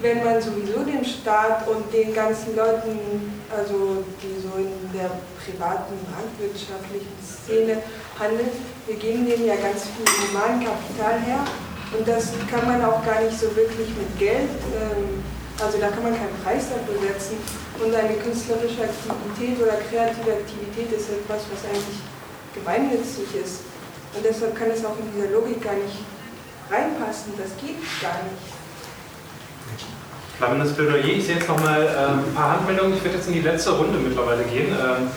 wenn man sowieso den Staat und den ganzen Leuten, also die so in der privaten, marktwirtschaftlichen Szene handeln, wir geben denen ja ganz viel humanen Kapital her und das kann man auch gar nicht so wirklich mit Geld, ähm, also da kann man keinen Preis dafür setzen und eine künstlerische Aktivität oder kreative Aktivität ist etwas, was eigentlich gemeinnützig ist und deshalb kann es auch in dieser Logik gar nicht reinpassen, das geht gar nicht. Flammendes Plädoyer. Ich sehe jetzt noch mal ähm, ein paar Handmeldungen. Ich werde jetzt in die letzte Runde mittlerweile gehen. Ähm,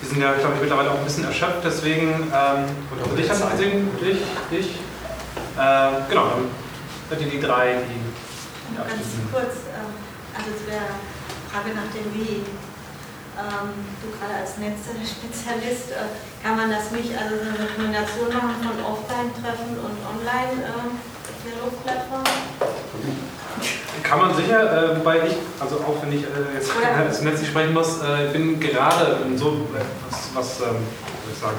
wir sind ja, glaube ich, mittlerweile auch ein bisschen erschöpft, deswegen. Ähm, also dich haben gesehen, dich, dich. Äh, genau, dann seid ihr die drei, die. die Ganz abstimmen. kurz, ähm, also es wäre Frage nach dem Wie. Ähm, du gerade als Netzspezialist, [LAUGHS] äh, kann man das nicht, also so eine Kombination machen von Offline-Treffen und Online-Dialogplattformen? Kann man sicher, äh, wobei ich, also auch wenn ich äh, jetzt Ja. als Netz nicht sprechen muss, äh, bin gerade in so, was, was ähm, soll ich sagen,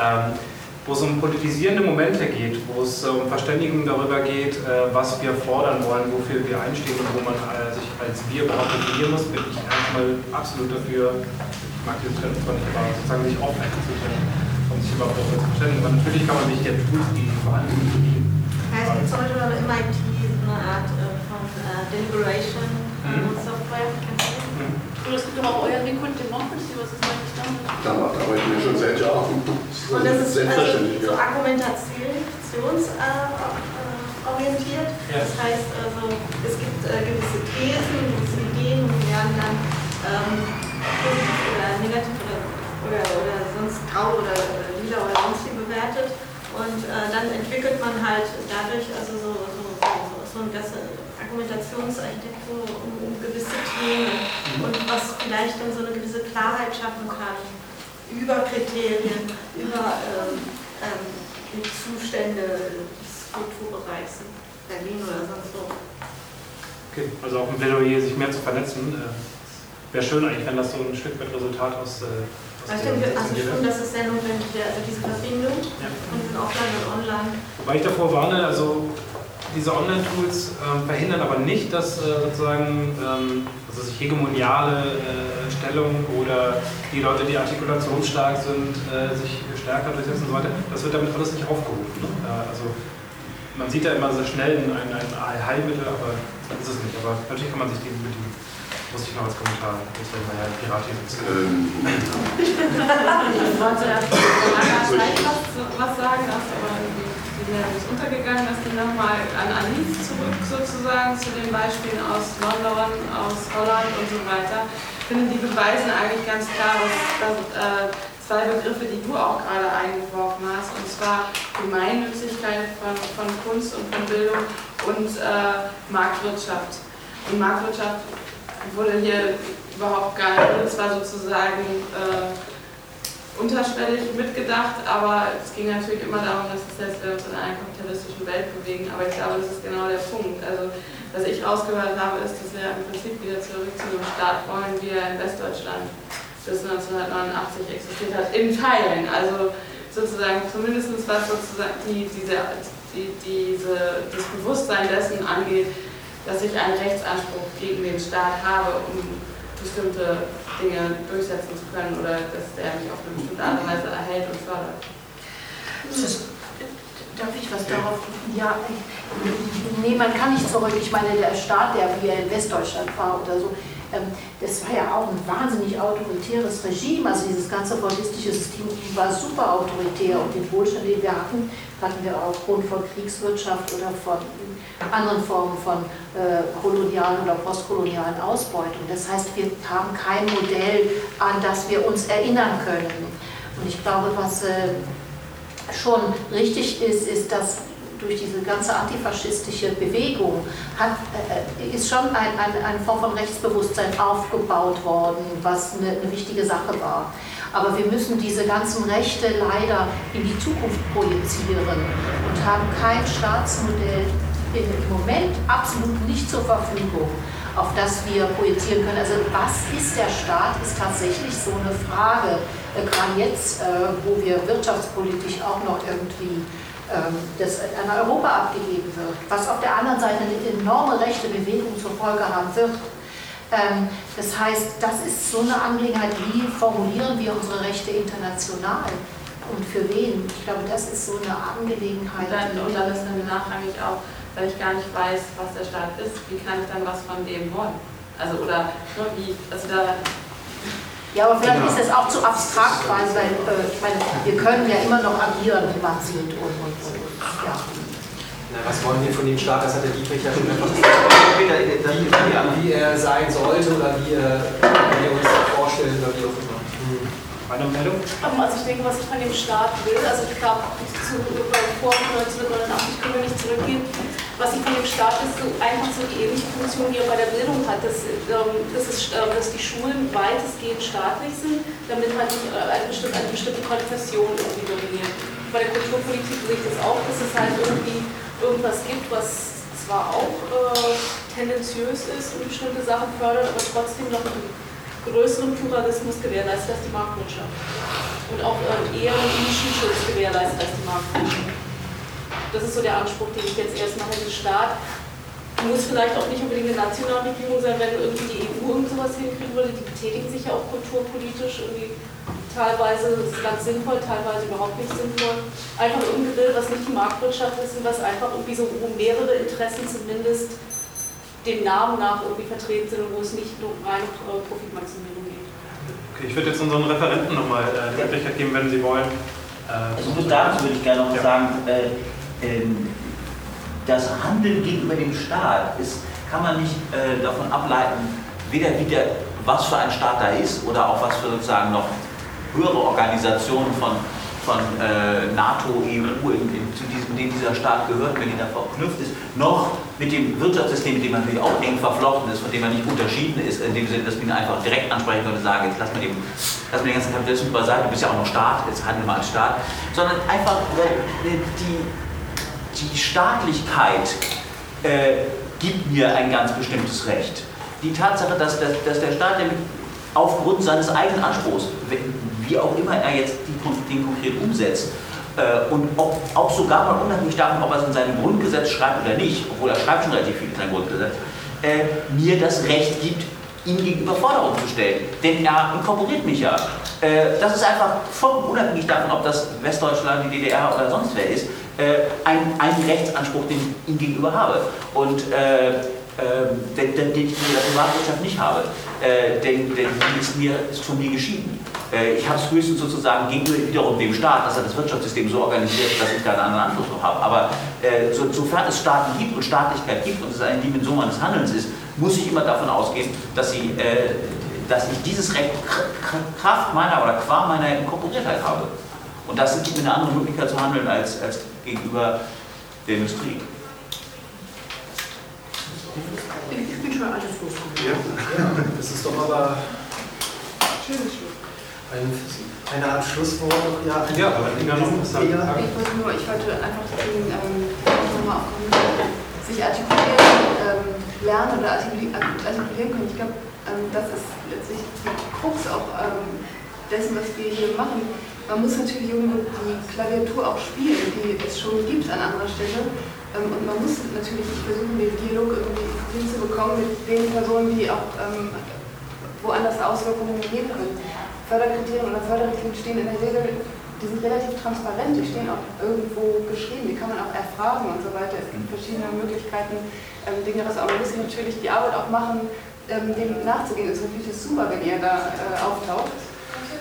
ähm, wo es um politisierende Momente geht, wo es äh, um Verständigung darüber geht, äh, was wir fordern wollen, wofür wir einstehen und wo man äh, sich als wir überhaupt definieren muss, bin ich erstmal absolut dafür, ich mag diese Trennung zwar nicht, aber sozusagen sich offline zu trennen, um sich überhaupt darüber zu verständigen. Aber natürlich kann man sich der Tools, die vor allem die Ja, es gibt zum Beispiel MIT so eine Art Deliberation äh, Software. Das? Und es gibt doch auch euer Liquid Democracy, was ist eigentlich damit? Damit arbeiten wir schon seit Jahren. Und das ist also so argumentationsorientiert. Ja. Das heißt also, es gibt äh, gewisse Thesen, gewisse Ideen und die werden dann ähm, positiv oder negativ oder, oder, oder sonst grau oder äh, lila oder sonst wie bewertet. Und äh, dann entwickelt man halt dadurch also so, so, so, so eine ganze Argumentationsarchitektur um, gewisse Themen und was vielleicht dann so eine gewisse Klarheit schaffen kann über Kriterien, über ähm, ähm, die Zustände des Kulturbereichs in Berlin oder sonst wo. Okay, also auch ein Plädoyer, sich mehr zu vernetzen. Äh, wäre schön eigentlich, wenn das so ein Stück weit Resultat aus. Äh, ich denke, also schon, dass es sehr notwendig wäre, also diese Verbindung ja. von Offline und Online. Wobei ich davor warne, also diese Online-Tools äh, verhindern aber nicht, dass äh, sozusagen ähm, also sich hegemoniale äh, Stellung oder die Leute, die artikulationsstark sind, äh, sich stärker durchsetzen und so weiter. Das wird damit alles nicht aufgerufen. Ne? Äh, also man sieht ja immer sehr schnell ein, ein, Heilmittel, aber das ist es nicht. Aber natürlich kann man sich die bedienen. Muss ich noch als Kommentar, muss ja mal Herr Pirati sitzen. Ähm. [LAUGHS] ich wollte [LAUGHS] ja Zeit was, was sagen, aber die ist untergegangen, dass die nochmal an Alice zurück sozusagen zu den Beispielen aus London, aus Holland und so weiter. Ich finde, die beweisen eigentlich ganz klar, dass, dass äh, zwei Begriffe, die du auch gerade eingeworfen hast, und zwar Gemeinnützigkeit von, von Kunst und von Bildung und äh, Marktwirtschaft. Und Marktwirtschaft wurde hier überhaupt gar nicht, es war sozusagen äh, unterschwellig mitgedacht, aber es ging natürlich immer darum, dass wir uns in einer kapitalistischen Welt bewegen. Aber ich glaube, das ist genau der Punkt. Also, was ich rausgehört habe, ist, dass wir im Prinzip wieder zurück zu einem Staat wollen, wie er in Westdeutschland bis 1989 existiert hat, in Teilen. Also sozusagen zumindest was sozusagen die, diese, die, diese, das Bewusstsein dessen angeht, dass ich einen Rechtsanspruch gegen den Staat habe, um bestimmte Dinge durchsetzen zu können oder dass der mich auf eine bestimmte Art und Weise erhält und fördert. Darf ich was darauf? Ja, nee, man kann nicht zurück. Ich meine, der Staat, der wie er in Westdeutschland war oder so, ähm, das war ja auch ein wahnsinnig autoritäres Regime. Also dieses ganze holistische System war super autoritär und den Wohlstand, den wir hatten, hatten wir aufgrund von Kriegswirtschaft oder von anderen Formen von äh, kolonialen oder postkolonialen Ausbeutung. Das heißt, wir haben kein Modell, an das wir uns erinnern können. Und ich glaube, was äh, schon richtig ist, ist, dass durch diese ganze antifaschistische Bewegung hat, äh, ist schon ein, ein, eine Form von Rechtsbewusstsein aufgebaut worden, was eine, eine wichtige Sache war. Aber wir müssen diese ganzen Rechte leider in die Zukunft projizieren und haben kein Staatsmodell im Moment absolut nicht zur Verfügung, auf das wir projizieren können. Also was ist der Staat, ist tatsächlich so eine Frage, äh, gerade jetzt, äh, wo wir wirtschaftspolitisch auch noch irgendwie ähm, das an Europa abgegeben wird, was auf der anderen Seite eine enorme rechte Bewegung zur Folge haben wird. Ähm, das heißt, das ist so eine Angelegenheit, wie formulieren wir unsere Rechte international und für wen? Ich glaube, das ist so eine Angelegenheit. Und dann, und dann ist dann nachrangig auch, weil ich gar nicht weiß, was der Staat ist, wie kann ich dann was von dem wollen? Also, oder ne, wie, also da ja, aber vielleicht genau. ist das auch zu abstrakt, weil, weil äh, ich meine, wir können ja immer noch agieren, wie man sieht. Und, und, und, ja. Na, was wollen wir von dem Staat? Das hat der Dietrich ja schon etwas gesagt. Wie, wie, er sein sollte oder wie, äh, wir uns vorstellen oder wie auch immer. Mhm. Meine Meldung? Also ich denke, was ich von dem Staat will, also ich glaube, zu, vor 1989 können wir nicht zurückgehen, was ich von dem Staat ist, so einfach so die ähnliche Funktion, die er bei der Bildung hat, dass, ähm, das ist, äh, dass die Schulen weitestgehend staatlich sind, damit halt nicht äh, eine, bestimmte, eine bestimmte Konfession irgendwie dominiert. Bei der Kulturpolitik sehe ich das auch, dass es halt irgendwie irgendwas gibt, was zwar auch äh, tendenziös ist und bestimmte Sachen fördert, aber trotzdem noch einen größeren Pluralismus gewährleistet als die Marktwirtschaft. Und auch äh, eher einen Nischenschutz gewährleistet als die Marktwirtschaft. Das ist so der Anspruch, den ich jetzt erstmal hätte. Staat muss vielleicht auch nicht unbedingt eine nationale Regierung sein, wenn irgendwie die EU irgend sowas hinkriegen würde. Die betätigen sich ja auch kulturpolitisch irgendwie teilweise ganz sinnvoll, teilweise überhaupt nicht sinnvoll. Einfach irgendein Bild, was nicht die Marktwirtschaft ist und was einfach irgendwie so, wo mehrere Interessen zumindest dem Namen nach irgendwie vertreten sind und wo es nicht nur rein um Profitmaximierung geht. Okay, ich würde jetzt unseren Referenten nochmal äh, die Möglichkeit geben, wenn Sie wollen. Äh, also dazu würde ich gerne noch ja. sagen, äh, das Handeln gegenüber dem Staat ist, kann man nicht äh, davon ableiten, weder wie der, was für ein Staat da ist oder auch was für sozusagen noch höhere Organisationen von, von äh, NATO, EU, in, in, zu diesem, in dieser Staat gehört, wenn die da verknüpft ist, noch mit dem Wirtschaftssystem, mit dem man natürlich auch eng verflochten ist, von dem man nicht unterschieden ist, in dem Sinne, dass man ihn einfach direkt ansprechen könnte und sagen, jetzt lass mal, den, lass mal den ganzen Kapitalismus beiseite, du bist ja auch noch Staat, jetzt handeln wir als Staat, sondern einfach äh, die die Staatlichkeit äh, gibt mir ein ganz bestimmtes Recht. Die Tatsache, dass, dass, dass der Staat aufgrund seines eigenen Anspruchs, wie auch immer er jetzt den konkret umsetzt, äh, und ob, auch sogar mal unabhängig davon, ob er es in seinem Grundgesetz schreibt oder nicht, obwohl er schreibt schon relativ viel in seinem Grundgesetz, äh, mir das Recht gibt, ihm gegenüber Forderungen zu stellen. Denn er inkorporiert mich ja. Äh, das ist einfach vollkommen unabhängig davon, ob das Westdeutschland, die DDR oder sonst wer ist, äh, ein, ein Rechtsanspruch, den ich ihm gegenüber habe. Und äh, ähm, den, den, ich in der Privatwirtschaft nicht habe. Äh, denn, denn die ist, mir, ist von mir geschieden. Äh, ich habe es höchstens sozusagen gegenüber wiederum dem Staat, dass er das Wirtschaftssystem so organisiert, dass ich da einen anderen Anspruch drauf habe. Aber äh, so, sofern es Staaten gibt und Staatlichkeit gibt und es eine Dimension meines Handelns ist, muss ich immer davon ausgehen, dass, sie, äh, dass ich dieses Recht Kraft meiner oder qua meiner Inkorporiertheit habe. Und das gibt mir eine andere Möglichkeit zu handeln als, als gegenüber der Industrie. Ich bin schon alles losgegangen. Ja. das ist doch aber ein, eine Art Schlusswort. Ja, ja aber ich kann noch was sagen. Ich wollte nur, ich wollte einfach den ähm, nochmal aufkommen, sich artikulieren, ähm, lernen oder artikulieren, artikulieren können. Ich glaube, ähm, das ist letztlich die Krux auch ähm, dessen, was wir hier machen. Man muss natürlich irgendwo die Klaviatur auch spielen, die es schon gibt an anderer Stelle. Ähm, und man muss natürlich versuchen, den Dialog irgendwie hinzubekommen mit den Personen, die auch ähm, woanders Auswirkungen geben können. Förderkriterien oder Förderrichtlinien stehen in der Regel, die sind relativ transparent, die stehen auch irgendwo geschrieben, die kann man auch erfragen und so weiter. Es gibt verschiedene Möglichkeiten, ähm, Dinge rauszuarbeiten. Man muss natürlich die Arbeit auch machen, dem nachzugehen. Es ist natürlich super, wenn ihr da äh, auftaucht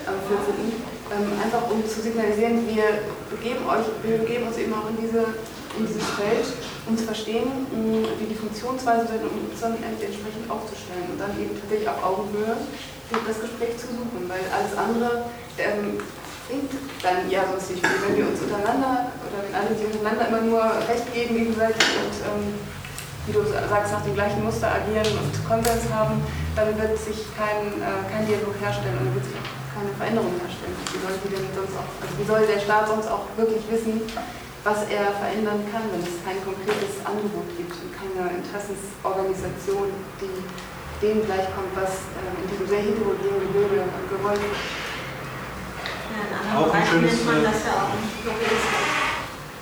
am 14. Ähm, einfach um zu signalisieren, wir begeben, euch, wir begeben uns eben auch in diese in dieses Feld, um zu verstehen, wie die Funktionsweise sind, um uns dann entsprechend aufzustellen und dann eben tatsächlich auf Augenhöhe das Gespräch zu suchen, weil alles andere ähm, bringt dann ja sonst nicht viel. Wenn wir uns untereinander oder wenn alle sich untereinander immer nur Recht geben gegenseitig und ähm, wie du sagst, nach dem gleichen Muster agieren und Konsens haben, dann wird sich kein, äh, kein Dialog herstellen und wird sich auch keine Veränderung herstellen. Wie soll, denn sonst auch, also wie soll der Staat sonst auch wirklich wissen, was er verändern kann, wenn es kein konkretes Angebot gibt und keine Interessensorganisation, die dem gleichkommt, was äh, in diesem sehr heterogenen Gebilde gewollt wird. Ja, in anderen Bereichen nennt man das ja auch Lobbyismus.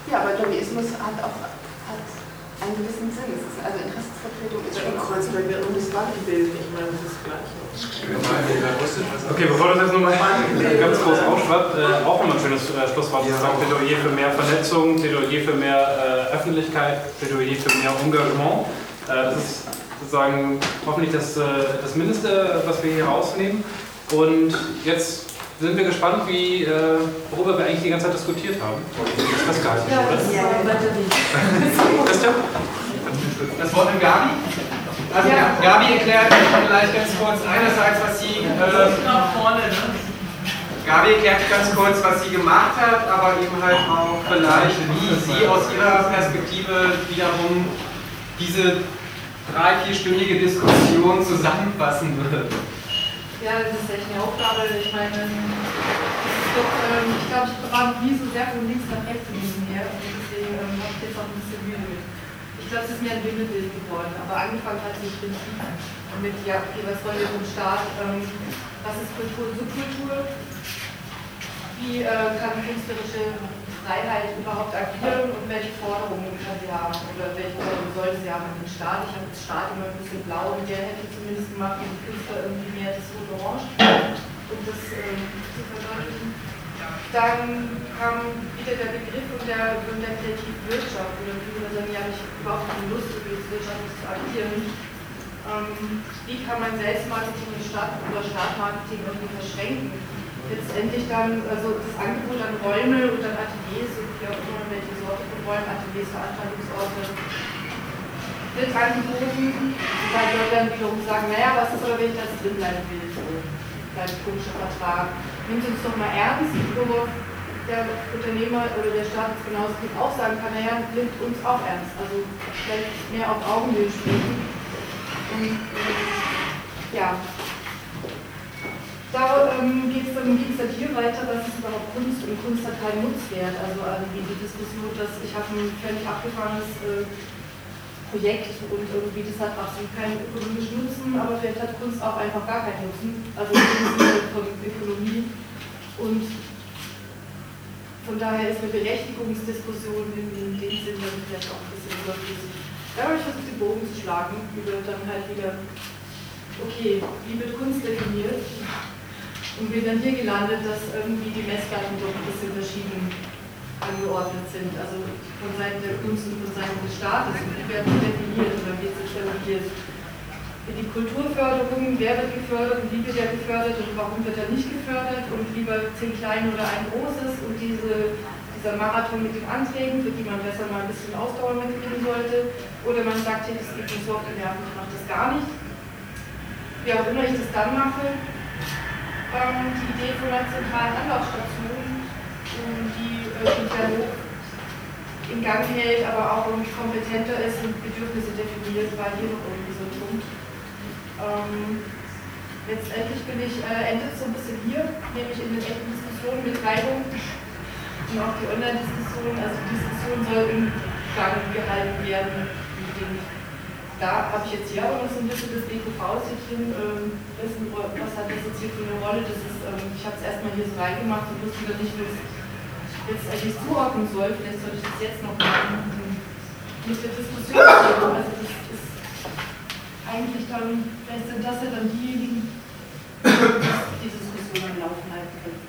Ja, aber Lobbyismus hat auch einen gewissen Sinn. Es ist also Interessensvertretung ist schon Kreuzberg wird und das Wahlgebild, ich meine, das ist das Gleiche. Okay, bevor das jetzt nochmal ganz groß aufschwappt, äh, auch nochmal ein schönes äh, Schlusswort zu sagen, Plädoyer für mehr Vernetzung, Plädoyer für mehr äh, Öffentlichkeit, Plädoyer für mehr Engagement. Äh, das ist sozusagen hoffentlich das, äh, das Mindeste, was wir hier rausnehmen. Und jetzt sind wir gespannt, wie, äh, worüber wir eigentlich die ganze Zeit diskutiert haben. Das ist gar nicht, ja, [LAUGHS] das ja, Christian? Das Wort an Gabi. Also ja. Gabi erklärt vielleicht ganz kurz einerseits, was sie äh, Gabi erklärt ganz kurz, was sie gemacht hat, aber eben halt auch vielleicht, wie sie aus ihrer Perspektive wiederum diese drei, vierstündige Diskussion zusammenfassen wird. Ja, das ist echt eine Aufgabe. Ich meine, doch, ähm, ich glaube, ich war nie so sehr von links nach rechts diesem Meer. Und deswegen ähm, habe ich jetzt auch ein bisschen Mühe mit. Ich glaube, es ist mir ein Wimmelbild geworden. Aber angefangen hat sich Prinzip mit, ja, okay, was wollen wir vom Staat? Ähm, was ist Kultur und Subkultur? Wie äh, kann künstlerische Freiheit überhaupt agieren und welche Forderungen kann sie haben oder welche Forderungen sollte sie haben an den Staat. Ich habe den Staat immer ein bisschen blau und der hätte zumindest gemacht und die Künstler irgendwie mehr das Rot Orange, um das ähm, zu verdeutlichen. Dann kam wieder der Begriff und der, und der Kreativwirtschaft oder viele sagen, ja, ich habe überhaupt keine Lust, wirtschaftlich zu agieren. Ähm, wie kann man Selbstmarketing und Stadt oder Startmarketing irgendwie verschränken? Letztendlich dann also das Angebot an Räume und an Ateliers, so wie auch immer welche Sorte von Räumen, Ateliers, Veranstaltungsorte, wird angeboten. Und dann soll dann wiederum sagen, naja, was ist aber, wenn ich das drin bleiben will, so kleiner komischer Vertrag. Nimmt uns doch mal ernst, worauf der Unternehmer oder der Staat genauso gut auch sagen kann, naja, nimmt uns auch ernst. Also vielleicht mehr auf Augenhöhe sprechen. Und äh, ja, da ähm, geht es dann, dann hier weiter, was ist überhaupt Kunst und Kunst hat keinen Nutzwert. Also ähm, die Diskussion, dass ich habe ein völlig abgefahrenes äh, Projekt und irgendwie das hat absolut keinen ökonomischen Nutzen, aber vielleicht hat Kunst auch einfach gar keinen Nutzen, also Sinne von Ökonomie. Und von daher ist eine Berechtigungsdiskussion in, in dem Sinne vielleicht auch ein bisschen überflüssig. Da habe ich versucht, den Bogen zu schlagen, über dann halt wieder, okay, wie wird Kunst definiert? Und bin dann hier gelandet, dass irgendwie die Messlatten doch ein bisschen verschieden angeordnet sind. Also von Seiten der Kunst und von Seiten des Staates. Und wie werden die definiert oder wie sich definiert? Die Kulturförderung, wer wird gefördert und wie wird er gefördert und warum wird er nicht gefördert und lieber zehn kleine oder ein großes und diese, dieser Marathon mit den Anträgen, für die man besser mal ein bisschen Ausdauer mitbringen sollte. Oder man sagt, hey, das geht mir so auf die ich mache das gar nicht. Wie auch immer ich das dann mache, ähm, die Idee von einer zentralen Anlaufstation, die äh, den Dialog in Gang hält, aber auch irgendwie kompetenter ist und Bedürfnisse definiert, war hier noch irgendwie so ein Punkt. Ähm, letztendlich bin ich, äh, endet so ein bisschen hier, nämlich in den echten Diskussionen mit Reibung und auch die Online-Diskussion, also die Diskussion soll im Gang gehalten werden. Da habe ich jetzt hier aber noch so ein bisschen das hier drin, ähm, wissen, was hat das jetzt hier für eine Rolle, das ist, ähm, ich habe es erstmal hier so reingemacht und wusste dann nicht, wie es jetzt eigentlich zuordnen soll, vielleicht sollte ich das jetzt noch machen, mit der Diskussion. [LAUGHS] Also das ist eigentlich dann, vielleicht sind das ja dann diejenigen, die die Diskussion am Laufen halten können.